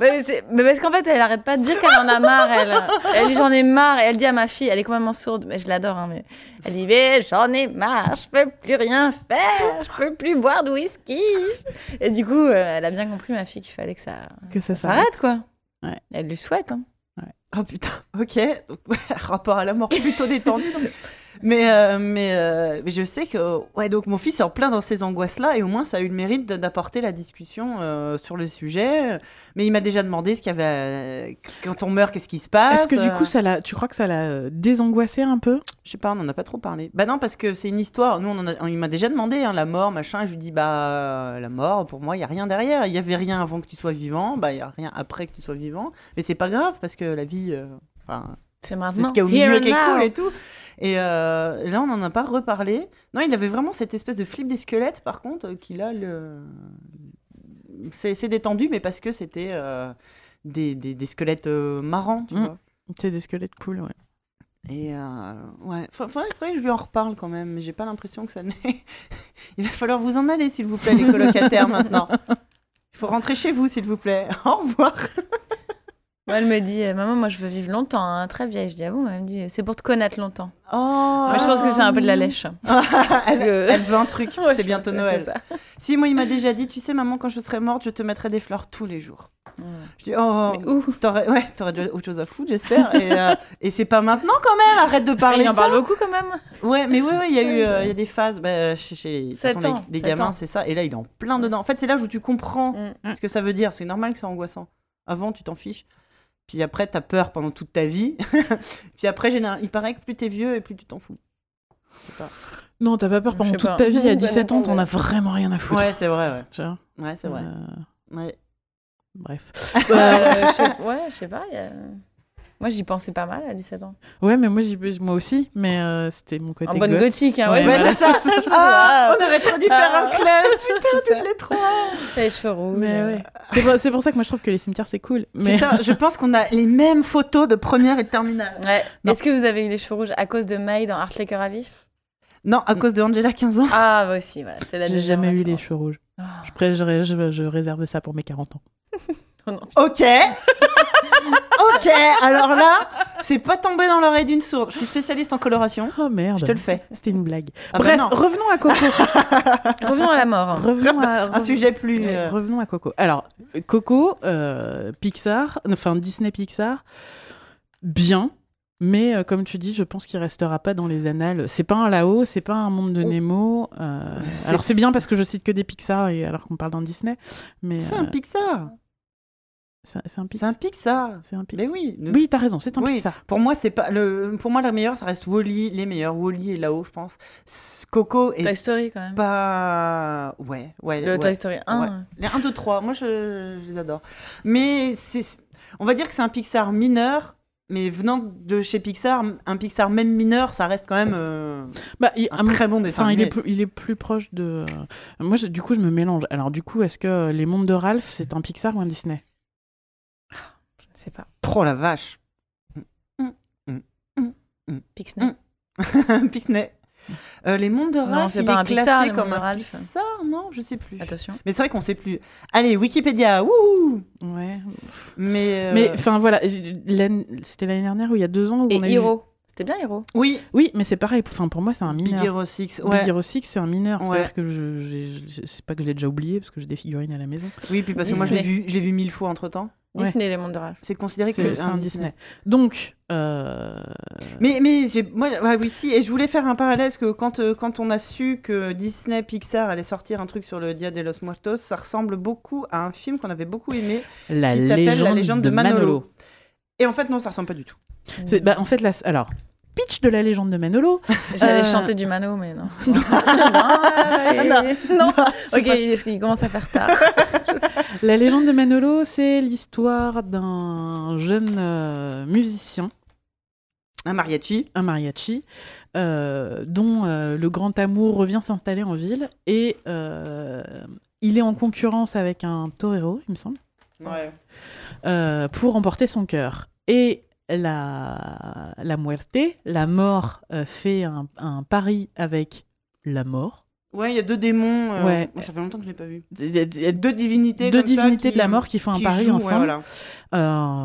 Mais, parce qu'en fait, elle arrête pas de dire qu'elle en a marre. Elle, elle dit J'en ai marre. Et elle dit à ma fille, elle est complètement sourde, mais je l'adore. hein, mais elle dit Mais j'en ai marre, je peux plus rien faire, je peux plus boire de whisky. Et du coup, euh, elle a bien compris, ma fille, qu'il fallait que ça, que ça ça s'arrête. quoi. Ouais. Elle lui souhaite. Hein. Oh putain, ok. Donc, rapport à la mort plutôt détendu. Mais, euh, mais, euh, mais je sais que ouais, donc mon fils est en plein dans ces angoisses-là et au moins ça a eu le mérite d'apporter la discussion euh, sur le sujet. Mais il m'a déjà demandé ce qu'il y avait quand on meurt, qu'est-ce qui se passe. Est-ce que du coup, ça tu crois que ça l'a désangoissé un peu? Je sais pas, on n'en a pas trop parlé. Bah non, parce que c'est une histoire. Nous, on en a- il m'a déjà demandé hein, la mort, machin. Et je lui dis, bah, la mort, pour moi, il y a rien derrière. Il y avait rien avant que tu sois vivant. Bah, il y a rien après que tu sois vivant. Mais c'est pas grave parce que la vie, enfin, C'est c'est maintenant. ce qu'il y a au milieu qui est cool et tout. Et euh, là, on n'en a pas reparlé. Non, il avait vraiment cette espèce de flip des squelettes, par contre, euh, qu'il a le. C'est détendu, mais parce que c'était euh, des, des, des squelettes euh, marrants, tu Mm. vois. C'est des squelettes cool, ouais. Et ouais, Fa- faudrait, faudrait que je lui en reparle quand même, mais j'ai pas l'impression que ça n'est. Il va falloir vous en aller, s'il vous plaît, les colocataires maintenant. Il faut rentrer chez vous, s'il vous plaît. Au revoir. Moi, elle me dit euh, Maman, moi, je veux vivre longtemps, hein, très vieille. Je dis Ah bon? Elle me dit C'est pour te connaître longtemps. Oh, Moi, je pense que c'est un peu de la lèche. elle, que- elle veut un truc, Ouais, c'est bientôt Noël. ça. Si, moi, il m'a déjà dit, tu sais, maman, quand je serai morte, je te mettrai des fleurs tous les jours. Mm. Je dis, oh, Mais où? T'aurais ouais, t'aurais déjà autre chose à foutre, j'espère. et euh, et c'est pas maintenant quand même, arrête de parler Il en parle beaucoup quand même. Ouais, mais oui, il y a eu euh, y a des phases. Bah, chez, chez façon, ans, les, gamins, c'est ça. Et là, il est en plein dedans. En fait, c'est l'âge où tu comprends Mm. ce que ça veut dire. C'est normal que c'est angoissant. Avant, tu t'en fiches. Puis après, t'as peur pendant toute ta vie. Puis après, général, il paraît que plus t'es vieux et plus tu t'en fous. Pas. Non, t'as pas peur pendant toute pas. ta vie. À Bonne 17 ans, t'en as vraiment rien à foutre. Ouais, c'est vrai, ouais. Genre, Ouais, c'est vrai. euh, Ouais. Bref. Euh, je sais- ouais, je sais pas. il y a- Moi, j'y pensais pas mal à 17 ans. Ouais, mais moi, j'y- moi aussi, mais euh, c'était mon côté En bonne goth. gothique, hein, ouais. Ouais, c'est ça. Ah, on aurait trop dû faire Ah. un club, putain, toutes les trois. T'as les cheveux rouges. Mais euh. ouais. C'est pour, c'est pour ça que moi, je trouve que les cimetières, c'est cool. Mais Putain, je pense qu'on a les mêmes photos de première et de terminale. Ouais. Est-ce que vous avez eu les cheveux rouges à cause de Maï dans Art à vif? Non, à cause de Angela, 15 ans. Ah, moi aussi, voilà. C'était la j'ai jamais eu les cheveux rouges. Je, pré- je, je- je réserve ça pour mes 40 ans. Oh non. Ok. ok. Alors là, c'est pas tombé dans l'oreille d'une sourde. Je suis spécialiste en coloration. Oh merde. Je te le fais. C'était une blague. Ah bah Bref, non. revenons à Coco. Revenons à la mort. revenons à, Un sujet plus. Ouais, euh, Revenons à Coco. Alors, Coco, euh, Pixar, enfin Disney Pixar, bien. Mais euh, comme tu dis, je pense qu'il restera pas dans les annales. C'est pas un là-haut, c'est pas un monde de Oh. Nemo. euh, alors c'est bien parce que je cite que des Pixar et alors qu'on parle d'un Disney. Mais C'est euh, un Pixar. C'est un C'est Pixar. un Pixar. C'est un Mais Pixar. oui. ne- Oui, t'as raison, c'est un Oui. Pixar. Pour moi, c'est pas le. Pour moi, la meilleure, ça reste Wally, les meilleurs. Wally est là-haut, je pense. Coco est Toy Story quand même. pas. Ouais, ouais. Le ouais. Toy Story 1. Ouais. Les 1, 2, 3, moi je, je les adore. Mais c'est, on va dire que c'est un Pixar mineur, mais venant de chez Pixar, un Pixar même mineur, ça reste quand même euh, Bah, il, un très bon dessin Enfin, il est, plus, il est plus proche de. euh, Moi, je- du coup, je me mélange. Alors, du coup, est-ce que Les Mondes de Ralph, c'est un Pixar ou un Disney? Je ne sais pas. Oh la vache. Pixney. Pixney. Euh, les mondes de Non, Ralph, c'est il pas est un classé Pixar, comme un Ralph. Pixar, non, je sais plus. Attention. Mais c'est vrai qu'on sait plus. Allez, Wikipédia, wouhou Ouais. Mais, euh, Mais, enfin, voilà. C'était l'année dernière ou il y a deux ans où on a Et eu- Hiro. C'était bien Hiro. oui, Oui, mais c'est pareil. Enfin, pour moi, c'est un Big mineur. Hero 6, Big ouais. Hero 6, c'est un mineur. Ouais. C'est-à-dire que je, je- c'est pas que je l'ai déjà oublié parce que j'ai des figurines à la maison. Oui, puis parce que moi je l'ai vu, je l'ai vu mille fois entre temps. Ouais. Disney, les mondes de Ralph. C'est considéré que c'est un Disney. Donc, euh, Mais, mais j'ai, moi, ouais, oui, si, et je voulais faire un parallèle, parce que quand, euh, quand on a su que Disney Pixar allait sortir un truc sur le Dia de los Muertos, ça ressemble beaucoup à un film qu'on avait beaucoup aimé, la, qui s'appelle La légende de Manolo. Manolo. Et en fait, non, ça ressemble pas du tout. Bah, en fait, là, alors, pitch de la légende de Manolo. J'allais Euh, chanter du Mano, mais non. non, non. Ok, il, il commence à faire tard. La légende de Manolo, c'est l'histoire d'un jeune euh, musicien, Un mariachi. un mariachi, euh, dont euh, le grand amour revient s'installer en ville et euh, il est en concurrence avec un torero, il me semble, Ouais. euh, pour emporter son cœur. Et la, la muerte, la mort, euh, fait un, un pari avec la mort. Ouais, il y a deux démons. euh, Ouais. ça fait longtemps que je l'ai pas vu. Deux Deux divinités. comme ça divinités qui- de la mort qui font un pari jouent, ouais, ensemble. voilà.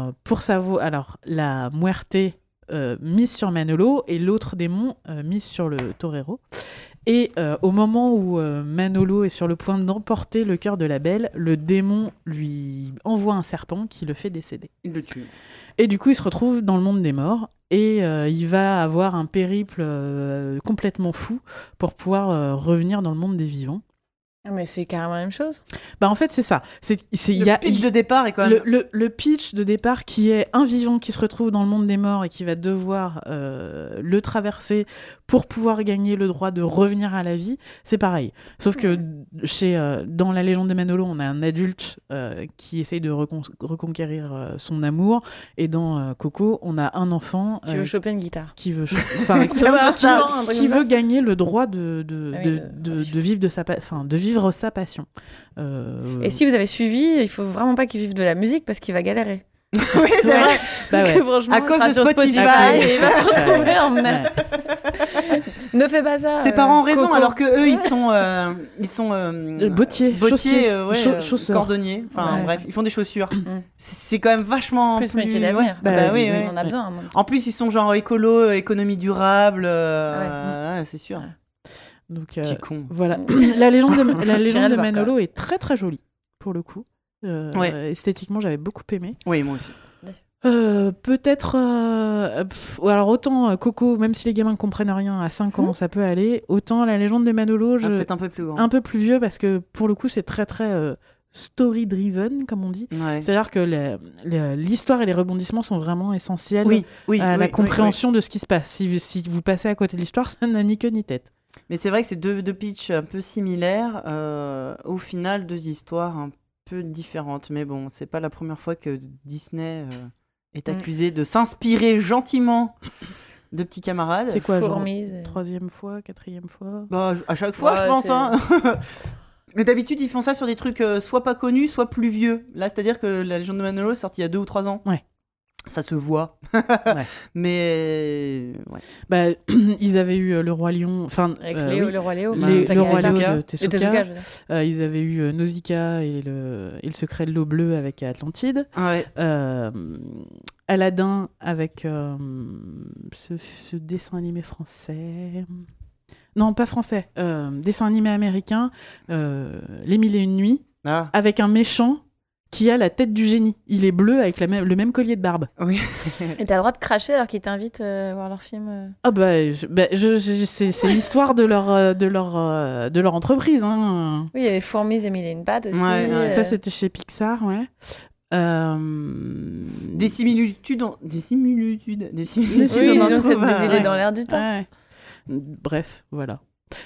Euh, pour savoir, alors la muerte mise sur Manolo et l'autre démon mise sur le torero. Et euh, au moment où euh, Manolo est sur le point d'emporter le cœur de la belle, le démon lui envoie un serpent qui le fait décéder. Il le tue. Et du coup, il se retrouve dans le monde des morts et euh, il va avoir un périple euh, complètement fou pour pouvoir euh, revenir dans le monde des vivants. Ah, Mais c'est carrément la même chose. Bah en fait, c'est ça. C'est Le y a pitch de départ est quand le, même. le- le pitch de départ qui est un vivant qui se retrouve dans le monde des morts et qui va devoir euh, le traverser pour pouvoir gagner le droit de revenir à la vie, c'est pareil. Sauf que chez, euh, dans la légende de Manolo, on a un adulte euh, qui essaye de recon- reconquérir euh, son amour et dans euh, Coco, on a un enfant Tu euh, veux choper une guitare. qui veut, enfin, qui, Ça, qui- ça, qui veut gagner le droit de, de, Ah oui, de, de- de- de vivre de sa, pa- enfin, de vivre sa passion. Euh, Et si vous avez suivi, il faut vraiment pas qu'il vive de la musique parce qu'il va galérer. oui, c'est Ouais. vrai. Bah Parce ouais. que franchement, À cause de sur Spotify. il va se retrouver en merde. Ne fais pas ça. Ses euh, parents ont raison, Coco. alors que eux, ils sont, euh, ils sont euh, Euh, bottiers, bottiers, chaussiers, euh, ouais, euh, cordonniers. Enfin Ouais. bref, ils font des chaussures. Mm. C'est quand même vachement Plus métier d'avenir. ouais. Bah, Bah, oui, oui, oui. On en a besoin. en plus, ils sont genre écolo, économie durable. euh, ouais, c'est sûr. Donc, euh, Petit con. Voilà. la légende de, la légende de voir, Manolo est très très jolie, pour le coup. Euh, Ouais. Esthétiquement, j'avais beaucoup aimé. Oui, moi aussi. Euh, Peut-être. euh, alors, autant euh, Coco, même si les gamins ne comprennent rien, à 5 ans, ça peut aller. Autant la légende de Manolo, je... Ah, Peut-être un peu plus grand. un peu plus vieux, parce que pour le coup, c'est très très euh, story-driven, comme on dit. Ouais. C'est-à-dire que l'histoire et les rebondissements sont vraiment essentiels Oui, oui, à oui, la oui, compréhension de ce qui se passe. Si, si vous passez à côté de l'histoire, ça n'a ni queue ni tête. Mais c'est vrai que c'est deux, deux pitchs un peu similaires. euh, au final, deux histoires un peu différentes. Mais bon, c'est pas la première fois que Disney euh, est Mm. accusé de s'inspirer gentiment de petits camarades. C'est quoi, genre Fourmise. et- Troisième fois, quatrième fois? Bah, à chaque fois, Ouais, je pense. Hein. Mais d'habitude, ils font ça sur des trucs euh, soit pas connus, soit plus vieux. Là, c'est-à-dire que la légende de Manolo est sortie il y a deux ou trois ans. Ouais. Ça se voit. Mais ouais. Bah, ils avaient eu euh, le roi lion, enfin Avec euh, Léo, oui, le roi Léo. les- le roi lion Tezuka. de Le Tezuka. Tezuka. Euh, ils avaient eu euh, Nausicaa et le, et le secret de l'eau bleue avec Atlantide. ouais. Euh, Aladdin avec euh, ce, ce dessin animé français. Non, pas français. euh, dessin animé américain, euh, Les Mille et Une Nuits, Ah, avec un méchant qui a la tête du génie. Il est bleu avec la le même collier de barbe. oui. Et t'as le droit de cracher alors qu'ils t'invitent euh, voir leur film. euh. Ah bah, je- bah, je- je- c'est c'est l'histoire de leur, euh, de, leur, de leur entreprise. hein. Oui, il y avait Fourmise et Mille et une pattes aussi. Ouais, ouais. euh, Ça, c'était chez Pixar, ouais. Euh, Des similitudes, en- des similitudes, des similitudes. Oui, on en disons que c'est trouve, des euh, idées ouais. dans l'air du temps. ouais. Bref, voilà.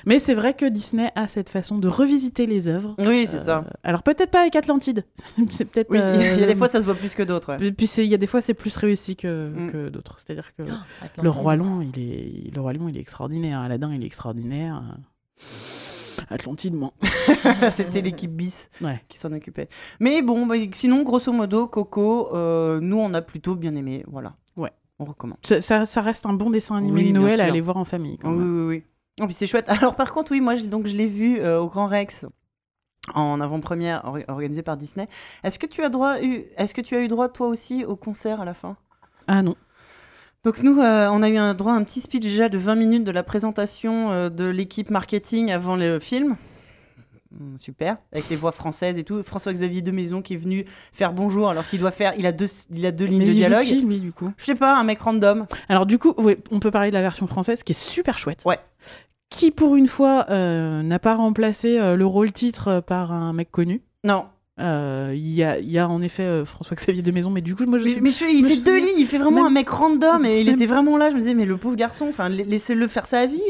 Mais c'est vrai que Disney a cette façon de revisiter les œuvres. Oui, c'est Euh, ça. Alors peut-être pas avec Atlantide. c'est peut-être. Oui, il y a euh, des fois, ça se voit plus que d'autres. ouais. Puis il y a des fois c'est plus réussi que, Mm. que d'autres. C'est-à-dire que Atlantide. le roi lion, il est le roi lion, il est extraordinaire. Aladdin, il est extraordinaire. Atlantide, moi. C'était l'équipe bis Ouais. qui s'en occupait. Mais bon, bah, sinon, grosso modo, Coco, euh, nous, on a plutôt bien aimé. Voilà. Ouais. On recommande. Ça, ça- ça reste un bon dessin animé Oui, de Noël à aller voir en famille. quand Oui, même. oui, oui. Oh, puis c'est chouette. Alors, par contre, oui, moi, je, donc, je l'ai vu euh, au Grand Rex en avant-première or- organisée par Disney. Est-ce que tu as droit, eu, est-ce que tu as eu droit toi aussi au concert à la fin? Ah non. Donc nous, euh, on a eu un droit à un petit speech déjà de 20 minutes de la présentation euh, de l'équipe marketing avant le film. Hum, Super, avec les voix françaises et tout. François-Xavier de Maison qui est venu faire bonjour alors qu'il doit faire, il a deux, il a deux lignes Mais de il joue dialogue. qui, lui, du coup? Je sais pas, un mec random. Alors du coup, on peut parler de la version française qui est super chouette. Ouais. Qui pour une fois euh, n'a pas remplacé euh, le rôle titre euh, par un mec connu? Non, Euh, Il y, a, il y a en effet François-Xavier de Maison, mais du coup, moi je mais, sais mais je- il fait deux lignes, il fait vraiment même- un mec random et il était vraiment là. Je me disais, mais le pauvre garçon, enfin, laissez-le faire sa vie.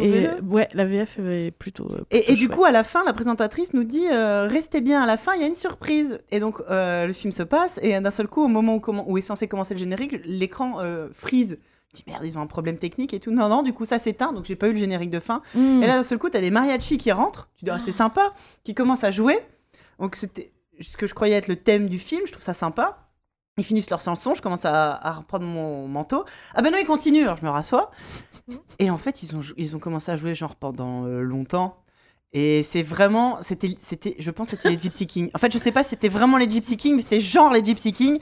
Et ouais, la VF est plutôt. Et, du coup, à la fin, la présentatrice nous dit Restez bien à la fin, il y a une surprise. Et donc, le film se passe, et d'un seul coup, au moment où, où est censé commencer le générique, l'écran freeze. Je dis Merde, ils ont un problème technique et tout. Non, non, du coup, ça s'éteint, donc j'ai pas eu le générique de fin. Mm. Et là, d'un seul coup, t'as des mariachis qui rentrent. Tu dis Ah, C'est sympa, qui commencent à jouer. Donc, c'était ce que je croyais être le thème du film, je trouve ça sympa. Ils finissent leur chanson, je commence à, à reprendre mon manteau. Ah ben non, ils continuent, alors je me rassois. Et en fait, ils ont, ils ont commencé à jouer genre pendant euh, longtemps. Et c'est vraiment, c'était, c'était, je pense que c'était les Gypsy Kings. En fait, je sais pas si c'était vraiment les Gypsy Kings, mais c'était genre les Gypsy Kings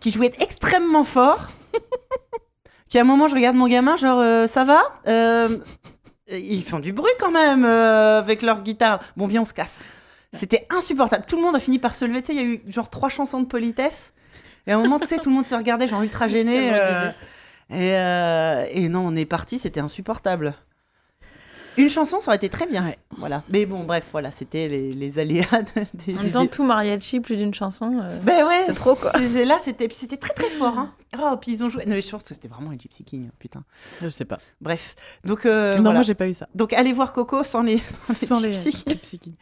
qui jouaient extrêmement fort. Qui à un moment, je regarde mon gamin, genre, euh, ça va? Euh, Ils font du bruit quand même euh, avec leur guitare. Bon, viens, on se casse. C'était insupportable. Tout le monde a fini par se lever. Tu sais, il y a eu genre trois chansons de politesse. Et à un moment, tu sais, tout le monde se regardait, genre ultra gêné. Et non, on est parti, c'était insupportable. Une chanson, ça aurait été très bien. Ouais. Voilà. Mais bon, bref, voilà, c'était les, les aléas de- des. En même des- tout mariachi, plus d'une chanson. euh, Ben ouais, c'est trop, quoi. Là, c'était puis c'était très très fort. Hein. Oh, puis ils ont joué. Non, je pense que c'était vraiment les Gypsy Kings, putain. Je sais pas. Bref. Donc, euh, non, voilà. moi j'ai pas eu ça. Donc, allez voir Coco sans les, sans Sans les les Gypsy Kings.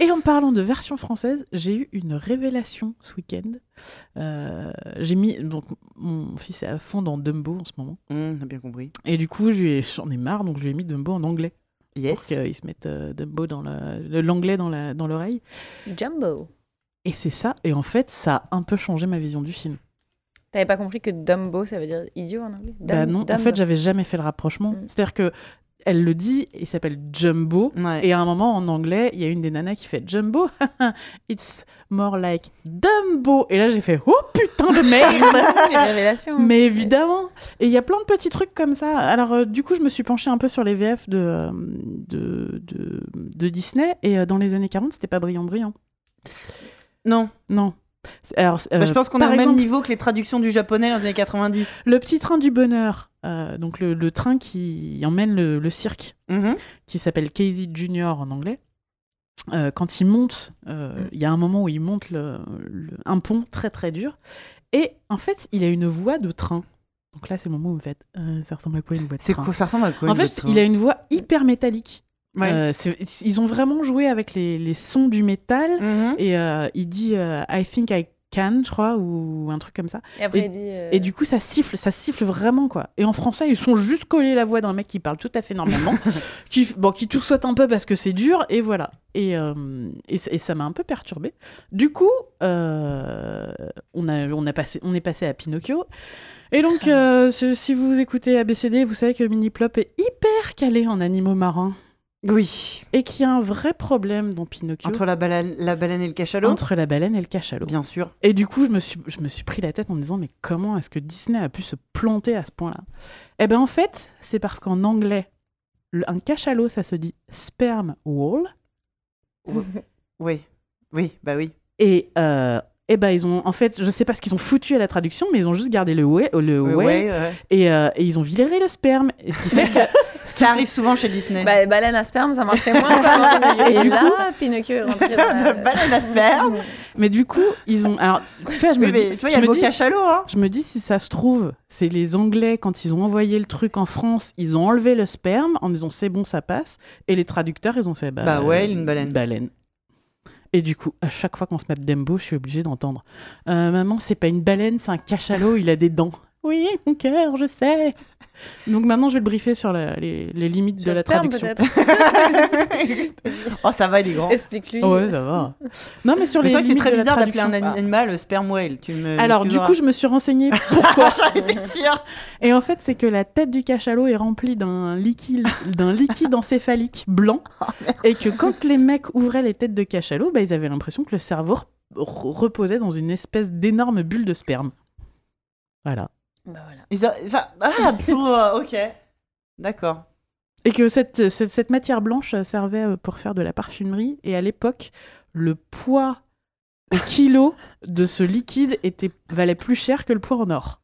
Et en parlant de version française, j'ai eu une révélation ce week-end. Euh, j'ai mis donc mon fils est à fond dans Dumbo en ce moment, Hum, on a bien compris. et du coup ai- j'en ai marre donc je lui ai mis Dumbo en anglais pour Yes. qu'il se mette euh, Dumbo dans l'anglais dans la dans l'oreille. Jumbo. Et c'est ça. Et en fait, ça a un peu changé ma vision du film. T'avais pas compris que Dumbo, ça veut dire idiot en anglais? Bah non, en fait, j'avais jamais fait le rapprochement. Mm. C'est-à-dire que elle le dit, il s'appelle Jumbo. Ouais. Et à un moment, en anglais, il y a une des nanas qui fait Jumbo, it's more like Dumbo. Et là, j'ai fait Oh putain de merde. Mais évidemment Et il y a plein de petits trucs comme ça. Alors, euh, du coup, je me suis penchée un peu sur les VF de, euh, de, de, de Disney. Et euh, dans les années 40, c'était pas brillant brillant. Non. Non. Alors, Bah, je pense qu'on est au même niveau que les traductions du japonais dans les années 90. Le petit train du bonheur, euh, donc le, le train qui emmène le, le cirque, Mhm. qui s'appelle Casey Junior en anglais. Euh, quand il monte, euh, Mm. il y a un moment où il monte le- un pont très très dur. Et en fait, il a une voix de train. Donc là, c'est le moment où vous faites ça ressemble à quoi une voix de train quoi Ça ressemble à quoi En fait, il a une voix hyper métallique. Ouais. Euh, ils ont vraiment joué avec les, les sons du métal. Mhm. Et euh, il dit euh, I think I je crois, ou un truc comme ça. Et après, et- il dit. euh, Et du coup, ça siffle, ça siffle vraiment, quoi. Et en français, ils sont juste collés la voix d'un mec qui parle tout à fait normalement, qui, bon, qui tout saute un peu parce que c'est dur, et voilà. Et, euh, et, et ça m'a un peu perturbé. Du coup, euh, on, a, on, a passé, on est passé à Pinocchio. Et donc, ce- si vous écoutez ABCD, vous savez que Mini Plop est hyper calé en animaux marins. Oui. Et qu'il y a un vrai problème dans Pinocchio Entre la baleine, la baleine et le cachalot? Entre la baleine et le cachalot. Bien sûr. Et du coup, je me suis, je me suis pris la tête en me disant, mais comment est-ce que Disney a pu se planter à ce point-là? Eh bien, en fait, c'est parce qu'en anglais, un cachalot, ça se dit sperm whale. Oui. Oui, bah oui. Et, euh, eh ben, ils ont, en fait, je sais pas ce qu'ils ont foutu à la traduction, mais ils ont juste gardé le whale, le whale, ouais, ouais. et, euh, et ils ont viré le sperme. Et ce qui fait que Ça arrive souvent chez Disney. Bah, baleine à sperme, ça marchait moins. Quoi, et là, Pinocchio est rentré dans la... Baleine à sperme. Mais du coup, ils ont. Alors, tu vois, je me dis. mais tu vois, il y a le mot cachalot, hein. Je me dis, si ça se trouve, c'est les Anglais, quand ils ont envoyé le truc en France, ils ont enlevé le sperme en disant c'est bon, ça passe. Et les traducteurs, ils ont fait bah, Bah ouais, une baleine. baleine. Et du coup, à chaque fois qu'on se met Dembo, je suis obligée d'entendre Euh, Maman, c'est pas une baleine, c'est un cachalot, il a des dents. Oui, mon cœur, je sais. Donc maintenant, je vais le briefer sur la- les, les limites Sur de la sperme, traduction. oh, ça va, il est grand. Explique-lui. Ouais, ça va. Non, mais sur Mais les c'est vrai que c'est très bizarre d'appeler un animal euh, sperm whale. Tu me Alors, du coup, je me suis renseignée pourquoi. J'en étais sûre. Et en fait, c'est que la tête du cachalot est remplie d'un liquide, d'un liquide encéphalique blanc. et que quand les mecs ouvraient les têtes de cachalot, bah, ils avaient l'impression que le cerveau re- reposait dans une espèce d'énorme bulle de sperme. Voilà. Bah voilà. Ils a- ça- Ah, pour, euh, ok. D'accord. Et que cette, cette, cette matière blanche servait euh, pour faire de la parfumerie. Et à l'époque, le poids au kilo de ce liquide était, valait plus cher que le poids en or.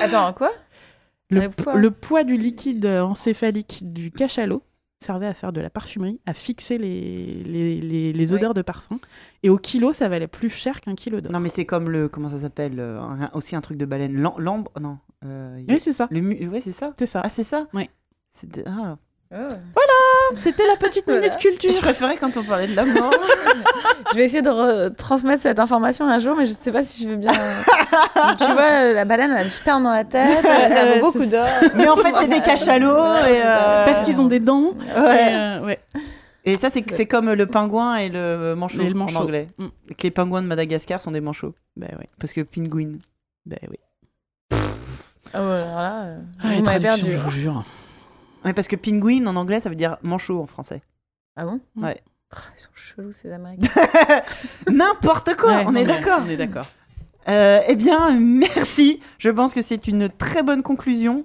Attends, quoi? Le, Le poids. le poids du liquide encéphalique du cachalot servait à faire de la parfumerie, à fixer les, les, les- les Oui. odeurs de parfum. Et au kilo, ça valait plus cher qu'un kilo d'or. Non, mais c'est comme le. Comment ça s'appelle euh, Aussi un truc de baleine. Lam- Lambre Non. euh, a- Oui, c'est ça. le mu- Ouais, c'est ça. C'est ça. Ah, c'est ça? Ouais. Ah. Oh. C'était la petite Voilà. minute culture. Je préférais quand on parlait de la mort. Je vais essayer de retransmettre cette information un jour, mais je sais pas si je veux bien. tu vois, la baleine, elle a dans la tête, ça Ouais, vaut beaucoup d'or. Mais en fait, c'est des cachalots. Voilà, et, euh, Parce qu'ils ont des dents. Ouais. Et, euh, ouais. Et ça, c'est c'est comme le pingouin et le manchot, Et le manchot. en anglais. Mm. Et que les pingouins de Madagascar sont des manchots. Bah oui. Parce que penguin. Bah oui. Oh, alors là, euh, Ah, vous m'avez perdu. je vous jure. Ouais, parce que penguin en anglais, ça veut dire manchot en français. Ah bon? Ouais. Ils sont chelous, ces Américains. N'importe quoi, Ouais, on est d'accord. On est d'accord. Euh, eh bien, merci. Je pense que c'est une très bonne conclusion.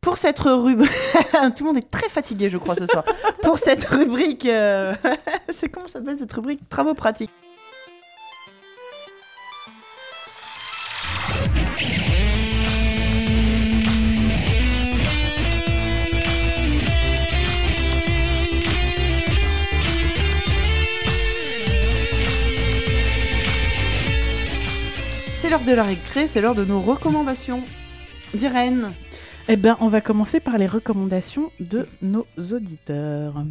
Pour cette rubrique, tout le monde est très fatigué, je crois, ce soir. Pour cette rubrique, euh, c'est comment ça s'appelle cette rubrique? Travaux pratiques. L'heure de la récré, c'est l'heure de nos recommandations. d'Irène. Eh ben, on va commencer par les recommandations de nos auditeurs.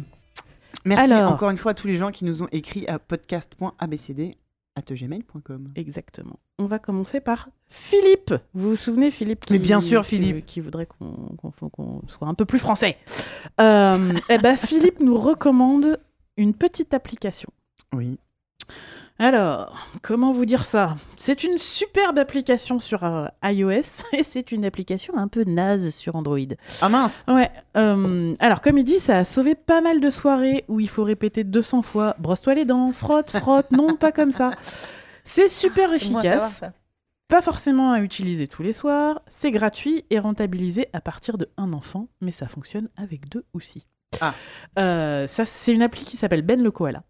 Merci Alors. encore une fois à tous les gens qui nous ont écrit à podcast.abcd.gmail.com. Exactement. On va commencer par Philippe. Vous vous souvenez, Philippe qui, Mais bien sûr, Philippe. Qui, voudrait qu'on qu'on soit un peu plus français. Euh, eh ben, Philippe nous recommande une petite application. Oui. Alors, comment vous dire ça? C'est une superbe application sur euh, iOS et c'est une application un peu naze sur Android. Ah mince Ouais. euh, alors, comme il dit, ça a sauvé pas mal de soirées où il faut répéter 200 fois brosse-toi les dents, frotte, frotte. non, pas comme ça. C'est super savoir, efficace. Pas forcément à utiliser tous les soirs. C'est gratuit et rentabilisé à partir de un enfant, mais ça fonctionne avec deux aussi. Ah. Euh, ça, c'est une appli qui s'appelle Ben le Koala.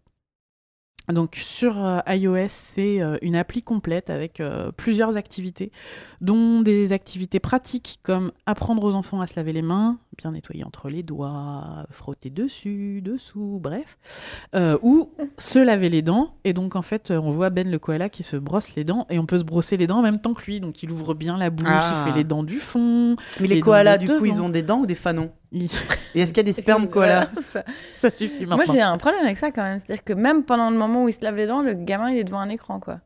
Donc sur euh, iOS, c'est euh, une appli complète avec euh, plusieurs activités, dont des activités pratiques comme apprendre aux enfants à se laver les mains, bien nettoyer entre les doigts, frotter dessus, dessous, bref, euh, ou se laver les dents. Et donc en fait, on voit Ben le koala qui se brosse les dents et on peut se brosser les dents en même temps que lui. Donc il ouvre bien la bouche, Ah. il fait les dents du fond. Mais les Les koalas, du coup, ils ont des dents ou des fanons Il- Et est-ce qu'il y a des spermes koalas. Ça suffit maintenant. Moi, j'ai un problème avec ça quand même. C'est-à-dire que même pendant le moment où il se lave les dents, le gamin, il est devant un écran, quoi.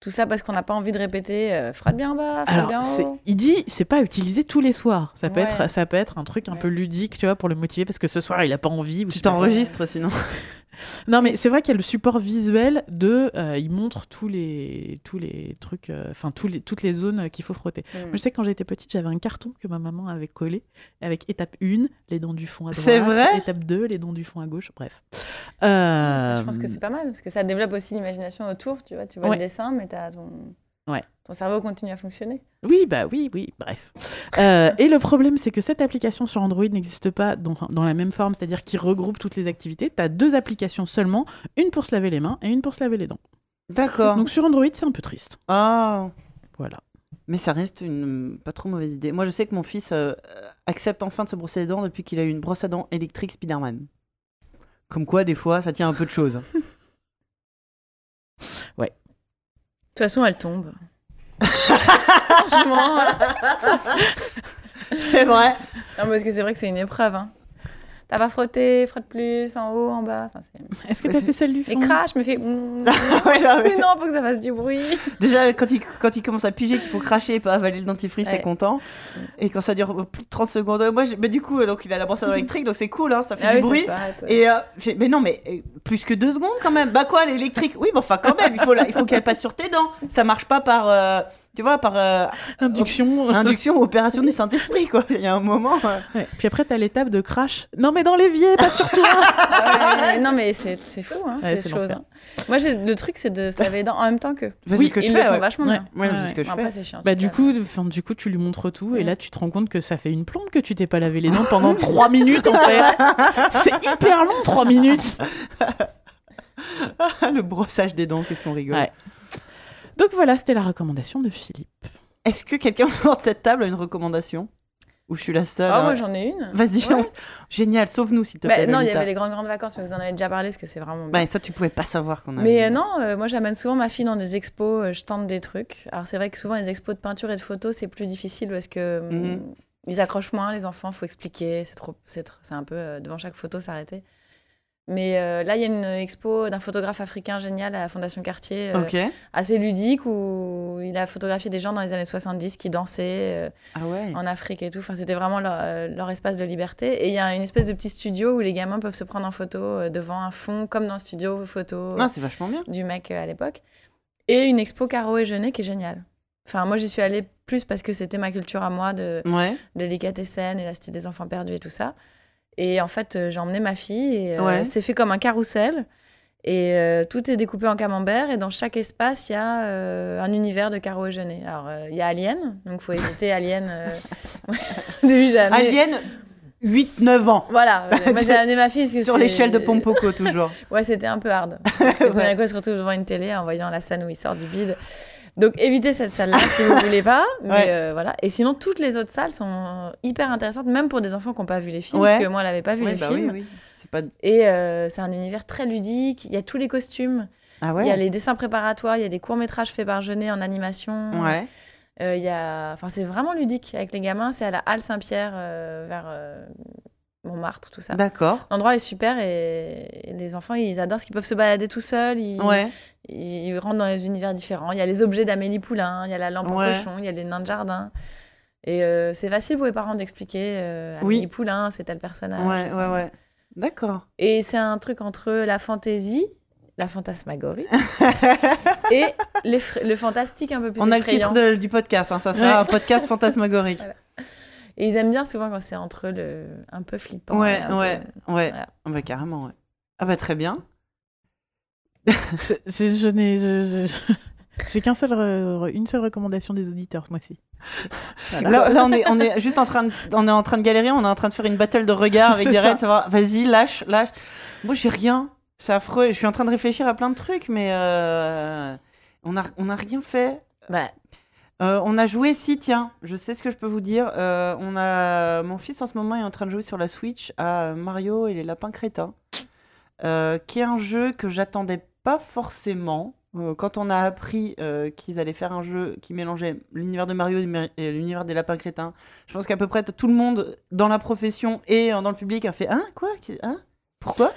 Tout ça parce qu'on n'a pas envie de répéter euh, frotte bien en bas, frotte bien haut. il dit, c'est pas utilisé tous les soirs. Ça peut, Ouais. être, ça peut être un truc un Ouais. peu ludique, tu vois, pour le motiver, parce que ce soir, il a pas envie. ou Tu t'enregistres sinon Non, mais c'est vrai qu'il y a le support visuel de. euh, il montre tous les, tous les trucs, euh, enfin, tous les, toutes les zones qu'il faut frotter. Hmm. Moi, je sais que quand j'étais petite, j'avais un carton que ma maman avait collé avec étape 1, les dents du fond à droite. C'est vrai Étape 2, les dents du fond à gauche, bref. Ça, Euh, je pense que c'est pas mal parce que ça développe aussi l'imagination autour. Tu vois, tu vois Ouais. le dessin, mais t'as ton... Ouais. ton cerveau continue à fonctionner? Oui, bah oui, oui, bref. Euh, et le problème, c'est que cette application sur Android n'existe pas dans, dans la même forme, c'est-à-dire qu'il regroupe toutes les activités. Tu as deux applications seulement, une pour se laver les mains et une pour se laver les dents. D'accord. Donc sur Android, c'est un peu triste. Ah. Voilà. Mais ça reste une pas trop mauvaise idée. Moi, je sais que mon fils euh, accepte enfin de se brosser les dents depuis qu'il a eu une brosse à dents électrique Spider-Man. Comme quoi, des fois, ça tient un peu de choses. façon, elle tombe. Franchement. C'est vrai. Non, parce que c'est vrai que c'est une épreuve. Hein. T'as pas frotté, frotte plus, en haut, en bas. Enfin, c'est- Est-ce que t'as fait celle du fond Et crache, me fait. mm, Ouais, non, mais- mais non, faut que ça fasse du bruit. Déjà, quand il, quand il commence à piger qu'il faut cracher et pas avaler le dentifrice, t'es Ouais. content. Et quand ça dure plus de 30 secondes, moi, j'ai- mais du coup, donc il a la brosse à dents électrique, donc c'est cool, hein, ça fait Ah du oui, bruit. Et euh, mais non, mais euh, plus que deux secondes quand même. Bah quoi, l'électrique? Oui, mais enfin quand même, il faut, la- il faut qu'elle passe sur tes dents. Ça marche pas par, euh, tu vois, par euh, Induction. induction ou opération du Saint-Esprit, quoi. Il y a un moment. euh, Ouais. Puis après, t'as l'étape de crash. Non, mais dans l'évier, pas sur toi. Ouais, non, mais c'est c'est fou, hein, Ouais, ces choses. hein. Moi, le truc, c'est de se laver les dents en même temps que. bah, c'est ce que je ils fais. font ouais. vachement Ouais. bien. Ce que je Bon, fais. après, c'est chiant. Bah du coup, enfin du coup, tu lui montres tout et là tu te rends compte que ça fait une plombe que tu t'es pas lavé les dents pendant 3 minutes en fait. C'est hyper long 3 minutes. le brossage des dents, qu'est-ce qu'on rigole. Donc voilà, c'était la recommandation de Philippe. Est-ce que quelqu'un autour de cette table a une recommandation? Ou je suis la seule Ah, hein moi, j'en ai une. Vas-y, Ouais. on- génial, sauve-nous s'il te Bah, plaît. non, il y Lolita. avait les grandes grandes vacances, mais vous en avez déjà parlé parce que c'est vraiment bien. Bah, ça, tu pouvais pas savoir qu'on avait. Mais euh, non, euh, moi j'amène souvent ma fille dans des expos, euh, je tente des trucs. Alors c'est vrai que souvent les expos de peinture et de photo c'est plus difficile parce que hum, Mhm. ils accrochent moins les enfants, faut expliquer, c'est trop, c'est tr- c'est un peu euh, devant chaque photo s'arrêter. Mais euh, là il y a une expo d'un photographe africain génial à la Fondation Cartier, euh, assez ludique où il a photographié des gens dans les années 70 qui dansaient euh, Ah ouais. en Afrique et tout. Enfin c'était vraiment leur, leur espace de liberté. Et il y a une espèce de petit studio où les gamins peuvent se prendre en photo devant un fond comme dans le studio photo Non, c'est vachement bien. du mec à l'époque. Et une expo Caro et Jeunet qui est géniale. Enfin, moi, j'y suis allée plus parce que c'était ma culture à moi de Ouais. délicatessen et la cité des enfants perdus et tout ça. Et en fait, euh, j'ai emmené ma fille et euh, Ouais. c'est fait comme un carrousel. Et euh, tout est découpé en camembert et dans chaque espace, il y a euh, un univers de Caro et Jeunet. Alors, euh, il y a Alien, donc il faut éviter Alien. début, amené- Alien, 8-9 ans. Voilà, moi j'ai amené ma fille. parce que Sur l'échelle de Pompoko, toujours. Ouais, c'était un peu hard. Parce que tout d'un coup, elle se retrouve devant une télé en voyant la scène où il sort du bide. Donc, évitez cette salle-là si vous voulez pas. Mais Ouais. euh, voilà. Et sinon, toutes les autres salles sont hyper intéressantes, même pour des enfants qui n'ont pas vu les films. Ouais. Parce que moi, elle n'avait pas vu Ouais, les bah films. oui, oui. C'est pas. Et euh, c'est un univers très ludique. Il y a tous les costumes. Ah Il y a les dessins préparatoires. Il y a des courts-métrages faits par Jeunet en animation. Ouais. Euh, il y a... enfin, c'est vraiment ludique avec les gamins. C'est à la Halle Saint-Pierre, euh, vers Montmartre, tout ça. D'accord. L'endroit est super et et les enfants, ils adorent parce qu'ils peuvent se balader tout seuls. Ils, Ouais. ils rentrent dans des univers différents. Il y a les objets d'Amélie Poulain, il y a la lampe Ouais. en cochon, il y a les nains de jardin. Et euh, c'est facile pour les parents d'expliquer euh, Oui. Amélie Poulain, c'est tel personnage. Ouais, ouais, ouais. D'accord. Et c'est un truc entre la fantaisie, la fantasmagorie et le fantastique un peu plus On a le titre de- du podcast, hein, ça sera Ouais. un podcast fantasmagorique. Voilà. Et ils aiment bien souvent quand c'est entre le un peu flippant. Ouais, ouais, peu- ouais. Voilà. Ah bah carrément, ouais. Ah bah très bien. Je, je- je n'ai je- je- je- j'ai qu'un seul re- une seule recommandation des auditeurs ce mois-ci. Là, là, on, est, on est juste en train, de, on est en train de galérer, on est en train de faire une battle de regards avec des raids, savoir, vas-y, lâche, lâche. Moi, j'ai rien. C'est affreux. Je suis en train de réfléchir à plein de trucs, mais euh, on n'a on a rien fait. Bah, Euh, on a joué, si, tiens, je sais ce que je peux vous dire. Euh, on a, mon fils en ce moment est en train de jouer sur la Switch à Mario et les lapins crétins, euh, qui est un jeu que j'attendais pas forcément. Quand on a appris qu'ils allaient faire un jeu qui mélangeait l'univers de Mario et l'univers des lapins crétins, je pense qu'à peu près tout le monde dans la profession et dans le public a fait Hein Quoi Hein? Pourquoi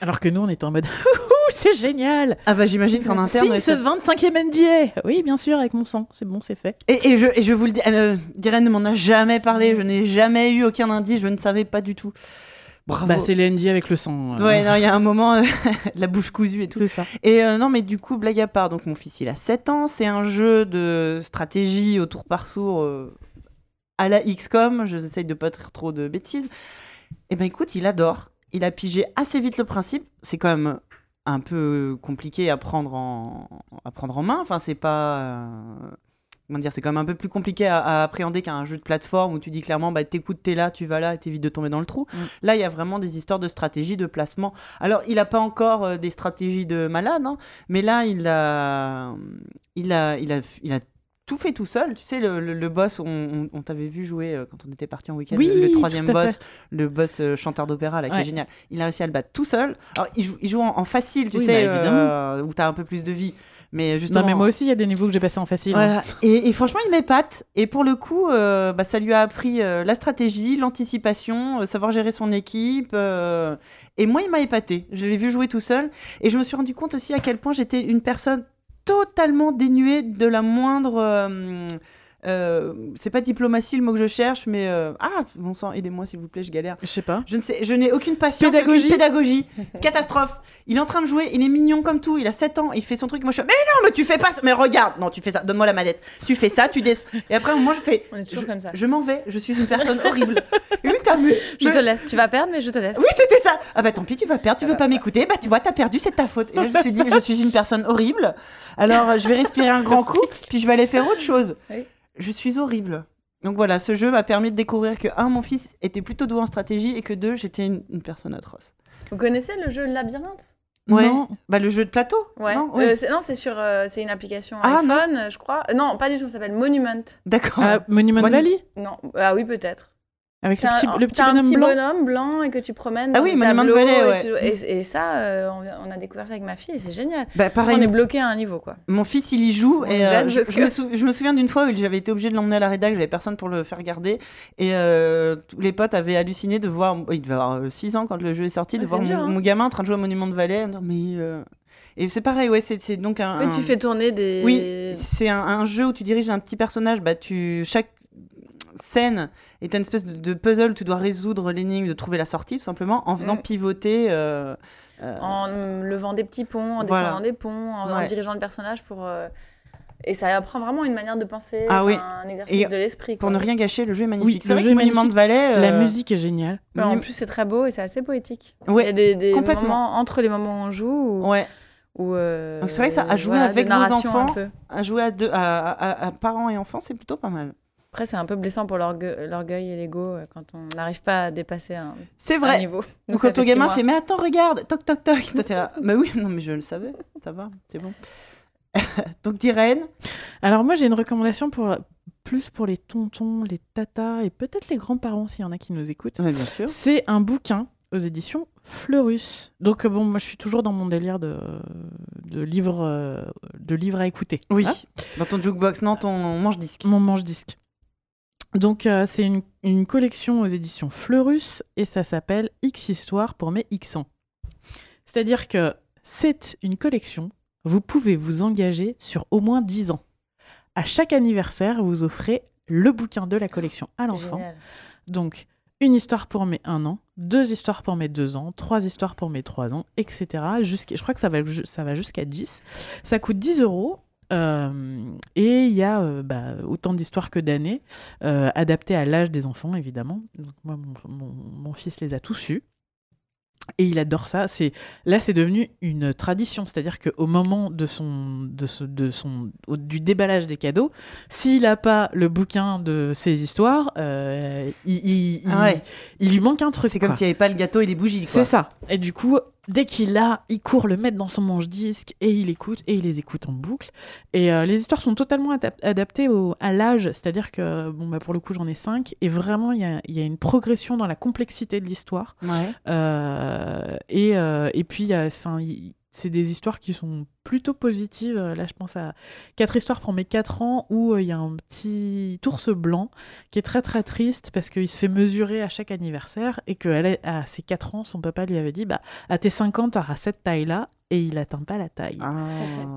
Alors que nous on était en mode c'est génial. Ah bah j'imagine qu'en interne. Signe ce ça- 25e NDA. Oui, bien sûr avec mon sang, c'est bon, c'est fait. Et, et je, et je vous le dis, euh, Diren ne m'en a jamais parlé, je n'ai jamais eu aucun indice, je ne savais pas du tout. Bravo. Bah c'est le NDA avec le sang. euh, Ouais, non, il y a un moment, euh, la bouche cousue et tout. ça. Et euh, non, mais du coup, blague à part, donc mon fils, il a 7 ans, c'est un jeu de stratégie au tour par tour euh, à la XCOM, j'essaye de pas dire trop de bêtises. Et ben écoute, il adore, il a pigé assez vite le principe, c'est quand même un peu compliqué à prendre en, à prendre en main, enfin c'est pas... euh, Comment dire, c'est quand même un peu plus compliqué à, à appréhender qu'un jeu de plateforme où tu dis clairement, bah t'écoutes, t'es là, tu vas là, et t'évites de tomber dans le trou. Mm. Là, il y a vraiment des histoires de stratégie, de placement. Alors, il n'a pas encore euh, des stratégies de malade, hein, mais là, il a, il a, il a, il a tout fait tout seul. Tu sais, le, le- le boss, on, on- on t'avait vu jouer euh, quand on était parti en week-end, Oui, le, le troisième boss, fait. le boss euh, chanteur d'opéra, là, qui est génial. Il a réussi à le battre tout seul. Alors, il joue, il joue en, en facile, tu Oui, sais, bah, euh, où tu as un peu plus de vie. Mais justement. Non, mais moi aussi, il y a des niveaux que j'ai passés en facile. hein. Voilà. Et, et franchement, il m'épate. Et pour le coup, bah, ça lui a appris la stratégie, l'anticipation, savoir gérer son équipe. et moi, il m'a épaté. Je l'ai vu jouer tout seul. Et je me suis rendu compte aussi à quel point j'étais une personne totalement dénuée de la moindre. Euh, c'est pas diplomatie le mot que je cherche, mais euh, ah bon sang, aidez-moi s'il vous plaît, je galère. Je sais pas. Je ne sais, je n'ai aucune patience, Pédagogie. aucune pédagogie. Catastrophe. Il est en train de jouer, il est mignon comme tout, il a 7 ans, il fait son truc. Moi je fais, mais non, mais tu fais pas ça. Mais regarde, non, tu fais ça, donne-moi la manette. Tu fais ça, tu descends. Et après, moi je fais, On est toujours je, comme ça. je m'en vais, je suis une personne horrible. Et putain, mais. Je mais- te laisse. Tu vas perdre, mais je te laisse. Oui, c'était ça. Ah bah tant pis, tu vas perdre, tu veux pas m'écouter, bah tu vois, t'as perdu, c'est ta faute. Et là, je me suis dit, je suis une personne horrible. Alors, je vais respirer un grand coup, puis je vais aller faire autre chose. Oui. Je suis horrible. Donc voilà, ce jeu m'a permis de découvrir que, un, mon fils était plutôt doué en stratégie et que, deux, j'étais une, une personne atroce. Vous connaissez le jeu Labyrinthe? Ouais. Non. Bah le jeu de plateau. Ouais. Non, Euh, Oui. c'est- non, c'est sur, euh, c'est une application Ah, iPhone, je crois. Euh, Non, pas du tout. Ça s'appelle Monument. D'accord. Ah, Monument Monu- Valley? Non. Ah oui, peut-être. Avec le petit, un- le petit t'as un bonhomme petit blanc. bonhomme blanc et que tu promènes. Ah dans oui, Monument tableaux Valley, et ouais. tu- Et, et ça, euh, on, on a découvert ça avec ma fille et c'est génial. Bah pareil, On est bloqué à un niveau, quoi. mon fils il y joue On et euh, je, me sou- je me souviens d'une fois où j'avais été obligée de l'emmener à la rédac, j'avais personne pour le faire garder et euh, tous les potes avaient halluciné de voir, il devait avoir 6 ans quand le jeu est sorti, de voir mon, hein. mon gamin en train de jouer à Monument de disant, mais euh, et c'est pareil, ouais, c'est donc un. Mais un- tu fais tourner des. Oui, c'est un, un jeu où tu diriges un petit personnage. Bah, tu, chaque scène est une espèce de, de puzzle où tu dois résoudre l'énigme, de trouver la sortie, tout simplement, en faisant Mm. pivoter. euh, euh, En levant des petits ponts, en Voilà. descendant des ponts, en, en Ouais. dirigeant le personnage pour. euh, Et ça apprend vraiment une manière de penser, Ah oui. un exercice Et de l'esprit. Pour ne rien gâcher, le jeu est magnifique. Oui, c'est le vrai jeu Monument de Valley. La musique est géniale. Ouais, en plus, c'est très beau et c'est assez poétique. Il y a Ouais, des, moments entre les moments où on joue où, ouais. euh, c'est vrai que ça, à jouer voilà, avec vos enfants. À jouer à, deux, à, à- à parents et enfants, c'est plutôt pas mal. Après, c'est un peu blessant pour l'orgue- l'orgueil et l'ego euh, quand on n'arrive pas à dépasser un, C'est un vrai. niveau. Nous, Donc ça quand ton gamin mois. fait Mais attends, regarde, toc toc toc. Toi, t'es là. Bah oui, non, mais je le savais. Ça va, c'est bon. Donc, Diraine. Alors moi j'ai une recommandation pour plus pour les tontons, les tatas et peut-être les grands-parents s'il y en a qui nous écoutent. Ouais, bien sûr. C'est un bouquin aux éditions Fleurus. Donc euh, bon, moi je suis toujours dans mon délire de, de livres euh, de livres à écouter. Oui. Hein Dans ton jukebox, non, ton manche-disque. mon manche-disque. Donc euh, c'est une, une collection aux éditions Fleurus et ça s'appelle X Histoire pour mes X ans. C'est-à-dire que c'est une collection, vous pouvez vous engager sur au moins 10 ans. À chaque anniversaire, vous offrez le bouquin de la collection à l'enfant. Donc, une histoire pour mes 1 an, deux histoires pour mes 2 ans, trois histoires pour mes 3 ans, etc. Jusqu'à- je crois que ça va, ça va jusqu'à 10. Ça coûte 10 euros. Euh, et il y a euh, bah, autant d'histoires que d'années, euh, adaptées à l'âge des enfants, évidemment. Donc, moi, mon, mon- mon fils les a tous eus. Et il adore ça. C'est là, c'est devenu une tradition. C'est-à-dire qu'au moment de son, de ce- de son, au- du déballage des cadeaux, s'il n'a pas le bouquin de ses histoires, il, Ah ouais. il lui manque un truc. C'est comme s'il n'y avait pas le gâteau et les bougies. C'est ça. Et du coup, dès qu'il l'a, il court le mettre dans son manche-disque et il écoute et il les écoute en boucle. Et euh, les histoires sont totalement adap- adaptées au- à l'âge, c'est-à-dire que bon bah pour le coup j'en ai cinq et vraiment il y a, y a une progression dans la complexité de l'histoire. Ouais. Euh, et, euh, et puis, a- enfin, c'est des histoires qui sont plutôt positives. Là, je pense à quatre histoires pour mes 4 ans où euh, il y a un petit ours blanc qui est très très triste parce qu'il se fait mesurer à chaque anniversaire et qu'à ses 4 ans, son papa lui avait dit bah, à tes 5 ans, tu auras cette taille-là et il atteint pas la taille. Ah.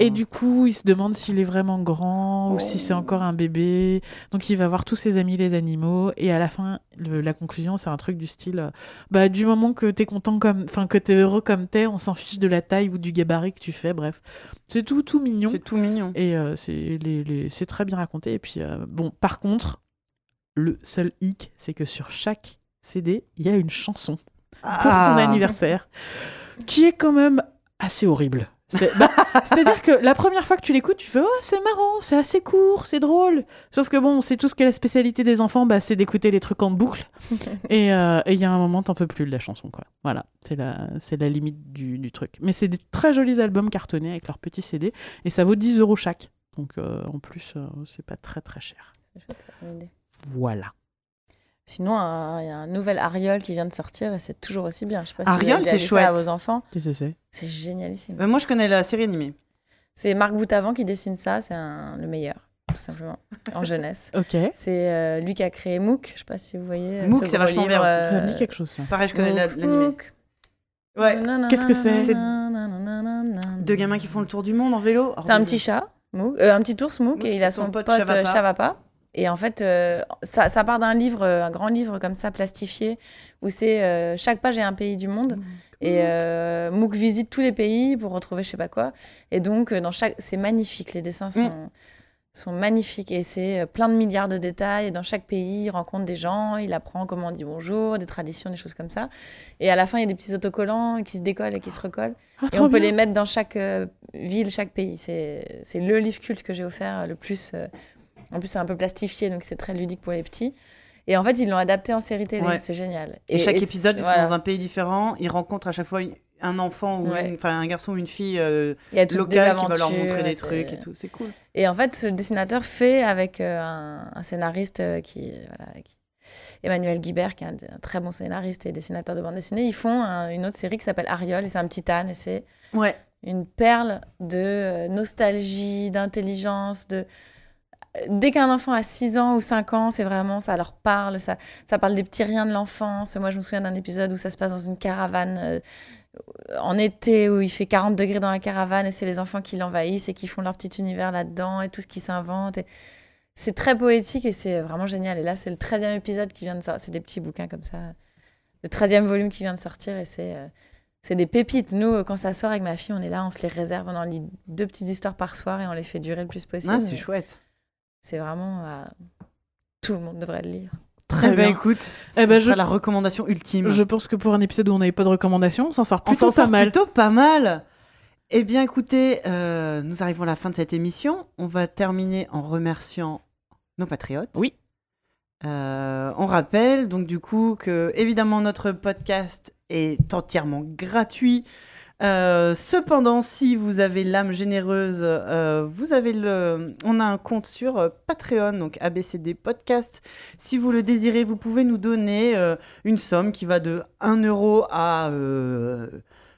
Et du coup, il se demande s'il est vraiment grand ou si Oh. c'est encore un bébé. Donc, il va voir tous ses amis les animaux. Et à la fin, le- la conclusion, c'est un truc du style euh, bah, du moment que t'es content comme. Enfin, que t'es heureux comme t'es, on s'en fiche de la taille ou du gabarit que tu fais. Bref, c'est tout, tout mignon. C'est tout mignon. Et euh, c'est les, les- c'est très bien raconté. Et puis, euh, bon, par contre, le seul hic, c'est que sur chaque CD, il y a une chanson pour son Ah. anniversaire, qui est quand même assez horrible. C'est- bah, C'est-à-dire que la première fois que tu l'écoutes, tu fais Oh, c'est marrant, c'est assez court, c'est drôle. Sauf que bon, c'est tout ce qui est la spécialité des enfants, bah, c'est d'écouter les trucs en boucle. et euh, et il y a un moment, t'en peux plus de la chanson, quoi. Voilà, c'est la, c'est la limite du, du truc. Mais c'est des très jolis albums cartonnés avec leurs petits CD, et ça vaut 10 euros chaque. Donc euh, en plus, euh, c'est pas très très cher. Voilà. Sinon, un- il y a un nouvel Ariol qui vient de sortir et c'est toujours aussi bien. Je sais pas Ariol, c'est ça à chouette. vos enfants. Qu'est-ce que c'est? C'est génialissime. Bah, moi, je connais la série animée. C'est Marc Boutavant qui dessine ça, c'est un- le meilleur, tout simplement, en jeunesse. Ok. C'est euh, lui qui a créé MOOC, je sais pas si vous voyez. euh, MOOC, ce c'est gros vachement bien aussi. Euh, me dit quelque chose. ça. Pareil, je connais l'animé. Ouais. Qu'est-ce que c'est? C'est Deux gamins qui font le tour du monde en vélo. C'est un petit chat, Mouk, euh, un petit ours Mouk, Mouk et il a son son, pote pote, Chavapa. euh, Chavapa. Et en fait, euh, ça, ça part d'un livre, euh, un grand livre comme ça, plastifié, où c'est euh, chaque page est un pays du monde. Et euh, Mook visite tous les pays pour retrouver je sais pas quoi. Et donc, dans chaque, c'est magnifique. Les dessins sont, sont magnifiques et c'est plein de milliards de détails. Et dans chaque pays, il rencontre des gens, il apprend comment on dit bonjour, des traditions, des choses comme ça. Et à la fin, il y a des petits autocollants qui se décollent et qui se recollent. Ah, Et on peut bien. les mettre dans chaque ville, chaque pays. C'est le livre culte que j'ai offert le plus. En plus, c'est un peu plastifié, donc c'est très ludique pour les petits. Et en fait, ils l'ont adapté en série télé. Ouais. C'est génial. Et, chaque et épisode, ils sont voilà. dans un pays différent. Ils rencontrent à chaque fois une- un enfant ou Ouais. enfin un garçon ou une fille euh, locale qui va leur montrer des trucs et tout. C'est cool. Et en fait, ce dessinateur fait avec euh, un, un scénariste euh, qui, voilà, qui- Emmanuel Guibert, qui est un, un très bon scénariste et dessinateur de bande dessinée, ils font un- une autre série qui s'appelle Ariol, et c'est un petit âne, et c'est Ouais. une perle de euh, nostalgie, d'intelligence, de... Dès qu'un enfant a 6 ans ou 5 ans, c'est vraiment, ça leur parle, ça, parle des petits riens de l'enfance. Moi, je me souviens d'un épisode où ça se passe dans une caravane euh, en été, où il fait 40 degrés dans la caravane, et c'est les enfants qui l'envahissent et qui font leur petit univers là-dedans, et tout ce qui s'invente. Et... C'est très poétique et c'est vraiment génial. Et là, c'est le 13e épisode qui vient de sortir. C'est des petits bouquins comme ça. Le 13e volume qui vient de sortir et c'est... euh, des pépites. Nous, euh, quand ça sort avec ma fille, on est là, on se les réserve, on en lit deux petites histoires par soir et on les fait durer le plus possible. Ah, c'est chouette. C'est vraiment. euh, Tout le monde devrait le lire. Très bien. bien. écoute, Eh eh ben, ben, je- la recommandation ultime. Je pense que pour un épisode où on n'avait pas de recommandations, on s'en sort On plutôt s'en pas sort mal. plutôt pas mal. Eh bien, écoutez, euh, nous arrivons à la fin de cette émission. On va terminer en remerciant nos patriotes. Oui. Euh, on rappelle donc du coup que évidemment notre podcast est entièrement gratuit. Euh, cependant, si vous avez l'âme généreuse, euh, vous avez le, on a un compte sur euh, Patreon, donc ABCD Podcast. Si vous le désirez, vous pouvez nous donner euh, une somme qui va de 1 euro à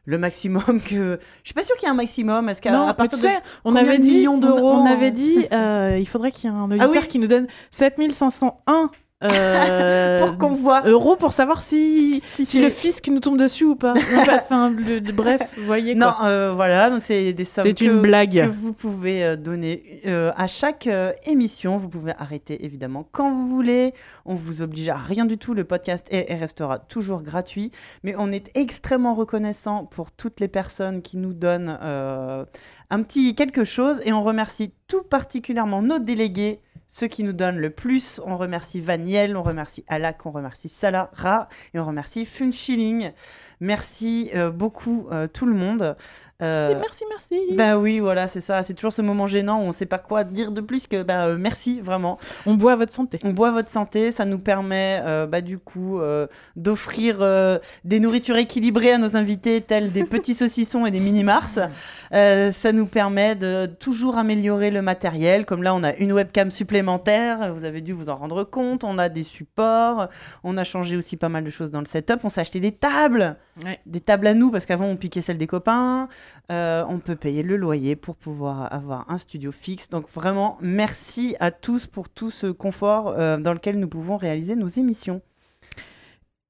le maximum que. Je suis pas sûre qu'il y ait un maximum. Est-ce qu'à à partir tu de on avait dit, millions on- d'euros, on, avait dit, euh, il faudrait qu'il y ait un auditeur oui. qui nous donne 7501 euh, pour qu'on voit euros pour savoir si, si, le fisc nous tombe dessus ou pas. enfin, le- bref, vous voyez Non, quoi. euh, voilà, donc c'est des sommes C'est que, une blague. que vous pouvez euh, donner euh, à chaque euh, émission. Vous pouvez arrêter évidemment quand vous voulez. On vous oblige à rien du tout. Le podcast est et restera toujours gratuit. Mais on est extrêmement reconnaissant pour toutes les personnes qui nous donnent euh, un petit quelque chose. Et on remercie tout particulièrement nos délégués. Ceux qui nous donnent le plus, on remercie Vaniel, on remercie Alak, on remercie Salah, Ra, et on remercie Funchilling. Merci euh, beaucoup euh, tout le monde. Euh, Merci, merci, merci. bah oui, voilà, c'est ça. C'est toujours ce moment gênant où on sait pas quoi dire de plus que bah, euh, merci, vraiment. on boit à votre santé. On boit votre santé, ça nous permet euh, bah, du coup euh, d'offrir des nourritures équilibrées à nos invités, tels des petits saucissons et des mini-mars. Ça nous permet de toujours améliorer le matériel. Comme là, on a une webcam supplémentaire, vous avez dû vous en rendre compte. On a des supports, on a changé aussi pas mal de choses dans le setup. On s'est acheté des tables, Ouais. des tables à nous, parce qu'avant on piquait celles des copains. Euh, on peut payer le loyer pour pouvoir avoir un studio fixe. Donc vraiment, merci à tous pour tout ce confort euh, dans lequel nous pouvons réaliser nos émissions.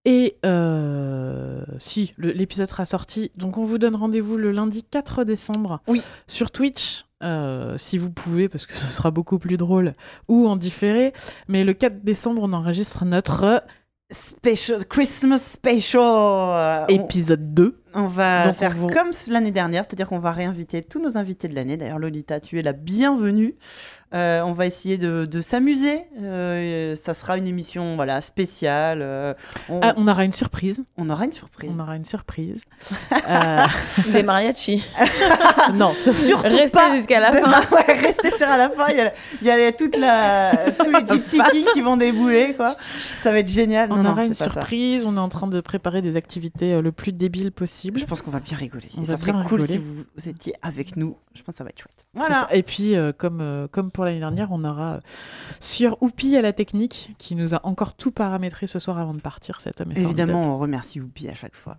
Et euh, si, l'épisode sera sorti. Donc on vous donne rendez-vous le lundi 4 décembre Oui. sur Twitch, euh, si vous pouvez, parce que ce sera beaucoup plus drôle, ou en différé. Mais le 4 décembre, on enregistre notre Special, Christmas Special. Épisode 2. On va Donc, on faire comme l'année dernière, c'est-à-dire qu'on va réinviter tous nos invités de l'année. D'ailleurs, Lolita, tu es la bienvenue. Euh, on va essayer de, de s'amuser. Euh, ça sera une émission voilà, spéciale. Euh, on, Ah, on aura une surprise. on aura une surprise. On aura une surprise. Euh, Des mariachis. non, Surtout Restez pas jusqu'à la de- fin. Ouais, restez sur à la fin. Il y a, il y a toute la, tous les Gypsy Kings qui vont débouler. Quoi. Ça va être génial. on non, non, aura une surprise. On est en train de préparer des activités le plus débiles possible. Je pense qu'on va bien rigoler. On Et va ça serait cool rigoler. si vous, vous étiez avec nous. Je pense que ça va être chouette. Voilà. Et puis, euh, comme, euh, comme pour pour l'année dernière. On aura sur Oupi à la technique qui nous a encore tout paramétré ce soir avant de partir. Cet homme Évidemment, on remercie Oupi à chaque fois.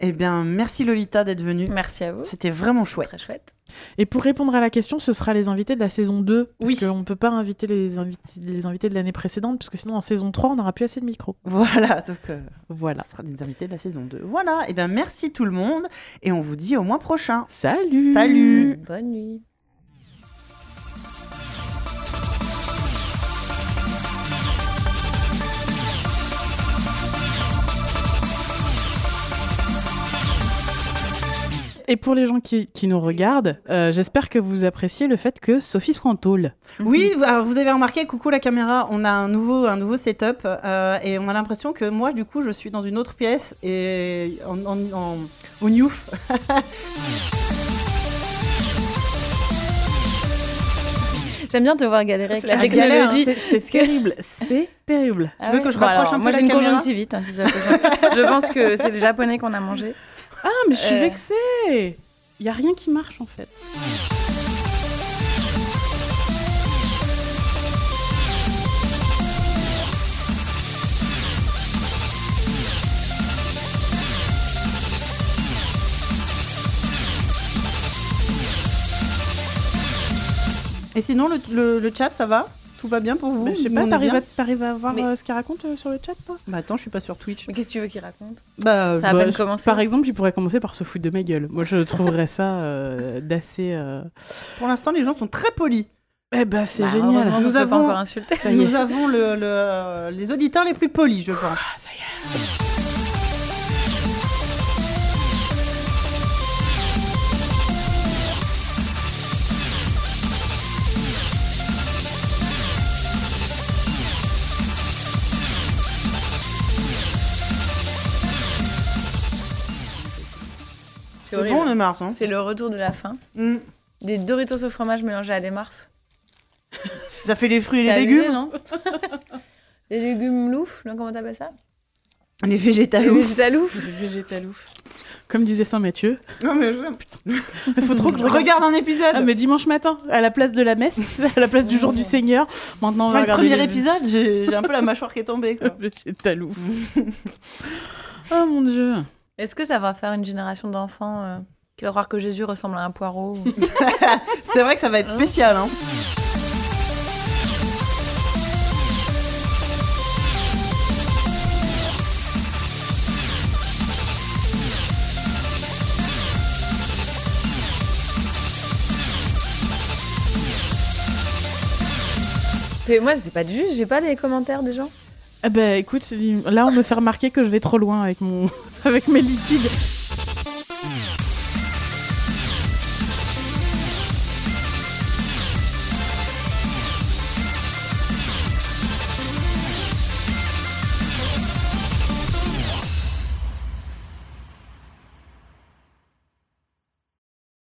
Eh bien, merci Lolita d'être venue. Merci à vous. C'était vraiment chouette. Très chouette. Et pour répondre à la question, ce sera les invités de la saison 2. Parce oui. qu'on ne peut pas inviter les, invités, les invités de l'année précédente, parce que sinon en saison 3, on n'aura plus assez de micros. Voilà, donc euh, voilà. ce sera des invités de la saison 2. Voilà, et eh bien merci tout le monde, et on vous dit au mois prochain. Salut Salut Bonne nuit Et pour les gens qui, qui nous regardent, euh, j'espère que vous appréciez le fait que Sophie soit en tôle. Oui, vous avez remarqué, coucou la caméra, on a un nouveau, un nouveau setup euh, et on a l'impression que moi, du coup, je suis dans une autre pièce et en, en, en au new. J'aime bien te voir galérer avec la technologie. C'est terrible, c'est terrible. tu veux que je rapproche un peu Moi, j'ai une conjonctivite, hein, si ça peut Je pense que c'est les Japonais qu'on a mangé. Ah, mais je suis euh... vexée. Il y a rien qui marche en fait. Et sinon, le, le, le chat, ça va? Tout va bien pour vous Je sais pas, t'arrives à, à voir euh, ce qu'il raconte euh, sur le chat, toi? Bah attends, je suis pas sur Twitch. Mais qu'est-ce que tu veux qu'il raconte? Bah, ça a bah, peine commencé. Par exemple, il pourrait commencer par se foutre de ma gueule. Moi, je trouverais ça euh, d'assez. euh, Pour l'instant, les gens sont très polis. Eh ben, c'est Bah, génial. Nous fait pas avons- encore est. Nous avons le, le- les auditeurs les plus polis, je pense. Ah, ça y est. C'est bon, le Mars. Hein C'est le retour de la fin. Mm. Des Doritos au fromage mélangés à des Mars. Ça fait les fruits et les abusé, légumes. non Les légumes loufs, non, comment t'appelles ça? Les Les végétaloux. végétaloufs. Le végétalouf. Comme disait Saint-Mathieu. Non, mais je- Il faut trop que je regarde. Un épisode. Ah, mais dimanche matin, à la place de la messe, à la place du jour du Seigneur. Maintenant, on va Moi, le regarder premier les- épisode, j'ai j'ai un peu la mâchoire qui est tombée. Quoi. Le végétalouf. oh mon dieu. Est-ce que ça va faire une génération d'enfants euh, qui va croire que Jésus ressemble à un poireau ou- C'est vrai que ça va être spécial. Hein. Moi, c'est pas du juste, j'ai pas des commentaires des gens. Eh ben écoute, là on me fait remarquer que je vais trop loin avec, mon... avec mes liquides.